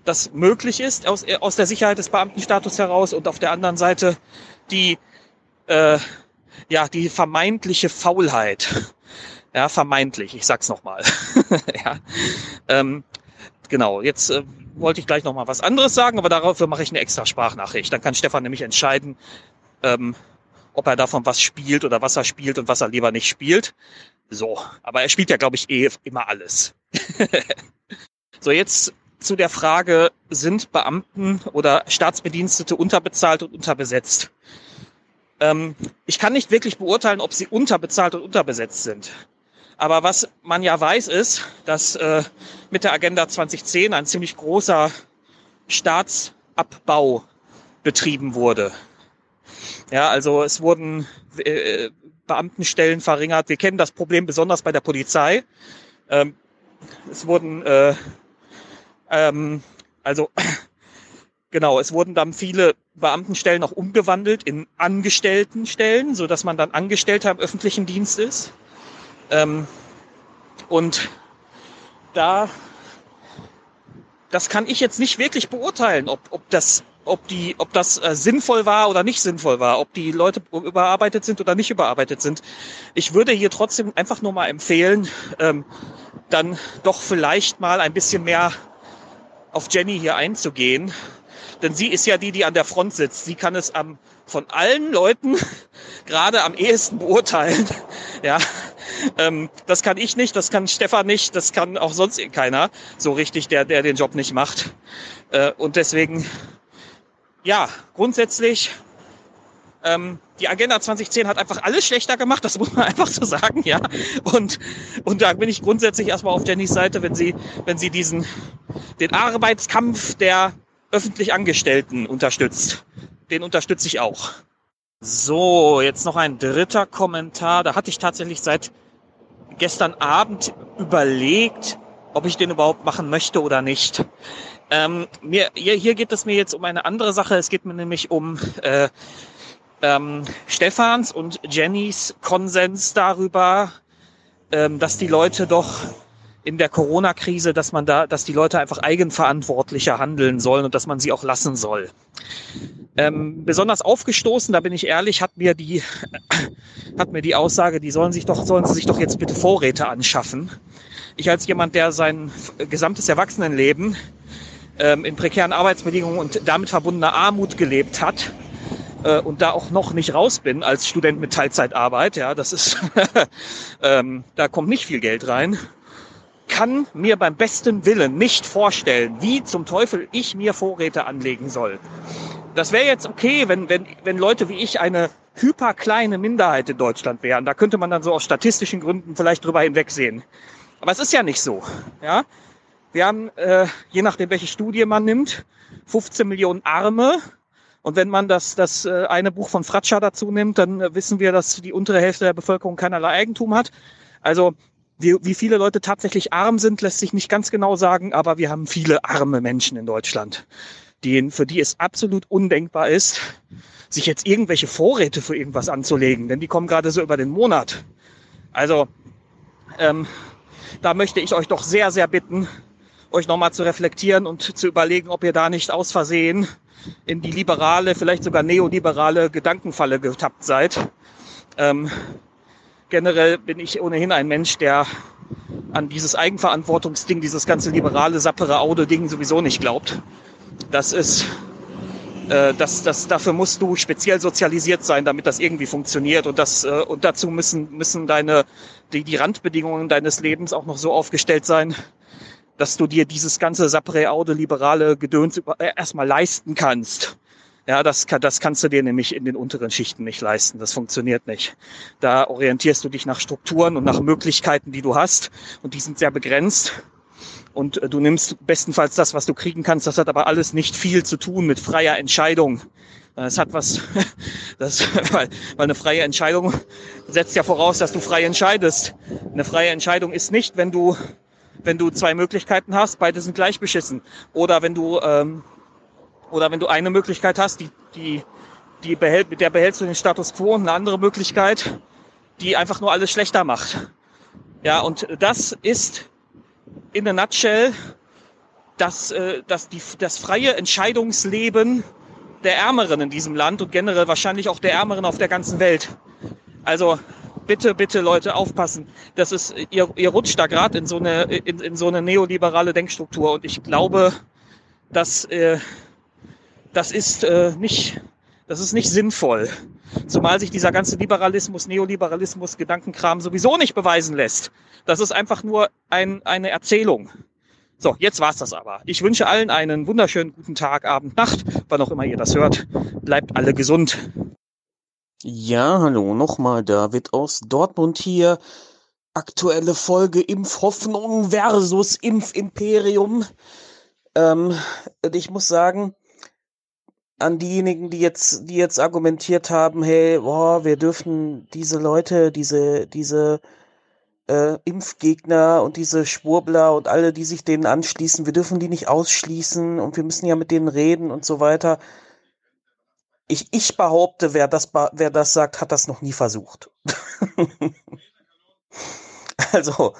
das möglich ist aus, aus der Sicherheit des Beamtenstatus heraus und auf der anderen Seite die äh, ja, die vermeintliche Faulheit. Ja, vermeintlich, ich sag's nochmal. ja. Ähm, genau, jetzt äh, wollte ich gleich nochmal was anderes sagen, aber dafür mache ich eine extra Sprachnachricht. Dann kann Stefan nämlich entscheiden, ähm, ob er davon was spielt oder was er spielt und was er lieber nicht spielt. So, aber er spielt ja, glaube ich, eh immer alles. so, jetzt zu der Frage, sind Beamten oder Staatsbedienstete unterbezahlt und unterbesetzt? Ähm, ich kann nicht wirklich beurteilen, ob sie unterbezahlt und unterbesetzt sind. Aber was man ja weiß, ist, dass äh, mit der Agenda 2010 ein ziemlich großer Staatsabbau betrieben wurde. Ja, also es wurden äh, Beamtenstellen verringert. Wir kennen das Problem besonders bei der Polizei. Ähm, es wurden äh, ähm, also Genau, es wurden dann viele Beamtenstellen auch umgewandelt in Angestelltenstellen, so dass man dann Angestellter im öffentlichen Dienst ist. Ähm, und da, das kann ich jetzt nicht wirklich beurteilen, ob, ob das, ob die, ob das äh, sinnvoll war oder nicht sinnvoll war, ob die Leute überarbeitet sind oder nicht überarbeitet sind. Ich würde hier trotzdem einfach nur mal empfehlen, ähm, dann doch vielleicht mal ein bisschen mehr auf Jenny hier einzugehen denn sie ist ja die, die an der Front sitzt. Sie kann es am, von allen Leuten gerade am ehesten beurteilen. Ja, ähm, das kann ich nicht, das kann Stefan nicht, das kann auch sonst keiner so richtig, der, der den Job nicht macht. Äh, und deswegen, ja, grundsätzlich ähm, die Agenda 2010 hat einfach alles schlechter gemacht, das muss man einfach so sagen, ja. Und, und da bin ich grundsätzlich erstmal auf Jennys Seite, wenn sie, wenn sie diesen, den Arbeitskampf der öffentlich Angestellten unterstützt. Den unterstütze ich auch. So, jetzt noch ein dritter Kommentar. Da hatte ich tatsächlich seit gestern Abend überlegt, ob ich den überhaupt machen möchte oder nicht. Ähm, mir, hier, hier geht es mir jetzt um eine andere Sache. Es geht mir nämlich um äh, ähm, Stefans und Jennys Konsens darüber, ähm, dass die Leute doch in der Corona-Krise, dass man da, dass die Leute einfach eigenverantwortlicher handeln sollen und dass man sie auch lassen soll. Ähm, besonders aufgestoßen, da bin ich ehrlich, hat mir die, hat mir die Aussage, die sollen sich doch, sollen sie sich doch jetzt bitte Vorräte anschaffen. Ich als jemand, der sein gesamtes Erwachsenenleben ähm, in prekären Arbeitsbedingungen und damit verbundener Armut gelebt hat, äh, und da auch noch nicht raus bin als Student mit Teilzeitarbeit, ja, das ist, ähm, da kommt nicht viel Geld rein, kann mir beim besten Willen nicht vorstellen, wie zum Teufel ich mir Vorräte anlegen soll. Das wäre jetzt okay, wenn, wenn, wenn Leute wie ich eine hyperkleine Minderheit in Deutschland wären. Da könnte man dann so aus statistischen Gründen vielleicht drüber hinwegsehen. Aber es ist ja nicht so. Ja? Wir haben, äh, je nachdem, welche Studie man nimmt, 15 Millionen Arme. Und wenn man das, das äh, eine Buch von Fratscher dazu nimmt, dann äh, wissen wir, dass die untere Hälfte der Bevölkerung keinerlei Eigentum hat. Also wie, wie viele Leute tatsächlich arm sind, lässt sich nicht ganz genau sagen, aber wir haben viele arme Menschen in Deutschland, die, für die es absolut undenkbar ist, sich jetzt irgendwelche Vorräte für irgendwas anzulegen, denn die kommen gerade so über den Monat. Also ähm, da möchte ich euch doch sehr, sehr bitten, euch nochmal zu reflektieren und zu überlegen, ob ihr da nicht aus Versehen in die liberale, vielleicht sogar neoliberale Gedankenfalle getappt seid. Ähm, generell bin ich ohnehin ein Mensch, der an dieses Eigenverantwortungsding, dieses ganze liberale, sappere Aude-Ding sowieso nicht glaubt. Das ist, äh, das, das, dafür musst du speziell sozialisiert sein, damit das irgendwie funktioniert. Und das, äh, und dazu müssen, müssen deine, die, die Randbedingungen deines Lebens auch noch so aufgestellt sein, dass du dir dieses ganze sappere Aude, liberale Gedöns äh, erstmal leisten kannst. Ja, das, kann, das kannst du dir nämlich in den unteren Schichten nicht leisten. Das funktioniert nicht. Da orientierst du dich nach Strukturen und nach Möglichkeiten, die du hast. Und die sind sehr begrenzt. Und äh, du nimmst bestenfalls das, was du kriegen kannst. Das hat aber alles nicht viel zu tun mit freier Entscheidung. Das hat was, das, weil, weil eine freie Entscheidung setzt ja voraus, dass du frei entscheidest. Eine freie Entscheidung ist nicht, wenn du, wenn du zwei Möglichkeiten hast, beide sind gleich beschissen. Oder wenn du ähm, oder wenn du eine Möglichkeit hast, die, die, die behält, mit der behältst du den Status quo und eine andere Möglichkeit, die einfach nur alles schlechter macht. Ja, und das ist in a nutshell das, äh, das, die, das freie Entscheidungsleben der Ärmeren in diesem Land und generell wahrscheinlich auch der Ärmeren auf der ganzen Welt. Also bitte, bitte Leute aufpassen. Das ist, ihr, ihr rutscht da gerade in so eine in, in so eine neoliberale Denkstruktur und ich glaube, dass äh, das ist äh, nicht, das ist nicht sinnvoll. Zumal sich dieser ganze Liberalismus, Neoliberalismus, Gedankenkram sowieso nicht beweisen lässt. Das ist einfach nur ein, eine Erzählung. So, jetzt war's das aber. Ich wünsche allen einen wunderschönen guten Tag, Abend, Nacht, wann auch immer ihr das hört. Bleibt alle gesund. Ja, hallo, nochmal David aus Dortmund hier. Aktuelle Folge Impfhoffnung versus Impfimperium. Ähm, ich muss sagen, an diejenigen, die jetzt, die jetzt argumentiert haben, hey, boah, wir dürfen diese Leute, diese, diese äh, Impfgegner und diese Schwurbler und alle, die sich denen anschließen, wir dürfen die nicht ausschließen und wir müssen ja mit denen reden und so weiter. Ich, ich behaupte, wer das, wer das sagt, hat das noch nie versucht. also,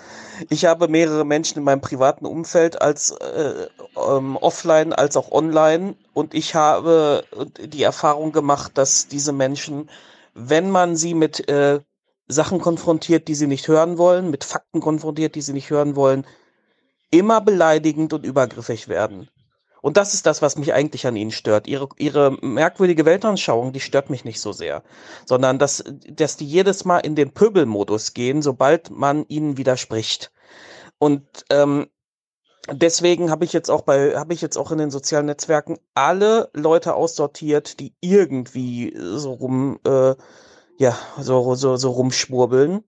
ich habe mehrere Menschen in meinem privaten Umfeld als äh, ähm, offline als auch online und ich habe die Erfahrung gemacht, dass diese Menschen, wenn man sie mit äh, Sachen konfrontiert, die sie nicht hören wollen, mit Fakten konfrontiert, die sie nicht hören wollen, immer beleidigend und übergriffig werden. Und das ist das, was mich eigentlich an ihnen stört. Ihre, ihre merkwürdige Weltanschauung, die stört mich nicht so sehr, sondern dass, dass die jedes Mal in den Pöbelmodus gehen, sobald man ihnen widerspricht. Und ähm, deswegen habe ich jetzt auch bei, habe ich jetzt auch in den sozialen Netzwerken alle Leute aussortiert, die irgendwie so rum, äh, ja, so, so, so rumschwurbeln.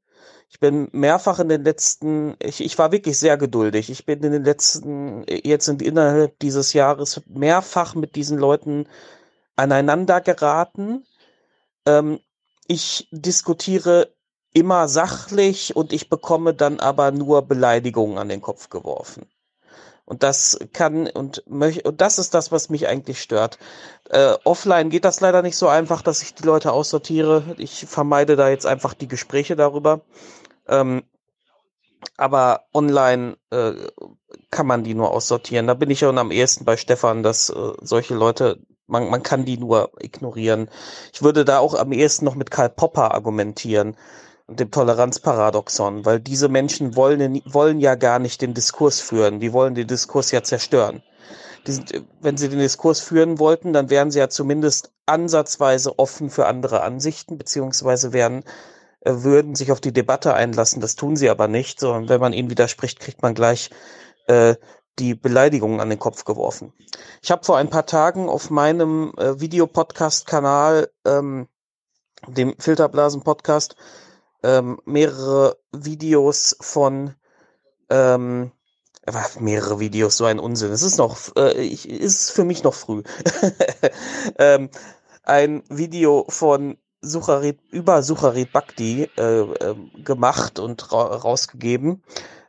Ich bin mehrfach in den letzten, ich, ich war wirklich sehr geduldig. Ich bin in den letzten, jetzt sind innerhalb dieses Jahres mehrfach mit diesen Leuten aneinander geraten. Ähm, ich diskutiere immer sachlich und ich bekomme dann aber nur Beleidigungen an den Kopf geworfen. Und das kann und möchte und das ist das, was mich eigentlich stört. Äh, offline geht das leider nicht so einfach, dass ich die Leute aussortiere. Ich vermeide da jetzt einfach die Gespräche darüber. Ähm, aber online äh, kann man die nur aussortieren. Da bin ich schon am ehesten bei Stefan, dass äh, solche Leute, man, man kann die nur ignorieren. Ich würde da auch am ehesten noch mit Karl Popper argumentieren und dem Toleranzparadoxon, weil diese Menschen wollen, wollen ja gar nicht den Diskurs führen, die wollen den Diskurs ja zerstören. Sind, wenn sie den Diskurs führen wollten, dann wären sie ja zumindest ansatzweise offen für andere Ansichten, beziehungsweise wären, äh, würden sich auf die Debatte einlassen. Das tun sie aber nicht, sondern wenn man ihnen widerspricht, kriegt man gleich äh, die Beleidigungen an den Kopf geworfen. Ich habe vor ein paar Tagen auf meinem äh, Videopodcast-Kanal, ähm, dem Filterblasen-Podcast, ähm, mehrere Videos von ähm, mehrere Videos, so ein Unsinn. Es ist noch, äh, ich, ist für mich noch früh. ähm, ein Video von Sucharit, über Sucharit Bhakti äh, äh, gemacht und ra rausgegeben,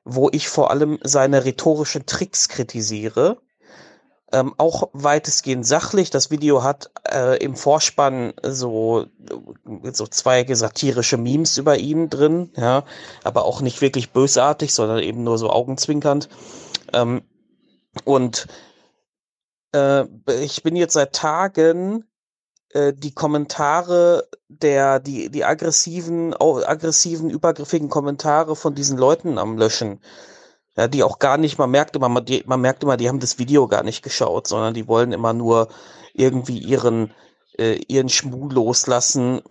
wo ich vor allem seine rhetorischen Tricks kritisiere ähm, auch weitestgehend sachlich. Das Video hat äh, im Vorspann so, so zwei satirische Memes über ihn drin, ja, aber auch nicht wirklich bösartig, sondern eben nur so augenzwinkernd. Ähm, und äh, ich bin jetzt seit Tagen äh, die Kommentare der, die, die aggressiven, aggressiven, übergriffigen Kommentare von diesen Leuten am Löschen. Ja, die auch gar nicht, man merkt immer, man, die, man merkt immer, die haben das Video gar nicht geschaut, sondern die wollen immer nur irgendwie ihren äh, ihren Schmuh loslassen,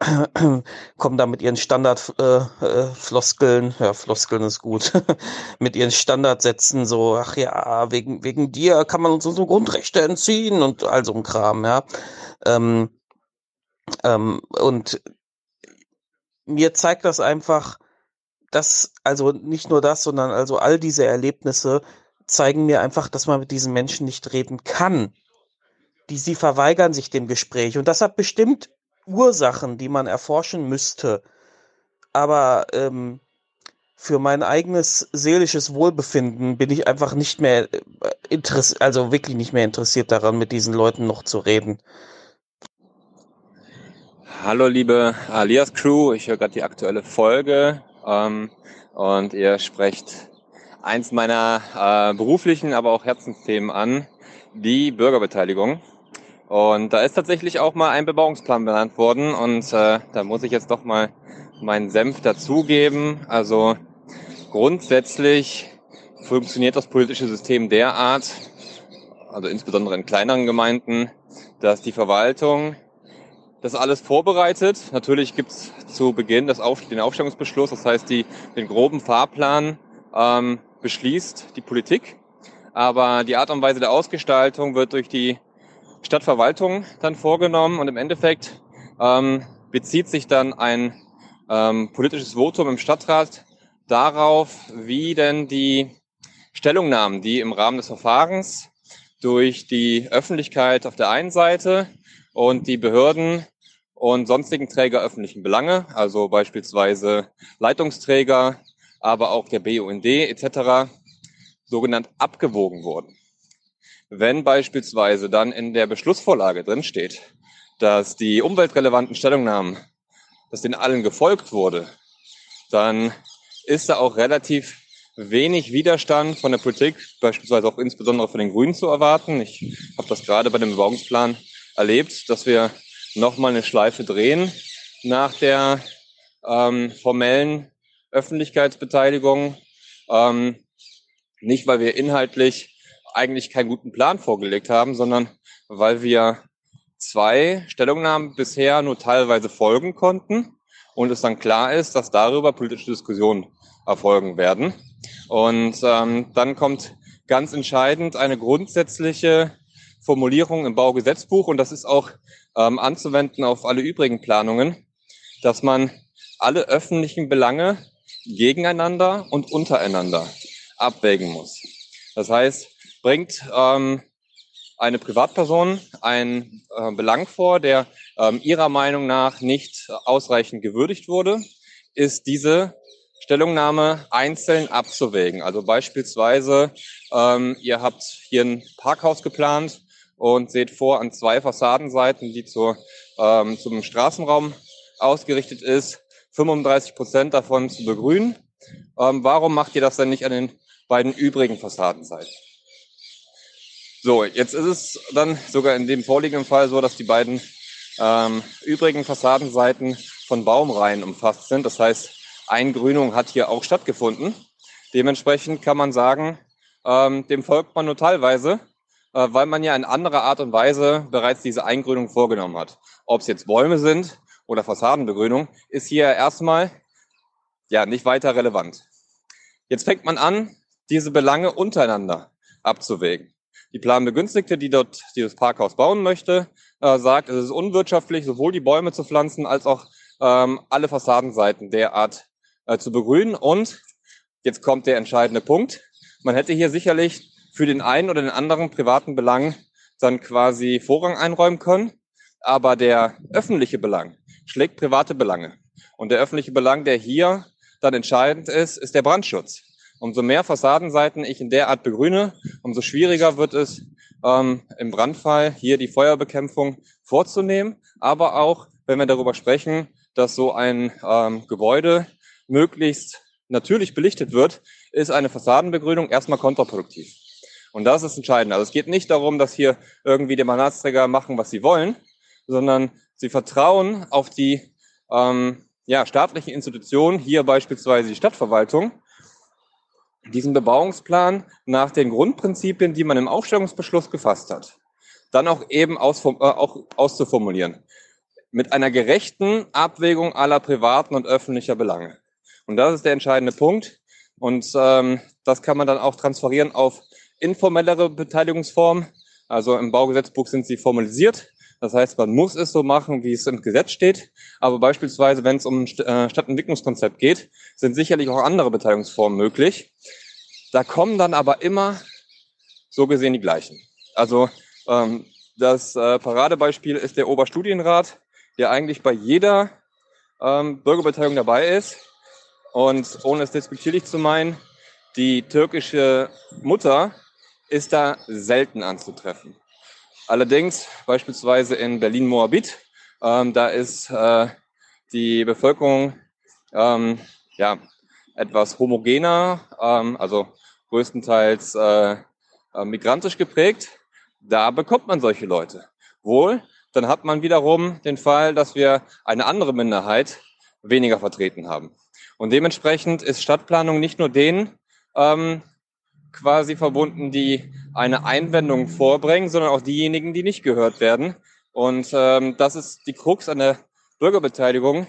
äh, kommen da mit ihren Standardfloskeln, äh, äh, ja, Floskeln ist gut, mit ihren Standardsätzen so, ach ja, wegen, wegen dir kann man uns unsere Grundrechte entziehen und all so ein Kram, ja. Ähm, ähm, und mir zeigt das einfach, das, also nicht nur das, sondern also all diese Erlebnisse zeigen mir einfach, dass man mit diesen Menschen nicht reden kann. Die sie verweigern sich dem Gespräch. Und das hat bestimmt Ursachen, die man erforschen müsste. Aber ähm, für mein eigenes seelisches Wohlbefinden bin ich einfach nicht mehr äh, interessiert, also wirklich nicht mehr interessiert daran, mit diesen Leuten noch zu reden. Hallo liebe Alias Crew, ich höre gerade die aktuelle Folge ähm, und ihr sprecht eins meiner äh, beruflichen, aber auch Herzensthemen an, die Bürgerbeteiligung. Und da ist tatsächlich auch mal ein Bebauungsplan benannt worden und äh, da muss ich jetzt doch mal meinen Senf dazugeben. Also grundsätzlich funktioniert das politische System derart, also insbesondere in kleineren Gemeinden, dass die Verwaltung das alles vorbereitet. Natürlich gibt's zu Beginn das Auf, den Aufstellungsbeschluss, das heißt die, den groben Fahrplan ähm, beschließt die Politik. Aber die Art und Weise der Ausgestaltung wird durch die Stadtverwaltung dann vorgenommen und im Endeffekt ähm, bezieht sich dann ein ähm, politisches Votum im Stadtrat darauf, wie denn die Stellungnahmen, die im Rahmen des Verfahrens durch die Öffentlichkeit auf der einen Seite und die Behörden und sonstigen Träger öffentlichen Belange, also beispielsweise Leitungsträger, aber auch der BUND etc., sogenannt abgewogen wurden. Wenn beispielsweise dann in der Beschlussvorlage drin steht, dass die umweltrelevanten Stellungnahmen, dass den allen gefolgt wurde, dann ist da auch relativ wenig Widerstand von der Politik, beispielsweise auch insbesondere von den Grünen zu erwarten. Ich habe das gerade bei dem Bebauungsplan erlebt, dass wir nochmal eine Schleife drehen nach der ähm, formellen Öffentlichkeitsbeteiligung. Ähm, nicht, weil wir inhaltlich eigentlich keinen guten Plan vorgelegt haben, sondern weil wir zwei Stellungnahmen bisher nur teilweise folgen konnten und es dann klar ist, dass darüber politische Diskussionen erfolgen werden. Und ähm, dann kommt ganz entscheidend eine grundsätzliche Formulierung im Baugesetzbuch und das ist auch ähm, anzuwenden auf alle übrigen Planungen, dass man alle öffentlichen Belange gegeneinander und untereinander abwägen muss. Das heißt, bringt ähm, eine Privatperson einen äh, Belang vor, der ähm, ihrer Meinung nach nicht ausreichend gewürdigt wurde, ist diese Stellungnahme einzeln abzuwägen. Also beispielsweise, ähm, ihr habt hier ein Parkhaus geplant und seht vor an zwei Fassadenseiten, die zur, ähm, zum Straßenraum ausgerichtet ist, 35 Prozent davon zu begrünen. Ähm, warum macht ihr das denn nicht an den beiden übrigen Fassadenseiten? So, jetzt ist es dann sogar in dem vorliegenden Fall so, dass die beiden ähm, übrigen Fassadenseiten von Baumreihen umfasst sind. Das heißt, Eingrünung hat hier auch stattgefunden. Dementsprechend kann man sagen, ähm, dem folgt man nur teilweise, äh, weil man ja in anderer Art und Weise bereits diese Eingrünung vorgenommen hat. Ob es jetzt Bäume sind oder Fassadenbegrünung, ist hier erstmal ja nicht weiter relevant. Jetzt fängt man an, diese Belange untereinander abzuwägen. Die Planbegünstigte, die dort dieses Parkhaus bauen möchte, äh, sagt, es ist unwirtschaftlich, sowohl die Bäume zu pflanzen als auch ähm, alle Fassadenseiten derart äh, zu begrünen. Und jetzt kommt der entscheidende Punkt. Man hätte hier sicherlich für den einen oder den anderen privaten Belang dann quasi Vorrang einräumen können. Aber der öffentliche Belang schlägt private Belange. Und der öffentliche Belang, der hier dann entscheidend ist, ist der Brandschutz. Umso mehr Fassadenseiten ich in der Art begrüne, umso schwieriger wird es ähm, im Brandfall hier die Feuerbekämpfung vorzunehmen. Aber auch, wenn wir darüber sprechen, dass so ein ähm, Gebäude möglichst natürlich belichtet wird, ist eine Fassadenbegrünung erstmal kontraproduktiv. Und das ist entscheidend. Also es geht nicht darum, dass hier irgendwie die Mandatsträger machen, was sie wollen, sondern sie vertrauen auf die ähm, ja, staatlichen Institutionen, hier beispielsweise die Stadtverwaltung, diesen Bebauungsplan nach den Grundprinzipien, die man im Aufstellungsbeschluss gefasst hat, dann auch eben aus, äh, auch auszuformulieren. Mit einer gerechten Abwägung aller privaten und öffentlicher Belange. Und das ist der entscheidende Punkt. Und ähm, das kann man dann auch transferieren auf informellere Beteiligungsformen. Also im Baugesetzbuch sind sie formalisiert. Das heißt, man muss es so machen, wie es im Gesetz steht. Aber beispielsweise, wenn es um ein äh, Stadtentwicklungskonzept geht, sind sicherlich auch andere Beteiligungsformen möglich. Da kommen dann aber immer so gesehen die gleichen. Also ähm, das äh, Paradebeispiel ist der Oberstudienrat, der eigentlich bei jeder ähm, Bürgerbeteiligung dabei ist. Und ohne es despektierlich zu meinen, die türkische Mutter ist da selten anzutreffen. Allerdings beispielsweise in Berlin-Moabit, ähm, da ist äh, die Bevölkerung ähm, ja, etwas homogener, ähm, also größtenteils äh, äh, migrantisch geprägt. Da bekommt man solche Leute. Wohl, dann hat man wiederum den Fall, dass wir eine andere Minderheit weniger vertreten haben. Und dementsprechend ist Stadtplanung nicht nur denen ähm, quasi verbunden, die eine Einwendung vorbringen, sondern auch diejenigen, die nicht gehört werden. Und ähm, das ist die Krux an der Bürgerbeteiligung,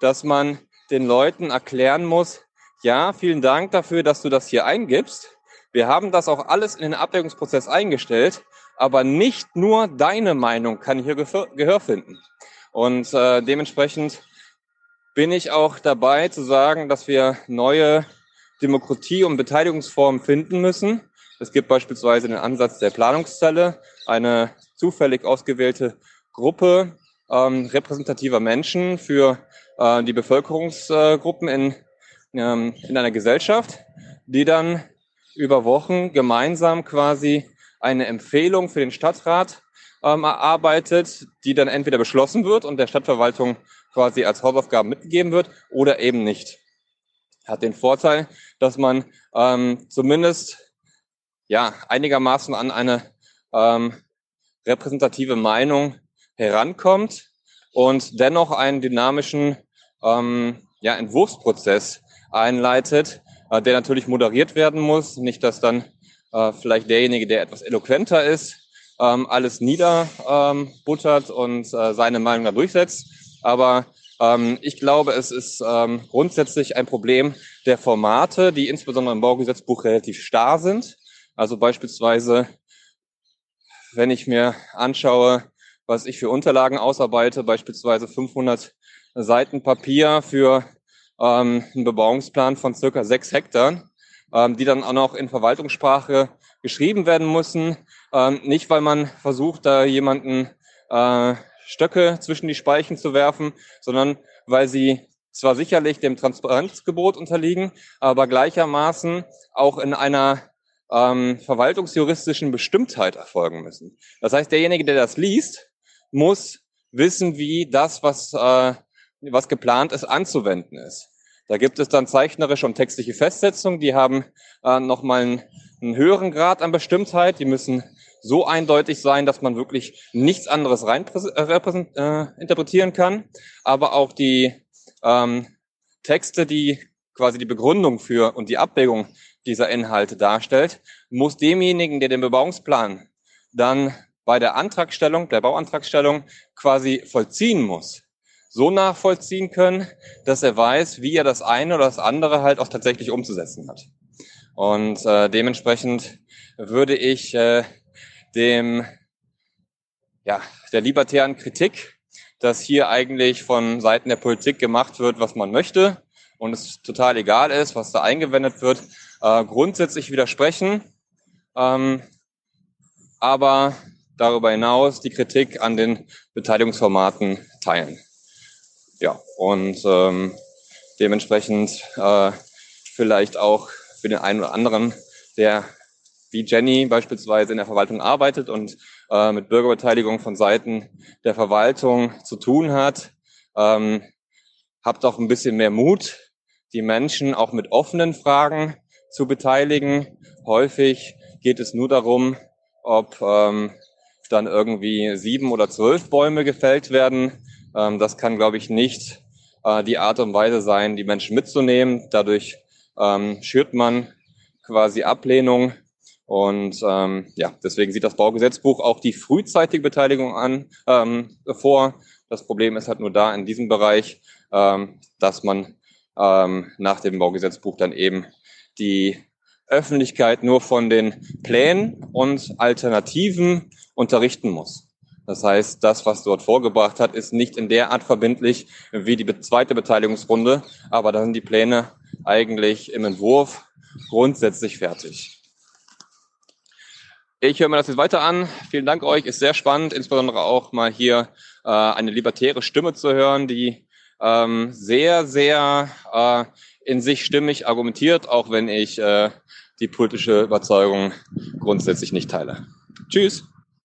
dass man den Leuten erklären muss, ja, vielen Dank dafür, dass du das hier eingibst. Wir haben das auch alles in den Abwägungsprozess eingestellt, aber nicht nur deine Meinung kann hier Gehör finden. Und äh, dementsprechend bin ich auch dabei zu sagen, dass wir neue Demokratie- und Beteiligungsformen finden müssen. Es gibt beispielsweise den Ansatz der Planungszelle, eine zufällig ausgewählte Gruppe ähm, repräsentativer Menschen für äh, die Bevölkerungsgruppen in, ähm, in einer Gesellschaft, die dann über Wochen gemeinsam quasi eine Empfehlung für den Stadtrat ähm, erarbeitet, die dann entweder beschlossen wird und der Stadtverwaltung quasi als Hausaufgaben mitgegeben wird oder eben nicht. Hat den Vorteil, dass man ähm, zumindest ja einigermaßen an eine ähm, repräsentative Meinung herankommt und dennoch einen dynamischen ähm, ja, Entwurfsprozess einleitet, äh, der natürlich moderiert werden muss. Nicht, dass dann äh, vielleicht derjenige, der etwas eloquenter ist, ähm, alles niederbuttert ähm, und äh, seine Meinung da durchsetzt. Aber ähm, ich glaube, es ist ähm, grundsätzlich ein Problem der Formate, die insbesondere im Baugesetzbuch relativ starr sind. Also beispielsweise, wenn ich mir anschaue, was ich für Unterlagen ausarbeite, beispielsweise 500 Seiten Papier für ähm, einen Bebauungsplan von circa sechs Hektar, ähm, die dann auch noch in Verwaltungssprache geschrieben werden müssen. Ähm, nicht, weil man versucht, da jemanden äh, Stöcke zwischen die Speichen zu werfen, sondern weil sie zwar sicherlich dem Transparenzgebot unterliegen, aber gleichermaßen auch in einer ähm, verwaltungsjuristischen Bestimmtheit erfolgen müssen. Das heißt, derjenige, der das liest, muss wissen, wie das, was, äh, was geplant ist, anzuwenden ist. Da gibt es dann zeichnerische und textliche Festsetzungen, die haben äh, nochmal einen, einen höheren Grad an Bestimmtheit. Die müssen so eindeutig sein, dass man wirklich nichts anderes rein äh, äh, interpretieren kann. Aber auch die ähm, Texte, die quasi die Begründung für und die Abwägung dieser Inhalte darstellt, muss demjenigen, der den Bebauungsplan dann bei der Antragstellung, der Bauantragstellung quasi vollziehen muss, so nachvollziehen können, dass er weiß, wie er das eine oder das andere halt auch tatsächlich umzusetzen hat. Und äh, dementsprechend würde ich äh, dem ja der libertären Kritik, dass hier eigentlich von Seiten der Politik gemacht wird, was man möchte und es total egal ist, was da eingewendet wird, äh, grundsätzlich widersprechen, ähm, aber darüber hinaus die Kritik an den Beteiligungsformaten teilen. Ja, und ähm, dementsprechend äh, vielleicht auch für den einen oder anderen, der wie Jenny beispielsweise in der Verwaltung arbeitet und äh, mit Bürgerbeteiligung von Seiten der Verwaltung zu tun hat, ähm, habt auch ein bisschen mehr Mut, die Menschen auch mit offenen Fragen zu beteiligen. Häufig geht es nur darum, ob ähm, dann irgendwie sieben oder zwölf Bäume gefällt werden. Ähm, das kann, glaube ich, nicht äh, die Art und Weise sein, die Menschen mitzunehmen. Dadurch ähm, schürt man quasi Ablehnung. Und ähm, ja, deswegen sieht das Baugesetzbuch auch die frühzeitige Beteiligung an ähm, vor. Das Problem ist halt nur da in diesem Bereich, ähm, dass man ähm, nach dem Baugesetzbuch dann eben die Öffentlichkeit nur von den Plänen und Alternativen unterrichten muss. Das heißt, das, was dort vorgebracht hat, ist nicht in der Art verbindlich wie die zweite Beteiligungsrunde, aber da sind die Pläne eigentlich im Entwurf grundsätzlich fertig. Ich höre mir das jetzt weiter an. Vielen Dank euch, ist sehr spannend, insbesondere auch mal hier äh, eine libertäre Stimme zu hören, die ähm, sehr, sehr äh, in sich stimmig argumentiert, auch wenn ich äh, die politische Überzeugung grundsätzlich nicht teile. Tschüss.